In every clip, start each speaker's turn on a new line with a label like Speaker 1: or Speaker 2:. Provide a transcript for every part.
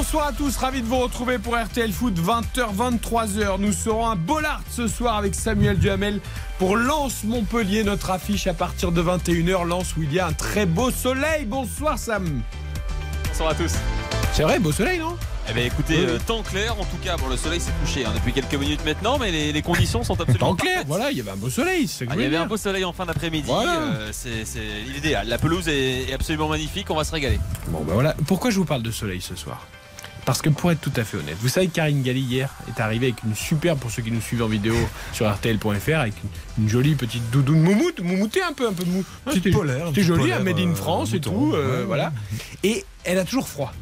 Speaker 1: Bonsoir à tous, ravi de vous retrouver pour RTL Foot 20h 23h. Nous serons à Bollard ce soir avec Samuel Duhamel pour Lens Montpellier, notre affiche à partir de 21h. Lens où il y a un très beau soleil. Bonsoir Sam.
Speaker 2: Bonsoir à tous.
Speaker 1: C'est vrai, beau soleil non?
Speaker 2: Eh bien écoutez,
Speaker 1: Oui,
Speaker 2: euh, temps clair en tout cas, bon le soleil s'est couché hein, depuis quelques minutes maintenant, mais les, les conditions sont absolument
Speaker 1: En clair,
Speaker 2: parfaites.
Speaker 1: voilà, il y avait un beau soleil.
Speaker 2: Ah, il y avait un beau soleil en fin d'après-midi,
Speaker 1: Voilà.
Speaker 2: euh, c'est l'idéal. La pelouse est, est absolument magnifique, on va se régaler.
Speaker 1: Bon ben voilà, pourquoi je vous parle de soleil ce soir? Parce que pour être tout à fait honnête, vous savez que Karine Galli hier est arrivée avec une superbe, pour ceux qui nous suivent en vidéo sur RTL.fr, avec une, une jolie petite doudoune moumoute, moumoutée un peu, un peu de mou.
Speaker 3: Un
Speaker 1: C'était joli,
Speaker 3: polaire,
Speaker 1: un Made in
Speaker 3: euh,
Speaker 1: France et tout, euh,
Speaker 3: Ouais.
Speaker 1: voilà. Et elle a toujours froid.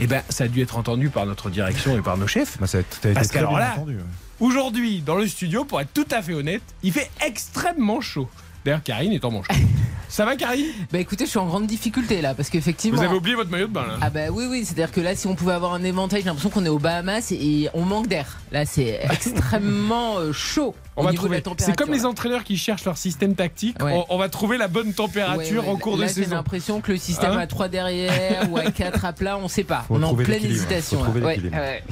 Speaker 1: Et ben ça a dû être entendu par notre direction et par nos chefs.
Speaker 3: Bah, ça a, été
Speaker 1: Parce
Speaker 3: très
Speaker 1: qu'alors
Speaker 3: bien
Speaker 1: là-
Speaker 3: entendu, ouais.
Speaker 1: Aujourd'hui, dans le studio, pour être tout à fait honnête, il fait extrêmement chaud. D'ailleurs, Karine est en manche. Ça va, Karine?
Speaker 4: Bah écoutez, je suis en grande difficulté là, parce qu'effectivement.
Speaker 1: Vous avez oublié votre maillot de bain, là
Speaker 4: Ah bah oui oui, c'est-à-dire que là si on pouvait avoir un éventail, j'ai l'impression qu'on est aux Bahamas et, on manque d'air. Là c'est extrêmement euh, chaud
Speaker 1: On
Speaker 4: au
Speaker 1: va trouver.
Speaker 4: de la température.
Speaker 1: C'est comme les entraîneurs qui cherchent leur système tactique.
Speaker 4: Ouais.
Speaker 1: On, on va trouver la bonne température
Speaker 4: Ouais, ouais,
Speaker 1: en cours
Speaker 4: là,
Speaker 1: de
Speaker 4: j'ai
Speaker 1: saison.
Speaker 4: l'impression que le système
Speaker 1: Hein
Speaker 4: à 3 derrière ou à 4 à plat, on sait pas.
Speaker 3: Faut
Speaker 4: on est en pleine
Speaker 3: l'équilibre,
Speaker 4: hésitation.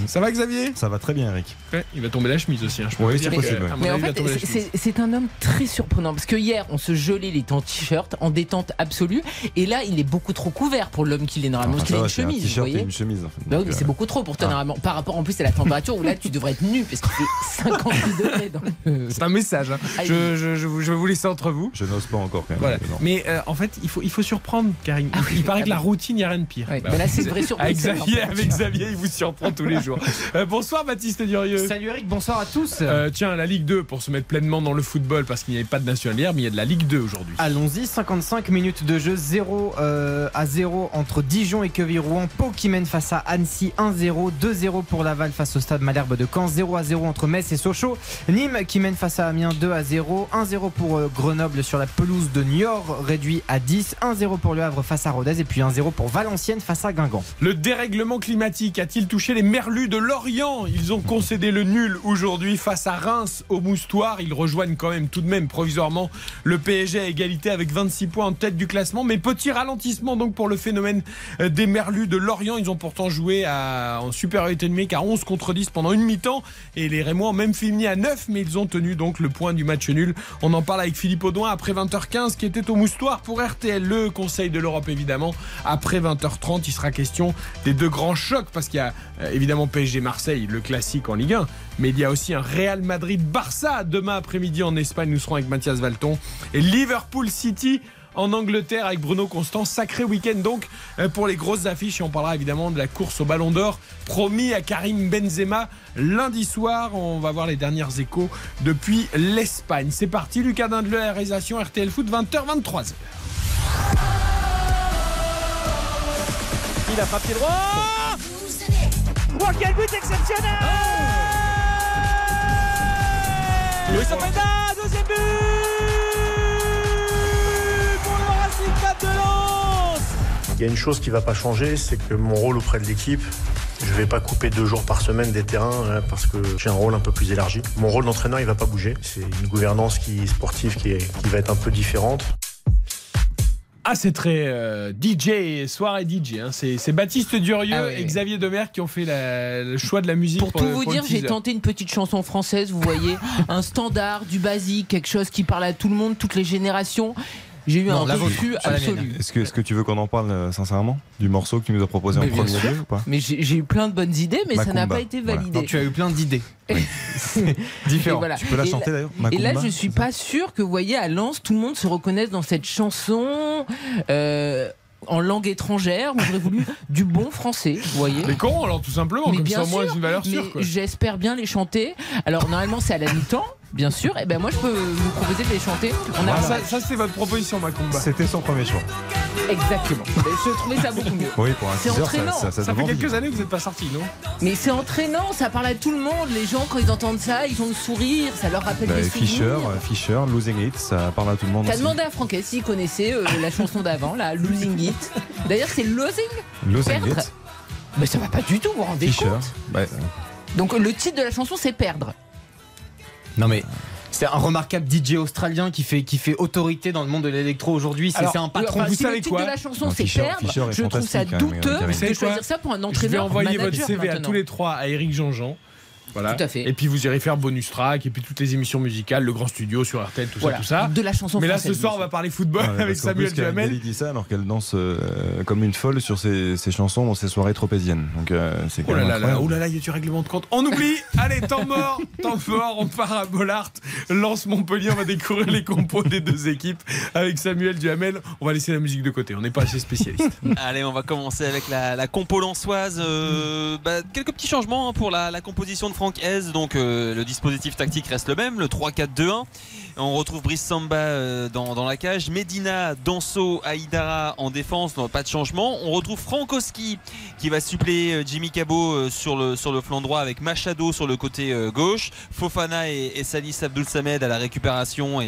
Speaker 1: Ça va, Xavier?
Speaker 3: Ça va très bien, Eric.
Speaker 1: Ouais, Il va tomber la chemise aussi. hein, je
Speaker 3: Oui, c'est possible,
Speaker 1: que,
Speaker 4: Mais en
Speaker 1: avis,
Speaker 4: fait, c'est un homme très surprenant parce que hier on se gelait les temps t-shirt en détente absolue et là il est beaucoup trop couvert pour l'homme qu'il est normalement.
Speaker 3: Enfin,
Speaker 4: parce qu'il a une
Speaker 3: un
Speaker 4: chemise, vous
Speaker 3: et
Speaker 4: voyez.
Speaker 3: une chemise. en fait.
Speaker 4: Bah oui, mais
Speaker 3: euh,
Speaker 4: c'est beaucoup trop pour toi
Speaker 3: ah.
Speaker 4: normalement. Par rapport en plus à la température où là tu devrais être nu parce qu'il fait 58 degrés le.
Speaker 1: C'est un message. hein. Je, je- je vous- je vais vous laisser entre vous.
Speaker 3: Je n'ose pas encore quand même.
Speaker 1: Voilà.
Speaker 3: mais.
Speaker 1: Mais euh, en fait, il faut, il faut surprendre Karine.
Speaker 4: Ah
Speaker 1: Il paraît que la routine, il n'y a rien de pire.
Speaker 4: Ouais,
Speaker 1: Bah,
Speaker 4: mais là c'est une vraie surprise.
Speaker 1: avec Xavier,
Speaker 4: vrai.
Speaker 1: avec Xavier, il vous surprend tous les jours. Euh, bonsoir Baptiste Durieux.
Speaker 5: Salut Eric, bonsoir à tous.
Speaker 1: Euh, tiens, la Ligue 2 pour se mettre pleinement dans le football parce qu'il n'y avait pas de national hier, mais il y a de la Ligue 2 aujourd'hui.
Speaker 5: Allons-y, 55 minutes de jeu, 0 euh, à 0 entre Dijon et Queville-Rouen. Pau qui mène face à Annecy 1-0, 2-0 pour Laval face au stade Malherbe de Caen, 0 à 0 entre Metz et Sochaux. Nîmes qui mène face à Amiens 2 à 0, 1-0 pour euh, Grenoble sur la pelouse de Niort réduit à 10, 1-0 pour Le Havre face à Rodez et puis 1-0 pour Valenciennes face à Guingamp.
Speaker 1: Le dérèglement climatique a-t-il touché les merlus de Lorient? Ils ont concédé le nul aujourd'hui face à Reims au Moustoir. Ils rejoignent quand même tout de même provisoirement le PSG à égalité avec 26 points en tête du classement. Mais petit ralentissement donc pour le phénomène euh, des merlus de Lorient. Ils ont pourtant joué en supériorité numérique à 11 contre 10 pendant une mi-temps. Et les Rémois ont même fini à 9, mais ils ont tenu donc le point du match nul. On en parle avec Philippe Audouin après 20h15 qui était au Moustoir pour RTL, le Conseil de l'Europe évidemment. Après 20h30, il sera question des deux grands chocs parce qu'il y a euh, évidemment PSG Marseille, le classique en Ligue 1, mais il y a aussi un Real Madrid Barça demain après-midi en Espagne. Nous serons avec Mathias Valton et Liverpool City. En Angleterre avec Bruno Constant, sacré week-end donc euh, pour les grosses affiches et on parlera évidemment de la course au Ballon d'Or promis à Karim Benzema lundi soir. On va voir les dernières échos depuis l'Espagne. C'est parti, Lucas Dindler, la réalisation RTL Foot 20h 23h.
Speaker 2: Il a frappé droit
Speaker 6: Oh, quel but exceptionnel
Speaker 7: Il y a une chose qui va pas changer, c'est que mon rôle auprès de l'équipe, je vais pas couper deux jours par semaine des terrains hein, parce que j'ai un rôle un peu plus élargi. Mon rôle d'entraîneur, il va pas bouger. C'est une gouvernance qui sportive qui va être un peu différente.
Speaker 1: Ah, c'est très euh, DJ, soirée DJ. hein. C'est Baptiste Durieux
Speaker 4: Ah
Speaker 1: et. Xavier Demer qui ont fait la- le choix de la musique.
Speaker 4: Pour tout
Speaker 1: le-
Speaker 4: vous dire, j'ai tenté une petite chanson française, vous voyez, un standard, du basique, quelque chose qui parle à tout le monde, toutes les générations. J'ai eu
Speaker 5: Non,
Speaker 4: un refus
Speaker 5: mienne.
Speaker 4: absolu.
Speaker 3: Est-ce que, est-ce que tu veux qu'on en parle euh, sincèrement du morceau que tu nous as proposé
Speaker 4: Mais
Speaker 3: en premier
Speaker 4: sûr.
Speaker 3: lieu ou pas?
Speaker 4: Mais j'ai eu plein de bonnes idées, mais ça n'a pas été
Speaker 3: voilà.
Speaker 4: validé.
Speaker 5: Non, tu as eu plein d'idées.
Speaker 4: Et
Speaker 5: Différent.
Speaker 4: voilà.
Speaker 3: Tu peux la
Speaker 4: Et
Speaker 3: chanter d'ailleurs
Speaker 4: Et là, je suis pas sûre que, vous voyez, à Lens, tout le monde se reconnaisse dans cette chanson euh, en langue étrangère. J'aurais voulu du bon français, vous voyez.
Speaker 1: Les corons, alors tout simplement,
Speaker 4: Mais
Speaker 1: comme
Speaker 4: bien
Speaker 1: ça au moins
Speaker 4: sûr,
Speaker 1: une valeur
Speaker 4: Mais
Speaker 1: sûre.
Speaker 4: j'espère bien les chanter. Alors, normalement, c'est à la mi-temps. Bien sûr. Et ben moi, je peux vous proposer de les chanter
Speaker 1: Ah, ça, ça, c'est votre proposition, Macumba.
Speaker 3: C'était son premier choix.
Speaker 4: Exactement. Mais Je trouvais ça beaucoup mieux.
Speaker 3: Oui, pour un
Speaker 4: C'est
Speaker 3: 6 heures,
Speaker 4: entraînant.
Speaker 3: ça, ça, ça
Speaker 1: Ça
Speaker 3: donne
Speaker 1: fait quelques années que vous n'êtes pas sorti, non?
Speaker 4: Mais c'est entraînant, ça parle à tout le monde. Les gens, quand ils entendent ça, ils ont le sourire, ça leur rappelle
Speaker 3: Bah,
Speaker 4: des
Speaker 3: Fischer,
Speaker 4: souvenirs.
Speaker 3: euh, Fischer, Losing It, ça parle à tout le monde.
Speaker 4: T'as demandé à Franck s'il connaissait euh, la chanson d'avant, la Losing It. D'ailleurs, c'est Losing
Speaker 3: Losing
Speaker 4: Perdre.
Speaker 3: It,
Speaker 4: Mais ça va pas du tout, vous vous rendez
Speaker 3: Fischer.
Speaker 4: compte?
Speaker 3: Bah, euh,
Speaker 4: Donc le titre de la chanson, c'est Perdre.
Speaker 5: Non mais c'est un remarquable DJ australien qui fait, qui fait autorité dans le monde de l'électro aujourd'hui. C'est un patron.
Speaker 4: Enfin,
Speaker 1: vous
Speaker 4: si
Speaker 1: savez
Speaker 4: le titre
Speaker 1: quoi
Speaker 4: de la chanson, c'est Perdre,
Speaker 3: Fischer
Speaker 4: je trouve ça douteux de choisir ça pour un
Speaker 1: Je vais
Speaker 4: entraîneur
Speaker 1: envoyer votre CV à tous les trois à Eric Jean-Jean. Voilà.
Speaker 4: Tout à fait.
Speaker 1: Et puis vous irez faire bonus track et puis toutes les émissions musicales, le grand studio sur RTL, tout
Speaker 4: Voilà,
Speaker 1: ça, tout ça.
Speaker 4: de la chanson
Speaker 1: Mais là, ce soir, on va parler football
Speaker 3: ouais,
Speaker 1: avec Samuel Duhamel.
Speaker 3: Galli dit ça alors qu'elle danse euh, comme une folle sur ses, ses chansons dans ses soirées tropéziennes. Donc euh, c'est
Speaker 1: Oh là là oh là là, y a du règlement de compte. On oublie. Allez, temps mort, temps fort. On part à Bollard. Lance Montpellier. On va découvrir les compos des deux équipes avec Samuel Duhamel. On va laisser la musique de côté. On n'est pas assez spécialiste.
Speaker 2: Allez, on va commencer avec la, la compo lançoise. Euh, bah, quelques petits changements hein, pour la, la composition de Franck Hez. Donc, euh, le dispositif tactique reste le même, le 3-4-2-1. On retrouve Brice Samba euh, dans, la cage, Medina, Danso, Aïdara en défense, pas de changement. On retrouve Frankowski qui va suppléer euh, Jimmy Cabot sur, le, flanc droit avec Machado sur le côté gauche, Fofana et, Salis Abdul Samed à la récupération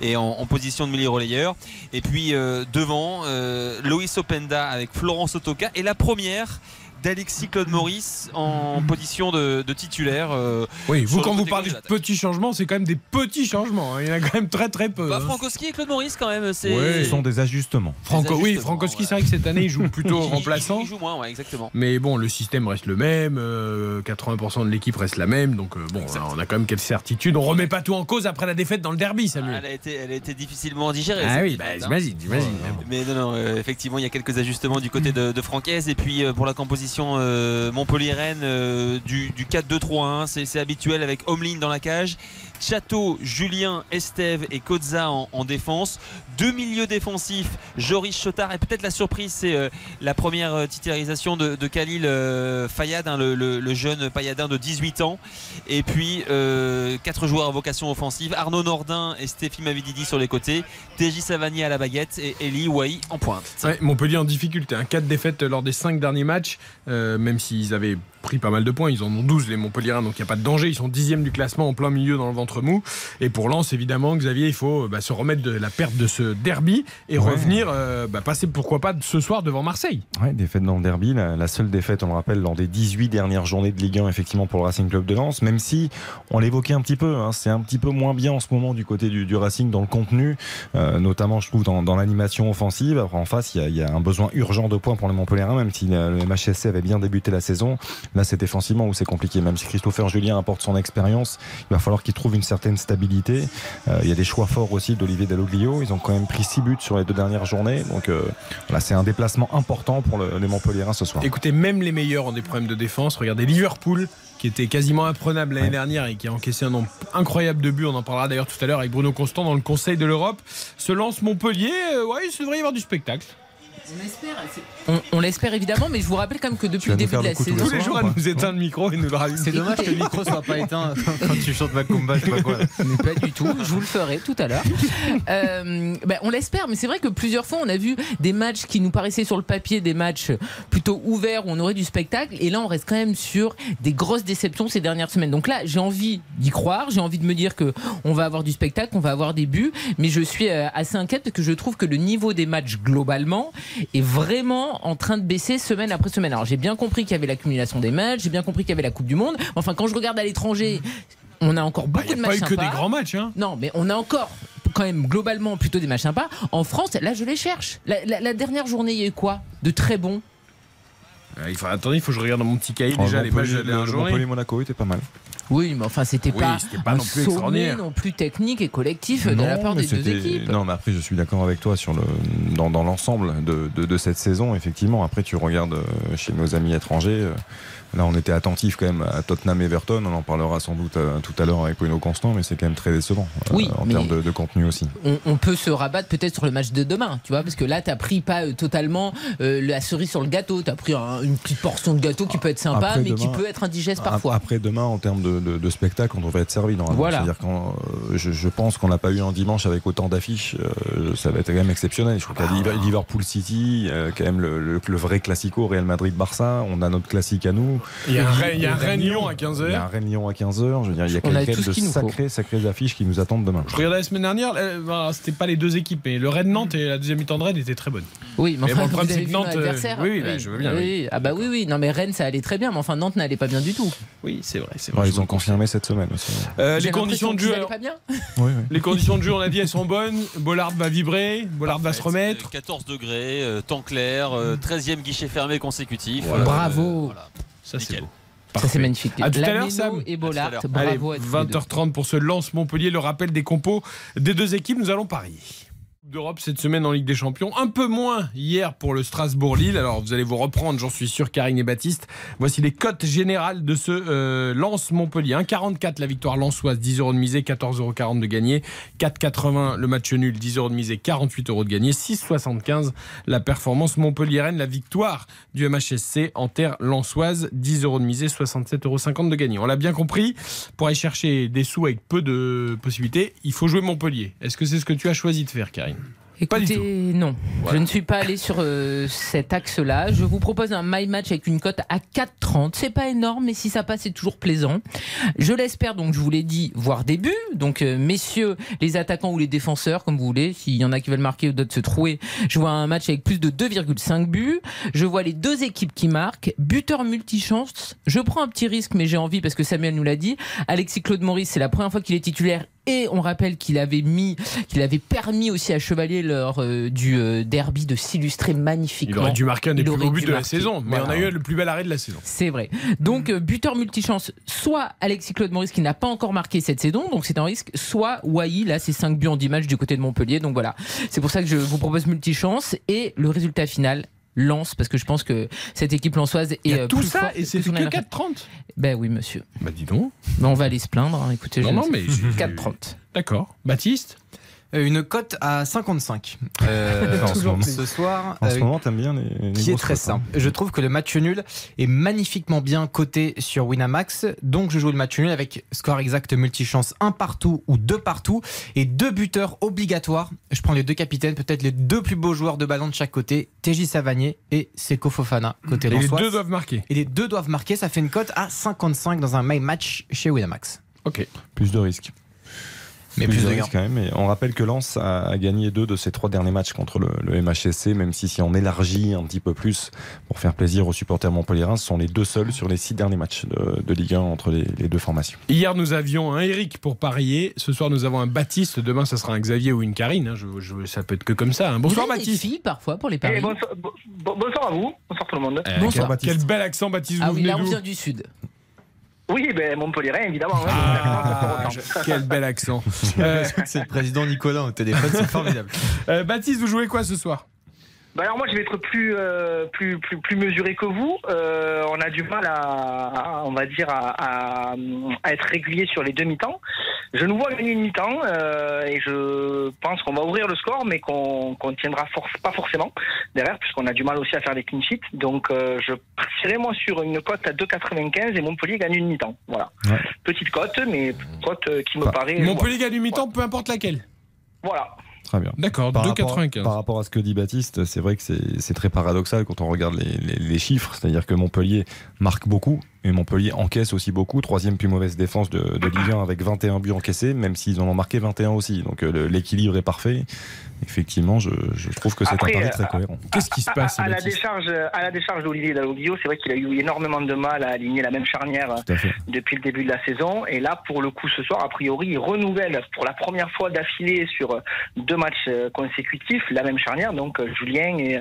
Speaker 2: et, en, position de milieu relayeur. Et puis devant, Loïs Openda avec Florence Otoka et la première d'Alexis Claude Maurice en position de, de titulaire. euh,
Speaker 1: Oui, vous, quand vous parlez de petits changements, c'est quand même des petits changements. hein. Il y en a quand même très très peu.
Speaker 2: bah,
Speaker 1: hein.
Speaker 2: Frankowski et Claude Maurice quand même. C'est
Speaker 1: Ouais.
Speaker 3: Ce sont des ajustements.
Speaker 1: Franco,
Speaker 2: Des
Speaker 1: oui, Frankowski,
Speaker 2: ouais.
Speaker 1: c'est vrai que cette année, il joue plutôt
Speaker 2: Il-
Speaker 1: remplaçant.
Speaker 2: Il joue moins, ouais, exactement.
Speaker 1: Mais bon, le système reste le même, euh, 80% de l'équipe reste la même, donc euh, bon, on a quand même quelques certitudes. On remet pas tout en cause après la défaite dans le derby, Samuel.
Speaker 2: Elle a été, elle a été difficilement digérée.
Speaker 1: Ah oui,
Speaker 2: défaite,
Speaker 1: bah,
Speaker 2: hein.
Speaker 1: j'imagine, j'imagine.
Speaker 2: Mais non, non, euh, effectivement, il y a quelques ajustements du côté de, de Francaise. Et puis euh, pour la composition euh, Montpellier-Rennes euh, du, du 4-2-3-1, c'est c'est habituel avec Homeline dans la cage. Chateau, Julien, Estève et Kozza en, en défense. Deux milieux défensifs, Joris Chotard. Et peut-être la surprise, c'est euh, la première euh, titularisation de, Khalil euh, Fayad, hein, le, jeune payadin de 18 ans. Et puis quatre joueurs à vocation offensive Arnaud Nordin et Stéphie Mavididi sur les côtés. TJ Savani à la baguette et Eli Wahi en pointe.
Speaker 1: Ouais, Montpellier en difficulté, hein. 4 défaites lors des 5 derniers matchs, même s'ils avaient pris pas mal de points, ils en ont 12 les Montpelliérains, donc il n'y a pas de danger, ils sont dixième du classement en plein milieu dans le ventre mou. Et pour Lens, évidemment, Xavier, il faut bah, se remettre de la perte de ce derby et
Speaker 3: Ouais.
Speaker 1: revenir, euh, bah, passer pourquoi pas ce soir devant Marseille.
Speaker 3: Ouais, défaite dans le derby, la, la seule défaite, on le rappelle, lors des 18 dernières journées de Ligue 1, effectivement, pour le Racing Club de Lens, même si on l'évoquait un petit peu, hein, c'est un petit peu moins bien en ce moment du côté du, du Racing dans le contenu, euh, notamment, je trouve, dans, dans l'animation offensive. Après, en face, il y, a, il y a un besoin urgent de points pour les Montpellierins, même si euh, le MHSC avait bien débuté la saison. Là, c'est défensivement où c'est compliqué. Même si Christopher Julien apporte son expérience, il va falloir qu'il trouve une certaine stabilité. Euh, il y a des choix forts aussi d'Olivier Dalloglio. Ils ont quand même pris 6 buts sur les deux dernières journées. Donc, euh, voilà, c'est un déplacement important pour le- les Montpellierins ce soir.
Speaker 1: Écoutez, même les meilleurs ont des problèmes de défense. Regardez Liverpool, qui était quasiment imprenable l'année
Speaker 3: Ouais.
Speaker 1: dernière et qui a encaissé un nombre incroyable de buts. On en parlera d'ailleurs tout à l'heure avec Bruno Constant dans le Conseil de l'Europe. Se lance Montpellier. euh, ouais, il devrait y avoir du spectacle.
Speaker 4: On l'espère. On, on l'espère évidemment, mais je vous rappelle quand même que depuis le début de la
Speaker 3: coup tous les
Speaker 4: saison.
Speaker 1: Tous les jours, elle nous éteint le micro et nous le rallume.
Speaker 5: C'est dommage que le micro soit pas éteint quand tu chantes Macumba, je sais pas quoi.
Speaker 4: Mais pas du tout, je vous le ferai tout à l'heure. Euh, ben, on l'espère, mais c'est vrai que plusieurs fois on a vu des matchs qui nous paraissaient sur le papier des matchs plutôt ouverts où on aurait du spectacle, et là on reste quand même sur des grosses déceptions ces dernières semaines. Donc là j'ai envie d'y croire, j'ai envie de me dire que on va avoir du spectacle, on va avoir des buts, mais je suis euh, assez inquiète parce que je trouve que le niveau des matchs globalement est vraiment en train de baisser semaine après semaine. Alors j'ai bien compris qu'il y avait l'accumulation des matchs, j'ai bien compris qu'il y avait la Coupe du Monde. Enfin quand je regarde à l'étranger, on a encore
Speaker 1: Bah,
Speaker 4: beaucoup
Speaker 1: Il
Speaker 4: de
Speaker 1: n'y a pas
Speaker 4: matchs
Speaker 1: eu que des
Speaker 4: sympas.
Speaker 1: grands matchs. Hein.
Speaker 4: Non, mais on a encore quand même globalement plutôt des matchs sympas. En France, là, je les cherche. La, la- la dernière journée, il y a eu quoi De très bon?
Speaker 1: Euh, il faut, attendez, il faut que je regarde dans mon petit cahier
Speaker 3: Oh,
Speaker 1: déjà les matchs de la journée.
Speaker 3: Montpellier-Monaco était pas mal.
Speaker 4: Oui, mais enfin, c'était
Speaker 1: Oui,
Speaker 4: pas,
Speaker 1: pas
Speaker 4: un
Speaker 1: non plus extraordinaire.
Speaker 4: non plus technique et collectif de la part des deux équipes.
Speaker 3: Non, mais après, je suis d'accord avec toi sur le, dans, dans l'ensemble de, de, de cette saison. Effectivement, après, tu regardes euh, chez nos amis étrangers. euh, Là, on était attentif quand même à Tottenham Everton. On en parlera sans doute euh, tout à l'heure avec Bruno Constant, mais c'est quand même très décevant euh,
Speaker 4: Oui,
Speaker 3: en termes de, de contenu aussi.
Speaker 4: On, on peut se rabattre peut-être sur le match de demain, tu vois, parce que là, t'as pris pas euh, totalement euh, la cerise sur le gâteau. T'as pris un- une petite portion de gâteau qui peut être sympa,
Speaker 3: Après,
Speaker 4: mais qui peut être indigeste parfois.
Speaker 3: Après demain, en termes de, de, de- de spectacle on devrait être servi normalement.
Speaker 4: Voilà.
Speaker 3: C'est-à-dire je, je pense qu'on n'a pas eu un dimanche avec autant d'affiches, ça va être quand même exceptionnel. Je crois qu'il y a
Speaker 4: Ah.
Speaker 3: Liver- Liverpool City, quand même le, le- le vrai classico Real Madrid-Barça. On a notre classique à nous.
Speaker 1: Il y a un Rennes-Lyon à 15h.
Speaker 3: Il y a un Rennes-Lyon à 15h. Je veux dire, il y a quelques de sacrées, sacrées affiches qui nous attendent demain.
Speaker 1: Je regardais la semaine dernière, euh, bah, c'était pas les deux équipes, mais le Rennes Nantes et la deuxième mi-temps de Rennes étaient très bonnes.
Speaker 4: Oui, mais
Speaker 1: Mais
Speaker 4: enfin,
Speaker 1: bon, le problème, c'est que Nantes, euh,
Speaker 4: adversaire.
Speaker 1: oui, oui, bah, je veux bien, oui.
Speaker 4: Ah bah oui, oui. Non mais Rennes, ça allait très bien, mais enfin Nantes n'allait pas bien du tout.
Speaker 1: Oui, c'est vrai. c'est
Speaker 3: Ouais,
Speaker 1: vrai.
Speaker 3: ils ont confirmé cette semaine aussi.
Speaker 1: Euh, les conditions de jeu.
Speaker 4: qu'ils
Speaker 1: alors,
Speaker 4: allaient pas bien.
Speaker 3: Oui, oui.
Speaker 1: les conditions de jeu, on a dit, elles sont bonnes. Bollard va vibrer, Bollard va se remettre.
Speaker 2: 14 degrés, euh, temps clair, euh, 13e guichet fermé consécutif.
Speaker 4: Bravo.
Speaker 2: voilà.
Speaker 1: Ça, c'est beau.
Speaker 4: Ça c'est magnifique.
Speaker 1: À tout à l'heure, Sam.
Speaker 4: et Bollard.
Speaker 2: À tout à
Speaker 1: Allez,
Speaker 4: Bravo à tous les deux.
Speaker 1: 20h30 pour ce lance Montpellier, le rappel des compos des deux équipes, nous allons parier. D'Europe cette semaine en Ligue des Champions, un peu moins hier pour le Strasbourg-Lille. Alors vous allez vous reprendre, j'en suis sûr, Karine et Baptiste. Voici les cotes générales de ce euh, Lance Montpellier. 1,44 la victoire lançoise, 10 euros de misée, 14,40 euros de gagné. 4,80 le match nul, 10 euros de misée, 48 euros de gagné. 6,75 la performance Montpellier-Rennes, la victoire du MHSC en terre lançoise, 10 euros de misée, 67,50 euros de gagné. On l'a bien compris, pour aller chercher des sous avec peu de possibilités, il faut jouer Montpellier. Est-ce que c'est ce que tu as choisi de faire, Karine? Pas du
Speaker 4: Écoutez, non. Je ne suis pas allé sur euh, cet axe-là. Je vous propose un my match avec une cote à 4,30. C'est pas énorme, mais si ça passe, c'est toujours plaisant. Je l'espère, donc je vous l'ai dit, voir des buts. Donc, euh, messieurs, les attaquants ou les défenseurs, comme vous voulez. S'il y en a qui veulent marquer ou d'autres se trouver, je vois un match avec plus de 2,5 buts. Je vois les deux équipes qui marquent. Buteur multichance. Je prends un petit risque, mais j'ai envie parce que Samuel nous l'a dit. Alexis Claude Maurice, c'est la première fois qu'il est titulaire et on rappelle qu'il avait mis, qu'il avait permis aussi à Chevalier lors euh, du euh, derby de s'illustrer magnifiquement.
Speaker 1: Il aurait dû marquer un des plus beaux buts de la saison, mais on a
Speaker 4: Voilà.
Speaker 1: eu le plus bel arrêt de la saison.
Speaker 4: C'est vrai. Donc euh, buteur multichance, soit Alexis Claude Maurice qui n'a pas encore marqué cette saison, donc c'est un risque, soit Wai, là c'est 5 buts en 10 matchs du côté de Montpellier, donc voilà. C'est pour ça que je vous propose multichance et le résultat final lance parce que je pense que cette équipe lançoise est
Speaker 1: Il y a
Speaker 4: euh,
Speaker 1: tout
Speaker 4: plus
Speaker 1: ça et c'est
Speaker 4: que
Speaker 1: fait
Speaker 4: son
Speaker 1: que
Speaker 4: adversaire.
Speaker 1: 4,30
Speaker 4: Ben oui monsieur.
Speaker 1: Bah dis donc.
Speaker 4: Ben, on va aller se plaindre, hein. écoutez.
Speaker 1: Non,
Speaker 4: je
Speaker 1: non, mais j'ai-
Speaker 4: 4,30.
Speaker 1: D'accord. Baptiste?
Speaker 5: Une cote à 55 euh,
Speaker 3: En ce moment.
Speaker 5: ce soir.
Speaker 3: En ce
Speaker 5: euh,
Speaker 3: moment, t'aimes bien les, les
Speaker 5: qui est très
Speaker 3: cotes, hein.
Speaker 5: simple. Je trouve que le match nul est magnifiquement bien coté sur Winamax. Donc je joue le match nul avec score exact multichance un partout ou deux partout et deux buteurs obligatoires. Je prends les deux capitaines, peut-être les deux plus beaux joueurs de ballon de chaque côté, TJ Savanier et Seko Fofana côté
Speaker 1: Et les deux doivent marquer.
Speaker 5: Et les deux doivent marquer, ça fait une cote à 55 dans un my match chez Winamax.
Speaker 1: Ok.
Speaker 3: Plus de risques.
Speaker 5: Mais plus de
Speaker 3: risques quand même. Et on rappelle que Lens a, a gagné deux de ses trois derniers matchs contre le, le MHSC, même si si on élargit un petit peu plus pour faire plaisir aux supporters montpelliérains, ce sont les deux seuls sur les six derniers matchs de, de Ligue 1 entre les, les deux formations.
Speaker 1: Hier, nous avions un Eric pour parier. Ce soir, nous avons un Baptiste. Demain, ça sera un Xavier ou une Karine. hein. Je, je- ça peut être que comme ça. hein. Bonsoir,
Speaker 4: Vous avez des
Speaker 1: Baptiste.
Speaker 4: filles parfois pour les
Speaker 8: Eh,
Speaker 4: paris.
Speaker 8: bonsoir, bon- bon- bonsoir à vous, bonsoir tout le monde.
Speaker 1: Eh,
Speaker 4: Bonsoir,
Speaker 1: quel,
Speaker 3: Baptiste.
Speaker 1: quel bel accent, Baptiste.
Speaker 4: Ah
Speaker 1: vous
Speaker 4: oui,
Speaker 1: venez
Speaker 4: là on vient du sud.
Speaker 8: Oui, ben Montpellier, évidemment. hein.
Speaker 1: Ah, quel bel accent. Euh,
Speaker 5: C'est le président Nicolas au téléphone, c'est formidable.
Speaker 1: euh, Baptiste, vous jouez quoi ce soir?
Speaker 8: Bah alors moi, je vais être plus euh, plus plus plus mesuré que vous. Euh, on a du mal à, à- on va dire, à, à- à être régulier sur les deux mi-temps. Je nous vois gagner une mi-temps euh, et je pense qu'on va ouvrir le score, mais qu'on qu'on tiendra force, pas forcément derrière, puisqu'on a du mal aussi à faire des clean sheets. Donc euh, je partierai moi sur une cote à 2,95 et Montpellier gagne une mi-temps. Voilà,
Speaker 3: Ouais.
Speaker 8: petite cote, mais cote euh, qui me
Speaker 3: Bah,
Speaker 8: paraît.
Speaker 1: Montpellier gagne une mi-temps, peu importe laquelle.
Speaker 8: Voilà.
Speaker 3: Très bien.
Speaker 1: D'accord,
Speaker 3: Par rapport,
Speaker 1: 2,95.
Speaker 3: par rapport à ce que dit Baptiste, c'est vrai que c'est c'est très paradoxal quand on regarde les, les- les chiffres. C'est-à-dire que Montpellier marque beaucoup et Montpellier encaisse aussi beaucoup. Troisième plus mauvaise défense de, de Ligue 1 avec 21 buts encaissés, même s'ils en ont marqué 21 aussi. Donc euh, l'équilibre est parfait. Effectivement, je, je trouve que c'est un pari
Speaker 8: euh,
Speaker 3: très cohérent.
Speaker 1: Qu'est-ce qui se
Speaker 8: À-
Speaker 1: passe,
Speaker 8: à, à la décharge, à la décharge d'Olivier Dalloglio, c'est vrai qu'il a eu énormément de mal à aligner la même charnière euh, depuis le début de la saison. Et là, pour le coup, ce soir, a priori, il renouvelle pour la première fois d'affilée sur deux matchs consécutifs la même charnière, donc Julien et,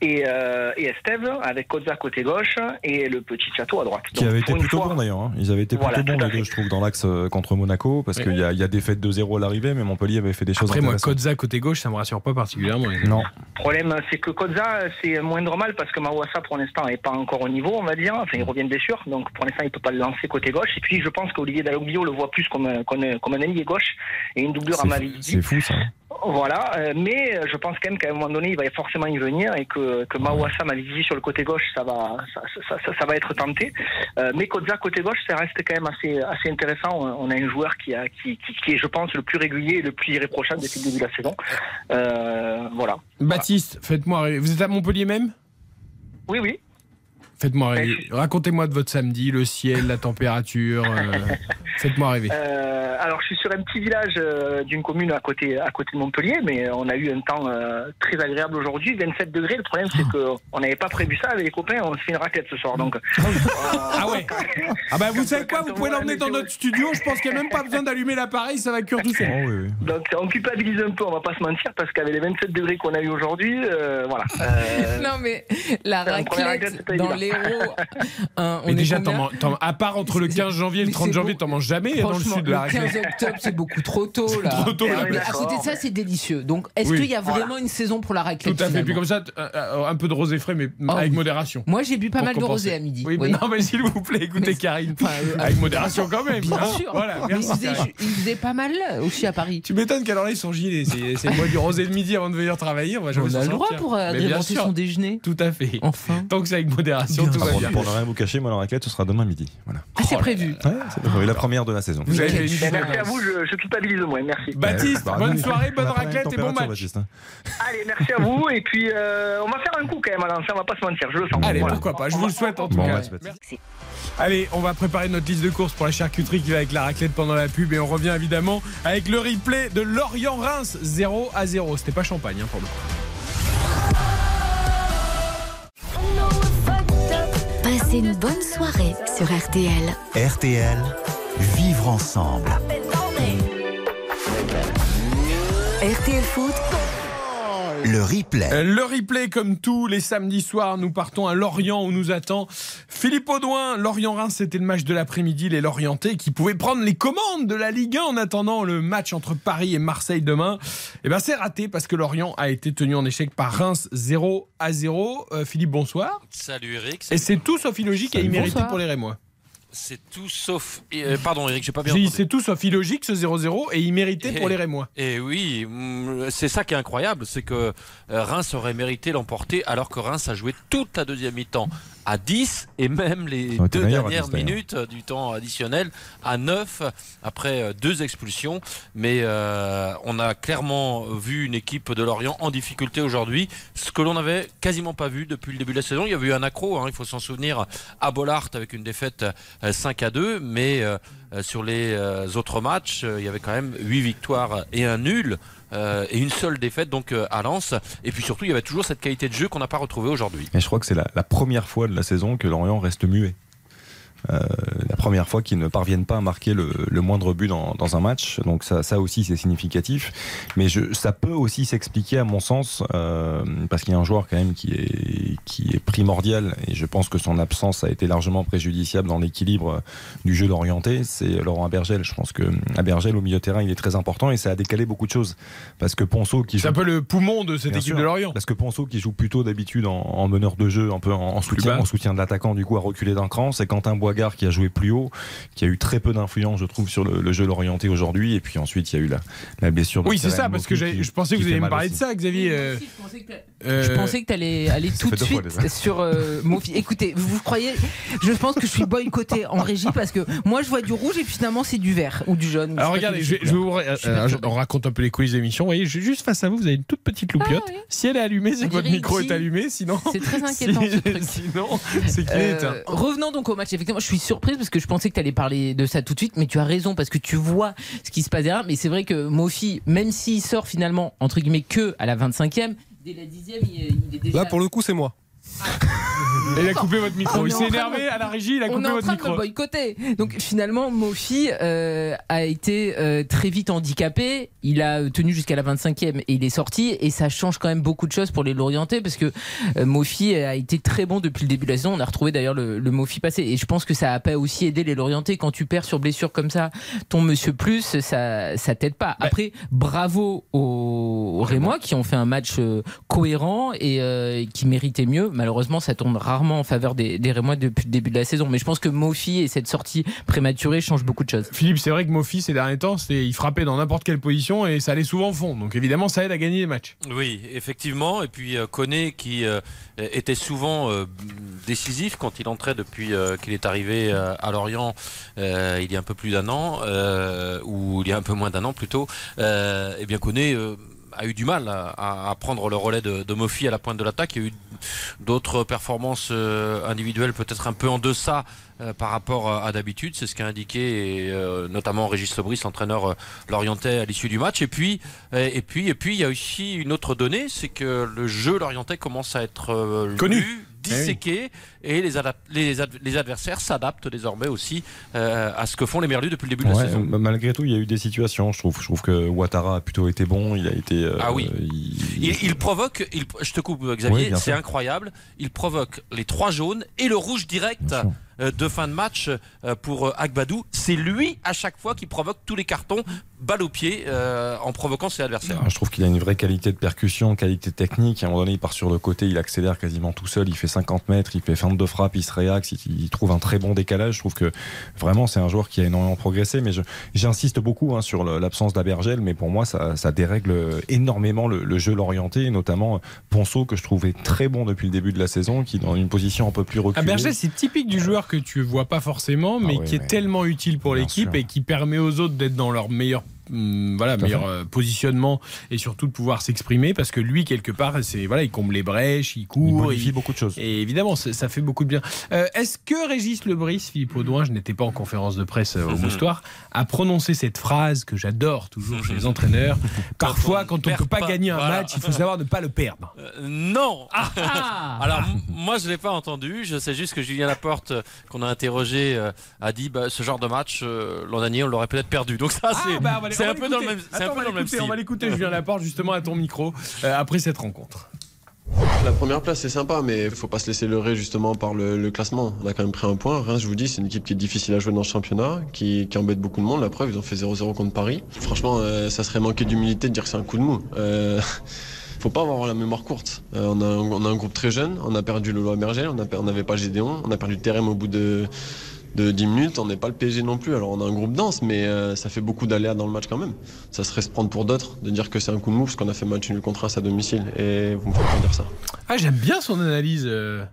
Speaker 8: et, euh, et Estève, avec Kozza côté gauche et le petit château à droite.
Speaker 3: Qui
Speaker 8: Donc,
Speaker 3: avait été plutôt
Speaker 8: fois-
Speaker 3: bon d'ailleurs. hein. Ils avaient été
Speaker 8: Voilà,
Speaker 3: plutôt bons les deux, je trouve, dans l'axe euh, contre Monaco, parce qu'il y, a- il y a des fêtes de zéro à l'arrivée, mais Montpellier avait fait des choses
Speaker 1: Après, moi, côté gauche, ça me rassure pas particulièrement.
Speaker 3: Non,
Speaker 8: Le problème, c'est que Kozza, c'est moindre mal parce que Mawassa, pour l'instant, n'est pas encore au niveau, on va dire. Enfin, il revient de blessure, donc pour l'instant, il peut pas le lancer côté gauche. Et puis, je pense qu'Olivier Dalloglio le voit plus comme, un- comme, un- comme un allié gauche et une doublure à Mavidi.
Speaker 3: c'est fou ça.
Speaker 8: Voilà, euh, mais euh, je pense quand même qu'à un moment donné, il va forcément y venir et que, que Mawassa Malizi sur le côté gauche, ça va, ça, ça, ça, ça va être tenté. Euh, mais Kodza côté gauche, ça reste quand même assez, assez intéressant. On a un joueur qui, a, qui, qui, qui est, je pense, le plus régulier et le plus irréprochable depuis le début de la saison. Euh, voilà.
Speaker 1: Baptiste, faites-moi. Vous êtes à Montpellier même?
Speaker 8: Oui, oui.
Speaker 1: Faites-moi rêver. Racontez-moi de votre samedi, le ciel, la température. euh, Faites-moi rêver.
Speaker 8: Euh, alors, je suis sur un petit village euh, d'une commune à côté, à côté de Montpellier, mais on a eu un temps euh, très agréable aujourd'hui, 27 degrés. Le problème, c'est qu'on n'avait pas prévu ça avec les copains. On se fait une raquette ce soir, donc.
Speaker 1: Ah ouais. Ah bah vous savez quoi, vous pouvez l'emmener dans notre studio. Je pense qu'il n'y a même pas besoin d'allumer l'appareil, ça va cuire tout seul.
Speaker 8: Donc, on culpabilise un peu, on va pas se mentir, parce qu'avec les 27 degrés qu'on a eu aujourd'hui, euh, voilà. Euh,
Speaker 4: Non, mais la
Speaker 8: c'est pas
Speaker 4: dans
Speaker 8: évident.
Speaker 4: hein, on
Speaker 1: Mais
Speaker 4: est
Speaker 1: déjà, à part entre le 15 janvier et le
Speaker 4: mais
Speaker 1: 30
Speaker 4: c'est
Speaker 1: janvier, t'en manges jamais dans le sud de la
Speaker 4: le 15
Speaker 1: raclette.
Speaker 4: octobre, c'est beaucoup trop tôt. Là.
Speaker 1: trop tôt, là.
Speaker 4: Mais à côté de ça, c'est délicieux. Donc, est-ce
Speaker 1: Oui.
Speaker 4: qu'il y a
Speaker 1: Voilà.
Speaker 4: vraiment une saison pour la raclette
Speaker 1: Tout à fait. Puis comme ça, euh, euh, un peu de rosé frais, mais avec
Speaker 4: oui.
Speaker 1: modération.
Speaker 4: Moi, j'ai bu pas mal de rosé à midi.
Speaker 1: Oui, mais non, mais s'il vous plaît, écoutez Karine.
Speaker 4: euh,
Speaker 1: avec modération quand même.
Speaker 4: Bien
Speaker 1: hein.
Speaker 4: sûr. Il, faisait, pas mal là, aussi à Paris.
Speaker 1: Tu m'étonnes qu'elle enlève son gilet. C'est c'est moi du rosé de midi avant de venir travailler. On, va
Speaker 4: a le droit pour agrémenter son déjeuner.
Speaker 1: Tout à fait.
Speaker 4: Enfin.
Speaker 1: Tant que c'est avec modération, Tout va
Speaker 3: Pour,
Speaker 1: bien.
Speaker 3: pour ne rien vous cacher, moi, la raclette, ce sera demain midi. Voilà.
Speaker 4: Ah, c'est prévu.
Speaker 3: Ouais, c'est prévu. la première de la saison.
Speaker 1: Vous avez une
Speaker 8: merci à vous, je, je culpabilise moins, merci.
Speaker 1: Baptiste,
Speaker 3: Bah,
Speaker 1: bonne
Speaker 3: nous,
Speaker 1: soirée,
Speaker 3: on
Speaker 1: bonne raclette et bon match.
Speaker 3: Baptiste, hein.
Speaker 8: Allez, merci à vous, et puis euh, on va faire un coup quand même à l'ancien, on va pas se mentir, je le sens.
Speaker 1: Allez,
Speaker 8: Voilà.
Speaker 1: pourquoi pas, je vous le souhaite en tout
Speaker 3: Bon
Speaker 1: cas. Merci. Allez, on va préparer notre liste de courses pour la charcuterie qui va avec la raclette pendant la pub et on revient évidemment avec le replay de Lorient-Reims 0 à 0. C'était pas champagne hein, pour le
Speaker 9: Passez une bonne soirée sur RTL.
Speaker 10: RTL, vivre ensemble.
Speaker 9: RTL Foot,
Speaker 10: Le replay.
Speaker 1: Euh, Le replay, comme tous les samedis soirs, nous partons à Lorient où nous attend Philippe Audouin. Lorient-Reims, c'était le match de l'après-midi. Les Lorientais qui pouvaient prendre les commandes de la Ligue 1 en attendant le match entre Paris et Marseille demain. Eh ben, c'est raté parce que Lorient a été tenu en échec par Reims 0 à 0. Euh, Philippe, bonsoir.
Speaker 11: Salut Eric.
Speaker 1: Et c'est tout sauf illogique et immérité
Speaker 11: Bonsoir.
Speaker 1: pour les Rémois.
Speaker 11: C'est tout sauf. euh, pardon Eric, j'ai pas bien
Speaker 1: c'est tout sauf illogique ce 0-0 et immérité pour les Rémois.
Speaker 11: Et oui, mm, c'est ça qui est incroyable, c'est que euh, Reims aurait mérité l'emporter alors que Reims a joué toute la deuxième mi-temps à 10 et même les deux dernières
Speaker 3: 10, d'ailleurs.
Speaker 11: minutes euh, du temps additionnel à 9 après euh, deux expulsions. Mais euh, on a clairement vu une équipe de Lorient en difficulté aujourd'hui, ce que l'on n'avait quasiment pas vu depuis le début de la saison. Il y avait eu un accro, hein, il faut s'en souvenir, à Bollard avec une défaite euh, 5 à 2, mais euh, sur les autres matchs, il y avait quand même 8 victoires et un nul. Euh, et une seule défaite donc euh, à Lens et puis surtout il y avait toujours cette qualité de jeu qu'on n'a pas retrouvée aujourd'hui
Speaker 3: Et je crois que c'est la, la première fois de la saison que Lorient reste muet. Euh, la première fois qu'ils ne parviennent pas à marquer le, le moindre but dans, dans un match. Donc ça, ça aussi c'est significatif. Mais je, ça peut aussi s'expliquer à mon sens euh, parce qu'il y a un joueur quand même qui est, qui est primordial et je pense que son absence a été largement préjudiciable dans l'équilibre du jeu d'orienté. C'est Laurent Abergel. Je pense que Abergel au milieu de terrain il est très important et ça a décalé beaucoup de choses parce que Ponceau qui
Speaker 1: C'est
Speaker 3: joue
Speaker 1: un peu le poumon de cette
Speaker 3: Bien
Speaker 1: équipe
Speaker 3: sûr.
Speaker 1: de Lorient.
Speaker 3: parce que Ponceau, qui joue plutôt d'habitude en, en meneur de jeu, un peu en, en soutien, en soutien de l'attaquant, du coup, a reculé d'un cran. C'est Quentin Boigard qui a joué plus haut, qui a eu très peu d'influence, je trouve, sur le, le jeu l'orienté aujourd'hui. Et puis ensuite, il y a eu la, la blessure de
Speaker 1: Oui, c'est ça, parce que
Speaker 3: qui-
Speaker 1: je pensais que vous alliez me
Speaker 3: mal
Speaker 1: parler de
Speaker 3: aussi.
Speaker 1: ça, Xavier. Euh,
Speaker 4: Je
Speaker 1: euh,
Speaker 4: pensais que tu allais aller tout de
Speaker 3: fois,
Speaker 4: suite sur euh, mon fils. Écoutez, vous croyez Je pense que je suis boycotté en régie parce que moi je vois du rouge et finalement c'est du vert ou du jaune.
Speaker 1: Alors regardez, je vais, je vais vous, euh,
Speaker 4: Je
Speaker 1: euh, on raconte un peu les coulisses d'émission. Vous voyez, juste face à vous, vous avez une toute petite loupiote.
Speaker 4: Ah oui.
Speaker 1: Si elle est allumée, c'est
Speaker 4: On
Speaker 1: que votre micro est allumé. Sinon,
Speaker 4: C'est très inquiétant,
Speaker 1: si-
Speaker 4: ce truc.
Speaker 1: sinon, c'est qu'il est
Speaker 4: Euh,
Speaker 1: éteint.
Speaker 4: revenons donc au match. Effectivement, je suis surprise parce que je pensais que tu allais parler de ça tout de suite, mais tu as raison parce que tu vois ce qui se passe derrière. Mais c'est vrai que Mofi, même s'il sort finalement entre guillemets que à la 25e, dès la 10e, il, il est déjà.
Speaker 12: Là, pour le coup, c'est moi.
Speaker 1: Il a coupé votre micro.
Speaker 4: On
Speaker 1: Il
Speaker 4: est
Speaker 1: s'est énervé
Speaker 4: de-
Speaker 1: à la régie, il a
Speaker 4: on
Speaker 1: coupé
Speaker 4: est en
Speaker 1: votre
Speaker 4: train de
Speaker 1: micro.
Speaker 4: boycotter. Donc finalement, Mofi euh, a été euh, très vite handicapé. Il a tenu jusqu'à la 25e et il est sorti. Et ça change quand même beaucoup de choses pour les Lorientais parce que euh, Mofi a été très bon depuis le début de la saison. On a retrouvé d'ailleurs le, le Mofi passé. Et je pense que ça a pas aussi aidé les Lorientais. Quand tu perds sur blessure comme ça, ton Monsieur Plus, ça, ça t'aide pas. Après, bravo aux, aux Rémois qui ont fait un match euh, cohérent et euh, qui méritaient mieux. malheureusement, ça tourne rarement en faveur des, des Rémois depuis le début de la saison. Mais je pense que Mofi et cette sortie prématurée changent beaucoup de choses.
Speaker 1: Philippe, c'est vrai que Mofi, ces derniers temps, il frappait dans n'importe quelle position et ça allait souvent au fond. Donc évidemment, ça aide à gagner les matchs.
Speaker 11: Oui, effectivement. Et puis euh, Koné qui euh, était souvent euh, décisif quand il entrait depuis euh, qu'il est arrivé euh, à Lorient euh, il y a un peu plus d'un an, euh, ou il y a un peu moins d'un an plutôt. Euh, et bien Koné euh, a eu du mal à, prendre le relais de, de Mofi à la pointe de l'attaque. Il y a eu d'autres performances euh, individuelles peut-être un peu en deçà euh, par rapport à, à d'habitude. C'est ce qu'a indiqué et, euh, notamment Régis Lebris, l'entraîneur euh, lorientais à l'issue du match. Et puis, et, et puis, et puis, il y a aussi une autre donnée, c'est que le jeu lorientais commence à être euh,
Speaker 1: Connu.
Speaker 11: lu, disséqué, et les, adap- les, ad- les adversaires s'adaptent désormais aussi euh, à ce que font les Merlus depuis le début de la saison.
Speaker 3: m- malgré tout, il y a eu des situations. Je trouve, je trouve que Ouattara a plutôt été bon. Il a été. euh,
Speaker 11: Ah oui.
Speaker 3: il-
Speaker 11: Il, il provoque, il- je te coupe Xavier, c'est incroyable. Il provoque les trois jaunes et le rouge direct euh, de fin de match pour Agbadou. C'est lui à chaque fois qui provoque tous les cartons, balle au pied, euh, en provoquant ses adversaires.
Speaker 3: Je trouve qu'il a une vraie qualité de percussion, qualité technique. À un moment donné, il part sur le côté, il accélère quasiment tout seul. Il fait 50 mètres, il fait de frappe, il se réaxe, il, il trouve un très bon décalage. Je trouve que vraiment, c'est un joueur qui a énormément progressé. Mais j'insiste beaucoup hein, sur l'absence d'Abergel. Mais pour moi, ça, ça dérègle énormément le, le jeu l'orienté, notamment Ponceau, que je trouvais très bon depuis le début de la saison, qui est dans une position un peu plus reculée.
Speaker 1: Berger, c'est typique du joueur que tu vois pas forcément, mais
Speaker 3: Ah
Speaker 1: qui est
Speaker 3: mais-
Speaker 1: tellement utile pour l'équipe et qui permet aux autres d'être dans leur meilleur. Hum, Voilà, meilleur
Speaker 3: fait.
Speaker 1: euh, positionnement et surtout de pouvoir s'exprimer parce que lui, quelque part, c'est voilà, il comble les brèches, il court, il-
Speaker 3: beaucoup de choses.
Speaker 1: et évidemment, ça, ça fait beaucoup de bien. Euh, Est-ce que Régis Lebris, Philippe Audouin, je n'étais pas en conférence de presse euh, au Moustoir, a prononcé cette phrase que j'adore toujours chez les entraîneurs Parfois, quand on ne peut pas,
Speaker 11: pas,
Speaker 1: gagner un
Speaker 11: voilà.
Speaker 1: match, il faut savoir ne pas le perdre.
Speaker 11: Euh, non
Speaker 4: Ah
Speaker 11: Alors m- moi je l'ai pas entendu, je sais juste que Julien Laporte qu'on a interrogé a dit bah, ce genre de match euh, l'an dernier on l'aurait peut-être perdu. Donc ça c'est
Speaker 1: Ah, bah,
Speaker 11: c'est
Speaker 1: on va
Speaker 11: un peu dans le
Speaker 1: l'écouter.
Speaker 11: même c'est un
Speaker 1: Attends,
Speaker 11: peu
Speaker 1: on va
Speaker 11: dans le même
Speaker 1: l'écouter,
Speaker 11: style.
Speaker 1: On va l'écouter, Julien Laporte, justement à ton micro, euh, après cette rencontre.
Speaker 12: La première place c'est sympa mais il faut pas se laisser leurrer justement par le, le classement. On a quand même pris un point. Reims, je vous dis, c'est une équipe qui est difficile à jouer dans le championnat, qui, qui embête beaucoup de monde. La preuve, ils ont fait 0-0 contre Paris. Franchement, euh, ça serait manquer d'humilité de dire que c'est un coup de mou. Euh, faut pas avoir la mémoire courte. Euh, on, a, un- on a un groupe très jeune, on a perdu Lolo Mergel, on n'avait pas Gédéon, on a perdu Terem au bout de, de 10 minutes, on n'est pas le PSG non plus. Alors on a un groupe dense, mais euh, ça fait beaucoup d'aléas dans le match quand même. Ça serait se prendre pour d'autres de dire que c'est un coup de mou parce qu'on a fait match nul contre Reims à domicile. Et vous me faites pas dire ça.
Speaker 1: Ah, j'aime bien son analyse euh,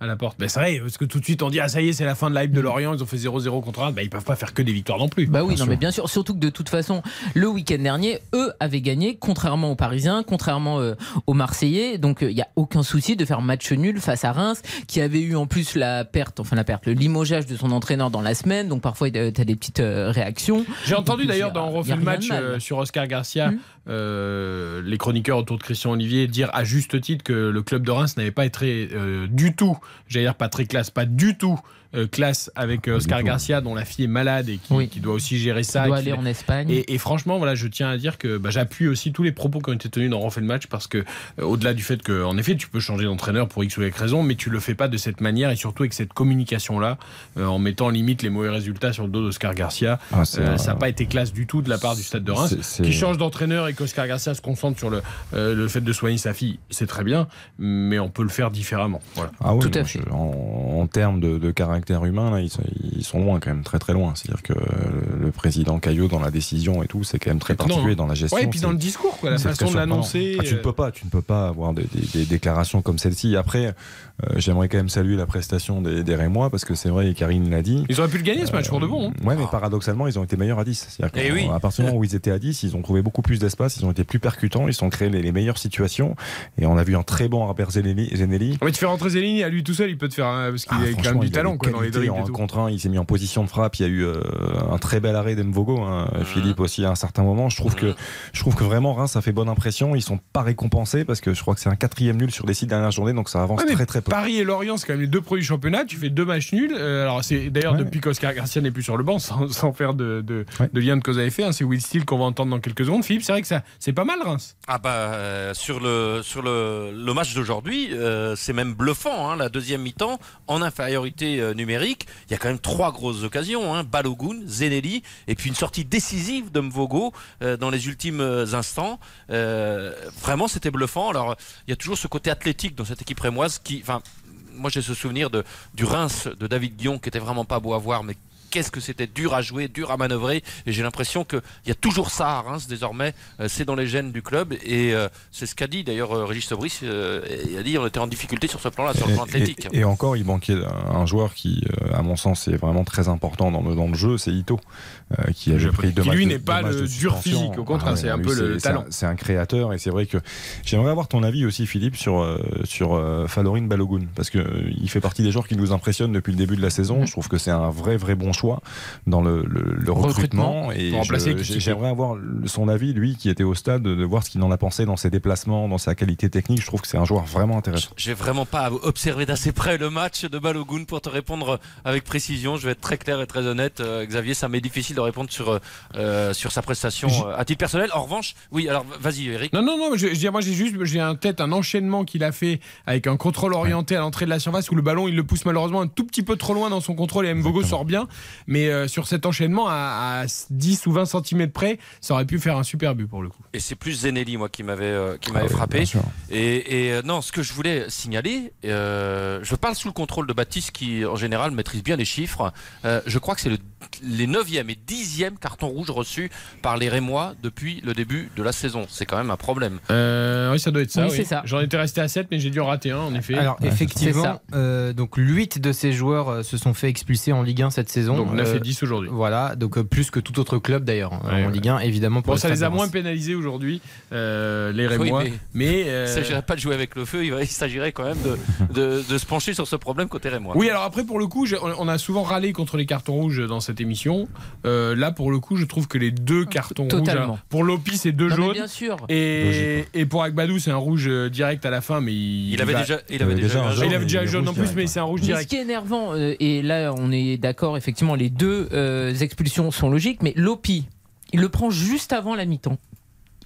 Speaker 1: à la porte. Ben, c'est vrai, parce que tout de suite on dit Ah, ça y est, c'est la fin de la hype de Lorient, ils ont fait 0-0 contre Reims. Ben, ils peuvent pas faire que des victoires non plus.
Speaker 4: Bah oui,
Speaker 3: Bien
Speaker 4: non
Speaker 3: sûr.
Speaker 4: mais bien sûr, surtout que de toute façon, le week-end dernier, eux avaient gagné, contrairement aux Parisiens, contrairement euh, aux Marseillais. Donc il n'y a aucun souci de faire match nul face à Reims, qui avait eu en plus la perte, enfin la perte, le limogeage de son entraîneur dans la semaine. Donc parfois tu as des petites euh, réactions.
Speaker 1: J'ai entendu d'ailleurs dans On refait le match euh, sur Oscar Garcia,
Speaker 4: Mhm.
Speaker 1: Euh, les chroniqueurs autour de Christian Olivier dire à juste titre que le club de Reims n'avait pas été euh, du tout, j'allais dire pas très classe, pas du tout euh, classe avec euh, Oscar
Speaker 3: tout.
Speaker 1: Garcia dont la fille est malade et qui,
Speaker 4: Oui.
Speaker 1: qui doit aussi gérer
Speaker 4: Ça
Speaker 1: ça.
Speaker 4: doit aller en Espagne.
Speaker 1: Et, et franchement, voilà, je tiens à dire que bah, j'appuie aussi tous les propos qui ont été tenus dans Refait le match parce que, euh, au-delà du fait que, en effet, tu peux changer d'entraîneur pour X ou Y raison, mais tu le fais pas de cette manière et surtout avec cette communication-là, euh, en mettant limite les mauvais résultats sur le dos d'Oscar Garcia.
Speaker 3: Ah,
Speaker 1: Euh, ça n'a pas été classe du tout de la part du Stade de Reims. Qui change d'entraîneur et qu'Oscar Garcia se concentre sur le, euh, le fait de soigner sa fille, c'est très bien, mais on peut le faire différemment. Voilà.
Speaker 3: Ah oui,
Speaker 4: Tout à fait.
Speaker 3: je- en, en termes de, de caractère humain, là, ils, sont, ils sont loin quand même, très très loin. C'est-à-dire que le président Caillot dans la décision et tout, c'est quand même très particulier
Speaker 1: hein.
Speaker 3: dans la gestion.
Speaker 1: Ouais, et puis dans le discours, quoi, la façon de l'annoncer.
Speaker 3: Ah, tu ne
Speaker 1: euh,
Speaker 3: peux pas, tu ne peux pas avoir des, des- des déclarations comme celle-ci. Après, euh, j'aimerais quand même saluer la prestation des, des Rémois parce que c'est vrai, et Karine l'a dit.
Speaker 1: Ils auraient pu le gagner ce match pour de bon. hein.
Speaker 3: Ouais, mais paradoxalement, ils ont été meilleurs à 10. C'est-à-dire
Speaker 11: Eh
Speaker 3: qu'à-
Speaker 11: oui.
Speaker 3: à partir du moment où ils étaient à 10, ils ont trouvé beaucoup plus d'espace, ils ont été plus percutants, ils ont créé les, les meilleures situations. Et on a vu un très bon Robert Zenelli. Zenelli.
Speaker 1: Ouais, tu fais rentrer Zellini à lui tout seul, il peut te faire un- parce qu'il
Speaker 3: Ah,
Speaker 1: a quand même du talent quoi, dans les dribbles
Speaker 3: en contre un, il s'est mis en position de frappe. Il y a eu euh, un très bel arrêt d'Emvogo, hein,
Speaker 1: Mmh.
Speaker 3: Philippe aussi à un certain moment. Je trouve que je trouve que vraiment Reims ça fait bonne impression. Ils sont pas récompensés parce que je crois que c'est un quatrième nul sur les six dernières journées, donc ça avance
Speaker 1: Ouais,
Speaker 3: très très peu.
Speaker 1: Paris et Lorient, c'est quand même les deux premiers championnats. Tu fais deux matchs nuls. Euh, alors, c'est d'ailleurs
Speaker 3: Ouais.
Speaker 1: depuis qu'Oscar Garcia n'est plus sur le banc, sans, sans faire de, de,
Speaker 3: Ouais.
Speaker 1: de lien de cause à effet. hein, c'est Will Steele qu'on va entendre dans quelques secondes. Philippe, c'est vrai que ça, c'est pas mal, Reims.
Speaker 11: Ah bah euh, sur le sur le, le match d'aujourd'hui, euh, c'est même bluffant. hein, la deuxième mi-temps en infériorité euh, numérique. Il y a quand même trois grosses occasions. Hein. Balogun, Zenelli, et puis une sortie décisive de Mvogo euh, dans les ultimes euh, instants. Euh, vraiment, c'était bluffant. Alors, il y a toujours ce côté athlétique dans cette équipe rémoise qui, enfin, moi j'ai ce souvenir du Reims de David Guillon qui était vraiment pas beau à voir, mais qu'est-ce que c'était dur à jouer, dur à manœuvrer. Et j'ai l'impression qu'il y a toujours ça à Reims désormais. Euh, c'est dans les gènes du club. Et euh, c'est ce qu'a dit d'ailleurs euh, Régis Sobris. il a dit on était en difficulté sur ce plan-là, sur le plan athlétique.
Speaker 3: Et, et encore, il manquait un, joueur qui, euh, à mon sens, est vraiment très important dans le, dans le jeu, c'est Ito. euh, qui avait pris deux
Speaker 1: Qui,
Speaker 3: matchs
Speaker 1: lui n'est pas le dur physique, au contraire,
Speaker 3: Ah ouais,
Speaker 1: c'est un peu le
Speaker 3: c'est- c'est un-
Speaker 1: talent.
Speaker 3: C'est un créateur et c'est vrai que j'aimerais avoir ton avis aussi, Philippe, sur, sur euh, Falorin Balogun parce que euh, il fait partie des joueurs qui nous impressionnent depuis le début de la saison. Je trouve que c'est un vrai, vrai bon choix dans le, le- le recrutement.
Speaker 1: Recrutement.
Speaker 3: Et je- j'aimerais avoir son avis, lui, qui était au stade, de, voir ce qu'il en a pensé dans ses déplacements, dans sa qualité technique. Je trouve que c'est un joueur vraiment intéressant.
Speaker 11: J'ai vraiment pas observé d'assez près le match de Balogun pour te répondre avec précision. Je vais être très clair et très honnête, euh, Xavier. Ça m'est difficile de répondre sur euh, sur sa prestation euh, à titre personnel. En revanche, oui. Alors vas-y, Eric.
Speaker 1: Non, non, non, je, je veux dire, moi j'ai juste j'ai en tête un enchaînement qu'il a fait avec un contrôle orienté à l'entrée de la surface où le ballon il le pousse malheureusement un tout petit peu trop loin dans son contrôle et Mvogo sort bien. Mais euh, sur cet enchaînement à, à 10 ou 20 cm près, ça aurait pu faire un super but pour le coup.
Speaker 11: Et c'est plus Zenelli, moi, qui m'avait euh, qui m'avait
Speaker 3: Ah oui,
Speaker 11: frappé. Et, et, euh, non, ce que je voulais signaler, euh, je parle sous le contrôle de Baptiste, qui en général maîtrise bien les chiffres. Euh, je crois que c'est le, les 9e et 10e cartons rouges reçus par les Rémois depuis le début de la saison. C'est quand même un problème.
Speaker 1: Euh, oui, ça doit être ça.
Speaker 4: Oui,
Speaker 1: oui.
Speaker 4: c'est ça.
Speaker 1: J'en étais resté à 7, mais j'ai dû en rater un en effet.
Speaker 5: Alors effectivement, euh, donc 8 de ces joueurs se sont fait expulser en Ligue 1 cette saison.
Speaker 1: Donc 9
Speaker 5: Euh,
Speaker 1: et 10 aujourd'hui.
Speaker 5: Voilà, donc euh, plus que tout autre club d'ailleurs hein,
Speaker 1: Ouais,
Speaker 5: en
Speaker 1: ouais.
Speaker 5: Ligue 1 évidemment. Pour
Speaker 1: Bon,
Speaker 5: le
Speaker 1: ça les a moins pénalisés aujourd'hui, euh, les
Speaker 11: Oui,
Speaker 1: Rémois.
Speaker 11: mais-
Speaker 1: mais
Speaker 11: Il
Speaker 1: euh,
Speaker 11: ne s'agirait pas de jouer avec le feu, il, s'agirait quand même de, de, de se pencher sur ce problème côté Rémois.
Speaker 1: Oui, alors après, pour le coup, on a souvent râlé contre les cartons rouges dans cette émission. Euh, là, pour le coup, je trouve que les deux cartons
Speaker 4: Totalement.
Speaker 1: rouges, pour Lopi, c'est deux
Speaker 4: Non,
Speaker 1: jaunes.
Speaker 4: bien sûr.
Speaker 1: Et, et pour Agbadou, c'est un rouge euh, direct à la fin, mais il,
Speaker 11: Il avait
Speaker 1: va-
Speaker 11: déjà, il avait déjà,
Speaker 3: un
Speaker 11: un
Speaker 1: il
Speaker 3: jaune,
Speaker 1: avait déjà un jaune en plus,
Speaker 3: direct,
Speaker 1: mais c'est un rouge
Speaker 4: Mais ce
Speaker 1: direct.
Speaker 4: qui est énervant, euh, et là on est d'accord, effectivement, les deux euh, expulsions sont logiques, mais Lopi, il le prend juste avant la mi-temps.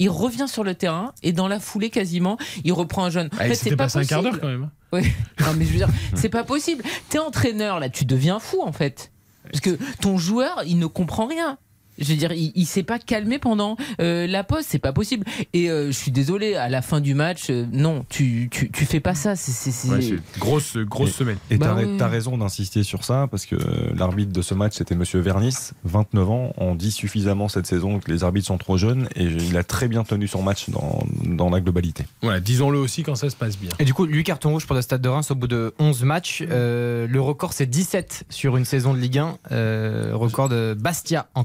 Speaker 4: Il revient sur le terrain et dans la foulée quasiment, il reprend un jeune. En
Speaker 1: Ah,
Speaker 4: fait, c'est pas
Speaker 1: passé un quart d'heure quand même. hein.
Speaker 4: Ouais. Non, mais je veux dire, c'est pas possible. T'es entraîneur là, tu deviens fou en fait. Parce que ton joueur, il ne comprend rien. Je veux dire, il, il s'est pas calmé pendant euh, la pause, c'est pas possible. Et euh, je suis désolé, à la fin du match, euh, non, tu, tu, tu fais pas ça. C'est,
Speaker 1: Ouais, grosse, grosse semaine.
Speaker 3: Et
Speaker 4: Bah
Speaker 3: t'as
Speaker 4: oui.
Speaker 3: t'as raison d'insister sur ça parce que l'arbitre de ce match c'était Monsieur Vernis, 29 ans. On dit suffisamment cette saison que les arbitres sont trop jeunes et il a très bien tenu son match dans, dans la globalité.
Speaker 1: Voilà, disons-le aussi quand ça se passe bien.
Speaker 5: Et du coup, 8 cartons rouges pour le Stade de Reims au bout de 11 matchs. Euh, le record, c'est 17 sur une saison de Ligue 1. Euh, record de Bastia en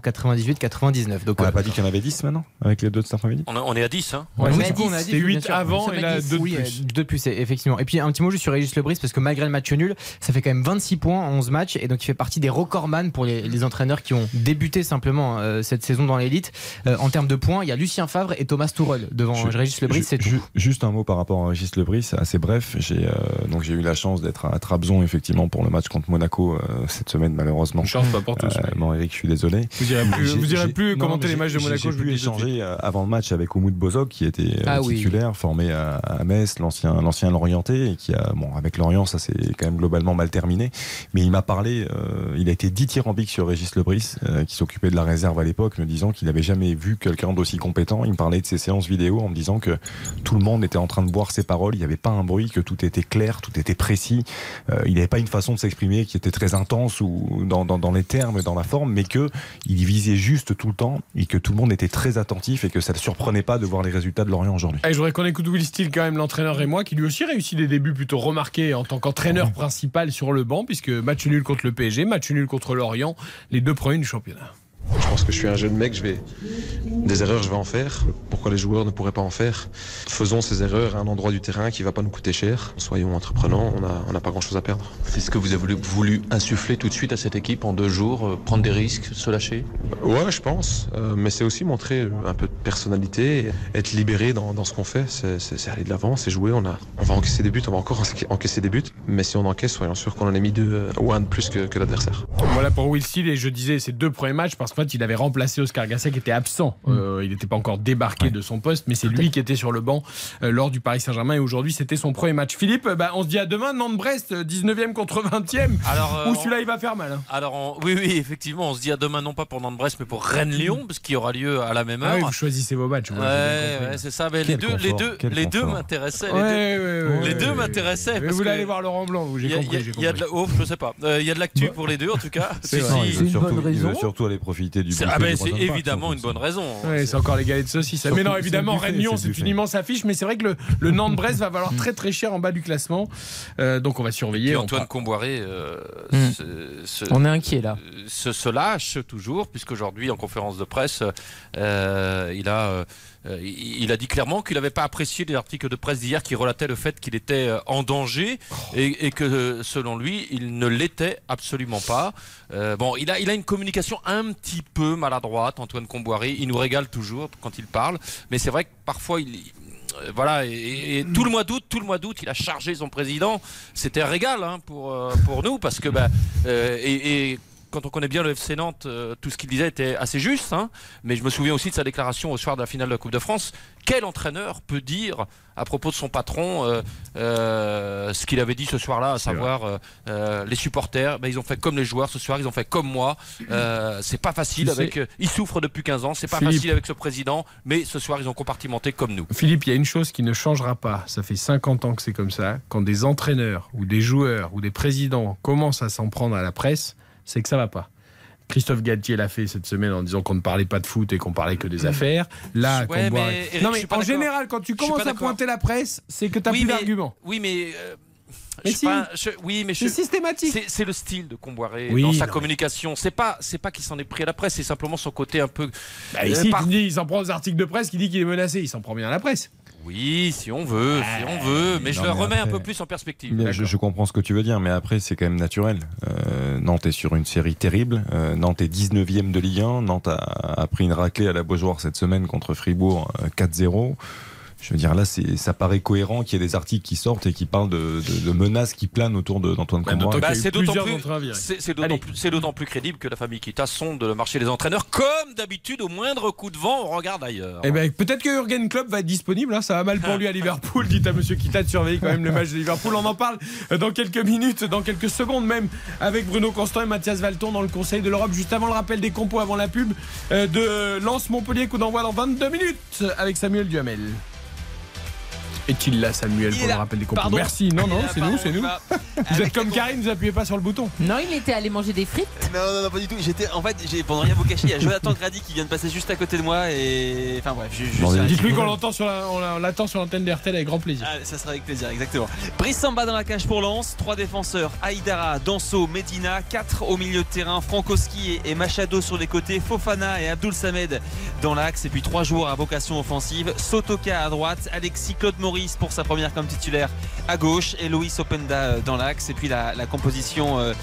Speaker 5: 98-99. Donc,
Speaker 3: On
Speaker 5: euh,
Speaker 3: n'a pas dit qu'il y en avait 10 maintenant avec les deux de cet après-midi
Speaker 11: On, on est à 10, hein
Speaker 5: Ouais,
Speaker 4: On est à
Speaker 5: du coup,
Speaker 4: 10,
Speaker 5: on a dit,
Speaker 1: C'était
Speaker 5: bien
Speaker 1: 8
Speaker 5: sûr.
Speaker 1: avant et là
Speaker 4: 10,
Speaker 1: 2 de
Speaker 5: Oui,
Speaker 1: plus.
Speaker 5: euh, deux de plus, effectivement. Et puis un petit mot juste sur Régis Lebris, parce que malgré le match nul, ça fait quand même 26 points en 11 matchs, et donc il fait partie des recordman pour les, les entraîneurs qui ont débuté simplement euh, cette saison dans l'élite. Euh, en termes de points, il y a Lucien Favre et Thomas Tourelle devant
Speaker 3: Je-
Speaker 5: Régis Lebris, c'est tout.
Speaker 3: ju- Juste un mot par rapport à Régis Lebris, assez bref. J'ai euh, donc j'ai eu la chance d'être à Trabzon effectivement pour le match contre Monaco euh, cette semaine malheureusement.
Speaker 1: Chance, pas pour tous.
Speaker 3: Euh,
Speaker 1: mais
Speaker 3: bon Eric, je suis désolé.
Speaker 1: Vous irez plus, vous irez plus commenter les matchs de Monaco.
Speaker 3: J'ai
Speaker 1: je
Speaker 3: pu échanger euh, avant le match avec Oumoud Bozok qui était euh,
Speaker 4: Ah oui.
Speaker 3: titulaire, formé à, à Metz, l'ancien l'ancien Lorientais et qui a bon avec Lorient ça s'est quand même globalement mal terminé. Mais il m'a parlé, euh, il a été dithyrambique sur Régis Lebris euh, qui s'occupait de la réserve à l'époque, me disant qu'il n'avait jamais vu quelqu'un d'aussi compétent. Il me parlait de ses séances vidéo en me disant que tout le monde était en train de boire ses paroles, il n'y avait pas un bruit, que tout était clair, tout était précis. Euh, il n'avait pas une façon de s'exprimer qui était très intense ou dans, dans, dans les termes, dans la forme, mais que il visait juste tout le temps et que tout le monde était très attentif et que ça ne surprenait pas de voir les résultats de Lorient aujourd'hui.
Speaker 1: Je voudrais qu'on écoute Will Steele, quand même, l'entraîneur et moi, qui lui aussi réussit des débuts plutôt remarqués en tant qu'entraîneur principal sur le banc, puisque match nul contre le PSG, match nul contre l'Orient, les deux premiers du championnat.
Speaker 12: Je pense que je suis un jeune mec, je vais des erreurs, je vais en faire. Pourquoi les joueurs ne pourraient pas en faire? Faisons ces erreurs à un endroit du terrain qui va pas nous coûter cher. Soyons entreprenants, on n'a on pas grand-chose à perdre.
Speaker 13: C'est ce que vous avez voulu, voulu insuffler tout de suite à cette équipe en deux jours, euh, prendre des risques, se lâcher?
Speaker 12: Ouais, je pense. Euh, mais c'est aussi montrer un peu de personnalité, être libéré dans, dans ce qu'on fait. C'est- aller de l'avant, c'est jouer. On, a, on va encaisser des buts, on va encore encaisser des buts. Mais si on encaisse, soyons sûrs qu'on en a mis deux euh, ou un de plus que, que l'adversaire.
Speaker 1: Voilà pour Will Steele, et je disais ses deux premiers matchs, parce qu'en fait, il avait remplacé Oscar Gasset qui était absent.
Speaker 4: Mm.
Speaker 1: Euh, il n'était pas encore débarqué de son poste, mais c'est lui qui était sur le banc euh, lors du Paris Saint-Germain et aujourd'hui c'était son premier match. Philippe, euh, bah, on se dit à demain, Nantes-Brest, euh, 19e contre 20e.
Speaker 11: Alors, euh,
Speaker 1: Où
Speaker 11: on-
Speaker 1: celui-là il va faire mal. hein.
Speaker 11: Alors, on- oui, oui, effectivement, on se dit à demain, non pas pour Nantes-Brest, mais pour Rennes-Lyon, parce qu'il y aura lieu à la même
Speaker 1: Ah
Speaker 11: heure.
Speaker 1: oui, vous choisissez vos matchs.
Speaker 11: Ouais, c'est ça. Mais les deux, les
Speaker 1: confort,
Speaker 11: deux, les deux m'intéressaient. Les deux,
Speaker 1: ouais, ouais,
Speaker 11: les deux
Speaker 1: ouais,
Speaker 11: m'intéressaient.
Speaker 1: Mais
Speaker 11: parce
Speaker 1: vous
Speaker 11: que
Speaker 1: allez voir Laurent Blanc, vous, j'ai
Speaker 11: il y a-
Speaker 1: compris.
Speaker 11: il y a- de la-
Speaker 1: compris.
Speaker 11: oh, je sais pas. Euh, Il y a de l'actu pour les deux, en tout cas.
Speaker 1: C'est
Speaker 3: surtout- Il veut surtout aller profiter du
Speaker 11: C'est-
Speaker 3: buffet
Speaker 11: ah ben, c'est
Speaker 3: Park,
Speaker 11: évidemment une bonne raison.
Speaker 1: Ouais, c'est encore les galettes de saucisses.
Speaker 3: Surtout,
Speaker 1: mais non, évidemment, Rennes-Lyon,
Speaker 3: c'est
Speaker 1: une immense affiche. Mais c'est vrai que le, le Nantes-Brest va valoir très très cher en bas du classement. Euh, donc on va surveiller.
Speaker 11: Et
Speaker 1: on
Speaker 11: Antoine
Speaker 1: par-
Speaker 11: Comboiré euh,
Speaker 4: Hmm. On est inquiet là.
Speaker 11: se, se lâche toujours, puisqu'aujourd'hui, en conférence de presse, euh, il, a, il il a dit clairement qu'il n'avait pas apprécié les articles de presse d'hier qui relataient le fait qu'il était euh, en danger et, que, euh, selon lui, il ne l'était absolument pas. Euh, bon, il a, une communication un petit peu maladroite, Antoine Comboiré. Il nous régale toujours quand il parle, mais c'est vrai que parfois, il. euh, Voilà, et, tout le mois d'août, tout le mois d'août, il a chargé son président. C'était un régal hein, pour, euh, nous parce que euh, et quand on connaît bien le FC Nantes, euh, tout ce qu'il disait était assez juste. hein. mais je me souviens aussi de sa déclaration au soir de la finale de la Coupe de France. Quel entraîneur peut dire à propos de son patron euh, euh, ce qu'il avait dit ce soir-là, à savoir les supporters, ben, ils ont fait comme les joueurs ce soir, ils ont fait comme moi. C'est pas facile avec. ils souffrent depuis 15 ans, c'est pas
Speaker 1: Philippe.
Speaker 11: facile avec ce président, mais ce soir ils ont compartimenté comme nous.
Speaker 1: Philippe, il y a une chose qui ne changera pas. Ça fait 50 ans que c'est comme ça. Quand des entraîneurs ou des joueurs ou des présidents commencent à s'en prendre à la presse, c'est que ça va pas. Christophe Galtier l'a fait cette semaine en disant qu'on ne parlait pas de foot et qu'on parlait que des affaires. Là,
Speaker 11: Ouais,
Speaker 1: boit-
Speaker 11: mais Eric,
Speaker 1: non mais en général, quand tu commences à pointer la presse, c'est que tu n'as
Speaker 11: Oui,
Speaker 1: plus d'arguments.
Speaker 11: Oui, mais. euh,
Speaker 1: Mais
Speaker 11: je
Speaker 1: si.
Speaker 11: pas, je- oui, mais
Speaker 1: C'est systématique.
Speaker 11: C'est, le style de Comboiré
Speaker 1: Oui,
Speaker 11: dans sa communication. C'est pas, c'est pas qu'il s'en est pris à la presse, c'est simplement son côté un peu.
Speaker 1: Bah,
Speaker 11: Euh,
Speaker 1: ici,
Speaker 11: par-
Speaker 1: dis, il s'en prend aux articles de presse qui dit qu'il est menacé. Il s'en prend bien à la presse.
Speaker 11: Oui, si on veut, si on veut, mais je le remets un peu plus en perspective.
Speaker 3: Je, je comprends ce que tu veux dire, mais après, c'est quand même naturel. Euh, Nantes est sur une série terrible. Euh, Nantes est 19e de Ligue 1. Nantes a, a pris une raclée à la Beaujoire cette semaine contre Fribourg euh, 4-0. Je veux dire, là, c'est, ça paraît cohérent qu'il y ait des articles qui sortent et qui parlent de, de- de menaces qui planent autour de, d'Antoine Comboiré.
Speaker 11: Bah, c'est d'autant plus, crédible que la famille Kita sonde le marché des entraîneurs. Comme d'habitude, au moindre coup de vent, on regarde ailleurs.
Speaker 1: Eh ben, peut-être que Jurgen Klopp va être disponible. hein. Ça va mal pour lui à Liverpool. Dites à Monsieur Kita de surveiller quand même le match de Liverpool. On en parle dans quelques minutes, dans quelques secondes même, avec Bruno Constant et Mathias Valton dans le Conseil de l'Europe. Juste avant le rappel des compos, avant la pub euh, de Lance Montpellier, coup d'envoi dans 22 minutes avec Samuel Duhamel. Est-il là, Samuel,
Speaker 4: Il
Speaker 1: pour le rappel des compos
Speaker 4: Pardon.
Speaker 1: Merci. Non, non, c'est nous, c'est nous. Vous êtes comme Karine, vous appuyez pas sur le bouton.
Speaker 4: Non, il était allé manger des frites.
Speaker 2: Non, non, non, pas du tout. J'étais, en fait, j'ai, pendant rien vous cacher, il y a Jonathan Grady qui vient de passer juste à côté de moi et. Enfin bref, je, je- ça-
Speaker 1: Dites-lui qu'on l'entend sur la- on la- on l'attend sur l'antenne d'RTL avec grand plaisir.
Speaker 2: Ah, ça sera avec plaisir, exactement. Brice Samba dans la cage pour Lens, trois défenseurs, Aïdara, Danso, Medina, quatre au milieu de terrain, Frankowski et, et Machado sur les côtés, Fofana et Abdul Samed dans l'axe, et puis trois joueurs à vocation offensive, Sotoka à droite, Alexis Claude Maurice pour sa première comme titulaire à gauche, et Loïs Openda euh, dans l'axe, et puis la, la composition euh,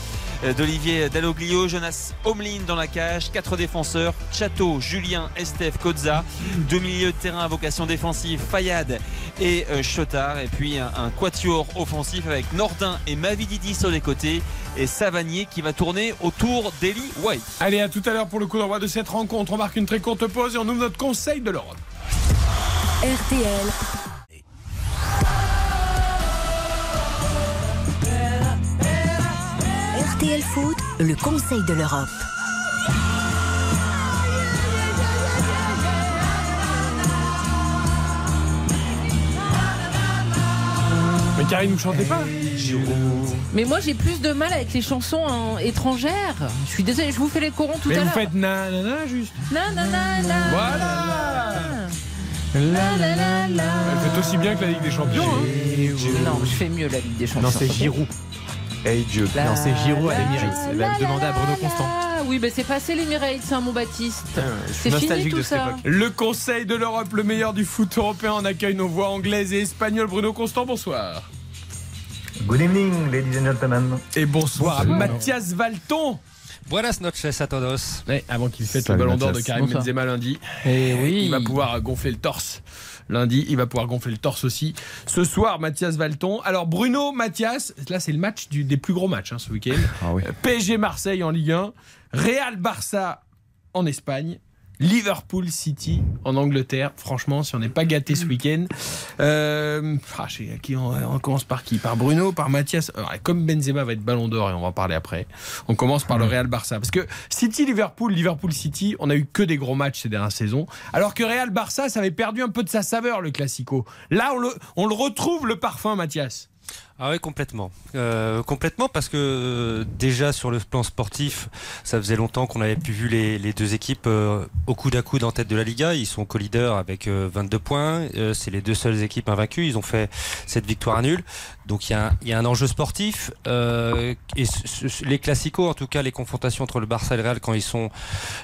Speaker 2: euh, d'Olivier Dalloglio, Jonas Omlin dans la cage, quatre défenseurs, Chateau, Julien, Estef, Kozza, deux milieux de terrain à vocation défensive, Fayad et Chotard, et puis un, un quatuor offensif avec Nordin et Mavididi sur les côtés, et Savanier qui va tourner autour d'Eli White.
Speaker 1: Allez, à tout à l'heure pour le coup d'envoi de cette rencontre. On marque une très courte pause et on ouvre notre Conseil de l'Europe.
Speaker 9: RTL. RTL Foot, le Conseil de l'Europe.
Speaker 1: Mais Karine, vous chantez pas
Speaker 4: Mais moi, j'ai plus de mal avec les chansons hein, étrangères. Je suis désolée, je vous fais les corons tout
Speaker 1: Mais
Speaker 4: à
Speaker 1: vous
Speaker 4: l'heure.
Speaker 1: faites nanana juste.
Speaker 4: Na, na, na, na.
Speaker 1: Voilà
Speaker 4: La, la, la, la.
Speaker 1: Elle fait aussi bien que la Ligue des Champions. hein.
Speaker 4: Non, je fais mieux la Ligue des Champions.
Speaker 5: Non, c'est Giroud.
Speaker 3: Hey Dieu.
Speaker 4: La-
Speaker 5: Non, c'est Giroud à l'Emirates. Elle va demander à Bruno Constant.
Speaker 4: Ah oui, ben c'est passé l'Emirates, mon Baptiste.
Speaker 5: suis
Speaker 4: c'est fini
Speaker 5: nostalgique
Speaker 4: tout
Speaker 5: de cette
Speaker 4: ça.
Speaker 5: époque.
Speaker 1: Le Conseil de l'Europe, le meilleur du foot européen, on accueille nos voix anglaises et espagnoles. Bruno Constant, bonsoir.
Speaker 14: Good evening, ladies and gentlemen.
Speaker 1: Et bonsoir. Mathias Valton.
Speaker 15: Buenas noches a todos.
Speaker 1: Ouais, avant qu'il fête le ballon d'or de. Karim. Benzema lundi.
Speaker 4: Eh oui.
Speaker 1: Il va pouvoir gonfler le torse. Lundi, il va pouvoir gonfler le torse aussi. Ce soir, Mathias Valton. Alors, Bruno, Mathias, là, c'est le match du- des plus gros matchs hein, ce week-end.
Speaker 3: Ah oui.
Speaker 1: PSG Marseille en Ligue 1, Real Barça en Espagne. Liverpool City en Angleterre. Franchement, si on n'est pas gâté ce week-end, euh, ah, je sais, qui on, on commence par qui? Par Bruno, par Mathias. Alors, comme Benzema va être Ballon d'Or et on va en parler après, on commence par le Real Barça parce que City Liverpool, Liverpool City, on a eu que des gros matchs ces dernières saisons, alors que Real Barça, ça avait perdu un peu de sa saveur le Classico. Là, on le, on le retrouve le parfum, Mathias.
Speaker 15: Ah oui, complètement. Euh, complètement parce que euh, déjà sur le plan sportif, ça faisait longtemps qu'on avait pu vu les, deux équipes euh, au coude à coude en tête de la Liga. Ils sont co-leaders avec euh, 22 points. Euh, c'est les deux seules équipes invaincues. Ils ont fait cette victoire à nul. Donc il y, a un, enjeu sportif. Euh, et les classicos, en tout cas les confrontations entre le Barça et le Real quand ils sont,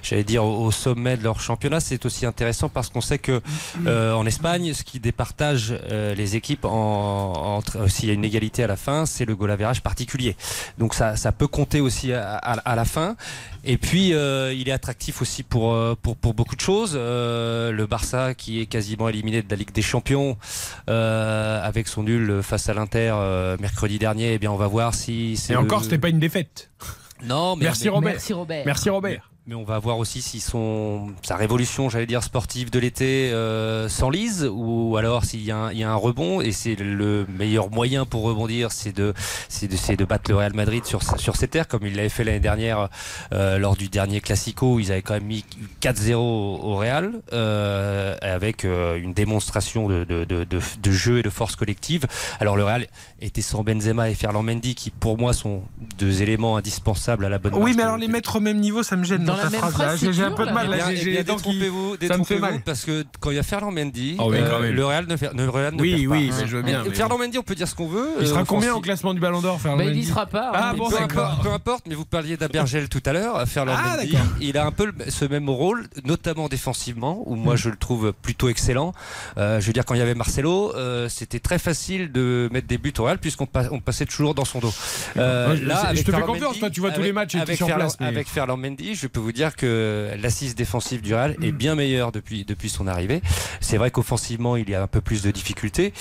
Speaker 15: j'allais dire, au, sommet de leur championnat, c'est aussi intéressant parce qu'on sait que euh, en Espagne, ce qui départage euh, les équipes en, entre euh, s'il y a une égalité à la fin, c'est le goal average particulier. Donc ça, ça peut compter aussi à, à- à la fin. Et puis euh, il est attractif aussi pour euh, pour, pour beaucoup de choses. Euh, le Barça qui est quasiment éliminé de la Ligue des Champions euh, avec son nul face à l'Inter euh, mercredi dernier. Eh bien on va voir si c'est
Speaker 1: Et encore,
Speaker 15: le-
Speaker 1: c'était pas une défaite.
Speaker 15: non, mais
Speaker 1: Merci
Speaker 15: mais-
Speaker 1: Robert.
Speaker 4: Merci Robert.
Speaker 1: Merci Robert.
Speaker 15: Mais on va voir aussi si son sa révolution, j'allais dire sportive de l'été, euh, s'enlise ou alors s'il y, a un- il y a un rebond et c'est le meilleur moyen pour rebondir, c'est de c'est de, c'est de battre le Real Madrid sur sa- sur ses terres comme il l'avait fait l'année dernière euh, lors du dernier Classico où ils avaient quand même mis 4-0 au, Real euh, avec euh, une démonstration de, de, de, de, de jeu et de force collective. Alors le Real était sans Benzema et Ferland Mendy qui pour moi sont deux éléments indispensables à la bonne
Speaker 1: Oui, mais alors les mettre au même niveau, ça me gêne Dans
Speaker 4: la même
Speaker 1: phrase. J'ai un peu de mal.
Speaker 15: Eh eh détrompez-vous,
Speaker 1: ça me fait
Speaker 15: détrompez-vous,
Speaker 1: mal.
Speaker 15: parce que quand il y a Ferland Mendy,
Speaker 1: Oh oui,
Speaker 15: euh, le Real ne, fait- le Real ne
Speaker 1: Oui,
Speaker 15: perd pas.
Speaker 1: oui, mais je veux bien,
Speaker 15: Et
Speaker 1: mais-
Speaker 15: Ferland Mendy, on peut dire ce qu'on veut.
Speaker 1: Il sera
Speaker 15: euh,
Speaker 1: combien au classement du Ballon d'Or, Ferland
Speaker 4: Bah, il y
Speaker 1: Mendy
Speaker 4: sera pas.
Speaker 1: Ah
Speaker 4: hein,
Speaker 1: bon,
Speaker 15: peu
Speaker 1: d'accord.
Speaker 15: importe, peu importe, mais vous parliez d'Abergel tout à l'heure, Ferland
Speaker 1: Ah,
Speaker 15: Mendy, il a un peu ce même rôle, notamment défensivement, où moi
Speaker 1: Hmm.
Speaker 15: je le trouve plutôt excellent. Euh, je veux dire, quand il y avait Marcelo, c'était très facile de mettre des buts au Real, puisqu'on pa- on passait toujours dans son dos. Euh,
Speaker 1: je-
Speaker 15: là,
Speaker 1: je
Speaker 15: avec
Speaker 1: te fais confiance,
Speaker 15: Mendy-
Speaker 1: toi, tu vois tous les matchs
Speaker 15: avec
Speaker 1: sur
Speaker 15: Ferland-
Speaker 1: place, mais-
Speaker 15: Avec Ferland Mendy, je peux vous dire que l'assise défensive du Real est bien meilleure depuis, depuis son arrivée. C'est vrai qu'offensivement, il y a un peu plus de difficultés,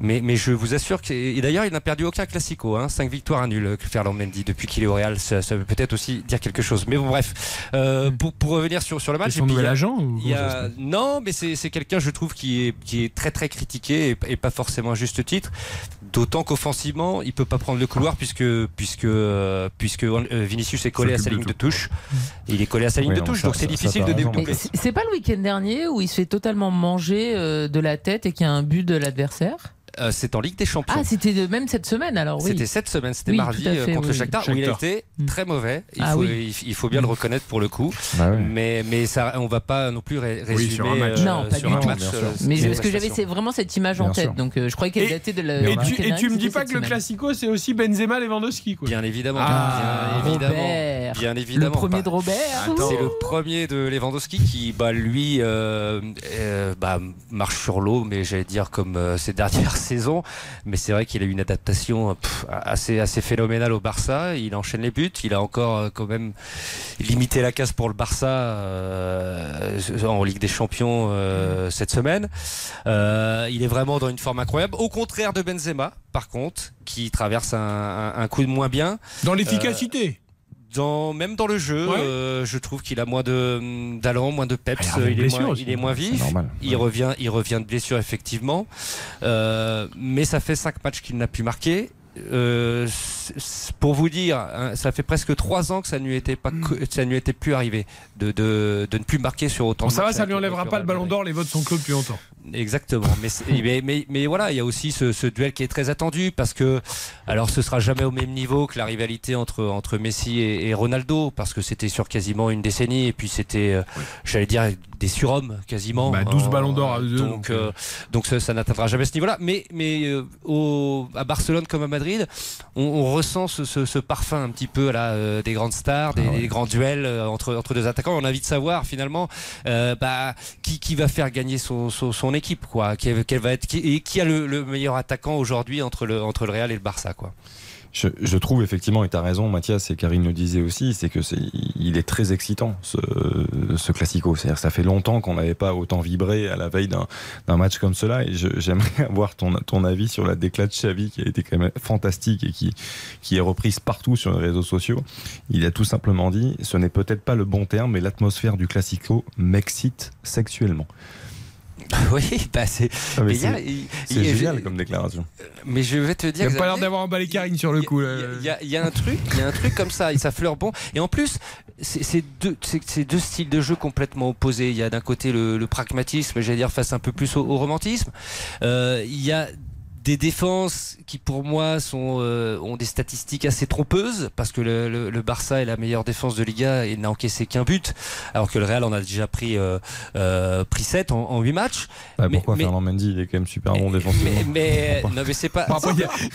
Speaker 15: mais, mais je vous assure que. Et d'ailleurs, il n'a perdu aucun classico, hein, 5 victoires à nul, que Ferland Mendy, depuis qu'il est au Real. Ça, ça veut peut-être aussi dire quelque chose. Mais bon, bref, euh, pour, pour revenir sur, sur le match.
Speaker 1: C'est son nouvel agent ou
Speaker 15: il y a- non, mais c'est quelqu'un, je trouve, qui est, qui est très très critiqué et, et pas forcément à juste titre. D'autant qu'offensivement, il peut pas prendre le couloir puisque puisque euh, puisque euh, Vinicius est collé à sa ligne de touche. Il est collé à sa ligne
Speaker 3: Oui,
Speaker 15: de touche,
Speaker 3: ça-
Speaker 15: donc c'est difficile de dédoubler.
Speaker 4: C'est pas le week-end dernier où il se fait totalement manger euh, de la tête et qu'il y a un but de l'adversaire
Speaker 15: Euh, c'est en Ligue des Champions.
Speaker 4: Ah, c'était de- même cette semaine alors, oui.
Speaker 15: C'était cette semaine, c'était
Speaker 4: Oui,
Speaker 15: mardi
Speaker 4: fait,
Speaker 15: euh, contre
Speaker 4: oui.
Speaker 15: Shakhtar, où il a été très mauvais. Il,
Speaker 4: Ah
Speaker 15: faut,
Speaker 4: oui.
Speaker 15: il, faut bien le reconnaître pour le coup.
Speaker 3: Bah.
Speaker 15: Mais, mais ça, on va pas non plus ré- résumer
Speaker 1: sur un match.
Speaker 15: euh,
Speaker 4: Non, pas
Speaker 15: sur
Speaker 4: du
Speaker 15: un
Speaker 4: tout.
Speaker 15: match, euh,
Speaker 4: Mais parce que j'avais c'est vraiment cette image en tête,
Speaker 3: sûr.
Speaker 4: donc euh, je croyais qu'elle
Speaker 1: Et-
Speaker 4: datait de la.
Speaker 1: Et tu, et tu me dis pas que le. Classico, c'est aussi Benzema Lewandowski quoi.
Speaker 15: Bien évidemment,
Speaker 1: Ah,
Speaker 15: bien évidemment,
Speaker 4: Robert.
Speaker 15: bien
Speaker 4: Le
Speaker 15: évidemment.
Speaker 4: premier
Speaker 15: Pas-
Speaker 4: de Robert.
Speaker 15: C'est le premier de Lewandowski qui, bah, lui, euh, euh, bah, marche sur l'eau, mais j'allais dire comme euh, ces dernières saisons. Mais c'est vrai qu'il a eu une adaptation euh, pff, assez, assez phénoménale au Barça. Il enchaîne les buts. Il a encore euh, quand même limité la casse pour le Barça euh, en Ligue des Champions euh, cette semaine. Euh, il est vraiment dans une forme incroyable. Au contraire de Benzema, par contre, qui traverse un, un- un coup de moins bien.
Speaker 1: Dans l'efficacité.
Speaker 15: Dans, même dans le jeu,
Speaker 1: Ouais.
Speaker 15: euh, je trouve qu'il a moins de d'allant, moins de peps,
Speaker 1: Ah, il
Speaker 15: est moins, il est moins
Speaker 3: C'est
Speaker 15: vif.
Speaker 3: normal.
Speaker 15: Il revient, il revient de blessure effectivement, Euh, mais ça fait cinq matchs qu'il n'a pu marquer. Euh, pour vous dire, hein, ça fait presque trois ans que ça ne lui était pas, co- ça ne lui était plus arrivé de, de, de ne plus marquer sur autant.
Speaker 1: Bon,
Speaker 15: de
Speaker 1: ça va, ça lui enlèvera pas le ballon d'or, les votes sont clos depuis longtemps.
Speaker 15: Exactement. Mais, mais, mais, mais voilà, il y a aussi ce, ce duel qui est très attendu parce que, alors ce sera jamais au même niveau que la rivalité entre, entre Messi et, et Ronaldo parce que c'était sur quasiment une décennie et puis c'était, euh, j'allais dire, des surhommes quasiment.
Speaker 1: Bah, 12
Speaker 15: En-
Speaker 1: ballons d'or à eux deux,
Speaker 15: Donc,
Speaker 1: donc,
Speaker 15: euh, donc ça, ça n'atteindra jamais ce niveau-là. Mais, mais euh, au, à Barcelone comme à Madrid, on, on ressent ce, ce, ce parfum un petit peu là, euh, des grandes stars, des,
Speaker 3: Ah ouais.
Speaker 15: des grands duels euh, entre, entre deux attaquants. On a envie de savoir finalement euh, bah, qui, qui va faire gagner son, son, son équipe, quoi. Quel, quel va être, qui, et qui a le, le meilleur attaquant aujourd'hui entre le, entre le Real et le Barça, quoi.
Speaker 3: Je, je trouve effectivement, et tu as raison Mathias, et Karine le disait aussi, c'est que c'est il est très excitant ce, ce classico. C'est-à-dire ça fait longtemps qu'on n'avait pas autant vibré à la veille d'un d'un match comme cela. Et je- j'aimerais avoir ton, ton avis sur la déclat de Xavi qui a été quand même fantastique et qui, qui est reprise partout sur les réseaux sociaux. Il a tout simplement dit, ce n'est peut-être pas le bon terme, mais l'atmosphère du classico m'excite sexuellement.
Speaker 15: Oui, bah c'est.
Speaker 3: Ah,
Speaker 15: y
Speaker 3: génial
Speaker 15: je-
Speaker 3: comme déclaration.
Speaker 15: Mais je vais te
Speaker 1: Il
Speaker 15: dire.
Speaker 1: a pas l'air d'avoir emballé Karine sur le coup.
Speaker 15: Il y, a, il y a un truc, il y a un truc comme ça, et ça fleure bon. Et en plus, c'est deux, deux styles de jeu complètement opposés. Il y a d'un côté le, le pragmatisme, j'allais dire face un peu plus au, au romantisme. Euh, il y a des défenses qui pour moi sont euh, ont des statistiques assez trompeuses parce que le, le- le Barça est la meilleure défense de Liga et n'a encaissé qu'un but alors que le Real en a déjà pris euh, euh, pris 7 en, en 8 matchs.
Speaker 3: Bah,
Speaker 15: Mais-
Speaker 3: pourquoi
Speaker 15: mais-
Speaker 3: Fernand Mendy il est quand même super bon défensivement.
Speaker 15: mais, mais non mais c'est pas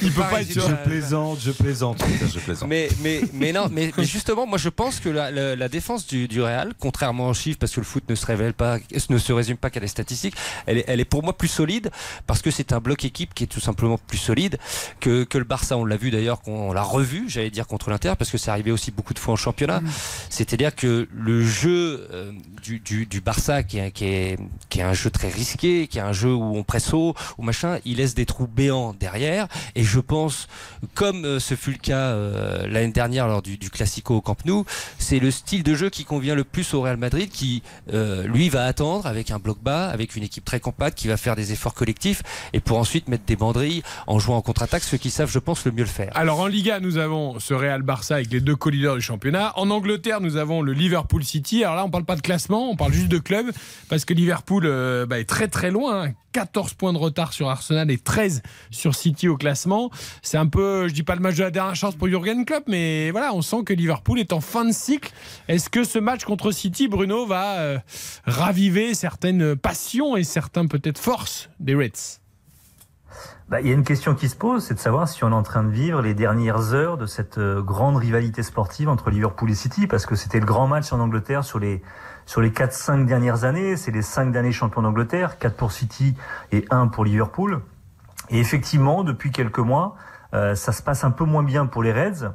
Speaker 3: il peut pas être Je plaisante, je plaisante, je plaisante.
Speaker 15: mais, mais, mais non, mais, mais justement, moi je pense que la, la- la défense du, du Real, contrairement aux chiffres, parce que le foot ne se révèle pas, ne se résume pas qu'à des statistiques, elle est, elle est pour moi plus solide parce que c'est un bloc équipe qui est tout simplement plus solide que, que le Barça. On l'a vu d'ailleurs, qu'on l'a revu, j'allais dire contre l'Inter, parce que c'est arrivé aussi beaucoup de fois en championnat. C'est-à-dire que le jeu euh, du, du, du Barça, qui est, qui, est, qui est un jeu très risqué, qui est un jeu où on presse haut, ou machin, il laisse des trous béants derrière. Et je pense, comme euh, ce fut le cas euh, l'année dernière lors du, du Classico au Camp Nou, c'est le style de jeu qui convient le plus au Real Madrid, qui euh, lui va attendre avec un bloc bas, avec une équipe très compacte, qui va faire des efforts collectifs, et pour ensuite mettre des en jouant en contre-attaque, ceux qui savent, je pense, le mieux le faire.
Speaker 1: Alors en Liga, nous avons ce Real Barça avec les deux co-leaders du championnat. En Angleterre, nous avons le Liverpool City. Alors là, on parle pas de classement, on parle juste de club parce que Liverpool euh, bah, est très très loin. hein. 14 points de retard sur Arsenal et 13 sur City au classement. C'est un peu, je dis pas le match de la dernière chance pour Jurgen Klopp, mais voilà, on sent que Liverpool est en fin de cycle. Est-ce que ce match contre City, Bruno, va euh, raviver certaines passions et certains peut-être forces des Reds?
Speaker 14: Bah, Il y a une question qui se pose, c'est de savoir si on est en train de vivre les dernières heures de cette euh, grande rivalité sportive entre Liverpool et City, parce que c'était le grand match en Angleterre sur les sur les 4-5 dernières années, c'est les 5 derniers champions d'Angleterre, 4 pour City et 1 pour Liverpool. Et effectivement, depuis quelques mois, euh, ça se passe un peu moins bien pour les Reds.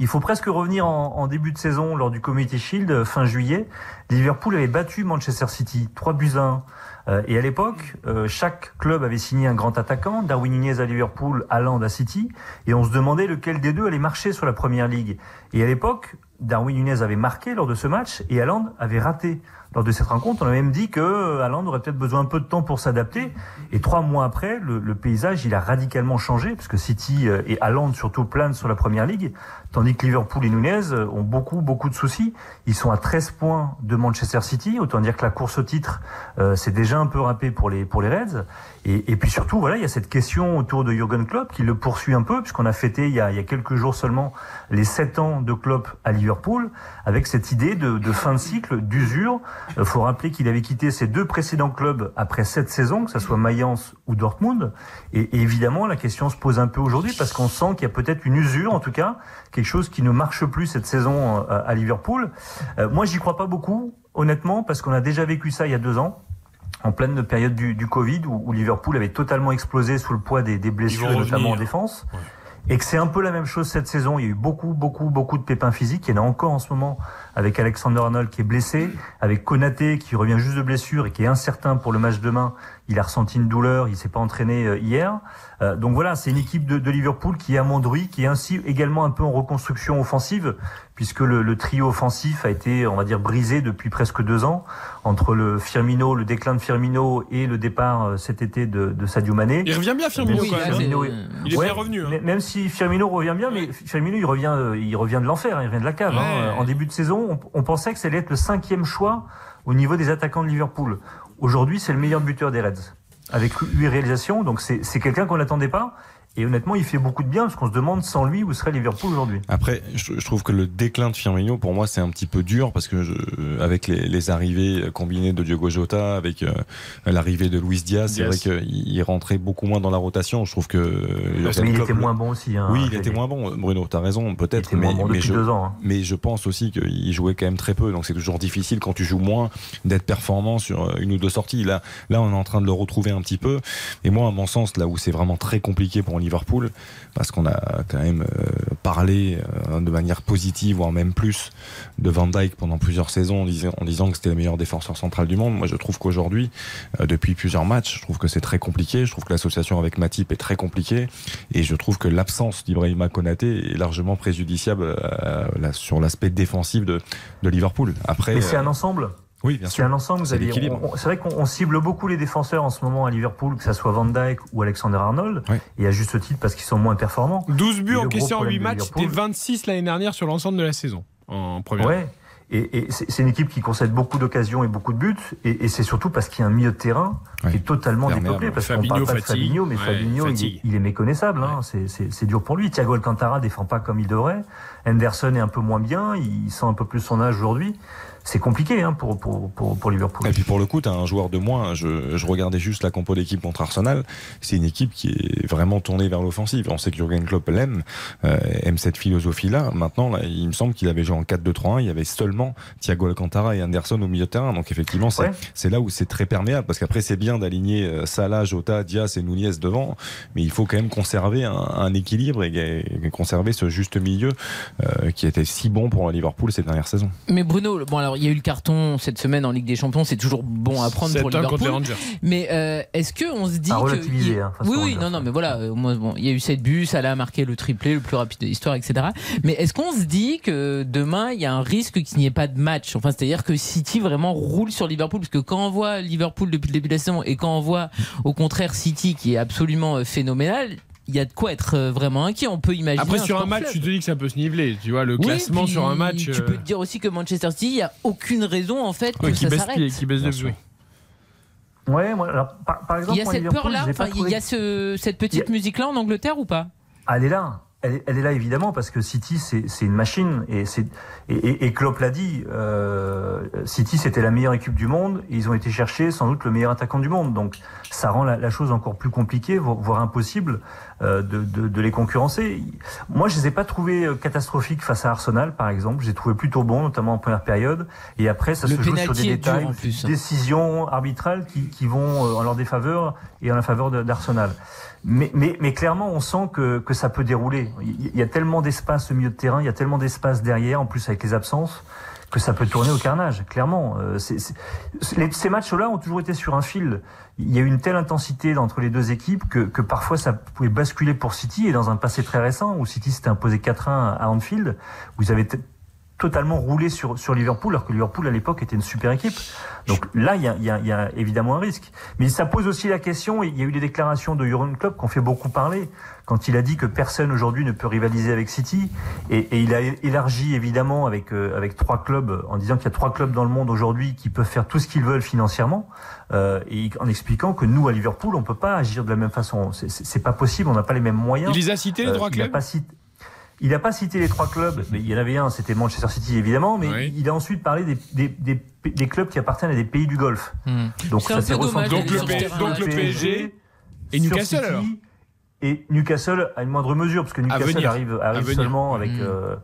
Speaker 14: Il faut presque revenir en, en début de saison lors du Community Shield euh, fin juillet. Liverpool avait battu Manchester City 3 buts à 1. Euh, et à l'époque, euh, chaque club avait signé un grand attaquant, Darwin Nunez à Liverpool, Haaland à City, et on se demandait lequel des deux allait marcher sur la première ligue. Et à l'époque, Darwin Nunez avait marqué lors de ce match et Haaland avait raté lors de cette rencontre. On a même dit que euh, Haaland aurait peut-être besoin un peu de temps pour s'adapter. Et trois mois après, le, le paysage il a radicalement changé puisque City euh, et Haaland surtout planent sur la première ligue, tandis que Liverpool et Nunez euh, ont beaucoup beaucoup de soucis. Ils sont à 13 points de Manchester City. Autant dire que la course au titre euh, c'est déjà un peu râpé pour les pour les Reds. Et, puis surtout voilà, il y a cette question autour de Jurgen Klopp qui le poursuit un peu puisqu'on a fêté il y a, il y a quelques jours seulement les 7 ans de Klopp à Liverpool avec cette idée de, de fin de cycle, d'usure. Il faut rappeler qu'il avait quitté ses deux précédents clubs après sept saisons, que ce soit Mayence ou Dortmund. Et, et évidemment, la question se pose un peu aujourd'hui parce qu'on sent qu'il y a peut-être une usure, en tout cas, quelque chose qui ne marche plus cette saison euh, à Liverpool. Euh, moi, j'y crois pas beaucoup, honnêtement, parce qu'on a déjà vécu ça il y a deux ans en pleine période du, du Covid où, où Liverpool avait totalement explosé sous le poids des, des blessures, notamment en défense. Et que c'est un peu la même chose cette saison. Il y a eu beaucoup, beaucoup, beaucoup de pépins physiques. Il y en a encore en ce moment avec Alexander Arnold qui est blessé, avec Konaté qui revient juste de blessure et qui est incertain pour le match demain. Il a ressenti une douleur, il s'est pas entraîné euh, hier. Euh, donc voilà, c'est une équipe de, de Liverpool qui est à qui est ainsi également un peu en reconstruction offensive, puisque le, le trio offensif a été, on va dire, brisé depuis presque deux ans entre le Firmino, le déclin de Firmino et le départ euh, cet été de, de Sadio Mané.
Speaker 1: Il revient bien, Firmino,
Speaker 14: Même si
Speaker 1: quand même.
Speaker 14: Firmino
Speaker 1: Il est bien revenu, hein.
Speaker 14: Même si Firmino revient bien, mais Firmino il revient, euh, il revient de l'enfer, hein, il revient de la cave. hein.
Speaker 1: Ouais.
Speaker 14: En début de saison, on, on pensait que ça allait être le cinquième choix au niveau des attaquants de Liverpool. Aujourd'hui, c'est le meilleur buteur des Reds, avec huit réalisations. Donc c'est c'est quelqu'un qu'on n'attendait pas. Et honnêtement, il fait beaucoup de bien parce qu'on se demande sans lui où serait Liverpool aujourd'hui.
Speaker 3: Après, je, trouve que le déclin de Firmino, pour moi, c'est un petit peu dur parce que je, avec les, les arrivées combinées de Diogo Jota, avec euh, l'arrivée de Luis Diaz, c'est vrai qu'il il rentrait beaucoup moins dans la rotation. Je trouve que.
Speaker 14: Mais
Speaker 3: Jürgen
Speaker 14: il
Speaker 3: Klopp
Speaker 14: était moins bon aussi. hein,
Speaker 3: oui, il était moins bon, Bruno, t'as raison, peut-être. Mais,
Speaker 14: moins bon
Speaker 3: mais
Speaker 14: depuis
Speaker 3: je,
Speaker 14: deux ans, hein.
Speaker 3: mais je pense aussi qu'il jouait quand même très peu. Donc c'est toujours difficile quand tu joues moins d'être performant sur une ou deux sorties. Là, là, on est en train de le retrouver un petit peu. Et moi, à mon sens, là où c'est vraiment très compliqué pour Liverpool, parce qu'on a quand même euh, parlé euh, de manière positive, voire même plus, de Van Dijk pendant plusieurs saisons en disant, que c'était le meilleur défenseur central du monde. Moi, je trouve qu'aujourd'hui, euh, depuis plusieurs matchs, je trouve que c'est très compliqué. Je trouve que l'association avec Matip est très compliquée, et je trouve que l'absence d'Ibrahima Konaté est largement préjudiciable sur l'aspect défensif de, de Liverpool. Après,
Speaker 14: Mais c'est un ensemble?
Speaker 3: Oui, bien
Speaker 14: C'est
Speaker 3: sûr.
Speaker 14: un ensemble. vous
Speaker 3: C'est
Speaker 14: avez- C'est vrai qu'on on cible beaucoup les défenseurs en ce moment à Liverpool, que ce soit Van Dijk ou Alexander Arnold, et à juste titre parce qu'ils sont moins performants.
Speaker 1: 12 buts encaissés en 8
Speaker 14: problème de
Speaker 1: matchs, c'était
Speaker 14: Liverpool-
Speaker 1: 26 l'année dernière sur l'ensemble de la saison en première.
Speaker 14: Ouais. Et, et c'est c'est une équipe qui concède beaucoup d'occasions et beaucoup de buts. Et, et c'est surtout parce qu'il y a un milieu de terrain qui est totalement dépeuplé. Parce qu'on
Speaker 1: Fabinho
Speaker 14: parle pas de. Fabinho, mais
Speaker 1: Ouais,
Speaker 14: Fabinho, il est,
Speaker 1: fatigue.
Speaker 14: il est méconnaissable. Hein. C'est- C'est c'est dur pour lui. Thiago Alcantara défend pas comme il devrait. Henderson est un peu moins bien. Il sent un peu plus son âge aujourd'hui. C'est compliqué hein, pour, pour, pour, pour Liverpool.
Speaker 3: Et puis pour le coup, tu as un joueur de moins. Je, je regardais juste la compo d'équipe contre Arsenal. C'est une équipe qui est vraiment tournée vers l'offensive. On sait que Jurgen Klopp l'aime, euh, aime cette philosophie-là. Maintenant, là, il me semble qu'il avait joué en 4-2-3-1. Il y avait seulement Thiago Alcantara et Anderson au milieu de terrain. Donc effectivement, c'est
Speaker 14: Ouais.
Speaker 3: c'est là où c'est très perméable. Parce qu'après, c'est bien d'aligner euh, Salah, Jota, Diaz et Nunez devant. Mais il faut quand même conserver un, un équilibre et, et conserver ce juste milieu euh, qui était si bon pour Liverpool ces dernières saisons.
Speaker 4: Mais Bruno, bon alors il y a eu le carton cette semaine en Ligue des Champions, c'est toujours bon à prendre pour
Speaker 1: 7-1 contre
Speaker 4: Liverpool.
Speaker 1: les Rangers.
Speaker 4: Mais euh, est-ce que on se dit
Speaker 14: À
Speaker 4: que
Speaker 14: hein,
Speaker 4: oui oui non non mais voilà euh, moi, bon, il y a eu 7 buts, ça a marqué le triplé le plus rapide de l'histoire etc. Mais est-ce qu'on se dit que demain il y a un risque qu'il n'y ait pas de match? Enfin c'est-à-dire que City vraiment roule sur Liverpool parce que quand on voit Liverpool depuis le début de la saison et quand on voit au contraire City qui est absolument euh, phénoménal. Il y a de quoi être euh, vraiment inquiet. On peut imaginer.
Speaker 1: Après, sur un match,
Speaker 4: fleuve.
Speaker 1: tu te dis que ça peut se niveler. Tu vois, le
Speaker 4: Oui,
Speaker 1: classement
Speaker 4: puis
Speaker 1: sur un match.
Speaker 4: Tu
Speaker 1: euh,
Speaker 4: peux te dire aussi que Manchester City, il n'y a aucune raison en fait que
Speaker 1: ouais, qui
Speaker 4: ça
Speaker 1: baisse,
Speaker 4: s'arrête.
Speaker 1: qui baisse de oui.
Speaker 14: Ouais, moi, alors, par, par exemple,
Speaker 4: Il y a cette peur-là, il
Speaker 14: trouvé-
Speaker 4: y a ce- cette petite musique-là en Angleterre ou pas?
Speaker 14: Elle est là. Elle est, elle est là évidemment parce que City c'est une machine et et, et, et Klopp l'a dit. euh, City c'était la meilleure équipe du monde et ils ont été chercher sans doute le meilleur attaquant du monde. Donc ça rend la, la chose encore plus compliquée, vo- voire impossible euh, de, de, de les concurrencer. Moi je les ai pas trouvés euh, catastrophiques face à Arsenal par exemple. Je les ai trouvés plutôt bons, notamment en première période. Et après ça
Speaker 4: Le
Speaker 14: se joue sur des détails,
Speaker 4: en plus.
Speaker 14: décisions arbitrales qui, qui vont euh, en leur défaveur et en la faveur d'Arsenal. Mais, mais, mais clairement, on sent que, que ça peut dérouler. Il y a tellement d'espace au milieu de terrain, il y a tellement d'espace derrière, en plus avec les absences, que ça peut tourner au carnage, clairement. Euh, ces matchs-là ont toujours été sur un fil. Il y a eu une telle intensité entre les deux équipes que, que parfois ça pouvait basculer pour City. Et dans un passé très récent, où City s'était imposé 4-1 à Anfield, vous avez t- totalement roulé sur, sur Liverpool, alors que Liverpool à l'époque était une super équipe. Donc là, il y a, y a- y a évidemment un risque. Mais ça pose aussi la question, il y a eu des déclarations de Jurgen Klopp qui ont fait beaucoup parler, quand il a dit que personne aujourd'hui ne peut rivaliser avec City, et, et il a élargi évidemment avec, euh, avec trois clubs, en disant qu'il y a trois clubs dans le monde aujourd'hui qui peuvent faire tout ce qu'ils veulent financièrement, euh, et en expliquant que nous, à Liverpool, on peut pas agir de la même façon. C'est- pas possible, on n'a pas les mêmes moyens.
Speaker 1: Il les a cités, les
Speaker 14: Euh,
Speaker 1: trois clubs?
Speaker 14: Il n'a pas cité les trois clubs, mais il y en avait un, c'était Manchester City évidemment, mais il a ensuite parlé des, des, des, des clubs qui appartiennent à des pays du Golfe. Donc
Speaker 1: C'est un
Speaker 14: s'est sur
Speaker 1: ce
Speaker 14: le
Speaker 1: terrain-là. Donc le PSG et Newcastle,
Speaker 14: City,
Speaker 1: alors
Speaker 14: Et Newcastle à une moindre mesure, parce que Newcastle arrive, arrive seulement avec,
Speaker 1: Mm.
Speaker 14: euh,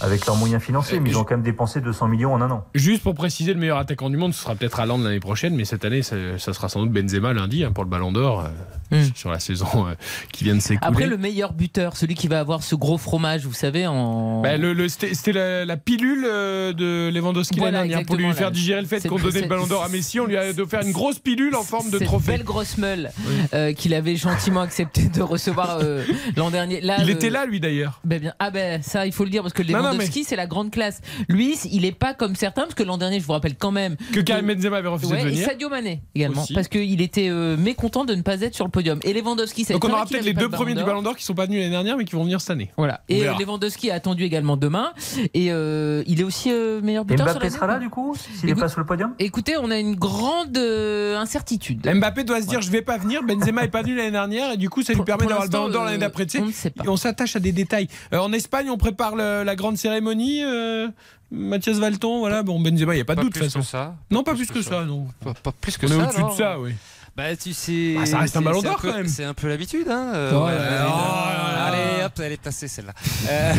Speaker 14: avec leurs moyens financiers, mais ils ont quand même dépensé 200 millions en un an.
Speaker 1: Juste pour préciser, le meilleur attaquant du monde, ce sera peut-être Haaland l'année prochaine, mais cette année, ça, ça sera sans doute Benzema lundi hein, pour le Ballon d'Or euh, sur la saison euh, qui vient de s'écouler.
Speaker 4: Après, le meilleur buteur, celui qui va avoir ce gros fromage, vous savez, en.
Speaker 1: Bah, le- le- C'était la, la pilule euh, de Lewandowski
Speaker 4: Voilà,
Speaker 1: l'année dernière pour lui faire digérer le fait qu'on donnait le ballon d'or à Messi. On lui a offert une grosse pilule en forme de
Speaker 4: cette
Speaker 1: trophée.
Speaker 4: belle grosse meule euh, qu'il avait gentiment accepté de recevoir euh, l'an dernier. Là,
Speaker 1: Il était là, lui d'ailleurs.
Speaker 4: Ben bien, ah ben ça il faut le dire parce que
Speaker 1: non,
Speaker 4: Lewandowski c'est la grande classe. Lui il est pas comme certains parce que l'an dernier je vous rappelle quand même
Speaker 1: Que Karim Benzema avait refusé
Speaker 4: Ouais,
Speaker 1: de
Speaker 4: et
Speaker 1: venir.
Speaker 4: Sadio Mané également
Speaker 1: Aussi.
Speaker 4: parce qu'il était euh, mécontent de ne pas être sur le podium. Et Lewandowski c'est
Speaker 1: Donc on aura peut-être les deux premiers du. Ballon d'Or qui sont pas venus l'année dernière mais qui vont venir cette année.
Speaker 4: Voilà. Et
Speaker 1: verra.
Speaker 4: Lewandowski est attendu également demain et euh, il est aussi euh, meilleur buteur
Speaker 14: Mbappé sera là du coup, s'il est
Speaker 4: Écoute-
Speaker 14: pas sur le podium
Speaker 4: Écoutez, on a une grande euh, incertitude.
Speaker 1: Mbappé doit se dire je vais pas venir, Benzema est pas venu l'année dernière et du coup ça lui permet d'avoir le ballon d'or l'année
Speaker 4: euh,
Speaker 1: d'après.
Speaker 4: on ne sait pas.
Speaker 1: Et on s'attache à des détails. Euh, en Espagne, on prépare la grande cérémonie. euh, Mathias Valton, voilà. Bon, Benzema, il n'y a pas de doute de
Speaker 11: plus
Speaker 1: toute façon.
Speaker 11: que ça.
Speaker 1: Non, pas plus que ça, non.
Speaker 11: Pas, pas plus que
Speaker 1: On est
Speaker 11: ça.
Speaker 1: au-dessus de ça, oui.
Speaker 15: Bah, tu sais.
Speaker 1: Bah, ça reste un ballon d'or, quand même.
Speaker 15: C'est un peu l'habitude, hein. euh,
Speaker 1: Oh
Speaker 15: ouais, allez,
Speaker 1: oh
Speaker 15: hop, elle est placée celle-là. Euh,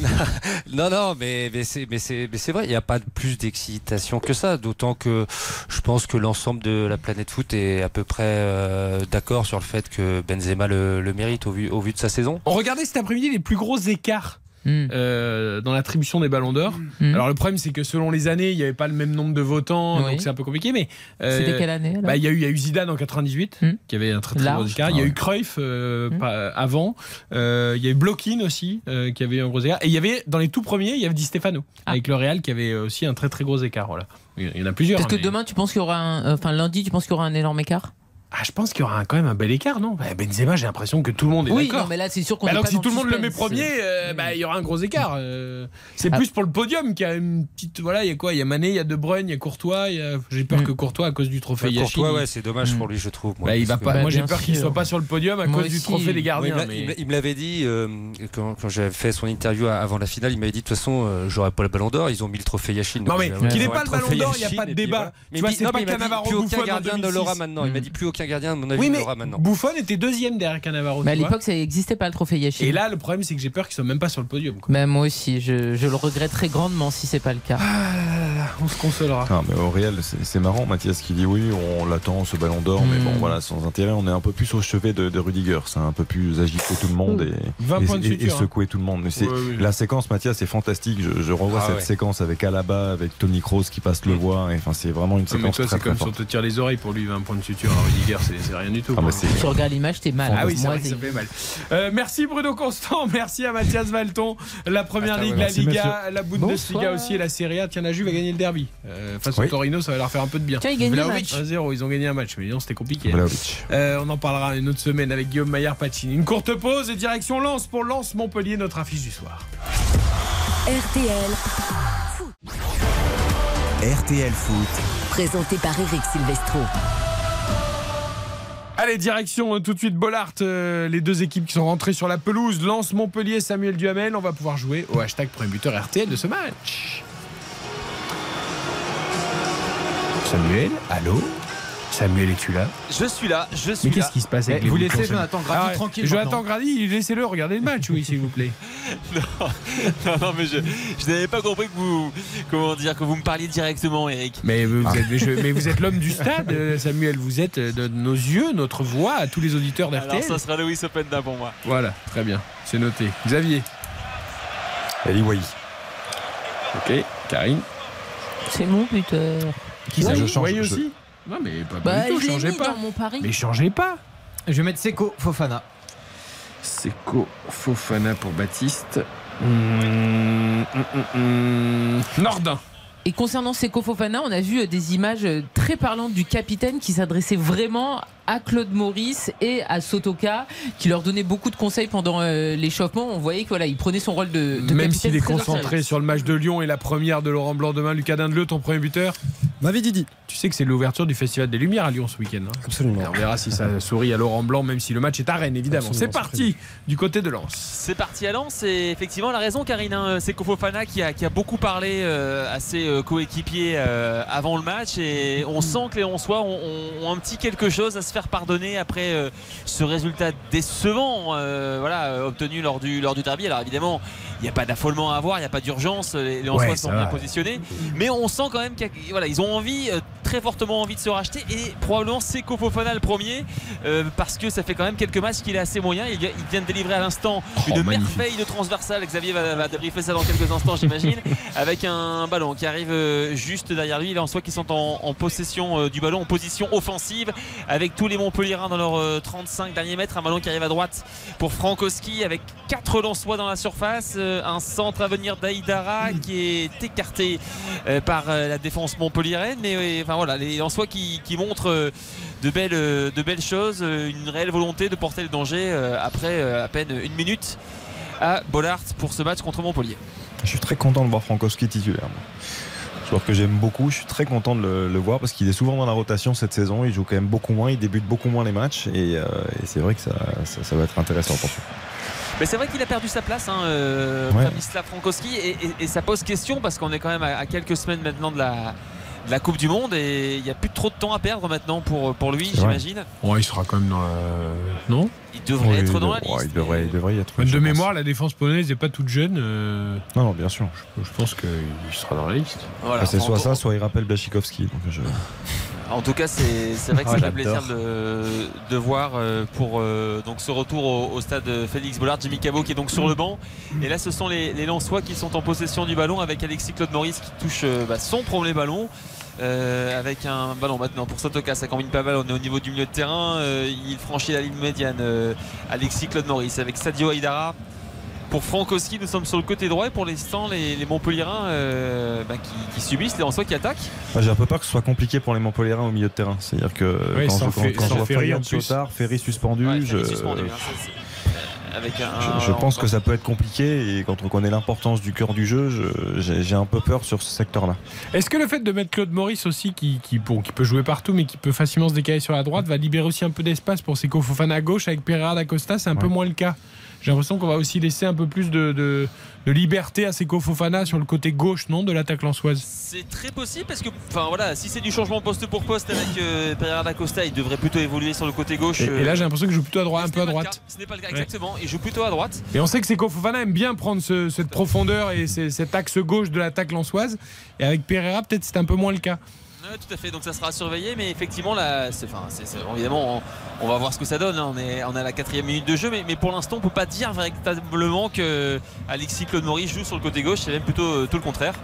Speaker 15: non, non, mais, mais c'est mais c'est mais c'est vrai, il n'y a pas plus d'excitation que ça. D'autant que je pense que l'ensemble de la planète foot est à peu près euh, d'accord sur le fait que Benzema le, le mérite au vu au vu de sa saison.
Speaker 1: On regardait cet après-midi les plus gros écarts. Euh, dans l'attribution des ballons d'or. Alors le problème c'est que selon les années il n'y avait pas le même nombre de votants
Speaker 4: Oui.
Speaker 1: donc c'est un peu compliqué mais euh,
Speaker 4: C'était quelle année,
Speaker 1: bah, Il y a eu il y a eu Zidane en 98 qui avait un très très gros écart. Il y a
Speaker 4: Ah
Speaker 1: eu. Cruyff euh, pas- avant. Il y a eu Blokin aussi qui avait un gros écart et il y avait dans les tout premiers il y avait Di Stefano avec le Real qui avait aussi un très très gros écart voilà. Il y en a plusieurs.
Speaker 4: Parce que
Speaker 1: mais-
Speaker 4: demain, tu penses qu'il y aura un. Enfin, lundi, tu penses qu'il y aura un énorme écart?
Speaker 1: Ah, je pense qu'il y aura un- quand même un bel écart, non? Bah, Benzema, j'ai l'impression que tout le monde est
Speaker 4: Oui,
Speaker 1: d'accord.
Speaker 4: mais là, c'est sûr qu'on
Speaker 1: Bah,
Speaker 4: est
Speaker 1: donc,
Speaker 4: pas
Speaker 1: si
Speaker 4: dans
Speaker 1: tout le monde le met premier, euh, bah, il y aura un gros écart. euh. c'est
Speaker 4: Ah.
Speaker 1: plus pour le podium qu'il y a une petite. Voilà, il y a quoi? Il y a Mané, il y a De Bruyne, il y a Courtois. a- J'ai peur que Courtois, à cause du trophée Yachine,
Speaker 15: Courtois, ouais, c'est dommage pour lui, je trouve. moi,
Speaker 1: Bah, il va pas.
Speaker 15: que-
Speaker 1: Moi, j'ai peur qu'il soit pas sur le podium à
Speaker 15: Moi
Speaker 1: cause du trophée des gardiens.
Speaker 15: Ouais, il
Speaker 1: mais-
Speaker 15: me l'avait dit euh, quand, quand j'avais fait son interview avant la finale. Il m'avait dit de toute façon, j'aurais pas le ballon d'or. Ils ont mis le trophée Yachine.
Speaker 1: Non, mais qu'il ait
Speaker 15: j'aurais
Speaker 1: pas le ballon d'or, il y a pas de débat. Tu
Speaker 15: Mais
Speaker 1: vois, c'est pas
Speaker 15: mais il m'a dit,
Speaker 1: Cannavaro,
Speaker 15: gardien ne
Speaker 1: 2006.
Speaker 15: l'aura maintenant. Il m'a dit plus aucun gardien, à mon avis,
Speaker 1: Oui, mais
Speaker 15: l'aura maintenant.
Speaker 1: Buffon était deuxième derrière Cannavaro.
Speaker 4: Mais à l'époque, ça n'existait pas le trophée Yachine.
Speaker 1: Et là, le problème, c'est que j'ai peur qu'ils soient même pas sur le podium. quoi.
Speaker 4: Mais moi aussi, je, je le regretterai grandement si c'est pas le cas.
Speaker 1: On se consolera.
Speaker 3: Ah, mais au réel, c'est c'est marrant, Mathias qui dit oui, on l'attend ce ballon d'or, mais
Speaker 1: Hmm.
Speaker 3: bon, voilà, sans intérêt, on est un peu plus au chevet de, de Rudiger, c'est un peu plus agiter tout le monde et,
Speaker 1: 20
Speaker 3: et-
Speaker 1: points de
Speaker 3: et- et
Speaker 1: suture, hein.
Speaker 3: secouer tout le monde. Mais c'est
Speaker 1: Ouais,
Speaker 3: la séquence, Mathias, est fantastique. Je, je revois
Speaker 1: Ah
Speaker 3: cette
Speaker 1: ouais.
Speaker 3: séquence avec Alaba, avec Tony Kroos qui passe le voix. et, Enfin, c'est vraiment une
Speaker 1: Non, mais
Speaker 3: séquence
Speaker 1: toi, c'est comme si on te tire les oreilles pour lui, 20 points de suture à C'est rien du tout.
Speaker 3: Ah, bah,
Speaker 4: Tu regardes l'image, t'es mal.
Speaker 1: Ah oui, c'est
Speaker 4: Moi,
Speaker 1: vrai que ça fait mal. Euh, merci Bruno Constant, merci à Mathias Valton. La première
Speaker 3: Attends,
Speaker 1: ligue,
Speaker 3: ouais,
Speaker 1: la Liga,
Speaker 3: monsieur.
Speaker 1: la Bundesliga aussi et la Serie A. Tiens, la Juve a gagné le derby. Euh, face au
Speaker 3: Oui.
Speaker 1: Torino, ça va leur faire un peu de bien.
Speaker 4: Tiens, ils gagnent le
Speaker 1: Vlahovic,
Speaker 4: match.
Speaker 1: 1-0, ils ont gagné un match, mais non, c'était compliqué. Euh, on en parlera une autre semaine avec Guillaume Maillard Pacini. Une courte pause et direction Lens pour Lens Montpellier, notre affiche du soir.
Speaker 9: RTL,
Speaker 10: RTL Foot.
Speaker 9: présenté par Eric Silvestro.
Speaker 1: Allez, direction euh, tout de suite Bollard. euh, les deux équipes qui sont rentrées sur la pelouse. Lens Montpellier, Samuel Duhamel. On va pouvoir jouer au hashtag premier buteur RTL de ce match. Samuel, allô? Samuel, es-tu là?
Speaker 2: Je suis là, je suis
Speaker 1: Mais
Speaker 2: là.
Speaker 1: qu'est-ce qui se passe avec
Speaker 5: Eh,
Speaker 1: les
Speaker 5: vous laissez Jonathan Grady
Speaker 1: Ah ouais,
Speaker 5: tranquille
Speaker 1: Jonathan. Grady, laissez-le regarder le match, oui, s'il vous plaît.
Speaker 2: non, non, mais je, je n'avais pas compris que vous, comment dire, que vous me parliez directement, Eric.
Speaker 1: Mais vous êtes, mais je- mais vous êtes l'homme du stade, Samuel. Vous êtes euh, de nos yeux, notre voix à tous les auditeurs
Speaker 2: Alors
Speaker 1: d'RTL.
Speaker 2: ça sera Louis Openda pour moi.
Speaker 1: Voilà, très bien, c'est noté. Xavier.
Speaker 3: Eli Wahi.
Speaker 1: Ok, Karine.
Speaker 4: C'est mon buteur.
Speaker 1: Qui ça je
Speaker 3: change,
Speaker 1: aussi Non, mais pas, pas
Speaker 4: Bah,
Speaker 1: du tout, changez pas.
Speaker 4: dans mon pari.
Speaker 1: Mais changez pas.
Speaker 5: Je vais mettre Seko Fofana.
Speaker 1: Seko Fofana pour Baptiste. Mmh, mmh, mmh. Nordin.
Speaker 4: Et concernant Seko Fofana, on a vu euh, des images euh, très parlantes du capitaine qui s'adressait vraiment à Claude Maurice et à Sotoka, qui leur donnait beaucoup de conseils pendant euh, l'échauffement. On voyait qu'il voilà, il prenait son rôle de, de
Speaker 1: Même s'il est concentré sur le match de Lyon et la première de Laurent Blanc demain, Lucas Dindeleu, ton premier buteur
Speaker 16: M'avait dit dit.
Speaker 1: Tu sais que c'est l'ouverture du Festival des Lumières à Lyon ce week-end. hein
Speaker 16: Absolument.
Speaker 1: on verra si ça sourit à Laurent Blanc, même si le match est à Rennes, évidemment. C'est
Speaker 16: c'est
Speaker 1: parti du côté de Lens.
Speaker 2: C'est parti à Lens et effectivement la raison Karine, hein, c'est Kofofana qui a, qui a beaucoup parlé euh, à ses euh, coéquipiers euh, avant le match et on sent que les Lensois ont, ont- ont un petit quelque chose à se faire pardonner après euh, ce résultat décevant euh, voilà, obtenu lors du, lors du derby. Alors évidemment il n'y a pas d'affolement à avoir, il n'y a pas d'urgence, les, Lensois sont bien positionnés mais on sent quand même qu'ils voilà, ils ont envie, euh, très fortement envie de se racheter et probablement c'est Kofofana le premier euh, parce que ça fait quand même quelques matchs qu'il est assez moyen. Il, vient- il vient de délivrer à l'instant
Speaker 1: Oh,
Speaker 2: une
Speaker 1: magnifique.
Speaker 2: merveille de transversale. Xavier va, va débriefer ça dans quelques instants, j'imagine, avec un ballon qui arrive euh, juste derrière lui. Les Lensois qui sont en, en possession du ballon, en position offensive, avec tous les Montpellierins dans leurs euh, 35 derniers mètres. Un ballon qui arrive à droite pour Frankowski, avec quatre Lensois dans la surface. Un centre à venir d'Aïdara qui est écarté euh, par euh, la défense montpelliéraine. Mais enfin voilà, qui, qui montrent euh, de belles, choses, une réelle volonté de porter le danger après à peine une minute à Bollard pour ce match contre Montpellier.
Speaker 3: Je suis très content de voir Frankowski titulaire. Joueur que j'aime beaucoup, je suis très content de le, voir parce qu'il est souvent dans la rotation cette saison. Il joue quand même beaucoup moins, il débute beaucoup moins les matchs et, c'est vrai que ça, ça, ça va être intéressant pour lui.
Speaker 2: Mais c'est vrai qu'il a perdu sa place, hein, euh,
Speaker 3: Ouais.
Speaker 2: Frankowski, et, et- et ça pose question parce qu'on est quand même à, à quelques semaines maintenant de la, de la Coupe du Monde et il n'y a plus trop de temps à perdre maintenant pour, pour lui, j'imagine.
Speaker 1: Ouais, il sera quand même dans la. Non
Speaker 2: Il devrait
Speaker 3: Oui,
Speaker 2: être
Speaker 3: il
Speaker 2: dans la liste.
Speaker 3: ouais, il, devrait, il devrait y être.
Speaker 1: De
Speaker 3: pense.
Speaker 1: mémoire, la défense polonaise n'est pas toute jeune. euh,
Speaker 3: Non, non, bien sûr.
Speaker 1: Je, je pense qu'il sera dans la liste.
Speaker 2: Voilà,
Speaker 3: Bah, c'est soit ça, soit il rappelle Blachikowski. Donc je...
Speaker 2: En tout cas, c'est c'est vrai que ça fait plaisir de, de voir euh, pour euh, donc ce retour au, au stade Félix Bollard, Jimmy Cabot qui est donc sur le banc. Et là, ce sont les, les Lensois qui sont en possession du ballon avec Alexis Claude Maurice qui touche euh, bah, son premier ballon. avec un ballon maintenant pour Sotoka, ça combine pas mal. On est au niveau du milieu de terrain. il franchit la ligne médiane. Alexis Claude Maurice avec Sadio Aïdara. Pour Frankowski, nous sommes sur le côté droit et pour l'instant, les, les Montpellierins euh, bah, qui, qui subissent, les Lensois qui attaquent.
Speaker 3: Ah, J'ai un peu peur que ce soit compliqué pour les Montpellierins au milieu de terrain. C'est-à-dire que
Speaker 1: Ouais,
Speaker 3: quand, je,
Speaker 1: Ferry-
Speaker 3: quand, je vois
Speaker 1: Ferry, en plus.
Speaker 3: Chotard, Ferry suspendu,
Speaker 2: Ouais,
Speaker 3: je,
Speaker 2: Ferry suspendu, hein, avec un,
Speaker 3: je, je pense que ça peut être compliqué et quand on connaît l'importance du cœur du jeu, je- j'ai un peu peur sur ce secteur-là.
Speaker 1: Est-ce que le fait de mettre Claude Maurice aussi, qui, qui, bon, qui peut jouer partout, mais qui peut facilement se décaler sur la droite, va libérer aussi un peu d'espace pour Seko Fofana à gauche avec Pereira da Costa C'est un peu moins le cas. J'ai l'impression qu'on va aussi laisser un peu plus de, de- de liberté à Seko Fofana sur le côté gauche, non, de l'attaque lançoise.
Speaker 2: C'est très possible parce que, enfin voilà, si c'est du changement poste pour poste avec euh, Pereira da Costa, il devrait plutôt évoluer sur le côté gauche.
Speaker 1: Et,
Speaker 2: euh,
Speaker 1: et là, j'ai l'impression qu'il joue plutôt à droite, un peu à droite.
Speaker 2: Ce n'est pas le cas,
Speaker 1: Ouais.
Speaker 2: exactement. Il joue plutôt à droite.
Speaker 1: Et on sait que Seko Fofana aime bien prendre ce- cette profondeur et ce- cet axe gauche de l'attaque lançoise. Et avec Pereira, peut-être c'est un peu moins le cas.
Speaker 2: Tout à fait, donc ça sera surveillé, mais effectivement, là, c'est, évidemment, on, va voir ce que ça donne. hein. On, est, à la quatrième minute de jeu, mais, pour l'instant, on peut pas dire véritablement que Alexis Claude Maurice joue sur le côté gauche, c'est même plutôt euh, tout le contraire.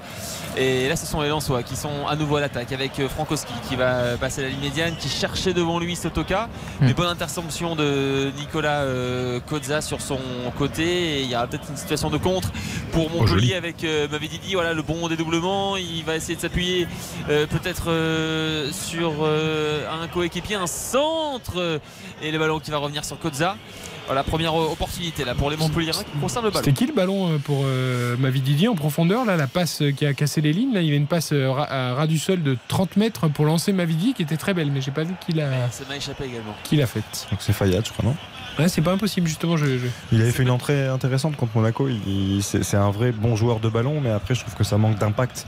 Speaker 2: Et là, ce sont les Lensois qui sont à nouveau à l'attaque avec euh, Frankowski qui va passer la ligne médiane, qui cherchait devant lui Sotoka. Une bonne interception de Nicolas euh, Kozza sur son côté. Et il y aura peut-être une situation de contre pour
Speaker 1: joli.
Speaker 2: Montpellier avec euh, Mavididi. Voilà le bon dédoublement. Il va essayer de s'appuyer euh, peut-être euh, sur un coéquipier, un centre. Et le ballon qui va revenir sur Kozza. Voilà, première euh, opportunité là pour les Montpellierins qui concerne le ballon.
Speaker 1: C'était qui le ballon euh, pour euh, Mavididi en profondeur là, La passe euh, qui a cassé les lignes. Là, il y avait une passe ra- à ras du sol de 30 mètres pour lancer Mavididi qui était très belle, mais j'ai pas vu qui l'a
Speaker 2: Ça m'a échappé également.
Speaker 1: qui l'a faite.
Speaker 3: Donc c'est Fayad, je crois, non?
Speaker 1: Ouais, c'est pas impossible justement. Je, je-
Speaker 3: Il avait fait une entrée intéressante contre Monaco. Il- il- c'est un vrai bon joueur de ballon, mais après, je trouve que ça manque d'impact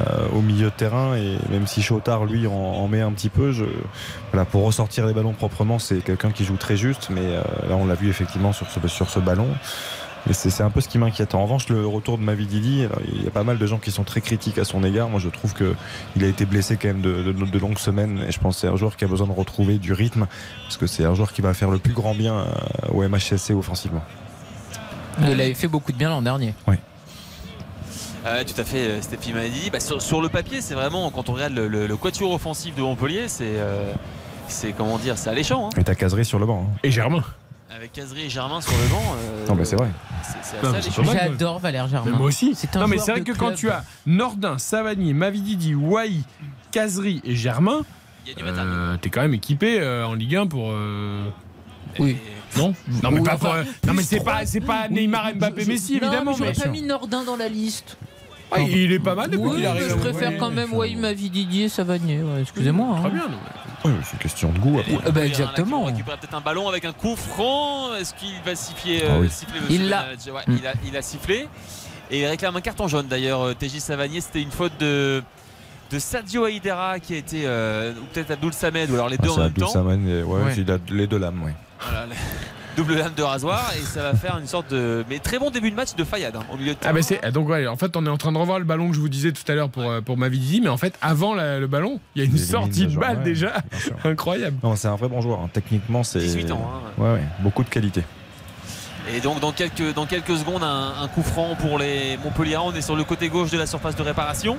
Speaker 3: euh, au milieu de terrain. Et même si Chotard, lui, en, en met un petit peu, je, voilà, pour ressortir les ballons proprement, c'est quelqu'un qui joue très juste. Mais euh, là, on l'a vu effectivement sur ce, sur ce ballon. Et c'est un peu ce qui m'inquiète. En revanche, le retour de Mavididi, alors, il y a pas mal de gens qui sont très critiques à son égard. Moi, je trouve que il a été blessé quand même de, de- de longues semaines. Et je pense que c'est un joueur qui a besoin de retrouver du rythme. Parce que c'est un joueur qui va faire le plus grand bien euh, au MHSC offensivement.
Speaker 4: Il avait fait beaucoup de bien l'an dernier.
Speaker 2: Euh, tout à fait, euh, Stéphie m'a dit. Bah, sur, sur le papier, c'est vraiment, quand on regarde le, le- le quatuor offensif de Montpellier, c'est, euh, c'est comment dire, c'est alléchant. hein.
Speaker 3: Et t'as Casery sur le banc. hein.
Speaker 1: Et Germain.
Speaker 2: Avec Cazerie et Germain sur le banc. euh,
Speaker 3: Non, mais c'est vrai.
Speaker 1: Mais
Speaker 4: J'adore Valère
Speaker 1: Mais
Speaker 4: Germain.
Speaker 1: moi aussi.
Speaker 4: C'est un
Speaker 1: non, mais c'est vrai que quand tu as Nordin, Savagny, Mavididi, Wai, Casery et Germain, euh, t'es quand même équipé euh, en Ligue 1 pour. euh,
Speaker 4: Oui.
Speaker 1: Non Non, mais
Speaker 4: Oui,
Speaker 1: pas
Speaker 4: enfin,
Speaker 1: pour, euh, Non, mais c'est pas, c'est pas Neymar, Mbappé, Messi,
Speaker 4: Non,
Speaker 1: évidemment.
Speaker 4: mais j'aurais
Speaker 1: mais-
Speaker 4: pas mis Nordin dans la liste.
Speaker 1: Ah, il est pas mal depuis
Speaker 4: Oui,
Speaker 1: qu'il arrive.
Speaker 4: je préfère quand même Wai, Mavididi et Savagnier. ouais, Excusez-moi.
Speaker 1: Très
Speaker 4: hein.
Speaker 1: bien. non,
Speaker 3: Oui, c'est une question de goût après.
Speaker 4: Euh, bah, exactement.
Speaker 2: On récupère peut-être un ballon avec un coup franc. Est-ce qu'il va siffler,
Speaker 3: Ah
Speaker 2: euh,
Speaker 3: oui.
Speaker 2: siffler
Speaker 4: Il
Speaker 2: monsieur
Speaker 4: l'a.
Speaker 2: Ouais,
Speaker 4: Mm.
Speaker 2: il, a, il a sifflé. Et il réclame un carton jaune d'ailleurs. euh, TJ Savagnier, c'était une faute de, de Sadio Aïdera qui a été. euh, ou peut-être Abdoul Samed, ou alors les
Speaker 3: Ah,
Speaker 2: deux en
Speaker 3: c'est
Speaker 2: même
Speaker 3: Abdul
Speaker 2: temps.
Speaker 3: Samad, et- ouais,
Speaker 4: Ouais.
Speaker 3: il a les deux lames, ouais.
Speaker 2: Voilà, double lame de rasoir. Et ça va faire une sorte de. Mais très bon début de match de Fayad hein, au milieu de
Speaker 1: Ah
Speaker 2: terrain.
Speaker 1: bah c'est donc ouais, en fait on est en train de revoir le ballon que je vous disais tout à l'heure pour euh, pour Mavididi mais en fait avant la- le ballon il y a une sortie de balle
Speaker 3: ouais,
Speaker 1: déjà incroyable.
Speaker 3: Non, c'est un vrai bon joueur. hein. Techniquement, c'est.
Speaker 2: 18 ans, hein.
Speaker 3: Ouais, ouais, beaucoup de qualité.
Speaker 2: Et donc dans quelques, dans quelques secondes, un, un coup franc pour les Montpellier. On est sur le côté gauche de la surface de réparation.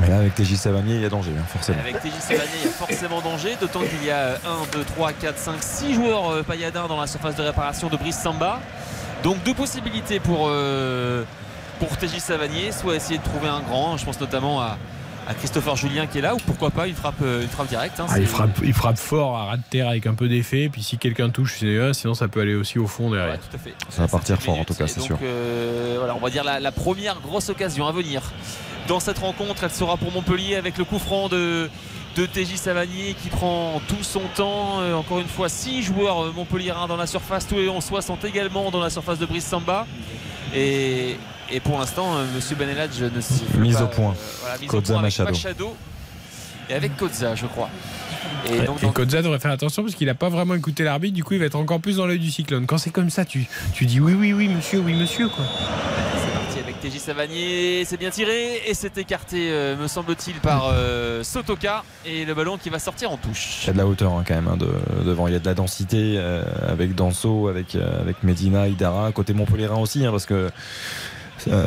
Speaker 3: Mais là, avec TJ Savanier, il y a danger, hein, forcément.
Speaker 2: Avec TJ Savanier, il y a forcément danger. D'autant qu'il y a 1, 2, 3, 4, 5, 6 joueurs euh, pailladins dans la surface de réparation de Brice Samba. Donc deux possibilités pour, euh, pour TJ Savanier. Soit essayer de trouver un grand, je pense notamment à, à Christopher Julien qui est là, ou pourquoi pas une frappe, euh, une frappe directe. hein.
Speaker 1: Ah, il, frappe, il frappe fort à ras de terre avec un peu d'effet puis si quelqu'un touche c'est euh, sinon ça peut aller aussi au fond
Speaker 2: Ouais,
Speaker 1: derrière.
Speaker 2: tout à fait.
Speaker 3: Ça va partir fort, en tout cas, c'est sûr.
Speaker 2: euh, voilà, on va dire la, la première grosse occasion à venir dans cette rencontre. Elle sera pour Montpellier avec le coup franc de, de TJ Savanier qui prend tout son temps. Euh, encore une fois, six joueurs euh, montpelliérains dans la surface. Tous les 11 sont également dans la surface de Brice Samba. Et, et pour l'instant, euh, Monsieur Benelage ne siffle
Speaker 3: Mise
Speaker 2: pas,
Speaker 3: au point.
Speaker 2: euh, voilà, mise au point avec
Speaker 3: Machado.
Speaker 2: Machado et avec Kozza, je crois. Et
Speaker 1: Et,
Speaker 2: donc,
Speaker 1: Kozza devrait faire attention parce qu'il n'a pas vraiment écouté l'arbitre, du coup il va être encore plus dans l'œil du cyclone. Quand c'est comme ça, tu, tu dis oui, oui, oui, monsieur, oui, monsieur, quoi.
Speaker 2: C'est parti avec TJ Savanier, c'est bien tiré et c'est écarté, euh, me semble-t-il, par euh, Sotoka et le ballon qui va sortir en touche.
Speaker 3: Il y a de la hauteur hein, quand même hein, de- devant. Il y a de la densité euh, avec Danso, avec, euh, avec Medina, Idara, côté Montpellierin aussi, hein, parce que euh,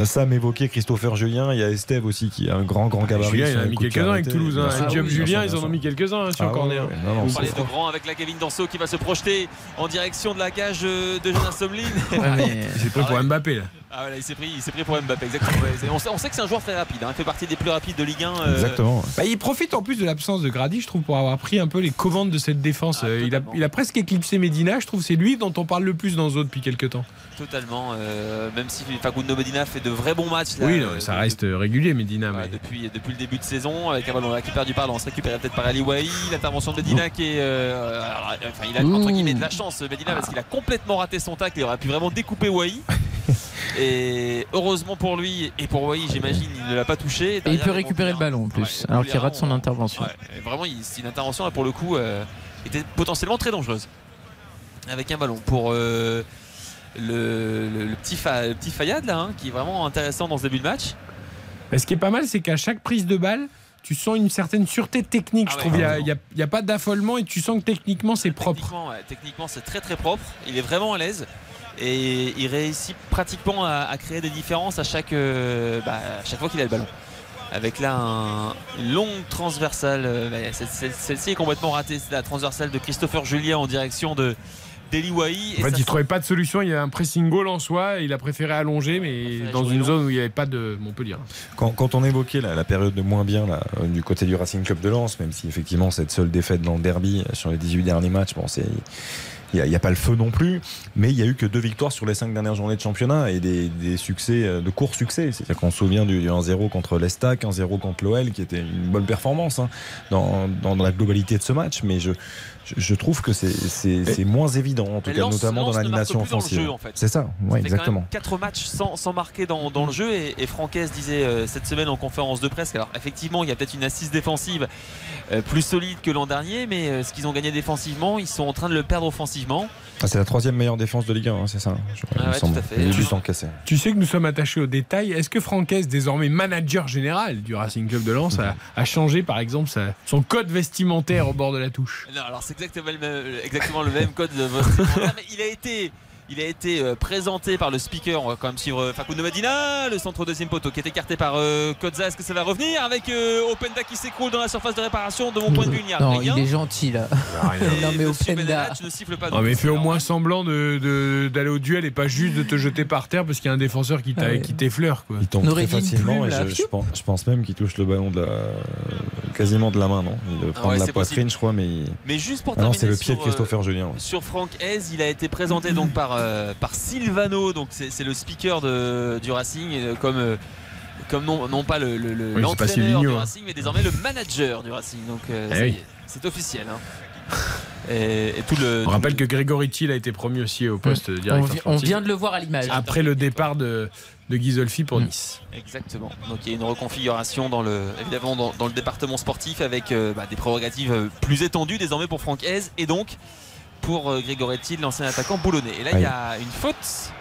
Speaker 3: Sam évoquait Christopher Julien. Il y a Estève aussi qui a un grand, grand gabarit.
Speaker 1: Julien, il a mis quelques-uns avec. Toulouse. Hein. Diop
Speaker 3: oui, bien
Speaker 1: Julien, ils en ont mis quelques-uns hein, sur
Speaker 3: Ah
Speaker 1: corner.
Speaker 3: ouais, non, non,
Speaker 2: On
Speaker 3: c'est
Speaker 2: parlait de grand avec la Kevin Danso qui va se projeter en direction de la cage euh, de Jonas Somlin.
Speaker 1: Il s'est pris pour Mbappé là.
Speaker 2: Ah voilà, il s'est pris, il s'est pris pour Mbappé, exactement. On, sait, on sait que c'est un joueur très rapide, hein, il fait partie des plus rapides de Ligue 1. euh,
Speaker 3: Exactement.
Speaker 1: Bah, il profite en plus de l'absence de Grady, je trouve, pour avoir pris un peu les commandes de cette défense.
Speaker 2: Ah,
Speaker 1: Euh, il, a, il a presque éclipsé Medina, je trouve. C'est lui dont on parle le plus dans Zone depuis quelques temps.
Speaker 2: Totalement, euh, même si Facundo Medina fait de vrais bons matchs. Là,
Speaker 1: oui, non,
Speaker 2: euh,
Speaker 1: ça reste régulier, Medina. Mais-
Speaker 2: depuis, depuis le début de saison, avec un ballon là qui perd du pardon, on se récupère peut-être par Ali Wahi, l'intervention de Medina qui est. euh, alors, enfin, il a entre guillemets de la chance, Medina, parce qu'il a complètement raté son tacle, il aurait pu vraiment découper Wahi. Et heureusement pour lui et pour Wahi, j'imagine, il ne l'a pas touché.
Speaker 4: Et il peut récupérer le ballon en plus,
Speaker 2: ouais,
Speaker 4: alors qu'il rate son intervention.
Speaker 2: ouais, vraiment, c'est une intervention là, pour le coup euh, était potentiellement très dangereuse. Avec un ballon pour euh, le, le- le petit, Fa- le petit Fayad là, hein, qui est vraiment intéressant dans ce début de match.
Speaker 1: Mais ce qui est pas mal, c'est qu'à chaque prise de balle, tu sens une certaine sûreté technique.
Speaker 2: Ah
Speaker 1: je
Speaker 2: ouais,
Speaker 1: trouve il a- n'y a, pas d'affolement et tu sens que techniquement c'est propre.
Speaker 2: Techniquement, ouais, techniquement, c'est très très propre. Il est vraiment à l'aise. Et il réussit pratiquement à, à créer des différences à chaque, euh, bah, à chaque fois qu'il a le ballon. Avec là un- une longue transversale. euh, bah, Celle-ci est complètement ratée. C'est la transversale de Christopher Julien en direction de d'Eli Wahi.
Speaker 1: En fait, il trouvait pas de solution. Il y a un pressing goal en soi. Et il a préféré allonger, mais dans une
Speaker 2: long.
Speaker 1: zone où il n'y avait pas de Montpellier.
Speaker 3: Quand, quand on évoquait la, la période de moins bien là, euh, du côté du Racing Club de Lens, même si effectivement cette seule défaite dans le derby sur les 18 derniers matchs, bon, c'est il n'y a, pas le feu non plus, mais il n'y a eu que deux victoires sur les cinq dernières journées de championnat et des, succès, euh, de courts succès. C'est-à-dire qu'on se souvient du, du 1-0 contre l'Estac, 1-0 contre l'OL, qui était une bonne performance hein, dans, dans la globalité de ce match, mais je, je, je trouve que c'est- moins évident, en tout cas, notamment dans l'animation offensive.
Speaker 2: jeu, en fait.
Speaker 3: C'est ça, ouais, exactement.
Speaker 2: 4 matchs sans, sans marquer dans, dans le jeu et, et Francaise disait euh, cette semaine en conférence de presse alors effectivement il y a peut-être une assise défensive euh, plus solide que l'an dernier mais euh, ce qu'ils ont gagné défensivement ils sont en train de le perdre offensivement
Speaker 3: Ah, c'est la troisième meilleure défense de Ligue 1, hein, c'est ça je,
Speaker 2: Ah ouais, tout à fait.
Speaker 3: Il est
Speaker 2: Tu-
Speaker 3: juste encaissé.
Speaker 1: Tu sais que nous sommes attachés aux détails. Est-ce que Francaise, désormais manager général du Racing Club de Lens, a, a changé par exemple sa- son code vestimentaire au bord de la touche?
Speaker 2: Non alors c'est exactement le même, exactement le même code de votre mais il a été il a été euh, présenté par le speaker. On va quand même suivre euh, Facundo Medina, le centre deuxième poteau qui est écarté par euh, Kozza. Est-ce que ça va revenir avec Openda qui s'écroule dans la surface de réparation De mon point de vue, il n'y a
Speaker 4: Non,
Speaker 2: rien.
Speaker 4: il est gentil là. Non mais Openda.
Speaker 2: Ne siffles pas.
Speaker 1: Ah, mais fais au moins semblant de- de- d'aller au duel et pas juste de te jeter par terre parce qu'il y a un défenseur qui t'a-
Speaker 4: Ah ouais.
Speaker 1: qui t'effleure. quoi.
Speaker 3: Il tombe très facilement et je, je pense, je pense même qu'il touche le ballon de la, quasiment de la main, non? Il prend
Speaker 2: Ah ouais,
Speaker 3: de la poitrine,
Speaker 2: possible.
Speaker 3: je crois, mais. il-
Speaker 2: Mais juste pour
Speaker 3: Ah non, c'est le pied de
Speaker 2: sur,
Speaker 3: Christopher Julien. ouais.
Speaker 2: Sur Franck Hez, il a été présenté donc par, euh, par Silvano, donc c'est le speaker de, du Racing, euh, comme, euh, comme non, non pas le- le-
Speaker 1: Oui,
Speaker 2: l'entraîneur du
Speaker 1: hein.
Speaker 2: Racing, mais désormais le manager du Racing. Donc euh,
Speaker 1: Eh oui.
Speaker 2: c'est officiel. hein. Et, et tout le.
Speaker 1: On rappelle que Grégory Thiel a été promu aussi au poste de
Speaker 4: On,
Speaker 1: directeur
Speaker 4: vi- on
Speaker 1: sportif.
Speaker 4: vient de le voir à l'image.
Speaker 1: Après le départ de, de Ghisolfi pour Nice.
Speaker 2: Exactement. Donc il y a une reconfiguration dans le, évidemment dans, dans le département sportif avec euh, bah, des prérogatives plus étendues désormais pour Franck Hez et donc pour euh, Grégory Thiel, l'ancien attaquant boulonnais. Et là il y a une faute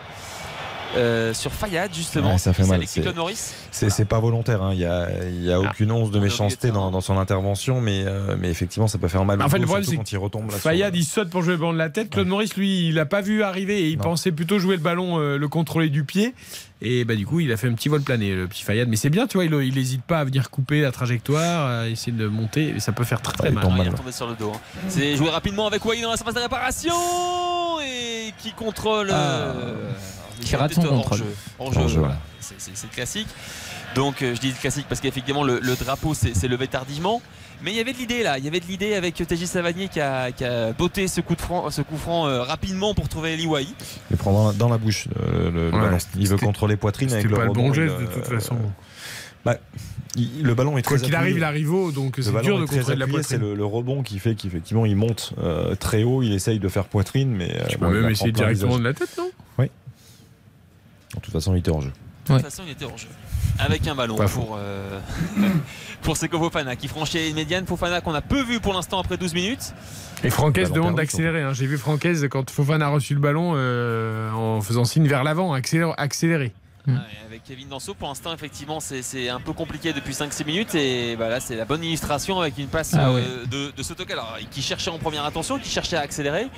Speaker 2: euh, sur Fayad justement.
Speaker 3: Ouais, ça fait
Speaker 2: C'est
Speaker 3: mal.
Speaker 2: avec
Speaker 3: C'est- pas volontaire, hein. il n'y a, il y a aucune once de méchanceté dans, dans son intervention, mais, euh, mais effectivement, ça peut faire mal.
Speaker 1: En fait, le problème, c'est
Speaker 3: quand il retombe là. sur-
Speaker 1: Fayad, il saute pour jouer le ballon de la tête. Claude Maurice, lui, il l'a pas vu arriver et il
Speaker 3: Non.
Speaker 1: pensait plutôt jouer le ballon, euh, le contrôler du pied. Et bah, du coup, il a fait un petit vol plané, le petit Fayad. Mais c'est bien, tu vois, il il hésite pas à venir couper la trajectoire, à essayer de monter. Et ça peut faire très très
Speaker 3: il
Speaker 1: mal.
Speaker 2: Ah, il est tombé sur le dos. hein. C'est joué rapidement avec Wai dans la surface de réparation et qui contrôle. euh,
Speaker 4: Qui rate son contrôle.
Speaker 2: Hors-jeu, voilà. C'est le classique. Donc euh, je dis le classique parce qu'effectivement le, le drapeau s'est levé tardivement. Mais il y avait de l'idée là, il y avait de l'idée avec TJ Savanier qui a, qui a botté ce coup, de franc, ce coup franc euh, rapidement pour trouver Eli Wai.
Speaker 3: Il prend dans, la bouche euh, le, le
Speaker 1: Ouais,
Speaker 3: ballon. Il veut contrôler poitrine avec le
Speaker 1: pas le
Speaker 3: rebond,
Speaker 1: bon geste de toute façon.
Speaker 3: bah, il- le ballon est
Speaker 1: Quoi
Speaker 3: très
Speaker 1: qu'il
Speaker 3: appuyé.
Speaker 1: arrive, il arrive haut, donc
Speaker 3: Le
Speaker 1: c'est dur de contrôler la
Speaker 3: appuyé, C'est
Speaker 1: poitrine.
Speaker 3: le, le rebond qui fait qu'effectivement il monte euh, très haut, il essaye de faire poitrine, mais.
Speaker 1: Tu peux même essayer directement
Speaker 3: visage.
Speaker 1: de la tête, non?
Speaker 3: De toute façon, il était hors jeu.
Speaker 2: toute
Speaker 4: Ouais.
Speaker 2: façon, il était hors jeu. Avec un ballon
Speaker 1: Pas
Speaker 2: pour, euh, pour Seko Fofana qui franchit une médiane. Fofana qu'on a peu vu pour l'instant après 12 minutes.
Speaker 1: Et Francaise
Speaker 3: Ballon
Speaker 1: demande d'accélérer. hein. J'ai vu Francaise quand Fofana a reçu le ballon euh, en faisant signe vers l'avant, accélérer.
Speaker 4: Mm.
Speaker 2: Ouais, avec Kevin Danso, pour l'instant, effectivement, c'est un peu compliqué depuis 5-6 minutes. Et bah, là, c'est la bonne illustration avec une passe
Speaker 4: Ah
Speaker 2: euh,
Speaker 4: ouais.
Speaker 2: de, de Sotoka alors, qui cherchait en première intention, qui cherchait à accélérer.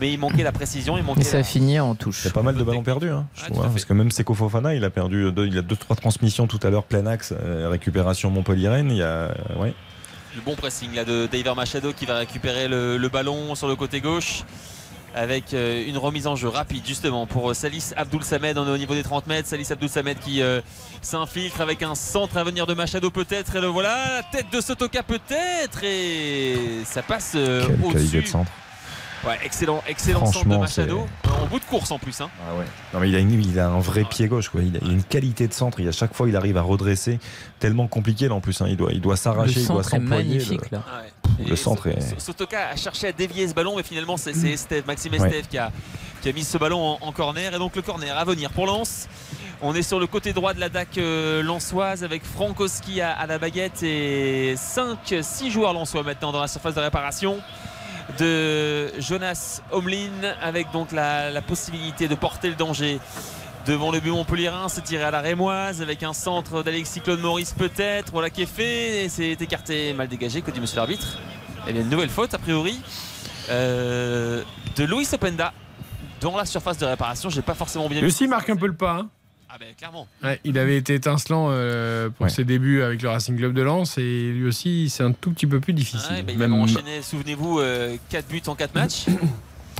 Speaker 2: Mais il manquait la précision, il manquait
Speaker 4: Et ça
Speaker 2: la-
Speaker 4: finit en touche.
Speaker 3: Il y a pas mal de ballons perdus, hein, je
Speaker 2: Ouais,
Speaker 3: trouve,
Speaker 2: tout à
Speaker 3: hein, parce que même Seko Fofana, il a perdu, deux, il a deux trois transmissions tout à l'heure plein axe, euh, récupération Montpellier-Rennes, il y a, ouais.
Speaker 2: Le bon pressing là de David Machado qui va récupérer le, le ballon sur le côté gauche avec euh, une remise en jeu rapide justement pour euh, Salis Abdoul Samed. On est au niveau des 30 mètres. Salis Abdoul Samed qui euh, s'infiltre avec un centre à venir de Machado peut-être. Et le voilà la tête de Sotoka peut-être. Et ça passe euh, au-dessus
Speaker 3: de centre.
Speaker 2: Ouais, excellent excellent centre de Machado en bout de course en plus hein.
Speaker 3: Ah ouais. Non mais il a, une- il a un vrai pied gauche quoi. Il a, il a une qualité de centre. Il, à chaque fois il arrive à redresser. Tellement compliqué là en plus. hein. Il doit, il doit
Speaker 4: Le
Speaker 3: s'arracher, il doit s'employer.
Speaker 4: magnifique
Speaker 3: le-
Speaker 4: là.
Speaker 2: Ouais.
Speaker 3: Le centre est-
Speaker 2: So- Sotoka a cherché à dévier ce ballon, mais finalement c'est Estève, Maxime
Speaker 3: Ouais.
Speaker 2: Estève qui a, qui a mis ce ballon en, en corner. Et donc le corner à venir pour Lens. On est sur le côté droit de la DAC euh, lensoise avec Frankowski à, à la baguette et 5-6 joueurs lensois maintenant dans la surface de réparation de Jonas Omlin avec donc la, la possibilité de porter le danger devant le but Montpellierin, c'est tiré à la rémoise avec un centre d'Alexis Claude Maurice peut-être, voilà qui est fait, et c'est écarté mal dégagé, que dit monsieur l'arbitre. Et bien une nouvelle faute a priori euh, de Louis Openda dans la surface de réparation, j'ai pas forcément bien
Speaker 1: Lui
Speaker 2: vu.
Speaker 1: aussi marque un peu le pas. hein.
Speaker 2: Ah ben clairement.
Speaker 1: Ouais, il avait été étincelant euh, pour
Speaker 3: Ouais.
Speaker 1: ses débuts avec le Racing Club de Lens et lui aussi c'est un tout petit peu plus difficile.
Speaker 2: Ouais, bah, il
Speaker 1: Même-
Speaker 2: avait enchaîné, souvenez-vous, 4 buts en 4 matchs.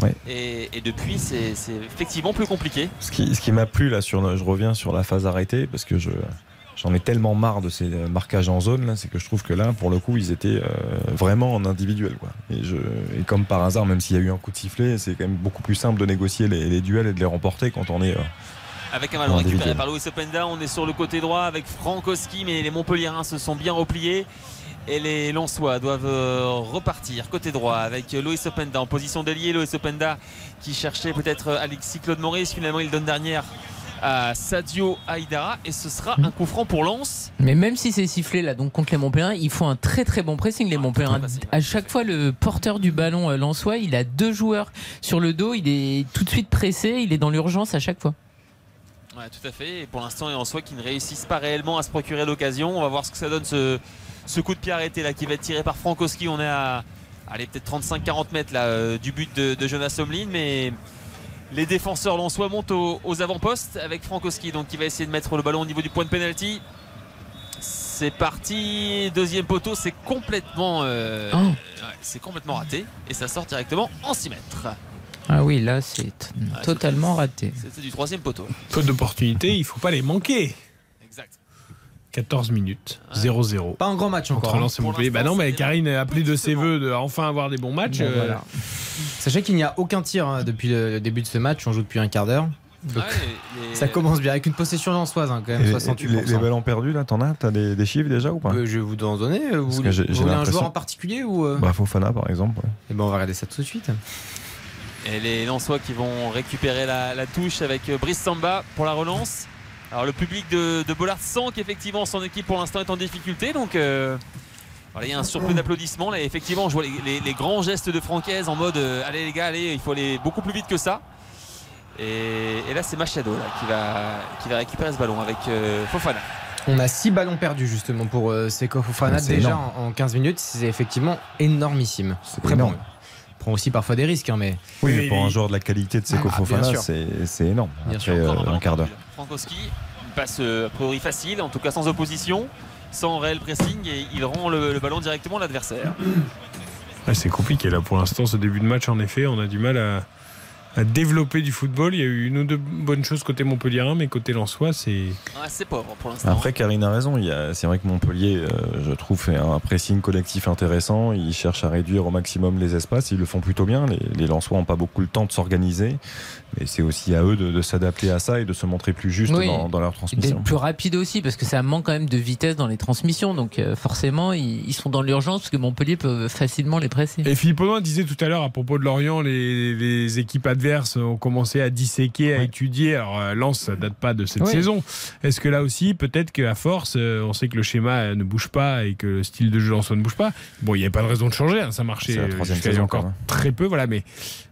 Speaker 3: Ouais.
Speaker 2: Et, et depuis, c'est c'est effectivement plus compliqué.
Speaker 3: Ce qui, ce qui m'a plu là sur, je reviens sur la phase arrêtée parce que je j'en ai tellement marre de ces marquages en zone là, c'est que je trouve que là pour le coup ils étaient euh, vraiment en individuel quoi. Et, je, et comme par hasard, même s'il y a eu un coup de sifflet, c'est quand même beaucoup plus simple de négocier les, les duels et de les remporter quand on est euh,
Speaker 2: Avec un ballon
Speaker 3: En
Speaker 2: récupéré par Louis Openda, on est sur le côté droit avec Frankowski, mais les Montpellierins se sont bien repliés. Et les Lensois doivent euh, repartir côté droit avec Loïs Openda en position d'ailier. Loïs Openda qui cherchait peut-être Alexis Claude Maurice. Finalement, il donne dernière à Sadio Haïdara. Et ce sera un coup franc pour Lens.
Speaker 4: Mais même si c'est sifflé là, donc contre les Montpellierins, ils font un très très bon pressing les Montpellierins. À chaque fois, le porteur du ballon euh, lensois, il a deux joueurs sur le dos, il est tout de suite pressé, il est dans l'urgence à chaque fois.
Speaker 2: Ouais, tout à fait. Et pour l'instant, en soi qui ne réussissent pas réellement à se procurer l'occasion. On va voir ce que ça donne ce, ce coup de pied arrêté là qui va être tiré par Frankowski. On est à allez, peut-être 35-40 mètres là, euh, du but de, de Jonas Omlin. Mais les défenseurs lensois montent aux, aux avant-postes avec Frankowski donc qui va essayer de mettre le ballon au niveau du point de pénalty. C'est parti, deuxième poteau, c'est complètement, euh,
Speaker 4: Oh.
Speaker 2: ouais, c'est complètement raté et ça sort directement en 6 mètres.
Speaker 4: Ah oui, là c'est t- totalement raté.
Speaker 2: C'était du troisième poteau.
Speaker 1: Faute d'opportunité, il faut pas les manquer.
Speaker 2: Exact.
Speaker 1: 14 minutes, 0-0.
Speaker 5: Pas un grand match encore.
Speaker 1: Entre
Speaker 5: hein.
Speaker 1: Lens et Montpellier. Bah non, mais Karine a appelé de ses voeux de enfin avoir des bons matchs.
Speaker 5: Bon,
Speaker 1: euh,
Speaker 5: voilà. Sachez qu'il n'y a aucun tir hein, depuis le début de ce match. On joue depuis un quart d'heure. Donc,
Speaker 2: Ouais, les-
Speaker 5: Ça commence bien avec une possession lensoise hein, quand même,
Speaker 3: Et
Speaker 5: 68%.
Speaker 3: les, les ballons perdus là, t'en as? T'as des, des chiffres déjà ou pas?
Speaker 5: Euh, je vais vous en donner. Vous voulez, vous un joueur en particulier ou euh?
Speaker 3: Bah Fofana par exemple. ouais.
Speaker 5: Eh ben, on va regarder ça tout de suite.
Speaker 2: Et les Lensois qui vont récupérer la, la touche avec euh, Brice Samba pour la relance. Alors le public de, de Bollard sent qu'effectivement son équipe pour l'instant est en difficulté. Donc euh, voilà, il y a un surplus d'applaudissements. Là, effectivement, on voit les, les- les grands gestes de Francaise en mode euh, allez les gars, allez, il faut aller beaucoup plus vite que ça. Et, et là, c'est Machado là, qui, va, qui va récupérer ce ballon avec euh, Fofana.
Speaker 5: On a 6 ballons perdus justement pour euh, Seko Fofana
Speaker 3: c'est
Speaker 5: déjà en, en 15 minutes. C'est effectivement énormissime. Après,
Speaker 3: énorme.
Speaker 5: bon, prend aussi parfois des risques, hein, mais.
Speaker 3: Oui, mais pour un joueur de la qualité de Seko
Speaker 5: Ah,
Speaker 3: Fofana, c'est énorme.
Speaker 5: Bien
Speaker 3: Après
Speaker 5: sûr,
Speaker 3: euh,
Speaker 2: un
Speaker 3: quart d'heure.
Speaker 2: Frankowski, une passe euh, a priori facile, en tout cas sans opposition, sans réel pressing, et il rend le, le ballon directement à l'adversaire.
Speaker 1: C'est compliqué là pour l'instant ce début de match en effet on a du mal à développer du football il y a eu une ou deux bonnes choses côté Montpellier mais côté Lensois c'est
Speaker 2: Ah, c'est pauvre pour l'instant.
Speaker 3: Après, Karine a raison. C'est vrai que Montpellier, euh, je trouve, fait un pressing collectif intéressant. Ils cherchent à réduire au maximum les espaces. Ils le font plutôt bien. Les, les Lensois n'ont pas beaucoup le temps de s'organiser. Mais c'est aussi à eux de, de s'adapter à ça et de se montrer plus juste
Speaker 4: Oui.
Speaker 3: dans, dans leur
Speaker 4: D'être
Speaker 3: transmission.
Speaker 4: plus rapide aussi parce que ça manque quand même de vitesse dans les transmissions. Donc euh, forcément, ils, ils sont dans l'urgence parce que Montpellier peut facilement les presser.
Speaker 1: Et Philippe Audouin disait tout à l'heure à propos de Lorient, les, les équipes adverses diverses ont commencé à disséquer, à étudier. Alors euh, Lens, ça date pas de cette
Speaker 4: Oui.
Speaker 1: saison. Est-ce que là aussi, peut-être qu'à force, euh, on sait que le schéma ne bouge pas et que le style de jeu en soi ne bouge pas. Bon, il n'y avait pas de raison de changer, hein, ça marchait jusqu'à a encore très peu, voilà. Mais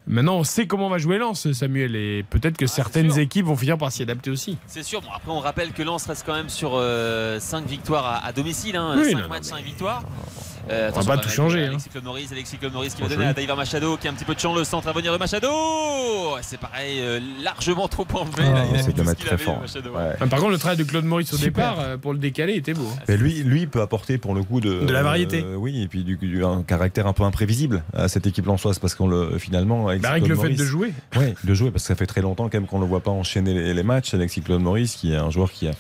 Speaker 1: maintenant, on sait comment va jouer Lens, Samuel, et peut-être que certaines
Speaker 2: sûr.
Speaker 1: équipes vont finir par s'y adapter aussi.
Speaker 2: C'est sûr. Bon, après, on rappelle que Lens reste quand même sur 5 victoires à, à domicile. Hein,
Speaker 1: Oui,
Speaker 2: 5
Speaker 1: non, non,
Speaker 2: matchs,
Speaker 1: mais-
Speaker 2: 5 victoires.
Speaker 1: On va pas tout changer,
Speaker 2: euh,
Speaker 1: hein.
Speaker 2: Alexis Claude Maurice, Alexis Claude Maurice qui va donner à Daïva Machado qui a un petit peu de champ le centre à venir de Machado. C'est pareil, euh, largement trop enlevé.
Speaker 3: Ah,
Speaker 2: il a
Speaker 3: c'est
Speaker 2: mis
Speaker 3: de
Speaker 2: tout ce
Speaker 3: mettre
Speaker 2: qu'il avait,
Speaker 3: fort.
Speaker 2: Machado, ouais.
Speaker 3: Ouais.
Speaker 1: Ah, Par contre, le travail de Claude Maurice au
Speaker 4: Super.
Speaker 1: départ, euh, pour le décaler, était beau.
Speaker 3: Mais lui, lui peut apporter pour le coup de,
Speaker 1: De la variété.
Speaker 3: euh, oui, et puis du, du- un caractère un peu imprévisible à cette équipe lançoise parce qu'on le finalement avec
Speaker 1: Bah, avec
Speaker 3: Claude
Speaker 1: le fait
Speaker 3: Maurice-
Speaker 1: de jouer.
Speaker 3: Oui, de jouer parce que ça fait très longtemps quand même qu'on ne le voit pas enchaîner les, les matchs. Alexis Claude Maurice, qui est un joueur qui a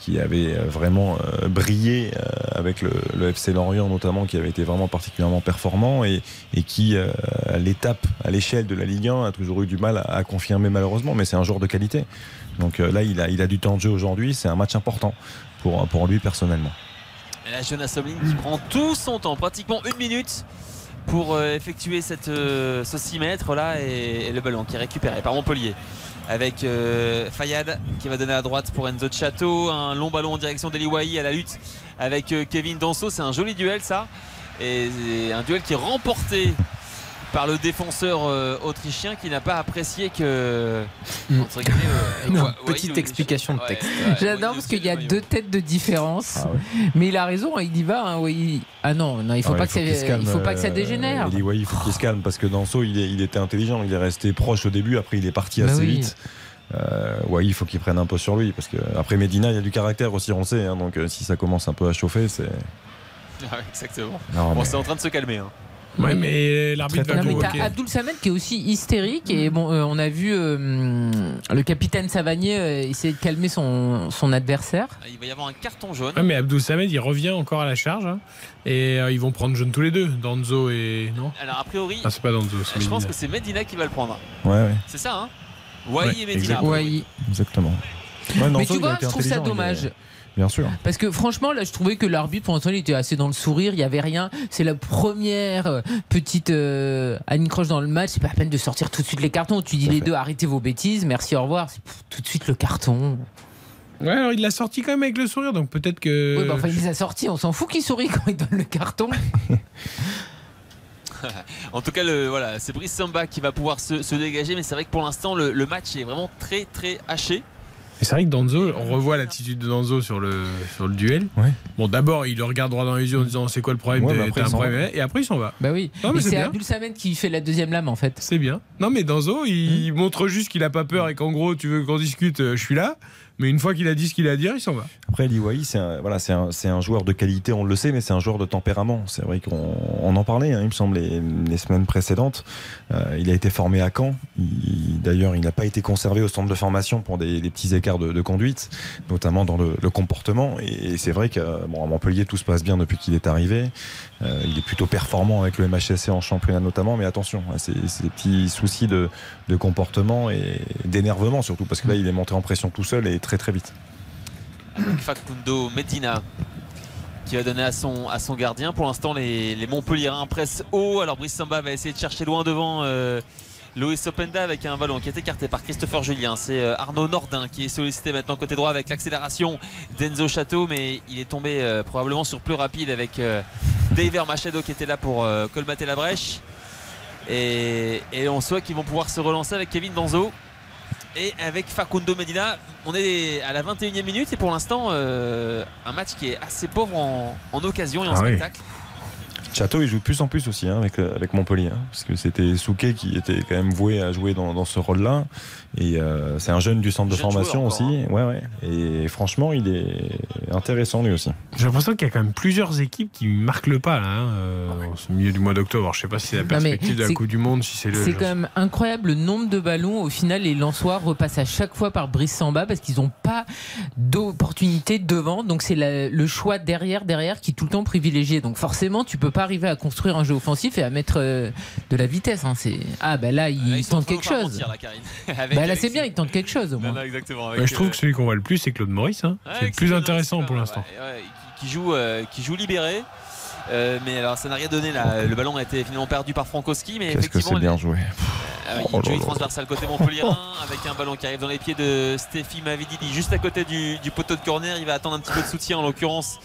Speaker 3: qui avait euh, vraiment euh, brillé euh, avec le, le FC Lorient notamment, qui avait été vraiment particulièrement performant et, et qui, euh, à l'étape, à l'échelle de la Ligue 1, a toujours eu du mal à, à confirmer malheureusement, mais c'est un joueur de qualité. Donc euh, là, il a, il a du temps de jeu aujourd'hui, c'est un match important pour, pour lui personnellement.
Speaker 2: Et là, Jonas qui prend tout son temps, pratiquement une minute pour euh, effectuer cette, euh, ce 6 mètres là et, le ballon qui est récupéré par Montpellier. Avec euh, Fayad qui va donner à droite pour Enzo Chateau, un long ballon en direction d'Eliwahi à la lutte avec Kevin Danso. C'est un joli duel ça. Et un duel qui est remporté par le défenseur euh, autrichien qui n'a pas apprécié que. guillemets, euh,
Speaker 5: Non, petite explication de texte.
Speaker 2: ouais,
Speaker 4: J'adore parce qu'il y a deux têtes de différence. Mais il a raison, il y va. hein, oui. Ah non, non, il faut
Speaker 3: Ah
Speaker 4: que
Speaker 3: calme,
Speaker 4: il faut pas que ça
Speaker 3: euh,
Speaker 4: dégénère.
Speaker 3: il dit, ouais, il faut qu'il se calme parce que Danso, il, est- il était intelligent, il est resté proche au début, après il est parti
Speaker 4: Bah
Speaker 3: assez
Speaker 4: oui.
Speaker 3: vite. Euh, ouais, il faut qu'il prenne un peu sur lui parce que après Medina, il y a du caractère aussi, on le sait. hein, donc euh, si ça commence un peu à chauffer, c'est.
Speaker 2: Ah exactement.
Speaker 3: Non,
Speaker 2: bon,
Speaker 3: mais-
Speaker 2: c'est en train de se calmer. hein.
Speaker 1: Ouais, mais l'arbitre va convoquer.
Speaker 4: t'as Abdul Samed qui est aussi hystérique et bon, euh, on a vu euh, le capitaine Savanier euh, essayer de calmer son, son adversaire.
Speaker 2: Ah, Il va y avoir un carton jaune.
Speaker 1: Ouais, mais Abdou Samed, il revient encore à la charge. hein. et euh, ils vont prendre jaune tous les deux. Danzo et. Non?
Speaker 2: Alors, a priori,
Speaker 1: Ah, c'est pas Danzo, c'est
Speaker 2: je pense
Speaker 1: Medina.
Speaker 2: que c'est Medina qui va le prendre.
Speaker 3: Ouais, ouais,
Speaker 2: C'est ça, hein? Wai
Speaker 3: Ouais,
Speaker 2: et Medina.
Speaker 3: exactement. Ouais,
Speaker 4: mais tu vois, je trouve ça dommage.
Speaker 3: Bien sûr.
Speaker 4: Parce que franchement, là, je trouvais que l'arbitre, pour l'instant, il était assez dans le sourire, il n'y avait rien. C'est la première euh, petite euh, anicroche dans le match. C'est pas la peine de sortir tout de suite les cartons. Tu dis
Speaker 3: Tout à
Speaker 4: les
Speaker 3: fait.
Speaker 4: deux, arrêtez vos bêtises, merci, au revoir. C'est pff, tout de suite le carton.
Speaker 1: Ouais, alors il l'a sorti quand même avec le sourire, donc peut-être que.
Speaker 4: Oui, bah, enfin, il les a sortis, on s'en fout qu'il sourit quand il donne le carton.
Speaker 2: En tout cas, le, voilà, c'est Brice Samba qui va pouvoir se, se dégager, mais c'est vrai que pour l'instant, le, le match est vraiment très très haché.
Speaker 1: C'est vrai que Danzo, on revoit l'attitude de Danzo sur le, sur le duel.
Speaker 3: Ouais.
Speaker 1: Bon, d'abord, il le regarde droit dans les yeux en disant c'est quoi le problème
Speaker 3: Ouais, après,
Speaker 1: un Et après, il s'en va.
Speaker 4: Bah oui.
Speaker 1: Non, mais
Speaker 4: Et
Speaker 1: c'est.
Speaker 4: Abdul Samed qui fait la deuxième lame en fait.
Speaker 1: C'est bien. Non, mais Danzo, il montre juste qu'il a pas peur et qu'en gros, tu veux qu'on discute, euh, je suis là. Mais une fois qu'il a dit ce qu'il a à dire, il s'en va.
Speaker 3: Après, Liwaï, c'est un, voilà, c'est un, un joueur de qualité, on le sait, mais c'est un joueur de tempérament. C'est vrai qu'on on en parlait, hein, il me semble, les, les semaines précédentes. Euh, il a été formé à Caen. Il- D'ailleurs, il n'a pas été conservé au centre de formation pour des, des petits écarts de, de conduite, notamment dans le, le comportement. Et, c'est vrai que bon, à Montpellier, tout se passe bien depuis qu'il est arrivé. Euh, il est plutôt performant avec le MHSC en championnat notamment, mais attention, hein, c'est c'est des petits soucis de, comportement et d'énervement surtout, parce que là, il est monté en pression tout seul et très très vite.
Speaker 2: Facundo Medina qui va donner à son, à son gardien. Pour l'instant, les, les pressent haut. Alors Brice Samba va essayer de chercher loin devant euh, Loïs Openda avec un ballon qui est écarté par Christopher Julien. C'est euh, Arnaud Nordin qui est sollicité maintenant côté droit avec l'accélération d'Enzo Château, mais il est tombé euh, probablement sur plus rapide avec euh, Daver Machado qui était là pour euh, colmater la brèche. Et, et on souhaite qu'ils vont pouvoir se relancer avec Kevin Danzo et avec Facundo Medina. On est à la 21e minute et pour l'instant, euh, un match qui est assez pauvre en, en occasion et en
Speaker 3: Ah oui. Château, il joue plus en plus aussi hein, avec, euh, avec Montpellier. hein, parce que c'était Souquet qui était quand même voué à jouer dans ce rôle-là. Et euh, c'est un jeune du centre de
Speaker 2: Jeune
Speaker 3: formation aussi. Ouais, ouais. Et franchement, il est intéressant lui aussi.
Speaker 1: J'ai l'impression qu'il y a quand même plusieurs équipes qui marquent le pas là, hein, euh, au milieu du mois d'octobre. Je sais pas si c'est la perspective de la Coupe du Monde, si c'est le.
Speaker 4: C'est quand même incroyable le nombre de ballons. Au final, les Lensois repassent à chaque fois par Brice Samba parce qu'ils n'ont pas d'opportunité devant. Donc c'est le choix derrière, derrière qui est tout le temps privilégié. Donc forcément, tu peux pas arriver à construire un jeu offensif et à mettre euh, de la vitesse. hein. C'est ah bah là, il
Speaker 2: Là, ils
Speaker 4: tente quelque chose.
Speaker 2: mentir, là, Karine. Avec-
Speaker 4: Bah là, c'est
Speaker 2: ces-
Speaker 4: bien, il tente quelque chose au
Speaker 2: Non,
Speaker 4: moins.
Speaker 2: non, exactement.
Speaker 1: Ouais,
Speaker 2: avec,
Speaker 1: je trouve
Speaker 2: euh,
Speaker 1: que celui qu'on voit le plus, c'est Claude Maurice. hein.
Speaker 2: Ouais,
Speaker 1: c'est le plus intéressant pour l'instant.
Speaker 2: ouais, ouais, qui, joue, euh, qui joue libéré. Euh, mais alors ça n'a rien donné là. Le ballon a été finalement perdu par Frankowski, mais
Speaker 3: Qu'est-ce que c'est bien joué.
Speaker 2: Oui,
Speaker 3: Oh
Speaker 2: Joey
Speaker 3: là.
Speaker 2: transversal côté Montpellier avec un ballon qui arrive dans les pieds de Stéphie Mavididi juste à côté du, du poteau de corner. Il va attendre un petit peu de soutien en l'occurrence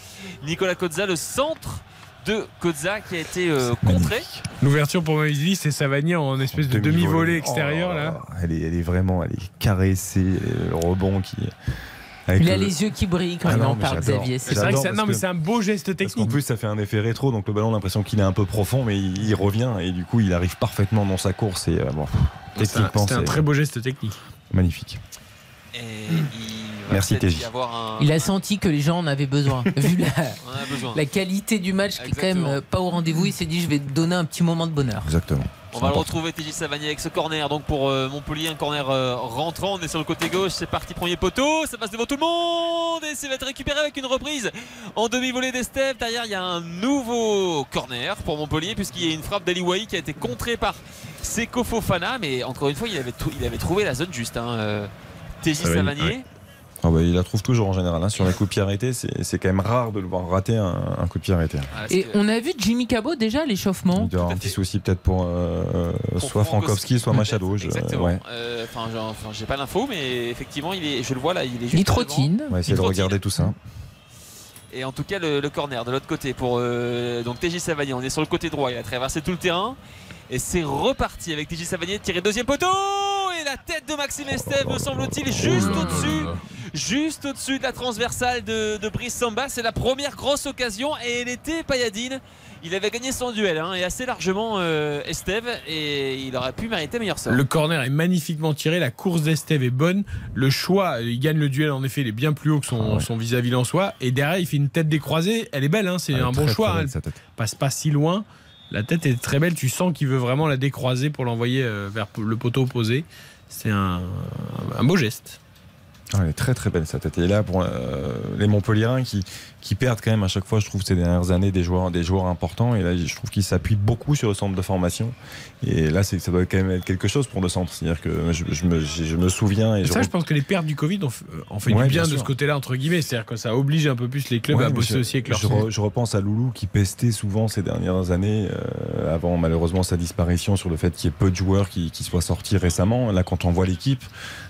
Speaker 2: Nicolas Kozza, le centre de Kozza qui a été euh, contré.
Speaker 1: L'ouverture pour Maïsli, c'est Savanier en espèce de demi-volée extérieure
Speaker 3: Oh là. Elle est, elle est vraiment, elle est caressée, le rebond qui. avec
Speaker 4: Il a
Speaker 3: le-
Speaker 4: les yeux qui brillent quand
Speaker 3: Ah
Speaker 4: il
Speaker 3: non,
Speaker 4: en parle. Xavier.
Speaker 1: C'est vrai que c'est-
Speaker 3: parce
Speaker 1: non, mais
Speaker 3: que-
Speaker 1: c'est un beau geste
Speaker 3: Parce
Speaker 1: technique.
Speaker 3: plus, ça fait un effet rétro, donc le ballon, on a l'impression qu'il est un peu profond, mais il, il revient et du coup, il arrive parfaitement dans sa course. Et euh, bon,
Speaker 1: C'est un- un très beau geste technique.
Speaker 3: magnifique.
Speaker 2: Et il
Speaker 3: Merci, TJ.
Speaker 2: un-
Speaker 4: Il a senti que les gens en avaient besoin. Vu la,
Speaker 2: besoin.
Speaker 4: qualité du match qui est quand même euh, pas au rendez-vous, il s'est dit je vais te donner un petit moment de bonheur.
Speaker 3: Exactement.
Speaker 2: On va le retrouver TJ Savanier avec ce corner donc pour euh, Montpellier un corner euh, rentrant on est sur le côté gauche c'est parti premier poteau ça passe devant tout le monde et ça va être récupéré avec une reprise en demi-volée d'Estève derrière il y a un nouveau corner pour Montpellier puisqu'il y a une frappe d'Aliwaï qui a été contrée par Seko Fofana mais encore une fois il avait, trou- il avait trouvé la zone juste hein, euh, TJ
Speaker 3: Savanier. Ah bah, il la trouve toujours en général. hein. Sur les coups de pied arrêtés, c'est quand même rare de le voir rater un, un coup de pied arrêté.
Speaker 4: Et on a vu Jimmy Cabot déjà à l'échauffement.
Speaker 3: Il doit avoir un petit souci peut-être pour euh,
Speaker 2: Pour
Speaker 3: soit Frankowski, soit Machado. je-
Speaker 2: Exactement.
Speaker 3: ouais.
Speaker 2: Euh, Enfin, j'ai pas l'info, mais effectivement, il est, je le vois là, il est juste.
Speaker 4: Il trottine.
Speaker 3: On va essayer de regarder tout ça.
Speaker 2: Et en tout cas, le, le corner de l'autre côté pour euh, donc TJ Savanier. On est sur le côté droit. Il a traversé tout le terrain et c'est reparti avec TJ Savanier tiré deuxième poteau la tête de Maxime Estève me semble-t-il juste au-dessus, juste au-dessus de la transversale de, de Brice Samba. C'est la première grosse occasion et elle était Payadine. Il avait gagné son duel hein, et assez largement euh, Estève et il aurait pu mériter meilleur sort.
Speaker 1: Le corner est magnifiquement tiré, la course d'Estève est bonne, le choix, il gagne le duel en effet, il est bien plus haut que son, son vis-à-vis lensois, et derrière il fait une tête décroisée, elle est belle, hein, c'est un bon choix,
Speaker 3: belle,
Speaker 1: hein, elle passe pas si loin, la tête est très belle, tu sens qu'il veut vraiment la décroiser pour l'envoyer euh, vers le poteau opposé, c'est un, beau geste.
Speaker 3: Ah, elle est très très belle sa tête. Et là, pour euh, les Montpelliérains qui, qui perdent quand même à chaque fois, je trouve, ces dernières années, des joueurs, des joueurs importants. Et là, je trouve qu'ils s'appuient beaucoup sur le centre de formation. Et là, ça doit quand même être quelque chose pour le centre. C'est-à-dire que je, je me, je, je me souviens. Et
Speaker 1: ça,
Speaker 3: je,
Speaker 1: je pense que les pertes du Covid ont, ont fait
Speaker 3: Ouais,
Speaker 1: du bien,
Speaker 3: bien
Speaker 1: de
Speaker 3: sûr.
Speaker 1: ce côté-là, entre guillemets, c'est-à-dire que ça oblige un peu plus les clubs
Speaker 3: Ouais,
Speaker 1: à bosser
Speaker 3: je,
Speaker 1: aussi avec leurs
Speaker 3: je, re- je repense à Loulou qui pestait souvent ces dernières années, euh, avant malheureusement sa disparition, sur le fait qu'il y ait peu de joueurs qui, qui soient sortis récemment. Là, quand on voit l'équipe,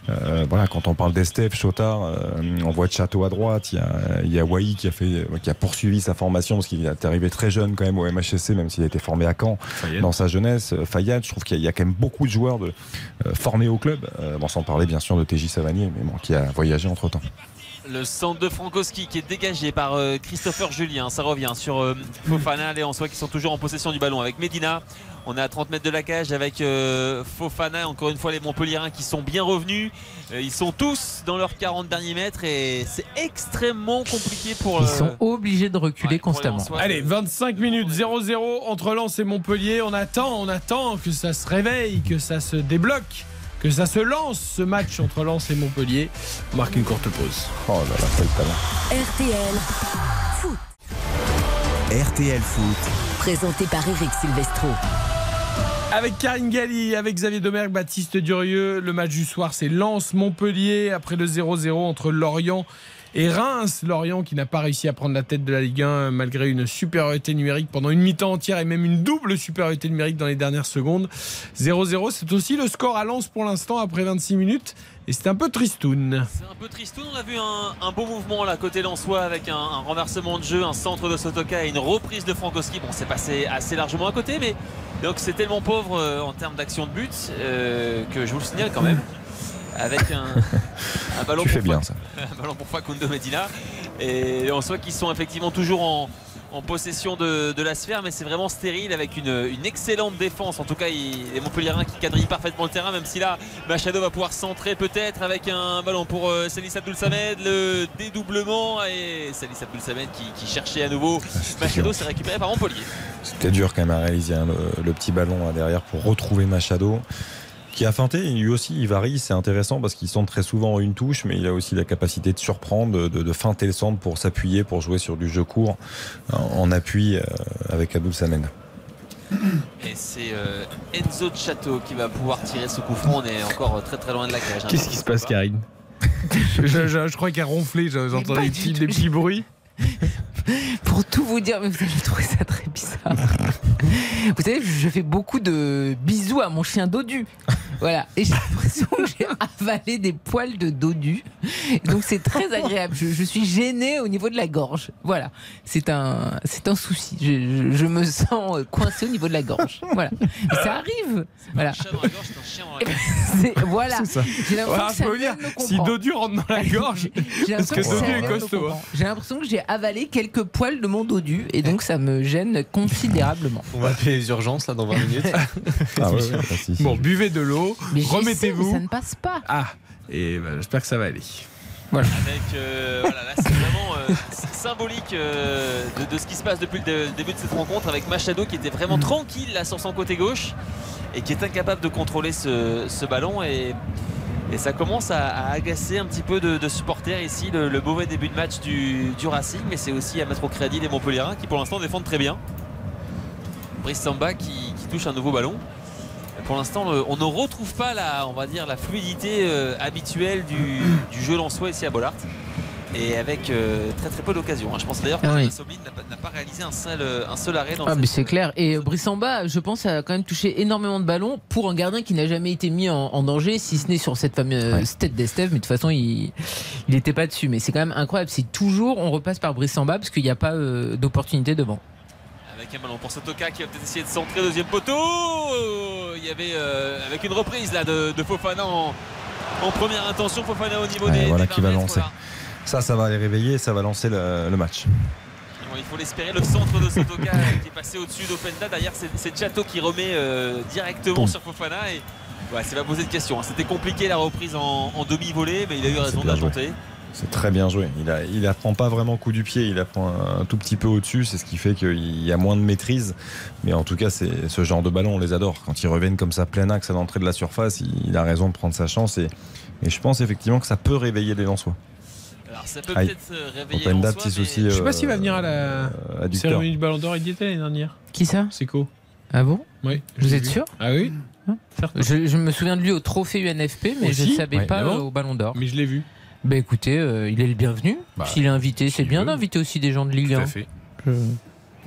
Speaker 3: euh, voilà, quand on parle d'Estef, Chotard, euh, on voit Château à droite, il y a, il y a Wai qui a, fait, qui a poursuivi sa formation parce qu'il est arrivé très jeune quand même au MHSC, même s'il a été formé à Caen dans sa jeunesse. Euh, Fayad, je trouve qu'il y, a- il y a quand même beaucoup de joueurs de, euh, formés au club, euh, bon, sans parler bien sûr de TJ Savanier, mais bon, qui a voyagé entre temps.
Speaker 2: Le centre de Frankowski qui est dégagé par euh, Christopher Julien. Ça revient sur euh, Fofana et en soi qui sont toujours en possession du ballon avec Medina. On est à 30 mètres de la cage avec euh, Fofana. Encore une fois, les Montpelliérains qui sont bien revenus. Ils sont tous dans leurs 40 derniers mètres et c'est extrêmement compliqué pour.
Speaker 4: Ils sont obligés de reculer constamment.
Speaker 1: Allez, 25 minutes 0-0 entre Lens et Montpellier. On attend, on attend que ça se réveille, que ça se débloque, que ça se lance ce match entre Lens et Montpellier. On marque une courte pause.
Speaker 3: Oh là là, quel talent.
Speaker 9: RTL Foot.
Speaker 10: RTL Foot.
Speaker 9: Présenté par Eric Silvestro.
Speaker 1: Avec Karine Galli, avec Xavier Domergue, Baptiste Durieux, le match du soir c'est Lens-Montpellier après le 0-0 entre Lorient et Reims. Lorient qui n'a pas réussi à prendre la tête de la Ligue 1 malgré une supériorité numérique pendant une mi-temps entière et même une double supériorité numérique dans les dernières secondes. 0-0, c'est aussi le score à Lens pour l'instant après 26 minutes et c'est un peu tristoun.
Speaker 2: C'est un peu triste. On a vu un, un beau mouvement là côté Lensois avec un, un renversement de jeu, un centre de Sotoka et une reprise de Frankowski. Bon, c'est passé assez largement à côté, mais donc c'est tellement pauvre euh, en termes d'action de but euh, que je vous le signale quand même. Avec un, un ballon
Speaker 3: Tu fais
Speaker 2: pour
Speaker 3: bien,
Speaker 2: Fa-
Speaker 3: ça.
Speaker 2: un ballon pour Facundo Medina. Et en soit qu'ils sont effectivement toujours en, en possession de, de la sphère mais c'est vraiment stérile avec une, une excellente défense. En tout cas il, les Montpelliérains qui quadrillent parfaitement le terrain même si là Machado va pouvoir centrer peut-être avec un ballon pour euh, Salis Abdul Samed le dédoublement et Salis Abdul Samed qui, qui cherchait à nouveau Machado s'est récupéré par Montpellier.
Speaker 3: C'était dur quand même à réaliser hein, le, le petit ballon là, derrière pour retrouver Machado. Qui a feinté, lui aussi il varie, c'est intéressant parce qu'il centre très souvent en une touche, mais il a aussi la capacité de surprendre, de, de feinter le centre pour s'appuyer, pour jouer sur du jeu court en, en appui euh, avec Abdul Samed.
Speaker 2: et c'est euh, Enzo Chateau qui va pouvoir tirer ce coup franc on est encore très très loin de la cage hein.
Speaker 1: Qu'est-ce qui se passe Karine? Je, je- je crois qu'il a ronflé, je- j'entends
Speaker 4: pas
Speaker 1: des
Speaker 4: du
Speaker 1: petits,
Speaker 4: tout.
Speaker 1: des petits bruits.
Speaker 4: Pour tout vous dire, mais vous allez trouver ça très bizarre. vous savez, je fais beaucoup de bisous à mon chien dodu. Voilà. Et j'ai l'impression que j'ai avalé des poils de dodu. Donc c'est très agréable. Je, je suis gênée au niveau de la gorge. Voilà. C'est un, c'est un souci. Je, je- je me sens coincée au niveau de la gorge. Voilà. Mais ça arrive. Voilà. C'est- Voilà. J'ai l'impression que ça
Speaker 1: si. Dodu rentre dans la gorge,
Speaker 4: J'ai
Speaker 1: parce que
Speaker 4: l'impression
Speaker 1: Dodu est costaud. hein.
Speaker 4: J'ai l'impression que j'ai avalé quelques poils de mon dodu et donc ça me gêne considérablement.
Speaker 16: On va appeler les urgences là dans 20 minutes.
Speaker 3: Ah ouais, ouais, bah, si, si.
Speaker 1: Bon, buvez de l'eau, remettez-vous.
Speaker 4: ça ne passe pas.
Speaker 1: Ah, et bah, j'espère que ça va aller.
Speaker 2: Avec, euh, voilà, là c'est vraiment euh, symbolique euh, de, de ce qui se passe depuis le dé- début de cette rencontre avec Machado qui était vraiment tranquille là sur son côté gauche et qui est incapable de contrôler ce, ce ballon et, et ça commence à, agacer un petit peu de, supporters ici le, mauvais début de match du, Racing mais c'est aussi à mettre au crédit des Montpellierins qui pour l'instant défendent très bien. Brice Samba qui, touche un nouveau ballon. Pour l'instant, on ne retrouve pas la, on va dire, la fluidité euh, habituelle du, jeu lensois ici à Bollard. Et avec euh, très très peu d'occasions. hein. Je pense d'ailleurs que
Speaker 4: Ah oui.
Speaker 2: Soblin n'a pas, réalisé un seul, euh, un seul arrêt dans
Speaker 4: Ah
Speaker 2: cette-
Speaker 4: mais c'est clair. Et euh, Brissamba, je pense, a quand même touché énormément de ballons pour un gardien qui n'a jamais été mis en, en danger, si ce n'est sur cette fameuse tête d'Estève. Mais de toute façon, il n'était pas dessus. Mais c'est quand même incroyable. C'est toujours, on repasse par Brissamba parce qu'il n'y a pas euh, d'opportunité devant.
Speaker 2: Avec un ballon pour Sotoka qui va peut-être essayer de centrer deuxième poteau. Il y avait euh, avec une reprise là de, de Fofana en, en première intention. Fofana au niveau
Speaker 3: Ouais,
Speaker 2: des,
Speaker 3: voilà
Speaker 2: des
Speaker 3: qui va
Speaker 2: 20 mètres,
Speaker 3: lancer.
Speaker 2: voilà.
Speaker 3: Ça, ça va les réveiller, ça va lancer le, le match.
Speaker 2: Bon, il faut l'espérer. Le centre de Sotoka euh, qui est passé au-dessus d'Openda. D'ailleurs, c'est- c'est Chateau qui remet euh, directement
Speaker 3: Boum.
Speaker 2: sur Fofana. Et ouais, ça va poser de questions. hein. C'était compliqué la reprise en, en demi-volée, mais il a eu raison tenter.
Speaker 3: C'est très bien joué. Il, a, il apprend pas vraiment coup du pied, il apprend un, un tout petit peu au-dessus. C'est ce qui fait qu'il y a moins de maîtrise. Mais en tout cas, c'est ce genre de ballon, on les adore. Quand ils reviennent comme ça plein axe à l'entrée de la surface, il, il a raison de prendre sa chance. Et, et je pense effectivement que ça peut réveiller les Lensois.
Speaker 2: Alors, ça peut peut-être euh, réveiller
Speaker 3: petit
Speaker 2: mais-
Speaker 3: souci.
Speaker 1: Je sais pas
Speaker 3: euh,
Speaker 1: s'il va venir à la cérémonie du Ballon d'Or. Il y était l'année dernière.
Speaker 4: Qui ça
Speaker 1: C'est quoi
Speaker 4: Ah bon
Speaker 1: Oui.
Speaker 4: Vous êtes
Speaker 1: vu.
Speaker 4: sûr
Speaker 1: Ah oui
Speaker 4: je, je me souviens de lui au trophée UNFP, mais je ne savais
Speaker 1: Ouais.
Speaker 4: pas
Speaker 1: Ah
Speaker 4: euh, au Ballon d'Or.
Speaker 1: Mais je l'ai vu.
Speaker 4: Bah écoutez, euh, il est le bienvenu.
Speaker 1: Bah,
Speaker 4: S'il est invité, c'est bien d'inviter aussi des gens de Ligue
Speaker 1: Tout
Speaker 4: 1.
Speaker 1: à fait.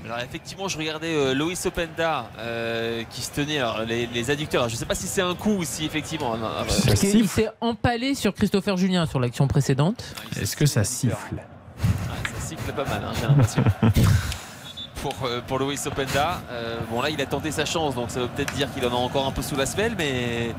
Speaker 2: Alors effectivement, je regardais euh, Loïs Openda euh, qui se tenait alors, les, les adducteurs. Alors, je sais pas si c'est un coup ou si effectivement. non, non,
Speaker 4: Parce qu'il s'est empalé sur Christopher Julien sur l'action précédente.
Speaker 1: Est-ce que ça siffle
Speaker 2: ça siffle pas mal, hein, j'ai l'impression. pour, euh, pour Loïs Openda. Euh, bon là il a tenté sa chance donc ça veut peut-être dire qu'il en a encore un peu sous la semelle mais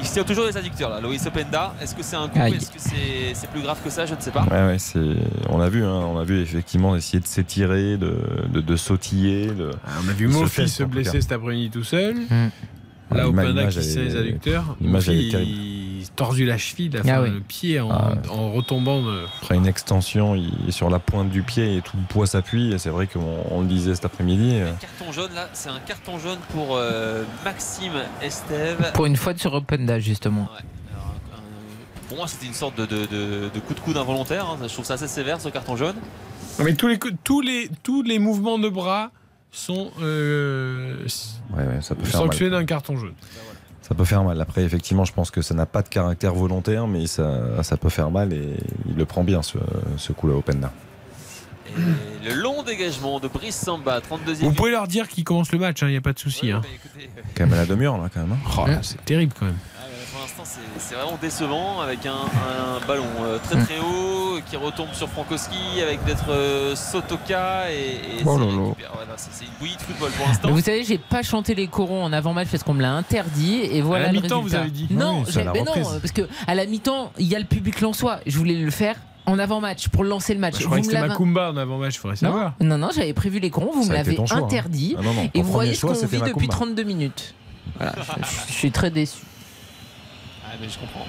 Speaker 2: il se tient toujours les adducteurs là. Loïs Openda, est-ce que c'est un coup
Speaker 3: Aïe.
Speaker 2: Est-ce que c'est plus grave que ça? Je ne sais pas.
Speaker 3: Ouais, ouais, c'est, on a vu, hein, on a vu effectivement essayer de s'étirer, de, de, de sautiller. de-
Speaker 1: On a vu Mofi se blesser cet après-midi tout seul.
Speaker 4: Mm.
Speaker 1: Là, Openda qui se
Speaker 3: elle
Speaker 1: les adducteurs.
Speaker 3: l'image, elle est terrible.
Speaker 1: Il se tordu la cheville, la
Speaker 4: Ah
Speaker 1: fin,
Speaker 4: oui.
Speaker 1: le pied en,
Speaker 3: Ah.
Speaker 1: en retombant. De...
Speaker 3: Après une extension, il est sur la pointe du pied et tout le poids s'appuie. Et c'est vrai qu'on on le disait cet après-midi. euh,
Speaker 2: Carton jaune là, c'est un carton jaune pour euh, Maxime Estève.
Speaker 4: Pour une fois sur Openda, justement.
Speaker 2: Pour moi c'était une sorte de, de- de- de coup de coude involontaire. hein. Je trouve ça assez sévère ce carton jaune.
Speaker 1: Non, mais tous les, tous, les, tous les mouvements de bras sont euh,
Speaker 3: ouais, ouais, ça peut
Speaker 1: sanctionnés d'un carton jaune.
Speaker 3: Ça peut faire mal. Après, effectivement, je pense que ça n'a pas de caractère volontaire, mais ça, ça peut faire mal et il le prend bien ce, ce coup-là, Openda.
Speaker 2: Et le long dégagement de Brice Samba, 32e.
Speaker 1: Vous pouvez leur dire qu'ils commencent le match, il n'y a pas de souci. hein.
Speaker 3: Quand même à la demi-heure, là, quand même. hein.
Speaker 1: Oh, c'est terrible quand même.
Speaker 2: L'instant, c'est- vraiment décevant avec un, un ballon euh, très très haut qui retombe sur Frankowski avec peut-être euh, Sotoka et, et
Speaker 4: Oh
Speaker 2: c'est. Voilà, c'est une bouillie de football pour l'instant.
Speaker 4: Vous savez, j'ai pas chanté les corons en avant-match parce qu'on me l'a interdit et voilà
Speaker 1: À la mi-temps, vous avez dit.
Speaker 4: Non,
Speaker 1: Oui,
Speaker 4: mais non, parce que à la mi-temps, il y a le public lensois. Je voulais le faire en avant-match pour lancer le match.
Speaker 1: Bah, je croyais que
Speaker 4: Vous
Speaker 1: c'était Macumba en avant-match, il faudrait
Speaker 4: Non,
Speaker 1: savoir.
Speaker 4: non, non, j'avais prévu les corons, vous
Speaker 1: Ça
Speaker 4: me l'avez
Speaker 1: hein.
Speaker 4: interdit.
Speaker 1: Ah non, non,
Speaker 4: et vous voyez ce qu'on vit depuis
Speaker 1: Macumba.
Speaker 4: 32 minutes. Voilà, je, je suis très déçu.
Speaker 2: Ah, mais je comprends.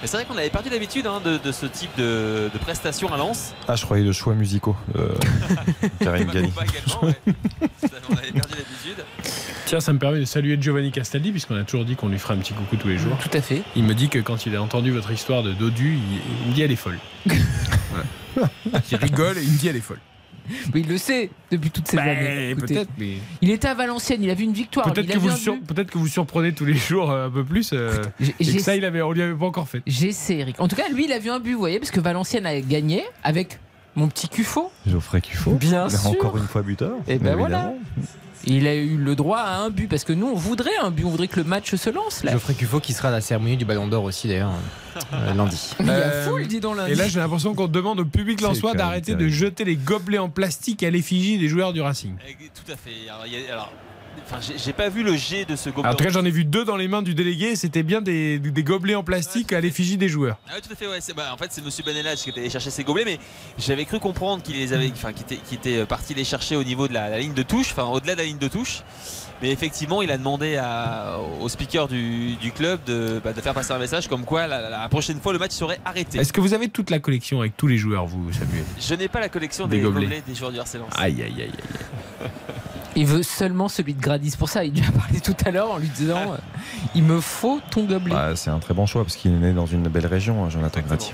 Speaker 2: Mais c'est vrai qu'on avait perdu l'habitude hein, de, de ce type de, de prestation à Lens.
Speaker 3: Ah, je croyais le choix musicaux de Karim Ghani.
Speaker 2: Macumba également, ouais. Ça, On avait perdu l'habitude.
Speaker 1: Tiens, ça me permet de saluer Giovanni Castaldi, puisqu'on a toujours dit qu'on lui ferait un petit coucou tous les jours.
Speaker 4: Tout à fait.
Speaker 1: Il me dit que quand il a entendu votre histoire de Dodu, il, il me dit elle est folle. Voilà. Il rigole et il me dit elle est folle.
Speaker 4: Mais il le sait depuis toutes ces
Speaker 1: Bah,
Speaker 4: années. Écoutez,
Speaker 1: peut-être, mais-
Speaker 4: Il était à Valenciennes, il a vu une victoire.
Speaker 1: Peut-être que, vous sur- que surprenez tous les jours euh, un peu plus. euh, et que ça, il avait, on lui avait pas encore fait.
Speaker 4: J'essaie, Eric. En tout cas, lui, il a vu un but, vous voyez, parce que Valenciennes a gagné avec mon petit Cufo.
Speaker 3: Geoffrey Cuffaut.
Speaker 4: Bien
Speaker 3: Mais
Speaker 4: sûr.
Speaker 3: Encore une fois buteur.
Speaker 4: Et ben
Speaker 3: évidemment.
Speaker 4: voilà. Il a eu le droit à un but parce que nous on voudrait un but, on voudrait que le match se lance là.
Speaker 5: Geoffrey Cuffaut qui sera à la cérémonie du Ballon d'Or aussi d'ailleurs euh, lundi.
Speaker 4: Il y a
Speaker 1: Euh,
Speaker 4: foule, dis donc lundi.
Speaker 1: Et là, j'ai l'impression qu'on demande au public lensois d'arrêter de jeter les gobelets en plastique à l'effigie des joueurs du Racing.
Speaker 2: Eh, Tout à fait. Alors, il y a- alors, enfin, j'ai- pas vu le jet de ce gobelet.
Speaker 1: En tout cas, j'en ai vu deux dans les mains du délégué. C'était bien des, des gobelets en plastique à l'effigie des joueurs.
Speaker 2: Ah oui, tout à fait, ouais. bah, en fait, c'est Monsieur Benelage qui était allé chercher ses gobelets, mais j'avais cru comprendre qu'il les avait, enfin, qu'il était, parti les chercher au niveau de la, la ligne de touche, enfin, au-delà de la ligne de touche. Mais effectivement, il a demandé à- au speaker du, du club de, bah, de faire passer un message comme quoi la, la prochaine fois le match serait arrêté.
Speaker 1: Est-ce que vous avez toute la collection avec tous les joueurs, vous, Samuel?
Speaker 2: Je n'ai pas la collection
Speaker 1: Des
Speaker 2: des,
Speaker 1: gobelets.
Speaker 2: gobelets. des joueurs du Lens.
Speaker 1: Aïe, aïe, aïe, aïe.
Speaker 4: Il veut seulement celui de Gradis pour ça. Il lui a parlé tout à l'heure en lui disant Il me faut ton gobelet.
Speaker 3: Bah, c'est un très bon choix parce qu'il est né dans une belle région, hein, Jonathan Grati.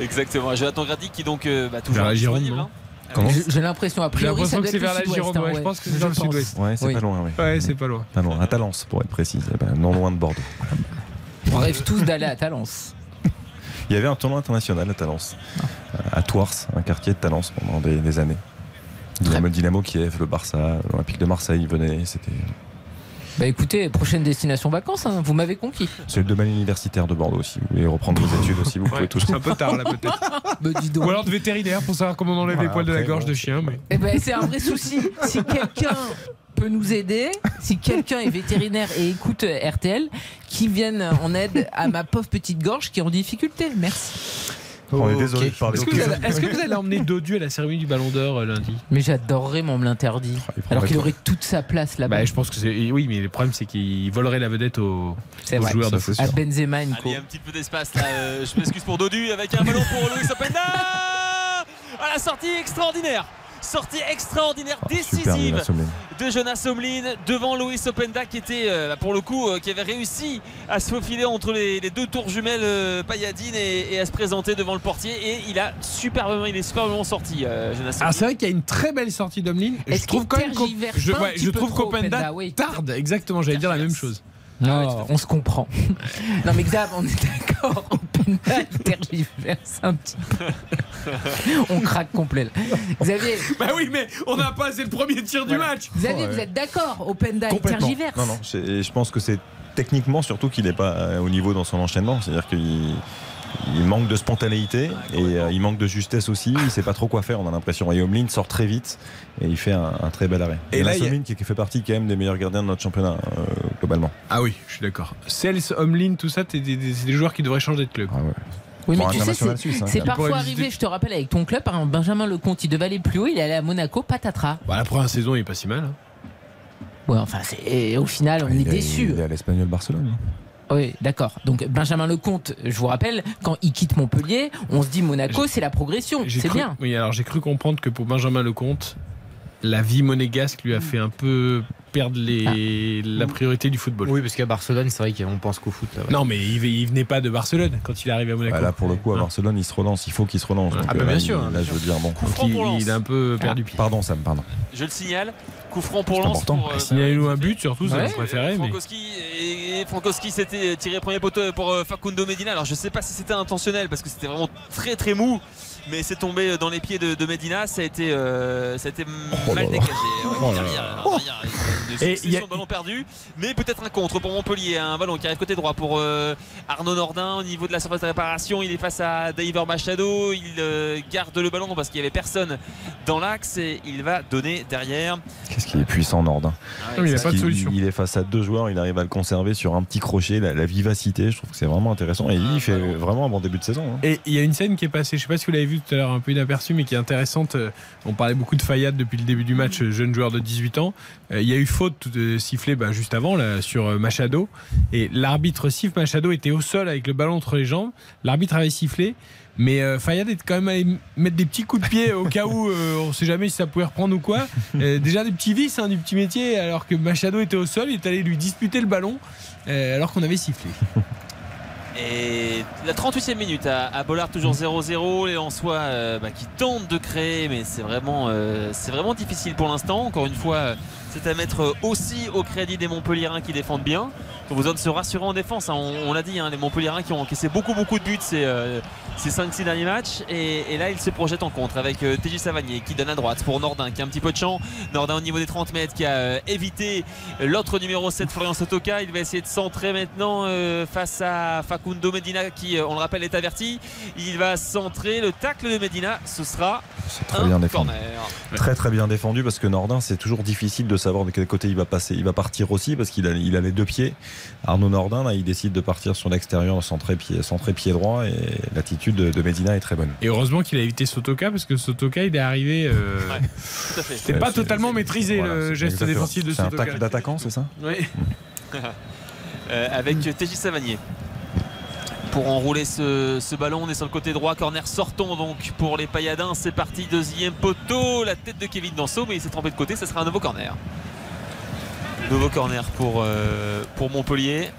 Speaker 2: Exactement. Jonathan Grady qui donc euh, bah, toujours
Speaker 1: Vers la Gironde,
Speaker 2: hein.
Speaker 3: Comment
Speaker 4: J'ai l'impression, a priori, ça doit
Speaker 1: que c'est vers la Gironde.
Speaker 4: hein,
Speaker 1: ouais,
Speaker 4: ouais.
Speaker 1: Je pense que c'est dans le sud-ouest.
Speaker 3: Ouais, c'est
Speaker 4: Oui.
Speaker 3: pas loin, oui.
Speaker 1: Ouais, c'est pas loin.
Speaker 3: Pas loin. À Talence, pour être précis. Non loin de Bordeaux.
Speaker 4: On rêve tous d'aller à Talence.
Speaker 3: Il y avait un tournoi international à Talence, euh, à Tours, un quartier de Talence pendant des, des années. Dynamo, Dynamo Kiev, le Barça, l'Olympique de Marseille venait. C'était
Speaker 4: Bah écoutez, prochaine destination vacances, hein, vous m'avez conquis.
Speaker 3: c'est le domaine universitaire de Bordeaux. Si vous voulez reprendre vos études aussi, vous pouvez
Speaker 1: Ouais,
Speaker 3: tout
Speaker 1: c'est un peu tard là peut-être.
Speaker 4: Bah dis donc.
Speaker 1: Ou alors de vétérinaire pour savoir comment on enlève
Speaker 3: Voilà,
Speaker 1: les poils de la gorge
Speaker 3: bon.
Speaker 1: de chien. Mais...
Speaker 4: Eh ben, c'est un vrai souci. Si quelqu'un peut nous aider, si quelqu'un est vétérinaire et écoute euh, RTL, qui vienne en aide à ma pauvre petite gorge qui est en difficulté. Merci.
Speaker 3: On est désolé de parler
Speaker 1: Est-ce que, vous allez- est-ce que vous allez emmener Dodu à la cérémonie du Ballon d'Or euh, lundi?
Speaker 4: Mais j'adorerais, mais on me l'interdit.
Speaker 3: prendrait
Speaker 4: Alors qu'il aurait toute sa place là-bas.
Speaker 1: bah, Je pense que c'est. Oui, mais le problème c'est qu'il volerait la vedette aux, aux
Speaker 4: vrai.
Speaker 1: joueurs de foot.
Speaker 3: c'est
Speaker 4: À. Benzema, Nico.
Speaker 2: Allez, un petit peu d'espace là. euh, je m'excuse pour Dodu avec un ballon pour Luis Openda. À la sortie extraordinaire. Sortie extraordinaire,
Speaker 3: Ah,
Speaker 2: décisive de Jonas Omlin devant Luis Openda qui était euh, pour le coup euh, qui avait réussi à se faufiler entre les, les deux tours jumelles euh, Payadine et, et à se présenter devant le portier et il a superbement il est superbement sorti Jonas
Speaker 1: Ah,
Speaker 2: Omlin.
Speaker 1: c'est vrai qu'il y a une très belle sortie d'Omlin. Je
Speaker 4: Est-ce
Speaker 1: trouve quand même je, ouais, trouve qu'Openda
Speaker 4: oui.
Speaker 1: tarde. Exactement, j'allais dire la même chose.
Speaker 4: Non,
Speaker 2: Ah
Speaker 4: on se comprend. non, mais Xav, on est d'accord. il tergiverse un petit peu. on craque complet. là. Xavier,
Speaker 1: Bah oui, mais on n'a pas, c'est le premier tir du match.
Speaker 4: Xavier,
Speaker 3: Ouais.
Speaker 4: vous êtes d'accord Openda, il tergiverse.
Speaker 3: Non, non, je pense que c'est techniquement surtout qu'il n'est pas euh, au niveau dans son enchaînement. C'est-à-dire qu'il il manque de spontanéité et euh, il manque de justesse aussi. Il sait pas trop quoi faire, on a l'impression. Et Omlin sort très vite et il fait un, un très bel arrêt.
Speaker 1: Et
Speaker 3: Et
Speaker 1: là, a-
Speaker 3: qui, fait partie quand même des meilleurs gardiens de notre championnat euh, globalement.
Speaker 1: Ah oui, je suis d'accord. Cels, Omlin, tout ça, t'es des- des- c'est des joueurs qui devraient changer de club.
Speaker 3: Ah ouais.
Speaker 4: Oui, mais tu sais, c'est
Speaker 3: hein,
Speaker 4: parfois
Speaker 1: visiter-
Speaker 4: arrivé, je te rappelle, avec ton club, par exemple, Benjamin Lecomte, il devait aller plus haut, il est allé à Monaco, patatras.
Speaker 1: Bah, la première saison, il est pas si mal. hein.
Speaker 4: Ouais, enfin, au final, on est
Speaker 3: il, est,
Speaker 4: déçus.
Speaker 3: il est à l'Espagnol Barcelone. hein.
Speaker 4: Oui, d'accord. Donc Benjamin Lecomte, je vous rappelle, quand il quitte Montpellier, on se dit Monaco, c'est la progression. C'est bien.
Speaker 1: Oui, alors j'ai cru comprendre que pour Benjamin Lecomte, la vie monégasque lui a fait un peu perdre les, la priorité du football.
Speaker 5: Oui, parce qu'à Barcelone, c'est vrai qu'on pense qu'au foot. Là, ouais.
Speaker 1: Non, mais il, il venait pas de Barcelone quand il est arrivé à Monaco.
Speaker 3: Bah, là, pour le coup, à Barcelone, il se relance. Il faut qu'il se relance.
Speaker 5: Ah, bah,
Speaker 3: euh,
Speaker 5: bien
Speaker 3: là,
Speaker 5: sûr,
Speaker 3: il-
Speaker 5: hein,
Speaker 3: Là,
Speaker 5: bien
Speaker 3: je veux dire, bon.
Speaker 1: Il, il a un peu perdu pied.
Speaker 3: Pardon, Sam, pardon.
Speaker 2: Je le signale. Coup franc pour
Speaker 3: C'est
Speaker 2: Lens.
Speaker 3: important.
Speaker 2: pour, euh,
Speaker 1: Signalez-nous un but, surtout, ça
Speaker 4: Ouais.
Speaker 1: vous préférez. Mais...
Speaker 2: Frankowski et, Frankowski s'était tiré premier poteau pour euh, Facundo Medina. Alors je sais pas si c'était intentionnel parce que c'était vraiment très très mou, mais c'est tombé dans les pieds de, de Medina. Ça a été, euh, ça a été
Speaker 3: Oh
Speaker 2: mal dégagé. Ouais,
Speaker 3: Oh
Speaker 1: a-
Speaker 2: ballons perdus, mais peut-être un contre pour Montpellier. Un ballon qui arrive côté droit pour euh, Arnaud Nordin au niveau de la surface de réparation. Il est face à David Machado. Il euh, garde le ballon parce qu'il y avait personne dans l'axe et il va donner derrière.
Speaker 3: Qu'est-ce qu'il est puissant, Nordin.
Speaker 2: Ah
Speaker 1: il a pas de solution.
Speaker 3: Il est face à deux joueurs, il arrive à le conserver sur un petit crochet, la, la vivacité, je trouve que c'est vraiment intéressant. Et
Speaker 2: Ah,
Speaker 3: il fait
Speaker 2: ballon.
Speaker 3: vraiment un bon début de saison. hein.
Speaker 1: Et il y a une scène qui est passée, je sais pas si vous l'avez vu tout à l'heure, un peu inaperçue, mais qui est intéressante. Euh, On parlait beaucoup de Fayad depuis le début du match, euh, jeune joueur de 18 ans. Euh, Il y a eu faute de sifflet bah, juste avant sur Machado. Et l'arbitre siffle, Machado était au sol avec le ballon entre les jambes. L'arbitre avait sifflé. Mais Fayad est quand même allé mettre des petits coups de pied au cas où on sait jamais si ça pouvait reprendre ou quoi. Déjà des petits vices hein, du petit métier, alors que Machado était au sol, il est allé lui disputer le ballon alors qu'on avait sifflé.
Speaker 2: Et la 38e minute à, Bollard, toujours 0-0. Les Lensois euh, bah, qui tentent de créer, mais c'est vraiment, euh, vraiment difficile pour l'instant. Encore une fois, C'est à mettre aussi au crédit des Montpellierins qui défendent bien. Ont besoin de se rassurer en défense. hein. On, on l'a dit, hein, les Montpellierins qui ont encaissé beaucoup beaucoup de buts ces, euh, ces 5-6 derniers matchs. Et, et là, ils se projettent en contre avec euh, TJ Savanier qui donne à droite pour Nordin qui a un petit peu de champ. Nordin au niveau des 30 mètres qui a euh, évité l'autre numéro 7, Florian Sotoka. Il va essayer de centrer maintenant euh, face à Facundo Medina qui, on le rappelle, est averti. Il va centrer le tacle de Medina. Ce sera
Speaker 3: Très
Speaker 2: un
Speaker 3: bien défendu. Très très bien défendu parce que Nordin c'est toujours difficile de savoir de quel côté il va passer. Il va partir aussi parce qu'il a, il a les deux pieds. Arnaud Nordin là il décide de partir sur l'extérieur centré pied, centré pied droit et l'attitude de, de Medina est très bonne.
Speaker 1: Et heureusement qu'il a évité Sotoka parce que Sotoka il est arrivé. euh,
Speaker 2: Tout à fait.
Speaker 1: C'était pas totalement maîtrisé
Speaker 3: Voilà,
Speaker 1: le geste
Speaker 3: exactement.
Speaker 1: défensif de
Speaker 3: C'est un
Speaker 1: Sotoka.
Speaker 3: tacle d'attaquant c'est ça?
Speaker 1: Oui.
Speaker 2: Euh, avec TJ Savanier. Pour enrouler ce, ce ballon, on est sur le côté droit, corner sortant donc pour les Payadins. C'est parti, deuxième poteau, la tête de Kevin Danso, mais il s'est trompé de côté, ça sera un nouveau corner. Nouveau corner pour, euh, pour Montpellier.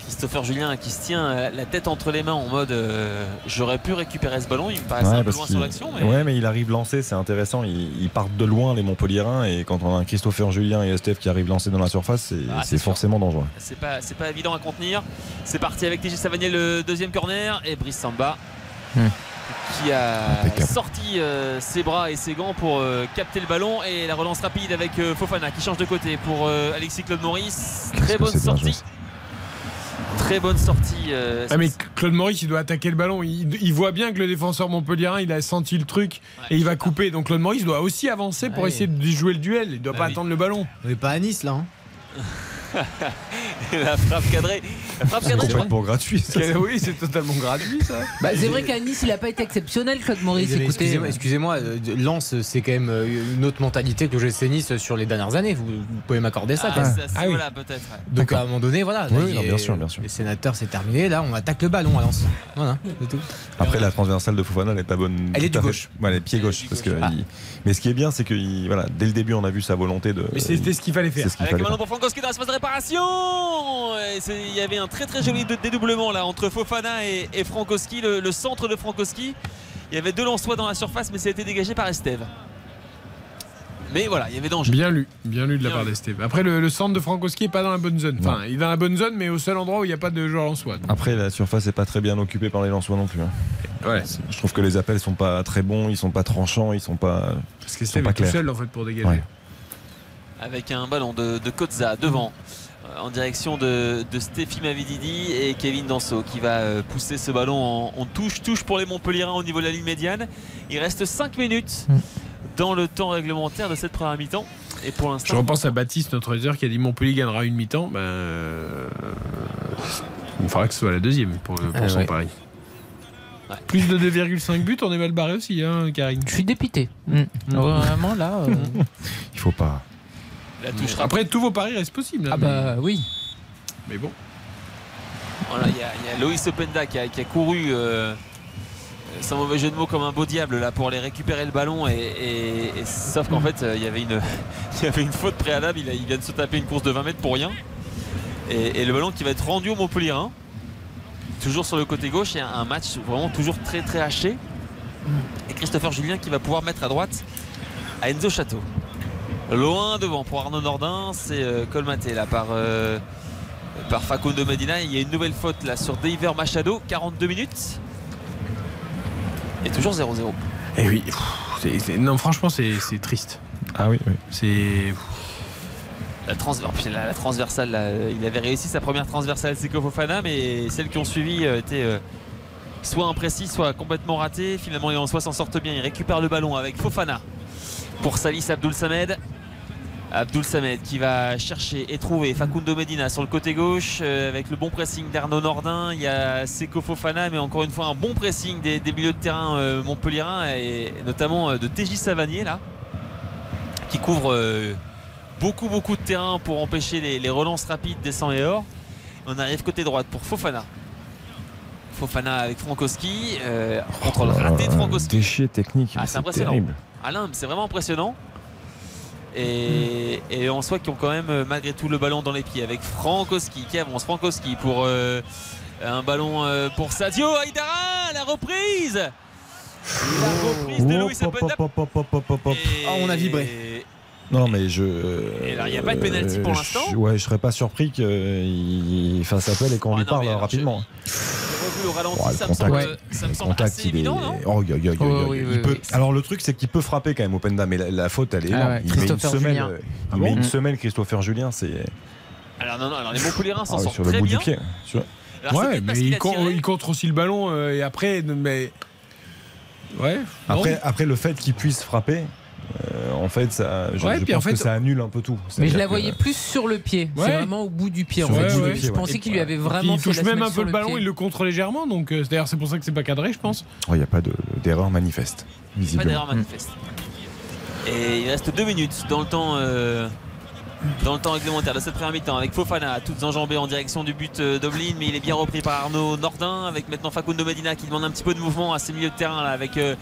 Speaker 2: Christopher Julien qui se tient euh, la tête entre les mains en mode euh, j'aurais pu récupérer ce ballon, il me paraissait
Speaker 3: Ouais,
Speaker 2: un peu loin sur l'action. Mais...
Speaker 3: ouais, mais il arrive lancé, c'est intéressant. Ils, ils partent de loin, les Montpellierins, et quand on a un Christopher Julien et Estef qui arrivent lancés dans la surface, c'est
Speaker 2: Ah,
Speaker 3: forcément dangereux.
Speaker 2: C'est pas, c'est pas évident à contenir. C'est parti avec TJ Savanier le deuxième corner et Brice Samba qui a
Speaker 3: Impeccable.
Speaker 2: sorti euh, ses bras et ses gants pour euh, capter le ballon et la relance rapide avec euh, Fofana qui change de côté pour euh, Alexis Claude Maurice. Très bonne sortie. Très bonne sortie. euh,
Speaker 1: Ah mais Claude Maurice il doit attaquer le ballon. Il, il voit bien que le défenseur montpellierin il a senti le truc et il va couper. Donc Claude Maurice doit aussi avancer pour
Speaker 5: Ouais.
Speaker 1: essayer de jouer le duel. Il doit
Speaker 2: Bah
Speaker 1: pas
Speaker 2: oui.
Speaker 1: attendre le ballon.
Speaker 5: On n'est pas à Nice là. hein.
Speaker 2: la frappe cadrée. La frappe
Speaker 3: C'est
Speaker 2: cadrée, crois.
Speaker 3: complètement gratuit. ça.
Speaker 1: oui, c'est totalement gratuit ça.
Speaker 4: Bah, c'est vrai qu'à Nice, il a pas été exceptionnel, Claude Maurice.
Speaker 5: Excusez-moi, excusez-moi, euh, Lens, c'est quand même euh, une autre mentalité que le GC Nice sur les dernières années. Vous, vous pouvez m'accorder ça
Speaker 2: Ah,
Speaker 5: quand même.
Speaker 2: ça,
Speaker 1: Ah oui.
Speaker 2: voilà, peut-être.
Speaker 5: Donc à un moment donné, voilà. là,
Speaker 3: Oui,
Speaker 5: il
Speaker 3: non,
Speaker 5: est-
Speaker 3: bien sûr, bien sûr.
Speaker 5: Les sénateurs, c'est terminé. Là, on attaque le ballon à Lens. Voilà, c'est tout.
Speaker 3: Après, la transversale de Fofana, elle est pas bonne.
Speaker 5: Elle est
Speaker 3: tout
Speaker 5: du gauche.
Speaker 3: Ouais, elle est pied gauche. Parce que
Speaker 5: Ah.
Speaker 3: il- Mais ce qui est bien, c'est que il- voilà, dès le début, on a vu sa volonté de.
Speaker 1: Mais c'était ce qu'il fallait faire.
Speaker 3: C'est ce qu'il
Speaker 2: Avec
Speaker 3: fallait
Speaker 2: le ballon pour Frankowski dans l'espace de réparation Et c'est- Il y avait un très très joli dé- dédoublement là entre Fofana et, et Frankowski, le, le centre de Frankowski. Il y avait deux Lensois dans la surface, mais ça a été dégagé par Estève. Mais voilà, il y avait danger.
Speaker 1: Bien lu, bien lu de la part d'Esteve. Après, le, le centre de Frankowski est pas dans la bonne zone. Enfin, il est dans la bonne zone, mais au seul endroit où il n'y a pas de joueur en soi.
Speaker 3: Après, la surface est pas très bien occupée par les Lensois non plus. hein.
Speaker 1: Ouais.
Speaker 3: Je trouve que les appels sont pas très bons, ils sont pas tranchants, ils sont pas.
Speaker 1: Parce que
Speaker 3: ils sont
Speaker 1: Esteve
Speaker 3: pas
Speaker 1: est tout seul en fait pour dégager.
Speaker 3: Ouais.
Speaker 2: Avec un ballon de, de Kozza devant. euh, En direction de, de Stéphie Mavididi et Kevin Danso qui va euh, pousser ce ballon en, en touche. Touche pour les Montpellierins au niveau de la ligne médiane. Il reste 5 minutes dans le temps réglementaire de cette première mi-temps. Et pour
Speaker 1: Je
Speaker 2: l'instant,
Speaker 1: repense à Baptiste, notre auditeur, qui a dit Montpellier gagnera une mi-temps. Ben, euh, il faudra que ce soit la deuxième pour, pour
Speaker 5: Ah,
Speaker 1: son
Speaker 5: ouais.
Speaker 1: pari.
Speaker 2: Ouais.
Speaker 1: Plus de 2,5 buts, on est mal barré aussi, hein, Karine.
Speaker 4: je suis dépité. Mm. Vraiment là. euh,
Speaker 3: Il faut pas.
Speaker 2: La touche rapide.
Speaker 1: Après, tous vos paris restent possibles. hein,
Speaker 4: Ah bah oui.
Speaker 1: mais, bon.
Speaker 2: Voilà, il y, a- il y a Loïs Openda qui a, qui a couru, euh, sans mauvais jeu de mots, comme un beau diable là pour aller récupérer le ballon. Et, et- et- sauf qu'en fait, euh, il y avait une, il y avait une faute préalable. Il, a- il vient de se taper une course de 20 mètres pour rien. Et, et le ballon qui va être rendu au Montpellier. Toujours sur le côté gauche, il y a un match vraiment toujours très très haché. Et Christopher Julien qui va pouvoir mettre à droite à Enzo Château. Loin devant pour Arnaud Nordin, c'est euh, colmaté là par, euh, par Facundo Medina. Il y a une nouvelle faute là sur Daver Machado, 42 minutes. Et toujours 0-0.
Speaker 1: Et Eh oui, non, franchement, c'est c'est triste.
Speaker 3: Ah oui, oui.
Speaker 1: C'est.
Speaker 2: La, trans- putain, la- la transversale, là, euh, il avait réussi sa première transversale Seko Fofana, mais celles qui ont suivi euh, étaient euh, soit imprécises, soit complètement ratées. Finalement, les Lensois s'en sortent bien. Il récupère le ballon avec Fofana pour Salis Abdoul Samed. Abdoul Samed qui va chercher et trouver Facundo Medina sur le côté gauche euh, avec le bon pressing d'Arnaud Nordin. Il y a Seko Fofana, mais encore une fois un bon pressing des, des milieux de terrain euh, montpelliérains et notamment euh, de TJ Savanier là qui couvre euh, beaucoup beaucoup de terrain pour empêcher les, les relances rapides des 100 et or. On arrive côté droite pour Fofana. Fofana avec Frankowski. contrôle
Speaker 3: Oh
Speaker 2: raté de
Speaker 3: là,
Speaker 2: Frankowski.
Speaker 3: Déchet technique,
Speaker 2: Ah, c'est
Speaker 3: c'est
Speaker 2: impressionnant.
Speaker 3: terrible.
Speaker 2: Alain, c'est vraiment impressionnant. Et, et en soi qui ont quand même euh, malgré tout le ballon dans les pieds avec Frankowski qui avance. Frankowski pour euh, un ballon euh, pour Sadio Aïdara, la reprise. La reprise de Louis
Speaker 3: hop.
Speaker 5: Ah, on a vibré.
Speaker 3: Non, mais je.
Speaker 2: Et là, il n'y a pas de pénalty pour l'instant.
Speaker 3: je- Ouais, je serais pas surpris qu'il fasse appel et qu'on lui parle rapidement.
Speaker 2: Au ralenti,
Speaker 3: le
Speaker 2: ça me semble,
Speaker 3: contact,
Speaker 2: ça me
Speaker 3: le
Speaker 2: semble
Speaker 3: contact,
Speaker 2: assez
Speaker 3: il est.
Speaker 2: évident, non?
Speaker 3: Oh, yo, yo, yo,
Speaker 4: Oh,
Speaker 3: yo,
Speaker 4: oui,
Speaker 3: il
Speaker 4: oui,
Speaker 3: peut-
Speaker 4: oui.
Speaker 3: Alors le truc, c'est qu'il peut frapper quand même Openda, mais la, la faute, elle est
Speaker 4: Ah ouais,
Speaker 3: il met une semaine,
Speaker 4: Julien.
Speaker 3: euh,
Speaker 4: Ah
Speaker 3: il met
Speaker 4: bon
Speaker 3: une semaine, Christopher Julien, c'est
Speaker 2: Alors non, non, alors les Montpellierins s'en
Speaker 3: ah
Speaker 2: sortent
Speaker 3: sur le
Speaker 2: très
Speaker 3: bout
Speaker 2: bien.
Speaker 3: du pied. Sur-
Speaker 2: Alors, c'est
Speaker 1: Ouais, mais il, il contre aussi le ballon euh, et après, mais. Ouais.
Speaker 3: Après, après le fait qu'il puisse frapper, euh, en fait, ça, je,
Speaker 1: Ouais,
Speaker 3: je
Speaker 1: puis en
Speaker 3: pense
Speaker 1: fait-
Speaker 3: que ça annule un peu tout.
Speaker 4: Mais je la
Speaker 3: que-
Speaker 4: voyais plus sur le pied. C'est vraiment au bout du pied. En
Speaker 3: Sur
Speaker 4: fait.
Speaker 3: le bout
Speaker 4: Je-
Speaker 3: du
Speaker 4: je
Speaker 3: pied, ouais.
Speaker 4: pensais qu'il lui avait vraiment
Speaker 1: il touche même un peu le ballon,
Speaker 4: pied.
Speaker 1: il le contre légèrement, donc euh, d'ailleurs c'est pour ça que c'est pas cadré, je pense.
Speaker 3: Oh, Il n'y a pas de- d'erreur manifeste,
Speaker 2: Pas
Speaker 3: visiblement.
Speaker 2: d'erreur manifeste. Et il reste deux minutes dans le temps. euh, Dans le temps réglementaire de cette première mi-temps avec Fofana toutes enjambées en direction du but euh, d'Oblin mais il est bien repris par Arnaud Nordin avec maintenant Facundo Medina qui demande un petit peu de mouvement à ses milieux de terrain là avec euh,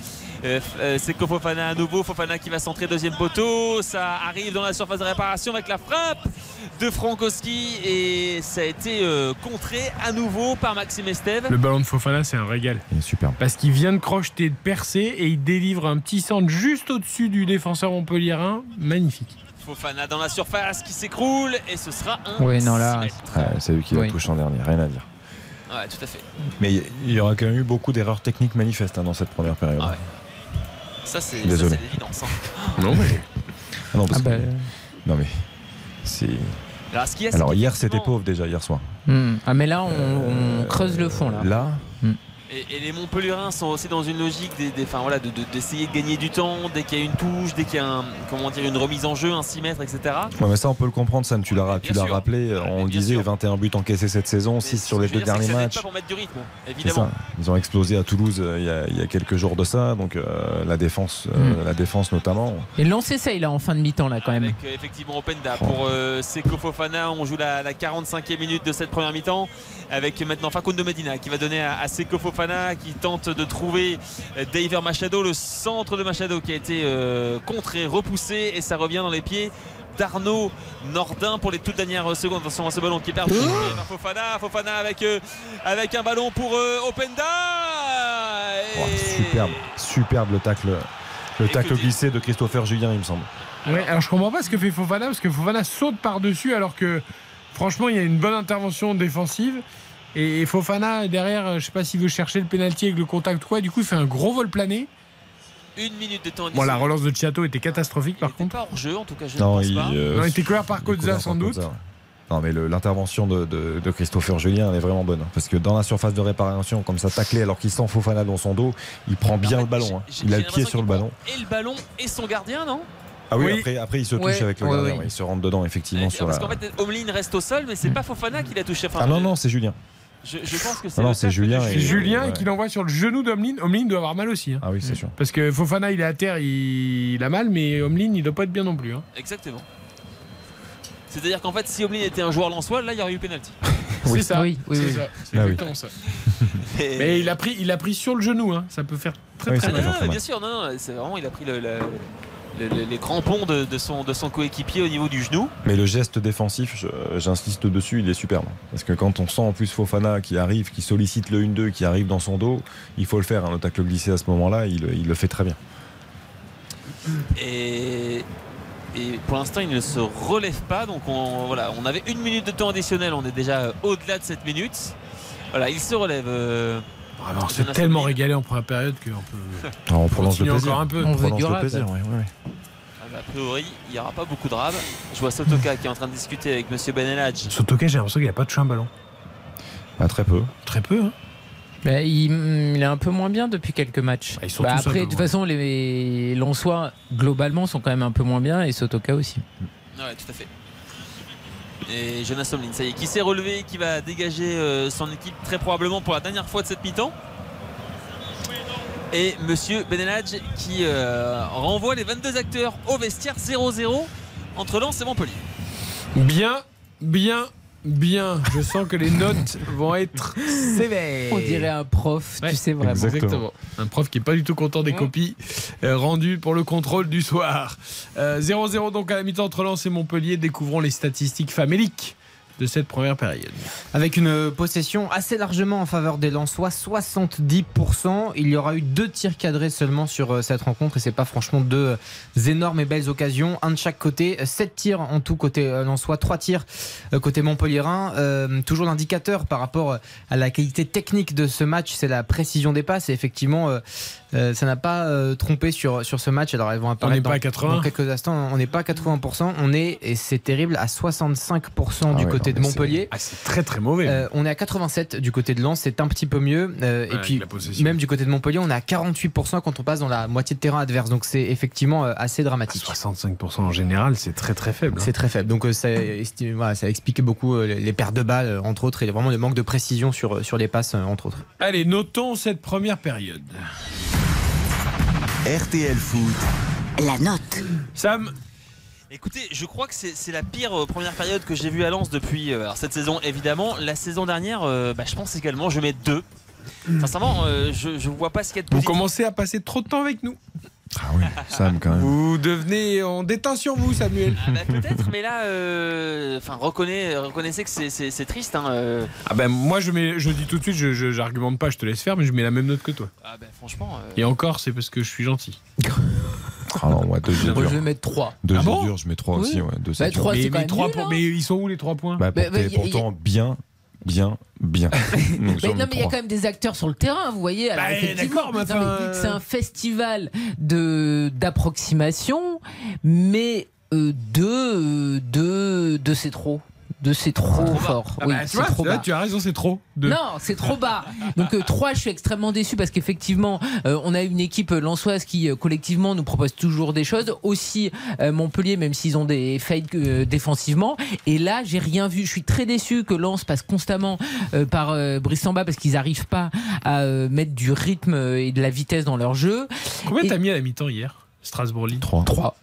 Speaker 2: Seko Fofana à nouveau Fofana qui va centrer deuxième poteau ça arrive dans la surface de réparation avec la frappe de Frankowski et ça a été euh, contré à nouveau par Maxime Estève
Speaker 1: Le ballon de Fofana, c'est un régal.
Speaker 3: Superbe.
Speaker 1: Parce qu'il vient de crocheter, de percer et il délivre un petit centre juste au-dessus du défenseur montpelliérain. Magnifique.
Speaker 2: Fofana dans la surface qui s'écroule et ce sera un
Speaker 4: Ouais, non, là,
Speaker 2: 6 mètres.
Speaker 3: Ouais, c'est lui qui
Speaker 4: Oui.
Speaker 3: la touche en dernier, rien à dire.
Speaker 2: Ouais, tout à fait.
Speaker 3: Mais il il y aura quand même eu beaucoup d'erreurs techniques manifestes hein, dans cette première période.
Speaker 2: Ah ouais. Ça, c'est l'évidence. hein.
Speaker 1: Non, mais.
Speaker 3: Ah non, parce
Speaker 4: Ah bah,
Speaker 3: que- non mais c'est.
Speaker 2: Alors, ce qu'il y a,
Speaker 3: Alors hier c'était pauvre déjà hier soir.
Speaker 4: hmm. Ah, mais là, on, on creuse le fond. Là.
Speaker 3: Là,
Speaker 2: Et, et les Montpellierins sont aussi dans une logique des- des- enfin, voilà, de- de- d'essayer de, gagner du temps dès qu'il y a une touche, dès qu'il y a un, comment dire, une remise en jeu, un 6 mètres, etc.
Speaker 3: ouais, mais ça on peut le comprendre, Sam. Tu l'as tu rappelé.
Speaker 2: Ouais,
Speaker 3: on le disait,
Speaker 2: sûr.
Speaker 3: 21 buts encaissés cette saison, 6 sur les deux derniers matchs.
Speaker 2: pas pour mettre du rythme,
Speaker 3: C'est
Speaker 2: évidemment.
Speaker 3: ça. Ils ont explosé à Toulouse euh, il y a, il y a quelques jours de ça, donc euh, la défense, euh,
Speaker 4: Mm.
Speaker 3: la défense notamment.
Speaker 4: Et Lens essaye là en fin de mi-temps là quand même.
Speaker 2: Avec euh, effectivement Openda pour euh, Seko Fofana, on joue la, la 45e minute de cette première mi-temps avec maintenant Facundo Medina qui va donner à, à Seko Fofana qui tente de trouver Daver Machado, le centre de Machado qui a été euh, contré, repoussé et ça revient dans les pieds d'Arnaud Nordin pour les toutes dernières secondes. Attention à ce ballon qui est perdu par Fofana. Fofana avec, euh, avec un ballon pour euh, Openda. Et-
Speaker 3: Oh, superbe, superbe le tacle, le tacle glissé de Christopher Julien, il me semble.
Speaker 1: Ouais, alors je comprends pas ce que fait Fofana parce que Fofana saute par-dessus alors que franchement il y a une bonne intervention défensive et Fofana derrière, euh, je sais pas s'il veut chercher le pénalty avec le contact ou quoi, du coup il fait un gros vol plané.
Speaker 2: Une minute de temps
Speaker 1: Bon, la relance de Chiato était catastrophique par contre.
Speaker 2: Pas hors jeu en tout cas, je
Speaker 3: Non,
Speaker 2: ne pense
Speaker 3: il,
Speaker 2: pas.
Speaker 3: euh,
Speaker 1: Non, il était couvert par Kozza, sans doute.
Speaker 3: Non, mais l'intervention de, de- de Christopher Julien, elle est vraiment bonne. hein, parce que dans la surface de réparation, comme ça, taclé alors qu'il sent Fofana dans son dos, il prend bien le ballon. hein. Il a le pied sur le ballon.
Speaker 2: Et le ballon et son gardien, non?
Speaker 3: Ah oui,
Speaker 1: Oui.
Speaker 3: Après, après, il se touche
Speaker 4: Ouais,
Speaker 3: avec le
Speaker 4: ouais,
Speaker 3: gardien. Il se rentre dedans, effectivement. sur
Speaker 2: Parce
Speaker 3: la...
Speaker 2: qu'en fait, Omlin reste au sol, mais c'est pas Fofana qui l'a touché. Enfin,
Speaker 3: Ah non, non, c'est Julien.
Speaker 2: Je, je pense que c'est.
Speaker 3: Ah non,
Speaker 2: le
Speaker 3: c'est Julien et-
Speaker 1: C'est Julien
Speaker 3: ouais.
Speaker 1: qui l'envoie sur le genou d'Omlin. Omlin doit avoir mal aussi. hein.
Speaker 3: Ah oui, c'est sûr.
Speaker 1: Parce que Fofana il est à terre, il, il a mal, mais Omlin il doit pas être bien non plus. hein.
Speaker 2: Exactement. C'est-à-dire qu'en fait, si Omlin était un joueur lensois, là, il y aurait eu penalty.
Speaker 1: C'est ça.
Speaker 4: Oui, oui,
Speaker 1: c'est
Speaker 4: oui.
Speaker 1: ça. C'est
Speaker 3: Ah
Speaker 1: ça.
Speaker 2: Et-
Speaker 1: Mais il a pris, il a pris sur le genou. hein. Ça peut faire très
Speaker 3: Oui,
Speaker 1: très
Speaker 2: Ah
Speaker 1: mal.
Speaker 2: non,
Speaker 3: faire
Speaker 2: non, bien sûr, non, non, c'est vraiment, il a pris le- le- le- le- les crampons de, de son, de son coéquipier au niveau du genou.
Speaker 3: Mais le geste défensif, j'insiste dessus, il est superbe. Parce que quand on sent en plus Fofana qui arrive, qui sollicite le 1-2, qui arrive dans son dos, il faut le faire. hein, le tacle glissé à ce moment-là, il, il le fait très bien.
Speaker 2: Et, et pour l'instant, il ne se relève pas. Donc, on, voilà, on avait une minute de temps additionnel. On est déjà euh, au-delà de cette minute. Voilà, il se relève. euh,
Speaker 1: Ah non, c'est
Speaker 2: Jonas
Speaker 1: tellement régalé en première période qu'on peut.
Speaker 3: Alors, on prolonge le plaisir.
Speaker 1: encore un peu.
Speaker 4: On
Speaker 3: On prolonge le plaisir, ouais, ouais.
Speaker 2: Ah bah, A priori, il n'y aura pas beaucoup de rab. Je vois Sotoka qui est en train de discuter avec Monsieur Beneladj.
Speaker 1: Sotoka, j'ai l'impression qu'il a pas touché un ballon.
Speaker 3: Ah, très peu.
Speaker 1: Très peu. Hein.
Speaker 4: Bah, il, il est un peu moins bien depuis quelques matchs.
Speaker 1: Bah, ils sont
Speaker 4: Bah, après, de toute façon, les Lensois, globalement, sont quand même un peu moins bien et Sotoka aussi.
Speaker 2: Ouais, tout à fait. Et Jonas Omlin, ça y est, qui s'est relevé, qui va dégager euh, son équipe très probablement pour la dernière fois de cette mi-temps. Et Monsieur Beneladj qui euh, renvoie les 22 acteurs au vestiaire 0-0 entre Lens et Montpellier.
Speaker 1: Bien, bien, bien. Je sens que les notes vont être sévères.
Speaker 4: On dirait un prof,
Speaker 1: Ouais,
Speaker 4: tu sais vraiment.
Speaker 1: Exactement. Un prof qui est pas du tout content des copies euh, rendues pour le contrôle du soir. Euh, 0-0 donc à la mi-temps entre Lens et Montpellier. Découvrons les statistiques faméliques de cette première période.
Speaker 5: Avec une possession assez largement en faveur des Lensois, 70%. Il y aura eu deux tirs cadrés seulement sur euh, cette rencontre et c'est pas franchement deux énormes et belles occasions. Un de chaque côté, 7 tirs en tout côté euh, Lensois, 3 tirs euh, côté Montpellierin. Euh, toujours l'indicateur par rapport à la qualité technique de ce match, c'est la précision des passes et effectivement euh, euh, ça n'a pas euh, trompé sur, sur ce match. Alors, elles vont apparaître
Speaker 1: n'est pas
Speaker 5: dans,
Speaker 1: à 80.
Speaker 5: dans quelques instants. On n'est pas à 80%. On est, et c'est terrible, à 65%
Speaker 1: Ah
Speaker 5: du
Speaker 1: ouais,
Speaker 5: côté
Speaker 1: non,
Speaker 5: de
Speaker 1: c'est-
Speaker 5: Montpellier.
Speaker 1: Ah, c'est très très mauvais.
Speaker 5: Euh, on est à 87 du côté de Lens, c'est un petit peu mieux. Euh, et puis, même du côté de Montpellier, on est à 48% quand on passe dans la moitié de terrain adverse. Donc, c'est effectivement euh, assez dramatique.
Speaker 1: 65% en général, c'est très très faible. hein.
Speaker 5: C'est très faible. Donc, euh, ça, esti- voilà, ça explique beaucoup euh, les les pertes de balles, euh, entre autres, et vraiment le manque de précision sur, sur les passes, euh, entre autres.
Speaker 1: Allez, notons cette première période.
Speaker 10: RTL Foot.
Speaker 9: La note.
Speaker 1: Sam
Speaker 2: Écoutez, je crois que c'est la pire euh, première période que j'ai vue à Lens depuis euh, alors cette saison, évidemment. La saison dernière, euh, bah, je pense également, je mets deux. Sincèrement, euh, je ne vois pas ce qu'il y a de
Speaker 1: Vous
Speaker 2: positif.
Speaker 1: commencez à passer trop de temps avec nous.
Speaker 3: Ah oui, Sam quand même.
Speaker 1: Vous devenez en détention, vous, Samuel.
Speaker 2: Ah bah, Peut-être, mais là, euh, enfin, reconnais, reconnaissez que c'est- c'est c'est triste. Hein, euh.
Speaker 1: Ah ben moi je mets, je dis tout de suite, je je- j'argumente pas, je te laisse faire, mais je mets la même note que toi.
Speaker 2: Ah bah, franchement. euh,
Speaker 1: Et encore, c'est parce que je suis gentil.
Speaker 3: Ah non, moi, deux,
Speaker 4: Moi,
Speaker 3: dur.
Speaker 4: je vais mettre 3.
Speaker 3: Deux,
Speaker 1: Ah bon?
Speaker 3: dur, je mets trois
Speaker 4: Oui.
Speaker 3: aussi. Ouais. Deux,
Speaker 4: Bah,
Speaker 3: dur.
Speaker 4: trois,
Speaker 1: mais,
Speaker 4: c'est quand
Speaker 1: mais
Speaker 4: même
Speaker 1: trois
Speaker 4: nul,
Speaker 1: points-
Speaker 4: hein.
Speaker 1: mais ils sont où les trois points?
Speaker 3: Bah, pourtant,
Speaker 4: mais y-
Speaker 3: pourtant, bien, bien, bien.
Speaker 4: Mais non, mais il y a quand même des acteurs sur le terrain, vous voyez. Alors,
Speaker 1: Bah,
Speaker 4: effectivement,
Speaker 1: d'accord, mais
Speaker 4: non,
Speaker 1: enfin,
Speaker 4: mais c'est un festival de d'approximation, mais euh, deux, deux, deux, c'est trop. Deux, c'est trop fort.
Speaker 1: Ah
Speaker 4: oui,
Speaker 1: bah, tu vois,
Speaker 4: trop
Speaker 1: là,
Speaker 4: bas.
Speaker 1: tu as raison, c'est trop.
Speaker 4: Non, c'est trop bas. Donc euh, 3, je suis extrêmement déçu parce qu'effectivement, euh, on a une équipe lensoise qui euh, collectivement nous propose toujours des choses. Aussi euh, Montpellier, même s'ils ont des failles euh, défensivement. Et là, j'ai rien vu. Je suis très déçu que Lens passe constamment euh, par euh, Brissamba parce qu'ils n'arrivent pas à euh, mettre du rythme et de la vitesse dans leur jeu.
Speaker 1: Combien
Speaker 4: Et-
Speaker 1: t'as mis à la mi-temps hier Strasbourg-Lille?
Speaker 3: 3.
Speaker 4: 3.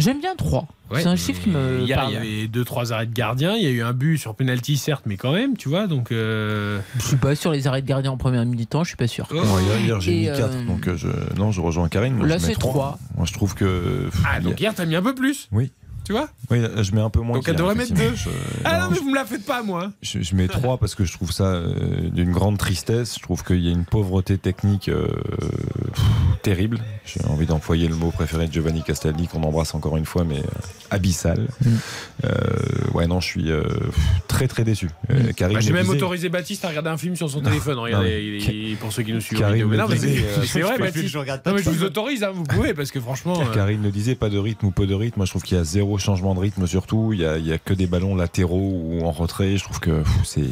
Speaker 4: J'aime bien 3.
Speaker 1: Ouais.
Speaker 4: c'est un chiffre qui me
Speaker 1: Hier,
Speaker 4: parle.
Speaker 1: il y avait deux trois arrêts de gardien. Il y a eu un but sur penalty, certes, mais quand même, tu vois. Donc, euh,
Speaker 4: Je suis pas sur les arrêts de gardien en première mi-temps, je suis pas sûr.
Speaker 1: Oh.
Speaker 3: Moi, hier, hier, j'ai mis
Speaker 4: euh,
Speaker 3: 4, donc euh, je... non, je rejoins Karine. moi,
Speaker 4: Là, c'est
Speaker 3: trois.
Speaker 4: trois.
Speaker 3: Moi, je trouve que.
Speaker 1: ah,
Speaker 3: il y
Speaker 1: donc hier, t'as mis un peu plus.
Speaker 3: Oui.
Speaker 1: Tu vois
Speaker 3: Oui, là, je mets un peu moins.
Speaker 1: Donc, elle devrait mettre deux.
Speaker 3: Je-
Speaker 1: Ah
Speaker 3: non,
Speaker 1: non, mais vous me la faites pas, moi. hein.
Speaker 3: Je, je mets 3 parce que je trouve ça euh, d'une grande tristesse. Je trouve qu'il y a une pauvreté technique euh, pff, terrible. J'ai envie d'employer le mot préféré de Giovanni Castelli, qu'on embrasse encore une fois, mais euh, abyssal.
Speaker 1: Mm.
Speaker 3: Euh, ouais, non, je suis euh, très très déçu.
Speaker 1: Mm.
Speaker 3: Euh,
Speaker 1: Bah, J'ai
Speaker 3: me
Speaker 1: même
Speaker 3: disait-
Speaker 1: autorisé Baptiste à regarder un film sur son téléphone. Regardez,
Speaker 3: non, mais-
Speaker 1: il est- pour ceux qui nous suivent. Mais non, mais c'est
Speaker 3: euh,
Speaker 1: vrai, Baptiste.
Speaker 3: je regarde pas
Speaker 1: Non,
Speaker 3: de
Speaker 1: mais je vous autorise, hein, vous pouvez, parce que franchement. euh,
Speaker 3: Karine le disait, pas de rythme ou peu de rythme. Moi, je trouve qu'il y a zéro changement de rythme surtout. Il y a, il y a que des ballons latéraux ou en retrait. Je trouve que c'est.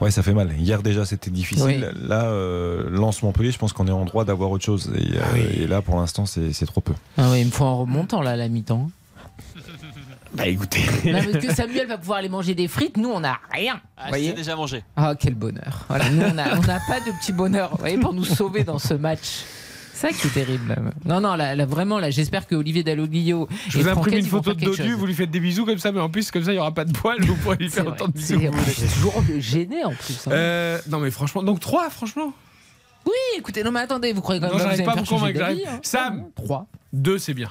Speaker 3: Ouais, ça fait mal. Hier déjà, c'était difficile.
Speaker 4: Oui.
Speaker 3: Là, euh, Lance Montpellier, je pense qu'on est en droit d'avoir autre chose. Et, euh, et là, pour l'instant, c'est trop peu.
Speaker 4: Ah oui, il me faut un remontant là à la mi-temps.
Speaker 1: Bah écoutez.
Speaker 4: Non, parce que Samuel va pouvoir aller manger des frites, nous on n'a rien.
Speaker 2: Ah,
Speaker 4: Vous voyez
Speaker 2: déjà mangé.
Speaker 4: Ah, quel bonheur. Voilà, nous on n'a pas de petit bonheur vous voyez, pour nous sauver dans ce match. C'est ça qui est terrible. Non, non, là, là, vraiment, là, j'espère que Olivier Dalloglio.
Speaker 1: Je vous imprime une photo de Dodu, vous lui faites des bisous comme ça, mais en plus, comme ça, il n'y aura pas de poils, vous pourrez lui faire autant de bisous.
Speaker 4: C'est toujours gêné en plus. hein.
Speaker 1: Euh, non, mais franchement, donc 3, franchement.
Speaker 4: Oui, écoutez, non, mais attendez, vous croyez quand même
Speaker 1: Non,
Speaker 4: que vous
Speaker 1: pas vous convaincre.
Speaker 4: hein.
Speaker 1: Sam,
Speaker 4: 3.
Speaker 1: 2, c'est bien.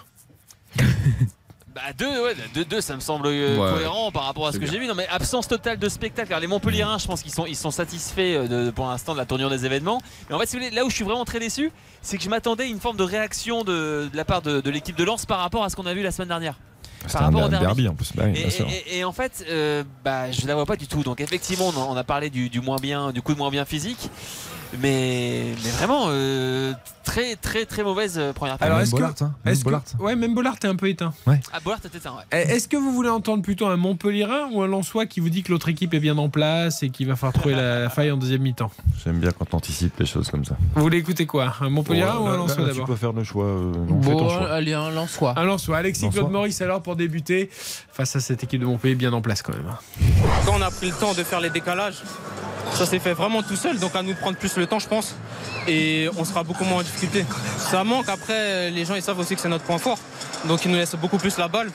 Speaker 2: Bah deux, ouais, deux, deux, ça me semble euh,
Speaker 1: Ouais.
Speaker 2: cohérent par rapport à ce que j'ai vu. Non mais absence totale de spectacle. Alors, les Montpelliérains, je pense qu'ils sont, ils sont satisfaits euh, de, pour l'instant de la tournure des événements. Mais en fait, si vous voulez, là où je suis vraiment très déçu, c'est que je m'attendais à une forme de réaction de, de la part de, de l'équipe de Lens par rapport à ce qu'on a vu la semaine dernière.
Speaker 3: C'était
Speaker 2: Par
Speaker 3: un
Speaker 2: rapport au
Speaker 3: derby,
Speaker 2: derby.
Speaker 3: en plus. Bah oui,
Speaker 2: Et, en fait, euh, bah, je la vois pas du tout. Donc effectivement, on a, on a parlé du, du moins bien, du coup de moins bien physique, mais, mais vraiment euh, très très très mauvaise euh, première
Speaker 1: Alors,
Speaker 2: période.
Speaker 1: est-ce
Speaker 3: Bollard,
Speaker 1: que.
Speaker 3: hein,
Speaker 1: est-ce que-
Speaker 3: Bollard.
Speaker 1: Ouais, même Bollard est un peu éteint.
Speaker 2: Ah, Bollard, ouais.
Speaker 1: Eh, Est-ce que vous voulez entendre plutôt un Montpellierin ou un Lensois qui vous dit que l'autre équipe est bien en place et qu'il va falloir trouver la faille en deuxième mi-temps
Speaker 3: J'aime bien quand t'anticipes les choses comme ça.
Speaker 1: Vous voulez écouter quoi Un Montpellierin
Speaker 3: Bon,
Speaker 1: ou un Lensois
Speaker 3: Tu
Speaker 1: d'abord
Speaker 3: peux faire le choix. euh, non, fais ton
Speaker 4: Bon,
Speaker 3: choix.
Speaker 4: allez, un Lensois.
Speaker 1: Un Lensois. Alexis
Speaker 3: Lensois.
Speaker 1: Claude Maurice alors pour débuter face à cette équipe de Montpellier bien en place quand même. hein.
Speaker 17: Quand on a pris le temps de faire les décalages, ça s'est fait vraiment tout seul, donc à nous prendre plus le temps, je pense, et on sera beaucoup moins en difficulté. Ça manque, après, les gens ils savent aussi que c'est notre point fort, donc ils nous laissent beaucoup plus la balle,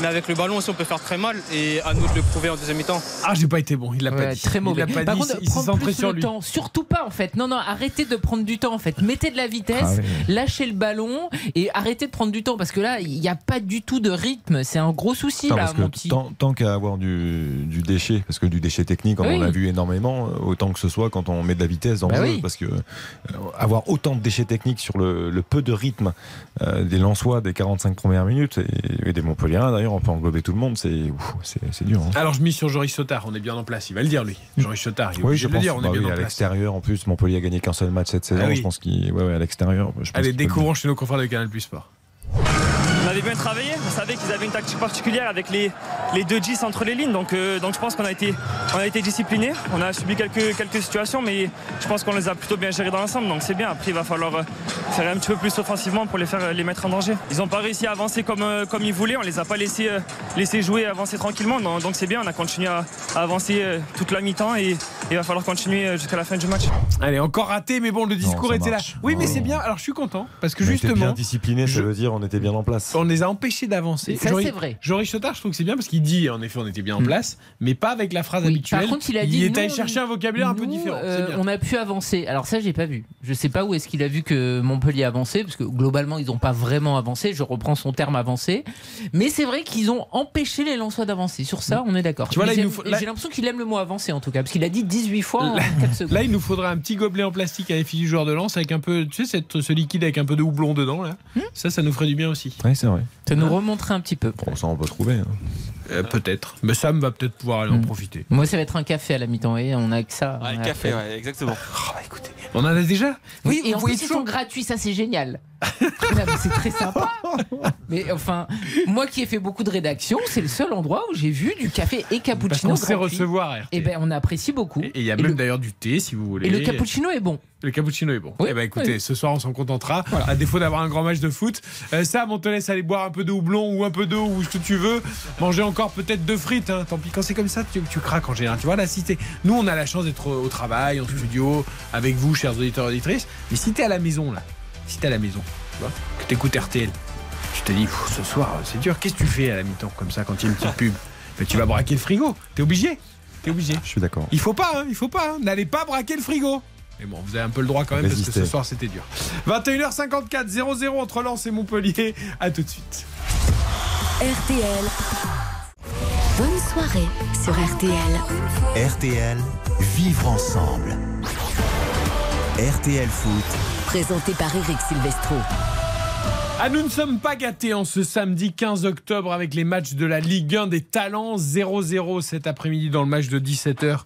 Speaker 17: mais avec le ballon aussi, on peut faire très mal. Et à nous de le prouver en deuxième mi-temps.
Speaker 1: Ah, j'ai pas été bon, il l'a pas dit.
Speaker 4: très
Speaker 1: Il
Speaker 4: mauvais.
Speaker 1: l'a pas
Speaker 4: Par
Speaker 1: dit,
Speaker 4: contre,
Speaker 1: il
Speaker 4: prendre plus
Speaker 1: sur
Speaker 4: le
Speaker 1: lui.
Speaker 4: temps, surtout pas en fait. Non, non, arrêtez de prendre du temps en fait. Mettez de la vitesse,
Speaker 3: Ah oui.
Speaker 4: lâchez le ballon et arrêtez de prendre du temps parce que là, il n'y a pas du tout de rythme. C'est un gros souci
Speaker 3: Non,
Speaker 4: là,
Speaker 3: parce que
Speaker 4: mon petit.
Speaker 3: tant, tant qu'à avoir du, du déchet, parce que du déchet technique, on
Speaker 4: Oui.
Speaker 3: en a vu énormément, euh, autant que ce soit quand on met de la vitesse dans
Speaker 4: Bah
Speaker 3: le jeu,
Speaker 4: oui.
Speaker 3: parce que euh, avoir autant de déchets techniques sur le, le peu de rythme euh, des Lensois des 45 premières minutes et, et des Montpelliérains on peut englober tout le monde, c'est ouf, c'est c'est dur. hein.
Speaker 1: Alors je mise sur Joris Sotard, on est bien en place, il va le dire lui. Joris Sotard, il
Speaker 3: Oui, je
Speaker 1: le dire, on
Speaker 3: bah
Speaker 1: est bien
Speaker 3: oui,
Speaker 1: en
Speaker 3: à
Speaker 1: place.
Speaker 3: l'extérieur, en plus, Montpellier a gagné qu'un seul match cette saison.
Speaker 1: Ah oui.
Speaker 3: Je pense qu'il, ouais, ouais, à l'extérieur. je pense
Speaker 1: Allez, découvrons chez nos confrères de Canal Plus Sport.
Speaker 18: On avait bien travaillé, on savait qu'ils avaient une tactique particulière avec les, les deux 10 entre les lignes, donc, euh, donc je pense qu'on a été, on a été disciplinés. On a subi quelques, quelques situations, mais je pense qu'on les a plutôt bien gérées dans l'ensemble, donc c'est bien. Après, il va falloir euh, faire un petit peu plus offensivement pour les, faire, les mettre en danger. Ils n'ont pas réussi à avancer comme, euh, comme ils voulaient, on les a pas laissés, euh, laissés jouer, avancer tranquillement, donc donc c'est bien. On a continué à, à avancer euh, toute la mi-temps et il va falloir continuer euh, jusqu'à la fin du match.
Speaker 1: Allez, encore raté, mais bon, le discours était
Speaker 3: marche.
Speaker 1: là. Oui, mais c'est bien. Alors je suis content parce que
Speaker 3: On était bien
Speaker 1: justement,
Speaker 3: discipliné, ça
Speaker 1: je-
Speaker 3: veut dire on était bien en place.
Speaker 1: On les a empêchés d'avancer.
Speaker 4: Ça, c'est vrai.
Speaker 1: Joris Sotard, je trouve que c'est bien parce qu'il dit, en effet, on était bien en
Speaker 4: Mm.
Speaker 1: place, mais pas avec la phrase
Speaker 4: Oui,
Speaker 1: habituelle.
Speaker 4: Par contre, il a dit
Speaker 1: est allé chercher un vocabulaire un peu différent.
Speaker 4: euh,
Speaker 1: bien.
Speaker 4: on a pu avancer. Alors ça, j'ai pas vu. Je sais pas où est-ce qu'il a vu que Montpellier avançait, parce que globalement, ils n'ont pas vraiment avancé. Je reprends son terme avancé, mais c'est vrai qu'ils ont empêché les Lensois d'avancer. Sur ça, on est d'accord.
Speaker 1: Tu vois, là, il faut- là-
Speaker 4: J'ai l'impression qu'il aime le mot avancer en tout cas, parce qu'il a dit 18 fois en 4 secondes.
Speaker 1: Là, il nous faudrait un petit gobelet en plastique à l'effigie du joueur de lance avec un peu, tu sais, cette- ce liquide avec un peu de houblon dedans. Là.
Speaker 4: Hmm
Speaker 1: Ça, ça nous ferait du bien aussi.
Speaker 3: C'est vrai.
Speaker 4: Ça nous remonterait un petit peu.
Speaker 3: Bon, ça, on peut trouver. hein.
Speaker 1: Euh, peut-être. Mais Sam va peut-être pouvoir aller en
Speaker 4: Mm.
Speaker 1: profiter.
Speaker 4: Moi, ça va être un café à la mi-temps. Et on a que ça.
Speaker 2: Ouais,
Speaker 4: a
Speaker 2: café, ouais, exactement.
Speaker 1: On en a déjà
Speaker 4: Oui, et en plus, ils
Speaker 1: toujours-
Speaker 4: sont gratuits, ça c'est génial. C'est très sympa. Mais enfin, moi qui ai fait beaucoup de rédaction, c'est le seul endroit où j'ai vu du café et
Speaker 1: Parce
Speaker 4: cappuccino.
Speaker 1: qu'on sait recevoir. RTL.
Speaker 4: Et ben, on apprécie beaucoup.
Speaker 1: Et il y a
Speaker 4: Et
Speaker 1: même
Speaker 4: le-
Speaker 1: d'ailleurs du thé si vous voulez.
Speaker 4: Et le cappuccino est bon.
Speaker 1: Le cappuccino est bon.
Speaker 4: Oui,
Speaker 1: eh ben écoutez,
Speaker 4: oui.
Speaker 1: ce soir on s'en contentera. À défaut d'avoir un grand match de foot, Euh, Sam, on te laisse aller boire un peu de houblon ou un peu d'eau ou ce que tu veux. Manger encore peut-être deux frites. hein. Tant pis, quand c'est comme ça, tu, tu craques en général. Tu vois, là, si t'es- Nous, on a la chance d'être au, au travail, en studio, avec vous, chers auditeurs et auditrices. Mais si t'es à la maison, là, si t'es à la maison, tu vois, que t'écoutes RTL, tu te dis, ce soir, c'est dur. Qu'est-ce que tu fais à la mi-temps, comme ça, quand il y a une petite pub? Tu vas braquer le frigo. T'es obligé. T'es obligé.
Speaker 3: Je suis d'accord.
Speaker 1: Il faut pas, hein, il faut pas. hein. N'allez pas braquer le frigo. Mais bon, vous avez un peu le droit quand même parce que ce soir c'était dur. 21h54, 0-0 entre Lens et Montpellier. À tout de suite.
Speaker 9: RTL. Bonne soirée sur RTL.
Speaker 10: RTL, vivre ensemble. RTL Foot,
Speaker 9: Présenté par Eric Silvestro.
Speaker 1: Ah, nous ne sommes pas gâtés en ce samedi 15 octobre avec les matchs de la Ligue 1 des talents 0-0 cet après-midi dans le match de 17h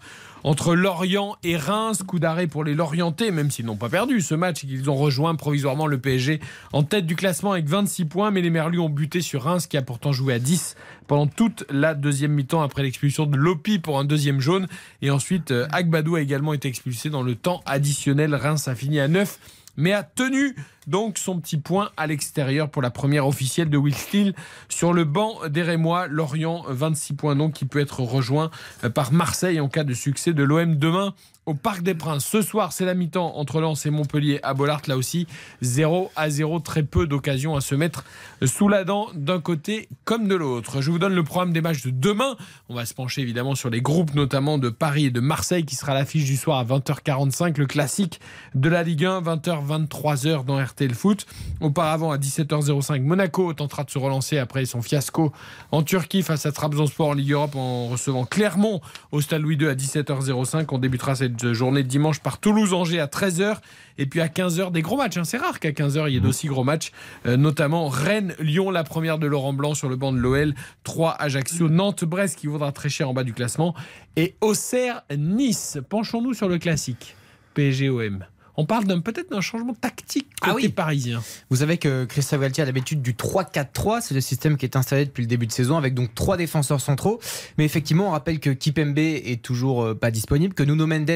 Speaker 1: entre Lorient et Reims. Coup d'arrêt pour les Lorientais, même s'ils n'ont pas perdu ce match et qu'ils ont rejoint provisoirement le PSG en tête du classement avec 26 points. Mais les Merlus ont buté sur Reims qui a pourtant joué à 10 pendant toute la deuxième mi-temps après l'expulsion de Lopi pour un deuxième jaune. Et ensuite, euh, Agbadou a également été expulsé dans le temps additionnel. Reims a fini à 9 mais a tenu donc son petit point à l'extérieur pour la première officielle de Will Steele sur le banc des Rémois. Lorient, 26 points donc, qui peut être rejoint euh, par Marseille en cas de succès de l'OM demain au Parc des Princes. Ce soir, c'est la mi-temps entre Lens et Montpellier à Bollard. Là aussi, 0 à 0. Très peu d'occasions à se mettre sous la dent d'un côté comme de l'autre. Je vous donne le programme des matchs de demain. On va se pencher évidemment sur les groupes, notamment de Paris et de Marseille, qui sera l'affiche du soir à 20h45. Le classique de la Ligue 1, 20h, 23h dans RTL Foot. Auparavant, à 17h05, Monaco tentera de se relancer après son fiasco en Turquie face à Trabzonspor en Ligue Europe en recevant Clermont au Stade Louis II à 17h05. On débutera cette journée de dimanche par Toulouse-Angers à 13h. Et puis à 15h, des gros matchs. hein. C'est rare qu'à 15h, il y ait d'aussi gros matchs. Euh, notamment Rennes-Lyon, la première de Laurent Blanc sur le banc de l'OL. 3 Ajaccio, Nantes-Brest qui vaudra très cher en bas du classement. Et Auxerre-Nice. Penchons-nous sur le classique. PSG-OM. On parle peut-être d'un changement tactique côté
Speaker 5: Ah oui.
Speaker 1: parisien.
Speaker 5: Vous savez que Christophe Galtier a l'habitude du 3-4-3, c'est le système qui est installé depuis le début de saison avec donc trois défenseurs centraux. Mais effectivement, on rappelle que Kipembe est toujours euh, pas disponible, que Nuno Mendes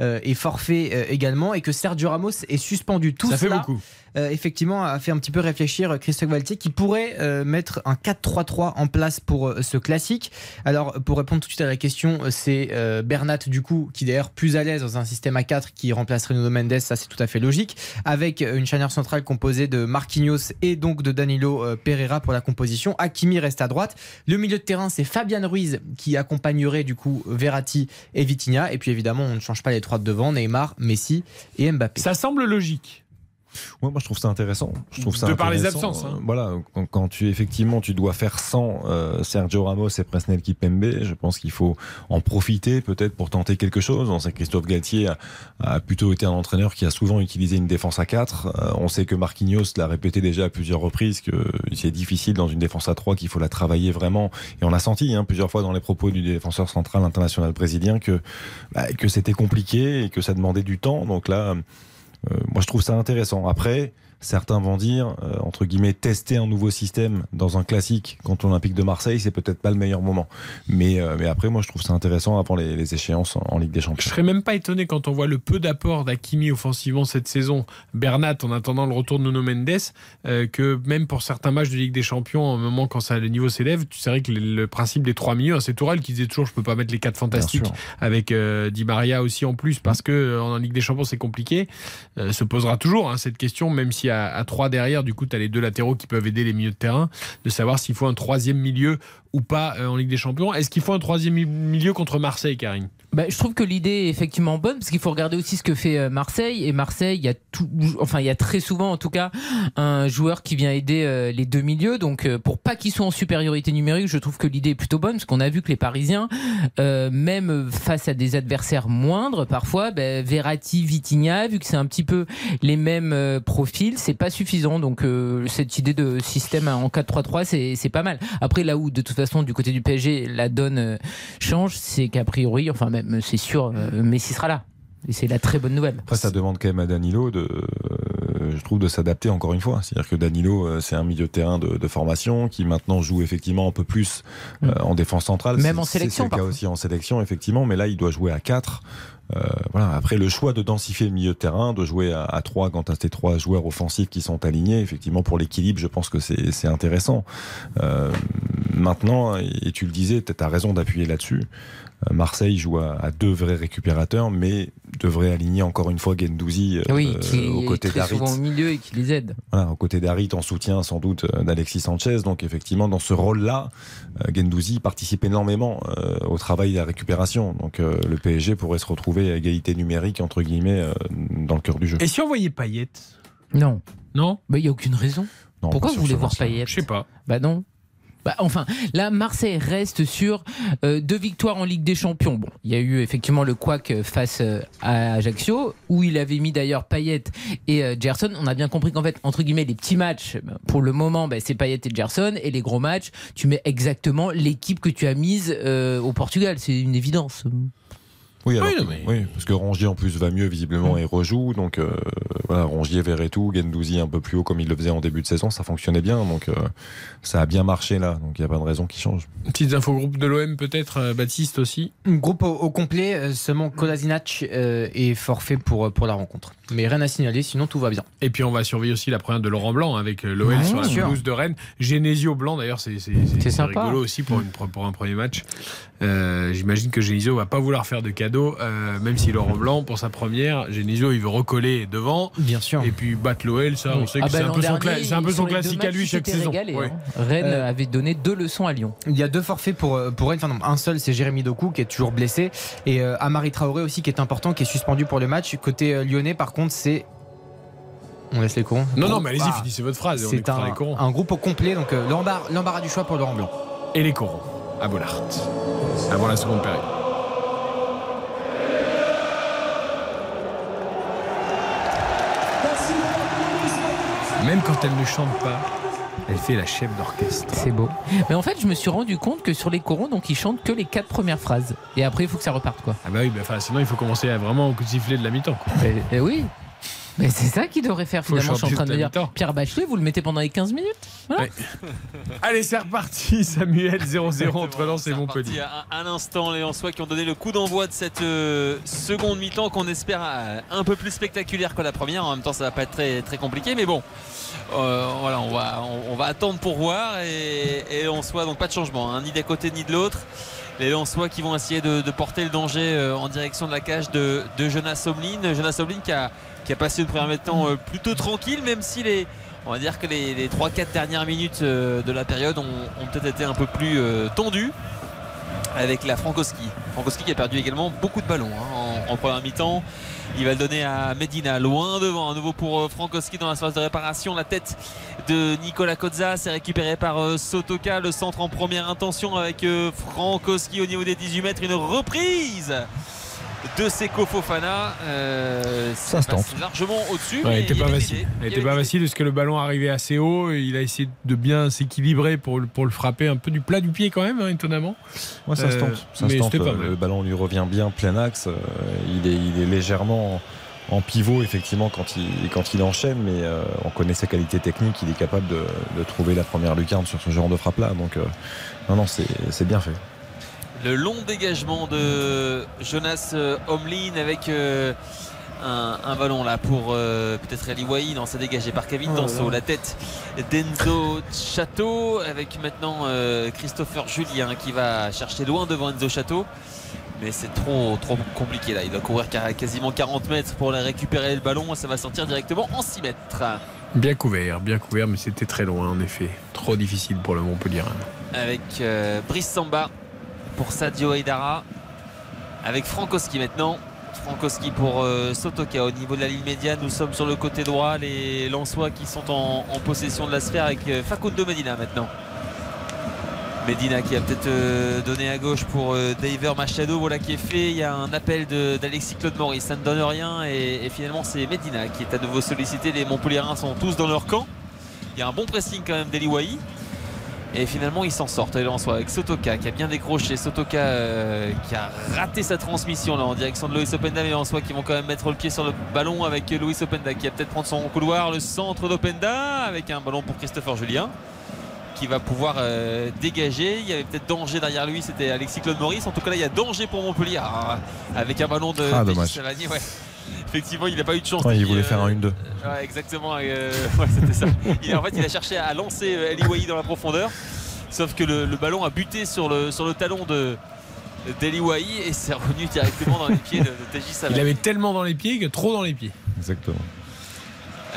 Speaker 5: euh, est forfait euh, également et que Sergio Ramos est suspendu. Tout
Speaker 1: Ça fait beaucoup.
Speaker 5: Euh, effectivement, a fait un petit peu réfléchir Christophe Valtier qui pourrait euh, mettre un 4-3-3 en place pour euh, ce classique. Alors, pour répondre tout de suite à la question, c'est euh, Bernat, du coup, qui d'ailleurs plus à l'aise dans un système à 4 qui remplacerait Nuno Mendes, ça c'est tout à fait logique, avec une charnière centrale composée de Marquinhos et donc de Danilo euh, Pereira pour la composition. Hakimi reste à droite. Le milieu de terrain, c'est Fabian Ruiz qui accompagnerait du coup Verratti et Vitinha. Et puis évidemment, on ne change pas les trois de devant, Neymar, Messi et Mbappé.
Speaker 1: Ça semble logique.
Speaker 3: Ouais, moi je trouve ça intéressant. Je trouve ça
Speaker 1: De par les absences, hein.
Speaker 3: Euh, Voilà, quand, quand tu effectivement tu dois faire sans euh, Sergio Ramos et Presnel Kipembe, je pense qu'il faut en profiter peut-être pour tenter quelque chose. On sait que Christophe Galtier a, a plutôt été un entraîneur qui a souvent utilisé une défense à 4. on sait que Marquinhos l'a répété déjà à plusieurs reprises que c'est difficile dans une défense à 3 qu'il faut la travailler vraiment. Et on a senti hein, plusieurs fois dans les propos du défenseur central international brésilien que bah, que c'était compliqué et que ça demandait du temps. Donc là. Euh, moi, je trouve ça intéressant. Après, certains vont dire, euh, entre guillemets, tester un nouveau système dans un classique contre l'Olympique de Marseille, c'est peut-être pas le meilleur moment. Mais, euh, mais après, moi, je trouve ça intéressant avant les, les échéances en, en Ligue des
Speaker 1: Je
Speaker 3: Champions.
Speaker 1: serais même pas étonné quand on voit le peu d'apport d'Akimi offensivement cette saison, Bernat en attendant le retour de Nuno Mendes, euh, que même pour certains matchs de Ligue des Champions, au moment quand ça, le niveau s'élève, tu sais que le, le principe des trois milieux, hein, c'est Tourelle qui disait toujours je peux pas mettre les quatre fantastiques avec euh, Di Maria aussi en plus parce que euh, en Ligue des Champions c'est compliqué. Euh, se posera toujours hein, cette question, même si à, à trois derrière, du coup tu as les deux latéraux qui peuvent aider les milieux de terrain, de savoir s'il faut un troisième milieu ou pas euh, en Ligue des Champions. Est-ce qu'il faut un troisième mi- milieu contre Marseille, Karine?
Speaker 4: Bah, je trouve que l'idée est effectivement bonne parce qu'il faut regarder aussi ce que fait euh, Marseille. Et Marseille il y a enfin il y a très souvent en tout cas un joueur qui vient aider euh, les deux milieux. Donc pour pas qu'ils soient en supériorité numérique je trouve que l'idée est plutôt bonne parce qu'on a vu que les Parisiens même face à des adversaires moindres parfois ben, Verratti Vitinha vu que c'est un petit peu les mêmes profils c'est pas suffisant. Donc cette idée de système en 4-3-3 c'est c'est pas mal. Après là où de toute façon du côté du PSG la donne euh, change c'est qu'a priori enfin même c'est sûr euh, Messi sera là et c'est la très bonne nouvelle
Speaker 3: Après, ça demande quand même à Danilo de, euh, je trouve, de s'adapter encore une fois. C'est-à-dire que Danilo, euh, c'est un milieu de terrain de, de formation qui maintenant joue effectivement un peu plus euh, en défense centrale.
Speaker 4: Mm. Même en sélection,
Speaker 3: C'est le cas aussi en sélection, effectivement, mais là, il doit jouer à 4. Euh, voilà. Après, le choix de densifier le milieu de terrain, de jouer à, à 3 quand as tes trois joueurs offensifs qui sont alignés, effectivement, pour l'équilibre, je pense que c'est c'est intéressant. Euh, maintenant, et tu le disais, tu as raison d'appuyer là-dessus. Euh, Marseille joue à, à deux vrais récupérateurs, mais devrait aligner encore une fois Gendouzi euh,
Speaker 4: oui qui
Speaker 3: aux
Speaker 4: est
Speaker 3: côtés
Speaker 4: au milieu et qui les aide
Speaker 3: Voilà, aux côtés d'Harit en soutien sans doute euh, d'Alexis Sanchez. Donc effectivement, dans ce rôle-là, euh, Gendouzi participe énormément euh, au travail de la récupération. Donc euh, le PSG pourrait se retrouver à égalité numérique entre guillemets euh, dans le cœur du jeu.
Speaker 1: Et si on voyait Payet?
Speaker 4: Non
Speaker 1: Non?
Speaker 4: Mais il y a aucune raison
Speaker 3: Non,
Speaker 4: pourquoi vous voulez voir
Speaker 3: lancement.
Speaker 4: Payet?
Speaker 1: Je sais pas.
Speaker 4: bah non bah, enfin, là, Marseille reste sur euh, deux victoires en Ligue des Champions. Bon, il y a eu effectivement le couac euh, face euh, à Ajaccio, où il avait mis d'ailleurs Payet et Gerson. On a bien compris qu'en fait, entre guillemets, les petits matchs, bah, pour le moment, bah, c'est Payet et Gerson, et les gros matchs, tu mets exactement l'équipe que tu as mise au Portugal. C'est une évidence.
Speaker 3: Oui, alors
Speaker 1: Oui,
Speaker 3: que-
Speaker 1: non, mais-
Speaker 3: oui, parce que Rongier en plus va mieux visiblement et rejoue. Donc euh, voilà, Rongier, Verretou, Gendouzi un peu plus haut comme il le faisait en début de saison, ça fonctionnait bien. Donc euh, ça a bien marché là. Donc il n'y a pas de raison qui change.
Speaker 1: Petites infos groupe de l'OM peut-être, euh, Baptiste aussi.
Speaker 5: Groupe au, au complet, euh, seulement Kolasinac euh, est forfait pour, pour la rencontre. Mais rien à signaler, sinon tout va bien.
Speaker 1: Et puis on va surveiller aussi la première de Laurent Blanc avec l'OL
Speaker 5: Ouais,
Speaker 1: sur la pelouse de Rennes. Genesio Blanc d'ailleurs, c'est rigolo aussi pour, une, pour un premier match. Euh, J'imagine que Genesio va pas vouloir faire de cadeau, euh, même si Laurent Blanc pour sa première, Genesio il veut recoller devant.
Speaker 5: Bien sûr.
Speaker 1: Et puis battre l'OL, ça on sait que
Speaker 4: Ah
Speaker 1: c'est
Speaker 4: bah,
Speaker 1: un
Speaker 4: l'an
Speaker 1: peu son,
Speaker 4: dernier,
Speaker 1: cla- c'est un peu son classique à lui chaque saison.
Speaker 4: régalé,
Speaker 1: Ouais.
Speaker 4: hein. Rennes
Speaker 5: Euh,
Speaker 4: avait donné deux leçons à Lyon.
Speaker 5: Il y a deux forfaits pour, pour Rennes. Enfin, non, un seul, c'est Jérémy Doku qui est toujours blessé. Et euh, Amari Traoré aussi qui est important, qui est suspendu pour le match. Côté euh, lyonnais, par contre, c'est. On laisse les corons
Speaker 1: Non, non, mais allez-y,
Speaker 5: Ah,
Speaker 1: finissez votre phrase.
Speaker 5: C'est un, un groupe au complet, donc euh, l'embarras l'embarras du choix pour Laurent Blanc.
Speaker 1: Et les corons à Bollard. Avant la seconde période. Même quand elle ne chante pas, elle fait la chef d'orchestre.
Speaker 4: C'est beau. Mais en fait, je me suis rendu compte que sur les corons, donc ils chantent que les quatre premières phrases. Et après, il faut que ça reparte, quoi.
Speaker 1: Ah bah oui, bah, sinon il faut commencer à vraiment au coup de sifflet de la mi-temps.
Speaker 4: Et, et oui. Mais c'est ça qu'il devrait faire finalement. Je suis en train de me dire. Pierre Bachelet, vous le mettez pendant les 15 minutes Voilà.
Speaker 1: Ouais. Allez, c'est reparti, Samuel 0-0 entre Lens et Montpellier.
Speaker 2: À un instant, les Lensois qui ont donné le coup d'envoi de cette euh, seconde mi-temps qu'on espère euh, un peu plus spectaculaire que la première. En même temps, ça va pas être très, très compliqué, mais bon. euh, voilà, on va, on, on va attendre pour voir et, et les Lensois, donc pas de changement, hein, ni d'un côté ni de l'autre. Les Lensois qui vont essayer de, de porter le danger euh, en direction de la cage de, de Jonas Omlin. Jonas Omlin qui a, qui a passé une première mi-temps euh, plutôt tranquille, même si les, on va dire que les, les 3-4 dernières minutes euh, de la période ont, peut-être été un peu plus euh, tendues avec la Frankowski. Frankowski qui a perdu également beaucoup de ballons hein, en, première mi-temps. Il va le donner à Medina, loin devant, à nouveau pour Frankowski dans la phase de réparation. La tête de Nicolas Kozza, c'est récupéré par Sotoka, le centre en première intention avec Frankowski au niveau des 18 mètres. Une reprise de Seko Fofana. Euh,
Speaker 3: Ça se tente.
Speaker 2: largement au-dessus.
Speaker 1: Ouais, il était
Speaker 2: y
Speaker 1: pas facile. Il
Speaker 2: y
Speaker 1: était
Speaker 2: avait
Speaker 1: pas facile parce que le ballon arrivait assez haut. Et il a essayé de bien s'équilibrer pour, le- pour le frapper un peu du plat du pied quand même, hein, étonnamment.
Speaker 3: Ouais, ça se
Speaker 1: Euh,
Speaker 3: tente. Ça se tente.
Speaker 1: pas
Speaker 3: Le, ballon lui revient bien plein axe. Euh, il, est, il est légèrement en, pivot, effectivement, quand il, quand il enchaîne, mais euh, on connaît sa qualité technique. Il est capable de, de trouver la première lucarne sur ce genre de frappe-là. Donc, euh, non, non, c'est bien fait.
Speaker 2: Le long dégagement de Jonas euh, Omlin avec euh, un, un ballon là pour euh, peut-être Ali Wahi. Non, c'est dégagé par Kevin
Speaker 1: Oh
Speaker 2: Danso. La tête d'Enzo Chateau avec maintenant euh, Christopher Julien qui va chercher loin devant Enzo Chateau. Mais c'est trop, trop compliqué là. Il doit courir quasiment 40 mètres pour récupérer le ballon. Ça va sortir directement en 6 mètres.
Speaker 1: Bien couvert, bien couvert, mais c'était très loin en effet. Trop difficile pour le Montpellier.
Speaker 2: avec euh, Brice Samba pour Sadio Aidara avec Frankowski maintenant. Frankowski pour euh, Sotoka. Au niveau de la ligne médiane nous sommes sur le côté droit. Les Lensois qui sont en, possession de la sphère avec euh, Facundo Medina maintenant. Medina qui a peut-être euh, donné à gauche pour Daver Machado. Voilà qui est fait. Il y a un appel d'Alexis Claude Maurice. Ça ne donne rien. Et, finalement c'est Medina qui est à nouveau sollicité. Les Montpelliérains sont tous dans leur camp. Il y a un bon pressing quand même d'Eli Wahi et finalement, ils s'en sortent. Et en soit avec Sotoka qui a bien décroché. Sotoka euh, qui a raté sa transmission là en direction de Loïs Openda. Mais en soi, qui vont quand même mettre le pied sur le ballon avec Loïs Openda qui va peut-être prendre son couloir. Le centre d'Openda avec un ballon pour Christopher Julien qui va pouvoir euh, dégager. Il y avait peut-être danger derrière lui. C'était Alexis Claude Maurice. En tout cas, là, il y a danger pour Montpellier Ah, avec un ballon de
Speaker 3: Ah.
Speaker 2: Savani, ouais. Effectivement, il n'a pas eu de chance.
Speaker 3: Ouais, il voulait
Speaker 2: euh,
Speaker 3: faire un 1-2.
Speaker 2: Ouais, exactement. euh, ouais, c'était ça. Il, en fait, il a cherché à lancer euh, Ali Wahi dans la profondeur. Sauf que le, le ballon a buté sur le, sur le talon de d'Eli Wahi et c'est revenu directement dans les pieds de, de
Speaker 1: Il avait tellement dans les pieds que trop dans les pieds.
Speaker 3: Exactement.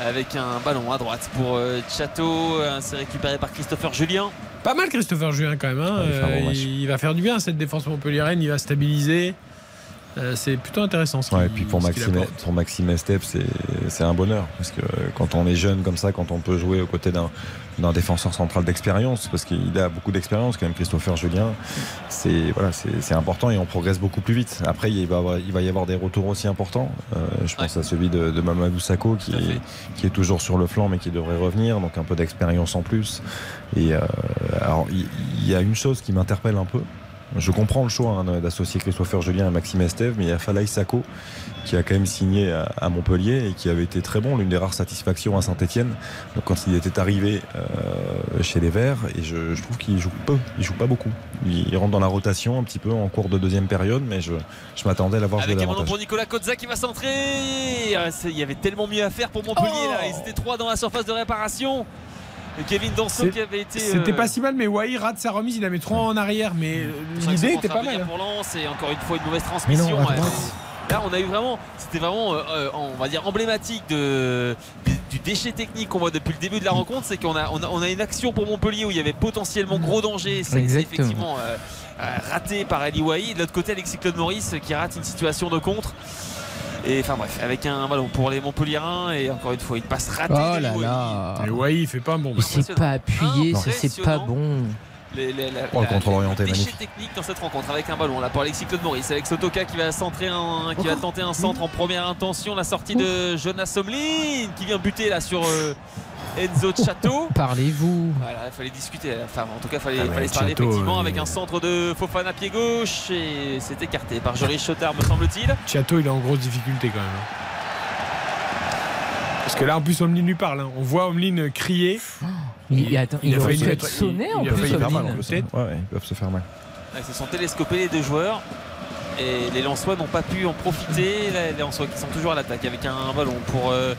Speaker 2: Avec un ballon à droite pour euh, Chateau. C'est récupéré par Christopher Julien.
Speaker 1: Pas mal Christopher Julien quand même. hein.
Speaker 3: Ouais, il bon
Speaker 1: va faire du bien cette défense montpelliéraine. Il va stabiliser. Euh, c'est plutôt intéressant. Ce
Speaker 3: Ouais, et puis pour Maxime, pour Maxime Estep, c'est un bonheur. Parce que quand on est jeune comme ça, quand on peut jouer aux côtés d'un défenseur central d'expérience, parce qu'il a beaucoup d'expérience quand même, Christopher Julien, c'est voilà, important et on progresse beaucoup plus vite. Après, il va, avoir- il va y avoir des retours aussi importants. Euh, je pense à celui de, de Mamadou Sakho qui est, qui est toujours sur le flanc mais qui devrait revenir, donc un peu d'expérience en plus. Et euh, alors, il il y, a une chose qui m'interpelle un peu. Je comprends le choix hein, d'associer Christopher Julien à Maxime Estève, mais il y a Falaï Sako qui a quand même signé à, à Montpellier et qui avait été très bon, l'une des rares satisfactions à Saint-Etienne. Donc quand il était arrivé euh, chez les Verts, et je, je trouve qu'il joue peu, il joue pas beaucoup. Il, il rentre dans la rotation un petit peu en cours de deuxième période, mais je, je m'attendais à l'avoir joué
Speaker 2: Avec un ballon
Speaker 3: davantage.
Speaker 2: pour Nicolas Kozza qui va centrer. Ah, Il y avait tellement mieux à faire pour Montpellier
Speaker 1: Oh
Speaker 2: là. Ils étaient trois dans la surface de réparation. Kevin Danso qui avait été.
Speaker 1: C'était
Speaker 2: euh,
Speaker 1: pas si mal, mais Wai rate sa remise. Il la met trop en arrière, mais euh,
Speaker 2: vrai que
Speaker 1: l'idée était pas mal. hein.
Speaker 2: pour Lens et encore une fois une mauvaise
Speaker 1: Mais
Speaker 2: transmission.
Speaker 1: non.
Speaker 2: Là, on a eu vraiment, c'était vraiment, euh, euh, on va dire emblématique de, du, du déchet technique qu'on voit depuis le début de la rencontre, c'est qu'on a, on a, on a une action pour Montpellier où il y avait potentiellement gros danger. C'est effectivement euh, euh, raté par Ali Wahi. De l'autre côté, Alexis Claude Maurice qui rate une situation de contre. Et enfin bref, avec un ballon pour les Montpelliérains et encore une fois une passe ratée.
Speaker 4: Oh là là.
Speaker 1: Mais Wai, il fait pas un bon
Speaker 4: Il s'est pas appuyé, ça c'est pas bon.
Speaker 2: Les- les- la-
Speaker 3: Oh, le contrôle orienté,
Speaker 2: les déchets
Speaker 3: magnifique.
Speaker 2: techniques dans cette rencontre avec un ballon là pour Alexis Claude Maurice avec Sotoka qui va centrer un, qui va tenter un centre en première intention la sortie de Jonas Somlin qui vient buter là sur euh, Enzo Chateau
Speaker 4: Parlez-vous.
Speaker 2: voilà il fallait discuter enfin en tout cas il fallait,
Speaker 1: Ah ouais,
Speaker 2: fallait se parler
Speaker 1: Chateau,
Speaker 2: effectivement
Speaker 1: euh,
Speaker 2: avec un centre de Fofana pied gauche et c'est écarté par Joris Chotard me semble-t-il
Speaker 1: Chateau, il est en grosse difficulté quand même. hein. Parce que là, en plus, Omlin lui parle. hein. On voit Omlin crier.
Speaker 4: Il, attends, il,
Speaker 1: a
Speaker 4: aurait
Speaker 1: failli
Speaker 4: dû
Speaker 1: être-
Speaker 4: sonné en plus. Omlin.
Speaker 1: mal, en plus.
Speaker 3: Ouais, ouais, ils peuvent se faire mal.
Speaker 2: Ils se sont télescopés les deux joueurs. Et les Lensois n'ont pas pu en profiter. Là, Les Lensois qui sont toujours à l'attaque avec un ballon pour euh,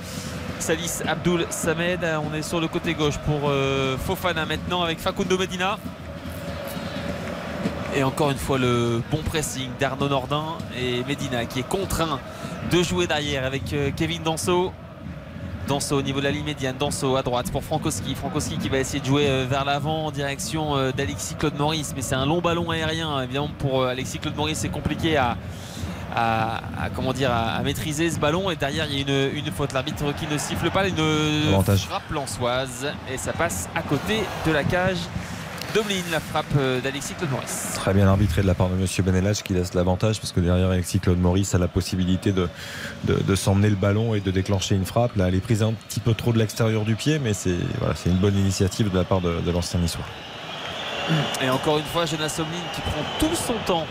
Speaker 2: Salis Abdul Samed. On est sur le côté gauche pour euh, Fofana maintenant avec Facundo Medina. Et encore une fois le bon pressing d'Arnaud Nordin et Medina qui est contraint de jouer derrière avec euh, Kevin Danso. Danso au niveau de la ligne médiane, Danso à droite pour Frankowski. Frankowski qui va essayer de jouer euh, vers l'avant en direction d'Alexis Claude Maurice. Mais c'est un long ballon aérien. Évidemment, pour Alexis Claude Maurice, c'est compliqué à, à- à- comment dire, à, à maîtriser ce ballon. Et derrière, il y a une, une faute. L'arbitre qui ne siffle pas, une
Speaker 3: Avantage.
Speaker 2: frappe lançoise. Et ça passe à côté de la cage. Domine la frappe euh, d'Alexis Claude Maurice.
Speaker 3: Très bien arbitré de la part de Monsieur Benelage qui laisse l'avantage parce que derrière Alexis Claude Maurice a la possibilité de, de, de s'emmener le ballon et de déclencher une frappe. Là, elle est prise un petit peu trop de l'extérieur du pied, mais c'est voilà, une bonne initiative de la part de, de l'ancien niçois.
Speaker 2: Et encore une fois, Jonas Omlin qui prend tout son temps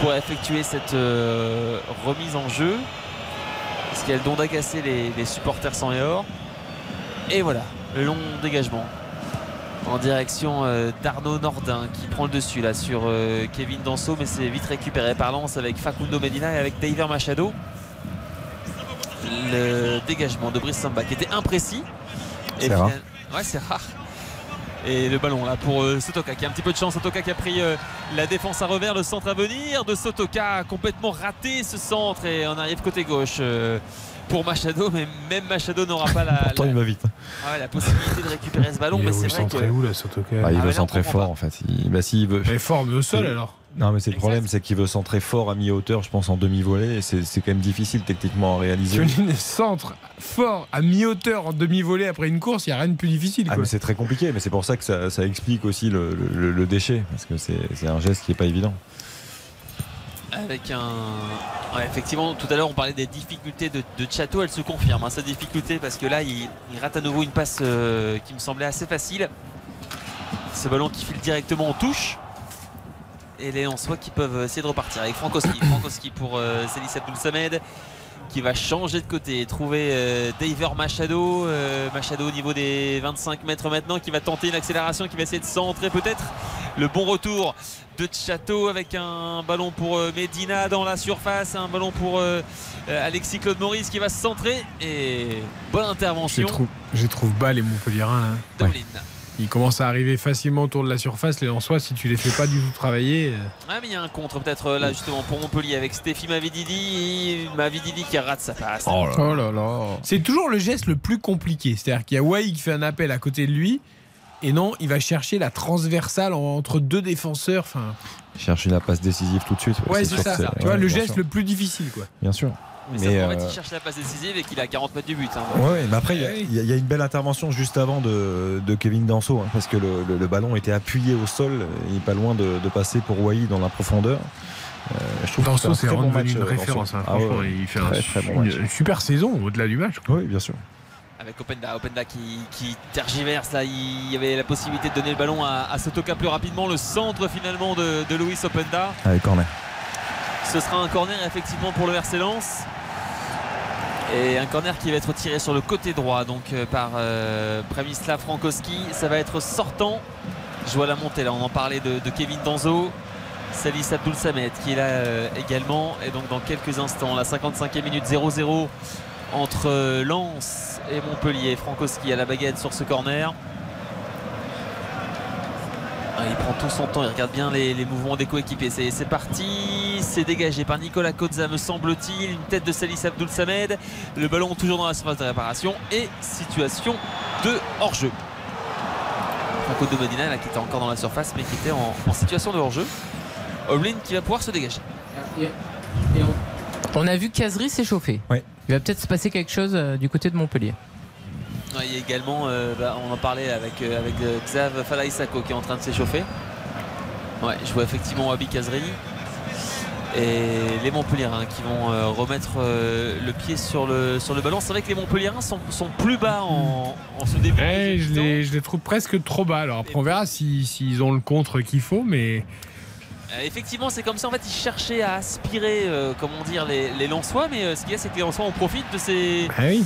Speaker 2: pour effectuer cette euh, remise en jeu. Parce qu'il y a le don d'agacer les, les supporters sans et or. Et voilà, le long dégagement en direction euh, d'Arnaud Nordin qui prend le dessus là sur euh, Kevin Danso mais c'est vite récupéré par Lens avec Facundo Medina et avec David Machado le dégagement de Brice Samba qui était imprécis
Speaker 3: C'est rare.
Speaker 2: ouais c'est rare et le ballon là pour euh, Sotoka qui a un petit peu de chance Sotoka qui a pris euh, la défense à revers le centre à venir de Sotoka complètement raté ce centre et on arrive côté gauche euh, pour Machado mais même Machado n'aura pas la,
Speaker 3: Pourtant,
Speaker 2: la-
Speaker 3: il va vite.
Speaker 2: ah ouais, la possibilité de récupérer ce ballon
Speaker 1: Il
Speaker 2: mais
Speaker 1: est
Speaker 2: c'est
Speaker 1: où
Speaker 2: vrai que
Speaker 1: où la Sotoka
Speaker 3: Ah, il
Speaker 2: Ah,
Speaker 3: veut
Speaker 2: là,
Speaker 3: centrer fort
Speaker 2: pas.
Speaker 3: en fait. Il, bah, veut.
Speaker 1: Mais fort, mais au sol alors.
Speaker 3: Non, mais c'est le problème, c'est qu'il veut centrer fort à mi-hauteur, je pense, en demi-volée. Et c'est quand même difficile techniquement à réaliser.
Speaker 1: Thionine centre fort à mi-hauteur en demi-volée après une course, il n'y a rien de plus difficile.
Speaker 3: Ah, c'est très compliqué, mais c'est pour ça que ça, ça explique aussi le, le- le déchet, parce que c'est c'est un geste qui n'est pas évident.
Speaker 2: avec un ouais, effectivement tout à l'heure on parlait des difficultés de, de Chateau elle se confirme hein, sa difficulté parce que là il, il rate à nouveau une passe euh, qui me semblait assez facile ce ballon qui file directement en touche et les Lensois qui peuvent essayer de repartir avec Frankowski. Frankowski pour euh, Célis Abdul Samed qui va changer de côté et trouver euh, Daver Machado euh, Machado au niveau des 25 mètres maintenant qui va tenter une accélération qui va essayer de centrer peut-être le bon retour de Chateau avec un ballon pour euh, Medina dans la surface un ballon pour euh, Alexis Claude Maurice qui va se centrer et bonne
Speaker 1: Je
Speaker 2: intervention
Speaker 1: trouve, je trouve bas les Montpellierins. Ils commencent à arriver facilement autour de la surface. Les Lensois, si tu les fais pas du tout travailler. euh,
Speaker 2: Ah mais il y a un contre peut-être euh, là justement pour Montpellier avec Stéphie Mavididi Mavididi qui rate sa passe
Speaker 1: Oh là là. C'est toujours le geste le plus compliqué. C'est-à-dire qu'il y a Wai qui fait un appel à côté de lui. Et non, il va chercher la transversale en- entre deux défenseurs. Enfin,
Speaker 3: Chercher la passe décisive tout de suite.
Speaker 1: ouais, c'est ça.
Speaker 3: que
Speaker 1: Tu vois, le geste
Speaker 3: sûr.
Speaker 1: le plus difficile, quoi.
Speaker 3: Bien sûr.
Speaker 2: Mais,
Speaker 3: Mais,
Speaker 2: ça, en fait
Speaker 3: euh,
Speaker 2: il cherche la passe décisive et qu'il à 40 mètres du but hein.
Speaker 3: Ouais, ouais, mais après, il y a- y, a- a une belle intervention juste avant de, de Kevin Danso, hein, parce que le, le- le ballon était appuyé au sol, il est pas loin de, de passer pour Wai dans la profondeur. Euh, je trouve que
Speaker 1: Danso,
Speaker 3: un
Speaker 1: c'est
Speaker 3: très bon match,
Speaker 1: une
Speaker 3: euh,
Speaker 1: référence. Hein,
Speaker 3: Ah ouais,
Speaker 1: franchement,
Speaker 3: ouais.
Speaker 1: il fait
Speaker 3: Très,
Speaker 1: un-
Speaker 3: très bon match.
Speaker 1: une, une super saison au-delà du match. quoi.
Speaker 3: Oui, bien sûr.
Speaker 2: avec Openda, Openda qui, qui tergiverse là, il y avait la possibilité de donner le ballon à, à Sotoka plus rapidement, le centre finalement de, de Luis Openda.
Speaker 3: Avec corner.
Speaker 2: Ce sera un corner effectivement pour le RC Lens. Et un corner qui va être tiré sur le côté droit donc euh, par euh, Premislav Frankowski. Ça va être sortant. Je vois la montée là, on en parlait de, Kevin Danzo. Salis Abdul Samed qui est là euh, également. Et donc dans quelques instants, la 55e minute 0-0 entre euh, Lens et Montpellier. Frankowski à la baguette sur ce corner. Ah, il prend tout son temps, il regarde bien les, les mouvements des coéquipiers. C'est parti, c'est dégagé par Nicolas Kozza, me semble-t-il. Une tête de Salis Abdul Samed. Le ballon toujours dans la surface de réparation et situation de hors-jeu. Franco de Medina là, qui était encore dans la surface mais qui était en, en situation de hors-jeu. Omlin qui va pouvoir se dégager.
Speaker 4: On a vu Kazri s'échauffer. Il va peut-être se passer quelque chose euh, du côté de Montpellier.
Speaker 2: Ouais, il y a également, euh, bah, on en parlait avec, euh, avec euh, Xav Falaïsako qui est en train de s'échauffer. Ouais, je vois effectivement Wabi Kazri. Et les Montpellierins qui vont euh, remettre le pied sur le, sur le ballon. C'est vrai que les Montpellierins sont, sont plus bas en, en ce début.
Speaker 1: Ouais, je, les, je les trouve presque trop bas. Alors après, on verra si- s'ils ont le contre qu'il faut, mais
Speaker 2: effectivement, c'est comme ça. En fait, ils cherchaient à aspirer, euh, comment dire, les, les Lensois. Mais euh, ce qu'il y a, c'est que les Lensois en profitent de ces,
Speaker 1: Ah oui.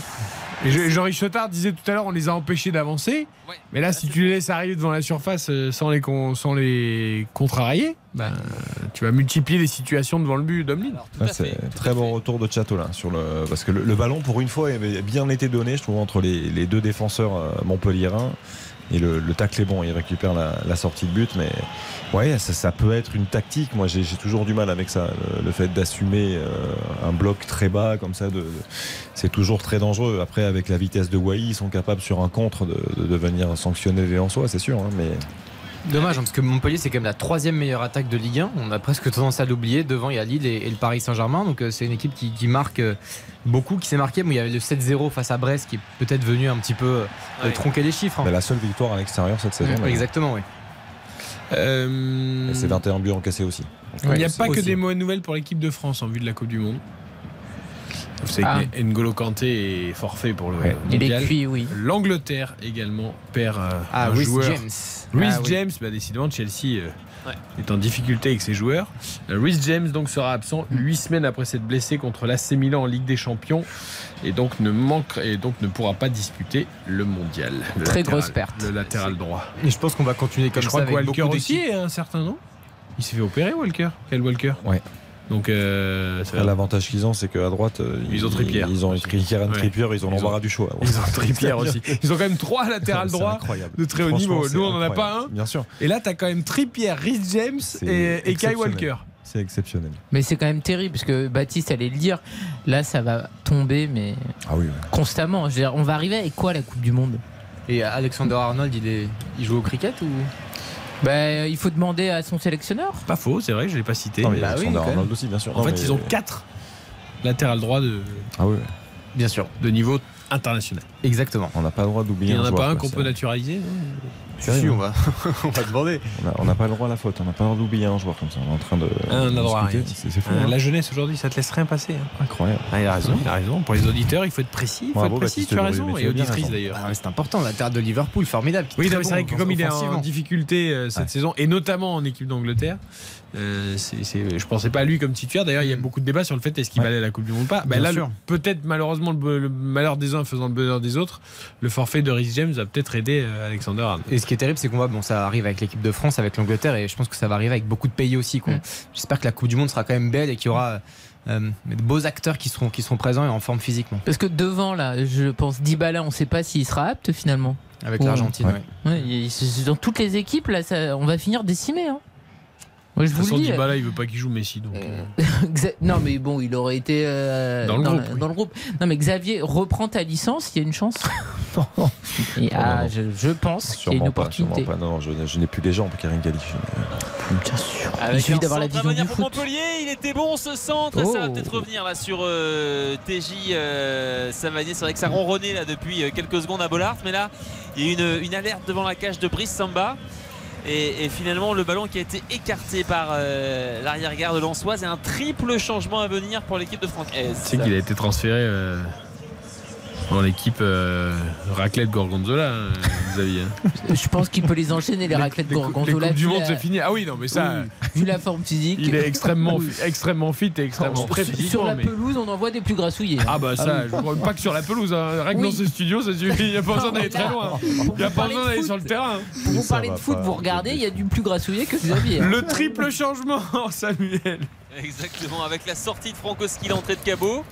Speaker 1: Et Je- Jean Richotard disait tout à l'heure, on les a empêchés d'avancer. Mais là, si tu les laisses arriver devant la surface euh, sans les, con- sans les contrarier, ben, tu vas multiplier les situations devant le but d'Omlin.
Speaker 3: Ouais, c'est un très bon retour de Chateau là sur le parce que le, le ballon pour une fois avait bien été donné je trouve entre les, les deux défenseurs euh, montpelliérains et le, le tacle est bon il récupère la, la sortie de but mais ouais ça, ça peut être une tactique. Moi j'ai toujours du mal avec ça. Le, le fait d'assumer euh, un bloc très bas comme ça de, de- c'est toujours très dangereux. Après avec la vitesse de Wai ils sont capables sur un contre de, de, venir sanctionner les c'est sûr hein, mais
Speaker 5: Dommage, hein, parce que Montpellier, c'est quand même la troisième meilleure attaque de Ligue 1. On a presque tendance à l'oublier. Devant, il y a Lille et, et le Paris Saint-Germain. Donc, euh, c'est une équipe qui, qui marque euh, beaucoup, qui s'est marquée. Mais il y avait le 7-0 face à Brest qui est peut-être venu un petit peu euh,
Speaker 3: Ouais.
Speaker 5: tronquer les chiffres. hein.
Speaker 3: la seule victoire à l'extérieur cette saison.
Speaker 5: Exactement, oui.
Speaker 1: Euh,
Speaker 3: Et c'est 21 buts encaissés aussi
Speaker 1: Il n'y a pas que des mauvaises nouvelles pour l'équipe de France en vue de la Coupe du Monde. Vous savez
Speaker 4: Ah.
Speaker 1: que N'Golo Kanté est forfait pour le
Speaker 4: Ouais. Il est
Speaker 1: mondial.
Speaker 4: cuit, oui.
Speaker 1: L'Angleterre également perd euh,
Speaker 5: Ah,
Speaker 1: un
Speaker 5: Reece
Speaker 1: joueur.
Speaker 5: James.
Speaker 1: Reece
Speaker 5: Ah, oui.
Speaker 1: James, bah, décidément Chelsea euh, est en difficulté avec ses joueurs. Euh, Reece James donc sera absent huit semaines après s'être blessé contre l'AC Milan en Ligue des Champions et donc ne manque et donc ne pourra pas disputer le mondial. Le
Speaker 4: Très
Speaker 1: latéral-
Speaker 4: grosse perte.
Speaker 1: Le latéral droit.
Speaker 5: Et je pense qu'on va continuer comme
Speaker 1: je
Speaker 5: ça.
Speaker 1: crois que
Speaker 5: avec
Speaker 1: Walker aussi est un certain nom. Il s'est fait opérer Walker. Quel Walker
Speaker 3: Ouais.
Speaker 1: Donc euh,
Speaker 3: L'avantage qu'ils ont, c'est qu'à droite, euh,
Speaker 1: Ils ont Trippier.
Speaker 3: Ils ont écrit Kieran
Speaker 1: Ouais.
Speaker 3: Trippier, ils ont l'embarras du choix.
Speaker 1: Ils ont Trippier aussi. Ils ont quand même trois latérales
Speaker 3: C'est
Speaker 1: droits
Speaker 3: incroyable.
Speaker 1: de très haut niveau. Nous, on n'en a pas un.
Speaker 3: Bien sûr.
Speaker 1: Et là, tu as quand même Trippier, Rhys James et, et Kai. Walker.
Speaker 3: C'est exceptionnel.
Speaker 4: Mais c'est quand même terrible parce que Baptiste allait le dire. Là, ça va tomber, mais
Speaker 3: Ah oui.
Speaker 4: constamment. Je veux dire, on va arriver avec quoi la Coupe du Monde?
Speaker 5: Et Alexander Arnold, il, est... il joue au cricket ou?
Speaker 4: Bah, Il faut demander à son sélectionneur.
Speaker 1: Pas faux, c'est vrai, je ne l'ai pas cité.
Speaker 3: Non, mais Alexander
Speaker 5: oui,
Speaker 3: aussi, bien sûr.
Speaker 1: En
Speaker 3: Non,
Speaker 1: fait,
Speaker 3: mais-
Speaker 1: ils ont quatre latéral droit de,
Speaker 3: Ah oui.
Speaker 5: Bien sûr.
Speaker 1: de niveau international.
Speaker 5: Exactement.
Speaker 3: On n'a pas le droit
Speaker 1: Il
Speaker 3: d'oublier
Speaker 1: n'y en a pas un qu'on peut naturaliser
Speaker 5: Si,
Speaker 3: non
Speaker 5: on va, on va demander.
Speaker 3: On On n'a pas le droit à la faute. On n'a pas le droit d'oublier un joueur comme ça. On est en train de.
Speaker 1: Un
Speaker 3: de
Speaker 1: droit à
Speaker 3: discuter.
Speaker 1: rien.
Speaker 3: C'est c'est fou.
Speaker 1: Euh,
Speaker 3: hein.
Speaker 1: La jeunesse aujourd'hui, ça te laisse rien passer. hein.
Speaker 3: Incroyable.
Speaker 1: Ah, il a raison, il a raison. Pour les auditeurs, il faut être précis. Il faut
Speaker 3: Bravo,
Speaker 1: être précis,
Speaker 3: Baptiste
Speaker 1: tu as raison. Et auditrice d'ailleurs.
Speaker 5: Ah c'est important, la terre de Liverpool, formidable.
Speaker 1: Oui, c'est
Speaker 5: bon
Speaker 1: vrai que comme il est en difficulté euh, cette
Speaker 3: Ouais.
Speaker 1: saison, et notamment en équipe d'Angleterre, euh, c'est, c'est- je pensais pas à lui comme titulaire. D'ailleurs, il y a beaucoup de débats sur le fait est-ce qu'il
Speaker 3: Ouais.
Speaker 1: valait la Coupe du Monde ou pas? Ben
Speaker 5: Bien
Speaker 1: là,
Speaker 5: sûr.
Speaker 1: le- peut-être malheureusement le, malheur des uns faisant le bonheur des autres, le forfait de Rhys James va peut-être aider euh, Alexander Arnold.
Speaker 5: Et ce qui est terrible, c'est qu'on voit, bon, ça arrive avec l'équipe de France, avec l'Angleterre, et je pense que ça va arriver avec beaucoup de pays aussi. quoi.
Speaker 4: Mm.
Speaker 5: J'espère que la Coupe du Monde sera quand même belle et qu'il y aura euh, de beaux acteurs qui seront, qui seront présents et en forme physiquement.
Speaker 4: Parce que devant, là, je pense Dybala, on ne sait pas s'il sera apte finalement.
Speaker 5: Avec l'Argentine,
Speaker 3: Ouais.
Speaker 5: ouais.
Speaker 4: Ouais, il- c'est- dans toutes les équipes, là, ça- on va finir décimé. Hein. Moi, je
Speaker 1: De toute façon. Dybala, il veut pas qu'il joue Messi. Donc, euh,
Speaker 4: Exa- Non, mais bon, il aurait été euh,
Speaker 1: Dans le groupe, oui.
Speaker 4: dans le groupe. Non, mais Xavier, reprends ta licence, il y a une chance. Et, ah,
Speaker 3: non,
Speaker 4: je, je pense qu'il y a une
Speaker 3: Sûrement pas. Sûrement
Speaker 4: opportunité.
Speaker 3: pas. Non, je, je n'ai plus les jambes, Karim Galli.
Speaker 4: Bien sûr. il
Speaker 2: Avec
Speaker 4: suffit
Speaker 2: un
Speaker 4: d'avoir la vision du
Speaker 2: pour
Speaker 4: foot.
Speaker 2: Montpellier, il était bon ce centre, ça va
Speaker 4: Oh.
Speaker 2: peut-être revenir là sur euh, TJ euh, Savanier. C'est vrai que ça ronronnait là depuis euh, quelques secondes à Bollard, mais là il y a eu une, une alerte devant la cage de Brice Samba. Et, finalement le ballon qui a été écarté par euh, l'arrière-garde Lançoise et un triple changement à venir pour l'équipe de Franck Hez.
Speaker 1: qu'il a été transféré euh, dans l'équipe euh, raclette Gorgonzola, hein, Xavier. hein.
Speaker 4: Je pense qu'il peut les enchaîner, les raclettes
Speaker 1: Les les
Speaker 4: Gorgonzola.
Speaker 1: Coupes du
Speaker 4: vu
Speaker 1: Monde,
Speaker 4: la-
Speaker 1: c'est fini. Ah oui, non, mais ça,
Speaker 4: oui, vu la forme physique.
Speaker 1: il est extrêmement, extrêmement fit et extrêmement
Speaker 4: Sur-
Speaker 1: prêt
Speaker 4: Sur la
Speaker 1: mais-
Speaker 4: pelouse, on en voit des plus grassouillés.
Speaker 1: Ah bah ça,
Speaker 4: oui.
Speaker 1: je crois pas que sur la pelouse, hein. rien que
Speaker 4: Oui.
Speaker 1: dans ce studio, ça suffit. Il n'y a pas besoin d'aller très loin. Il n'y a pas besoin
Speaker 4: de
Speaker 1: d'aller sur le terrain.
Speaker 4: Pour vous parler de foot,
Speaker 3: pas,
Speaker 4: vous regardez, il y a du plus grassouillé que Xavier.
Speaker 1: Le triple changement, Samuel.
Speaker 2: Exactement, avec la sortie de Frankowski, l'entrée de Cabot,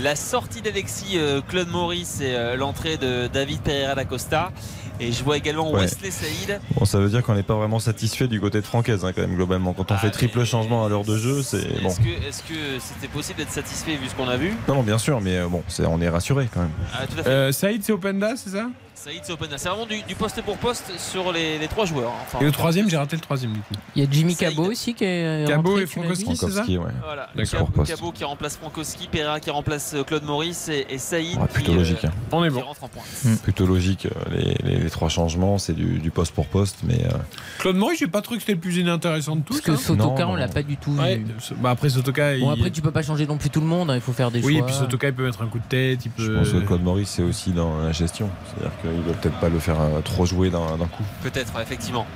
Speaker 2: la sortie d'Alexis euh, Claude Maurice et euh, l'entrée de David Pereira da Costa. Et je vois également
Speaker 3: Ouais.
Speaker 2: Wesley Saïd.
Speaker 3: Bon, ça veut dire qu'on n'est pas vraiment satisfait du côté de Francaise, hein, quand même, globalement. Quand on
Speaker 2: Ah,
Speaker 3: fait triple changement à l'heure de jeu, c'est bon.
Speaker 2: Est-ce que est-ce que c'était possible d'être satisfait vu ce qu'on a vu?
Speaker 3: Non, non, bien sûr, mais euh, bon, on est rassuré quand même.
Speaker 2: Ah, tout à fait.
Speaker 1: Euh, Saïd, c'est Openda, c'est ça?
Speaker 2: Saïd, c'est open. C'est vraiment du, du poste pour poste sur les, les trois joueurs. hein. Enfin,
Speaker 1: Et le troisième, j'ai raté le troisième du coup.
Speaker 4: Il y a Jimmy
Speaker 2: Saïd.
Speaker 4: Cabot aussi qui est.
Speaker 1: Cabot
Speaker 4: rentré,
Speaker 1: et Frankowski, c'est ça
Speaker 3: ouais.
Speaker 2: Voilà,
Speaker 1: D'accord.
Speaker 2: Cabot, qui remplace Frankowski, Pereira qui remplace euh, Claude Maurice et, et Saïd
Speaker 3: Ouais, plutôt
Speaker 2: qui, euh,
Speaker 3: logique. hein.
Speaker 1: On est
Speaker 2: qui
Speaker 1: bon.
Speaker 2: rentre en pointe.
Speaker 3: Plutôt logique. euh, Les, les- les trois changements, c'est du, du poste pour poste, mais euh,
Speaker 1: Claude Maurice, j'ai pas trouvé que c'était le plus inintéressant de tous.
Speaker 4: Parce que
Speaker 1: hein.
Speaker 4: Sotoka,
Speaker 3: Non,
Speaker 4: on l'a pas du tout
Speaker 1: Ouais,
Speaker 4: vu.
Speaker 1: bah après Sotoka,
Speaker 4: Bon,
Speaker 1: il...
Speaker 4: après, tu peux pas changer non plus tout le monde, hein, il faut faire des
Speaker 1: oui, et
Speaker 4: choix.
Speaker 1: puis Sotoka, il peut mettre un coup de tête, il
Speaker 3: je
Speaker 1: peut.
Speaker 3: pense que Claude Maurice, c'est aussi dans la gestion. C'est-à-dire qu'il ne doit peut-être pas le faire euh, trop jouer d'un d'un coup.
Speaker 2: Peut-être, effectivement.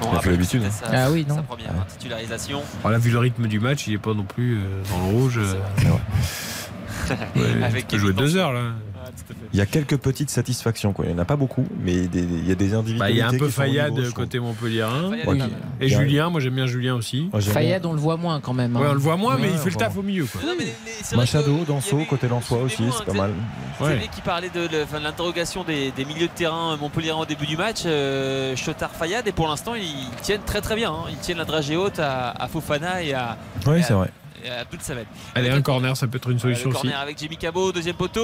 Speaker 3: Il a fait
Speaker 2: que
Speaker 3: l'habitude.
Speaker 2: Sa,
Speaker 4: Ah oui,
Speaker 2: sa
Speaker 4: non.
Speaker 2: première titularisation.
Speaker 1: On a vu le rythme du match, il est pas non plus euh, dans le rouge. euh, ouais,
Speaker 2: Avec
Speaker 1: il peut jouer deux heures là.
Speaker 3: Il y a quelques petites satisfactions. Quoi. Il n'y en a pas beaucoup, mais des- il y a des individus.
Speaker 1: Bah, il y a un peu Fayad côté Montpellier. hein. Et Julien, moi j'aime bien Julien aussi.
Speaker 4: Fayad, on le voit moins quand même. hein.
Speaker 1: Ouais, on le voit moins, mais
Speaker 3: Ouais,
Speaker 1: il fait le taf au milieu. Quoi.
Speaker 3: Machado, Danso, côté Lensois aussi, c'est pas mal.
Speaker 2: Vous savez qui parlait de, l'interrogation des, des milieux de terrain Montpellier au début du match, euh, Chotard Fayad, et pour l'instant ils tiennent très très bien. hein. Ils tiennent la dragée haute à, à Fofana et à,
Speaker 3: Oui, c'est vrai.
Speaker 2: Abdul Samed.
Speaker 1: Allez, un corner, ça peut être une solution
Speaker 2: le
Speaker 1: aussi.
Speaker 2: corner avec Jimmy Cabot, deuxième poteau,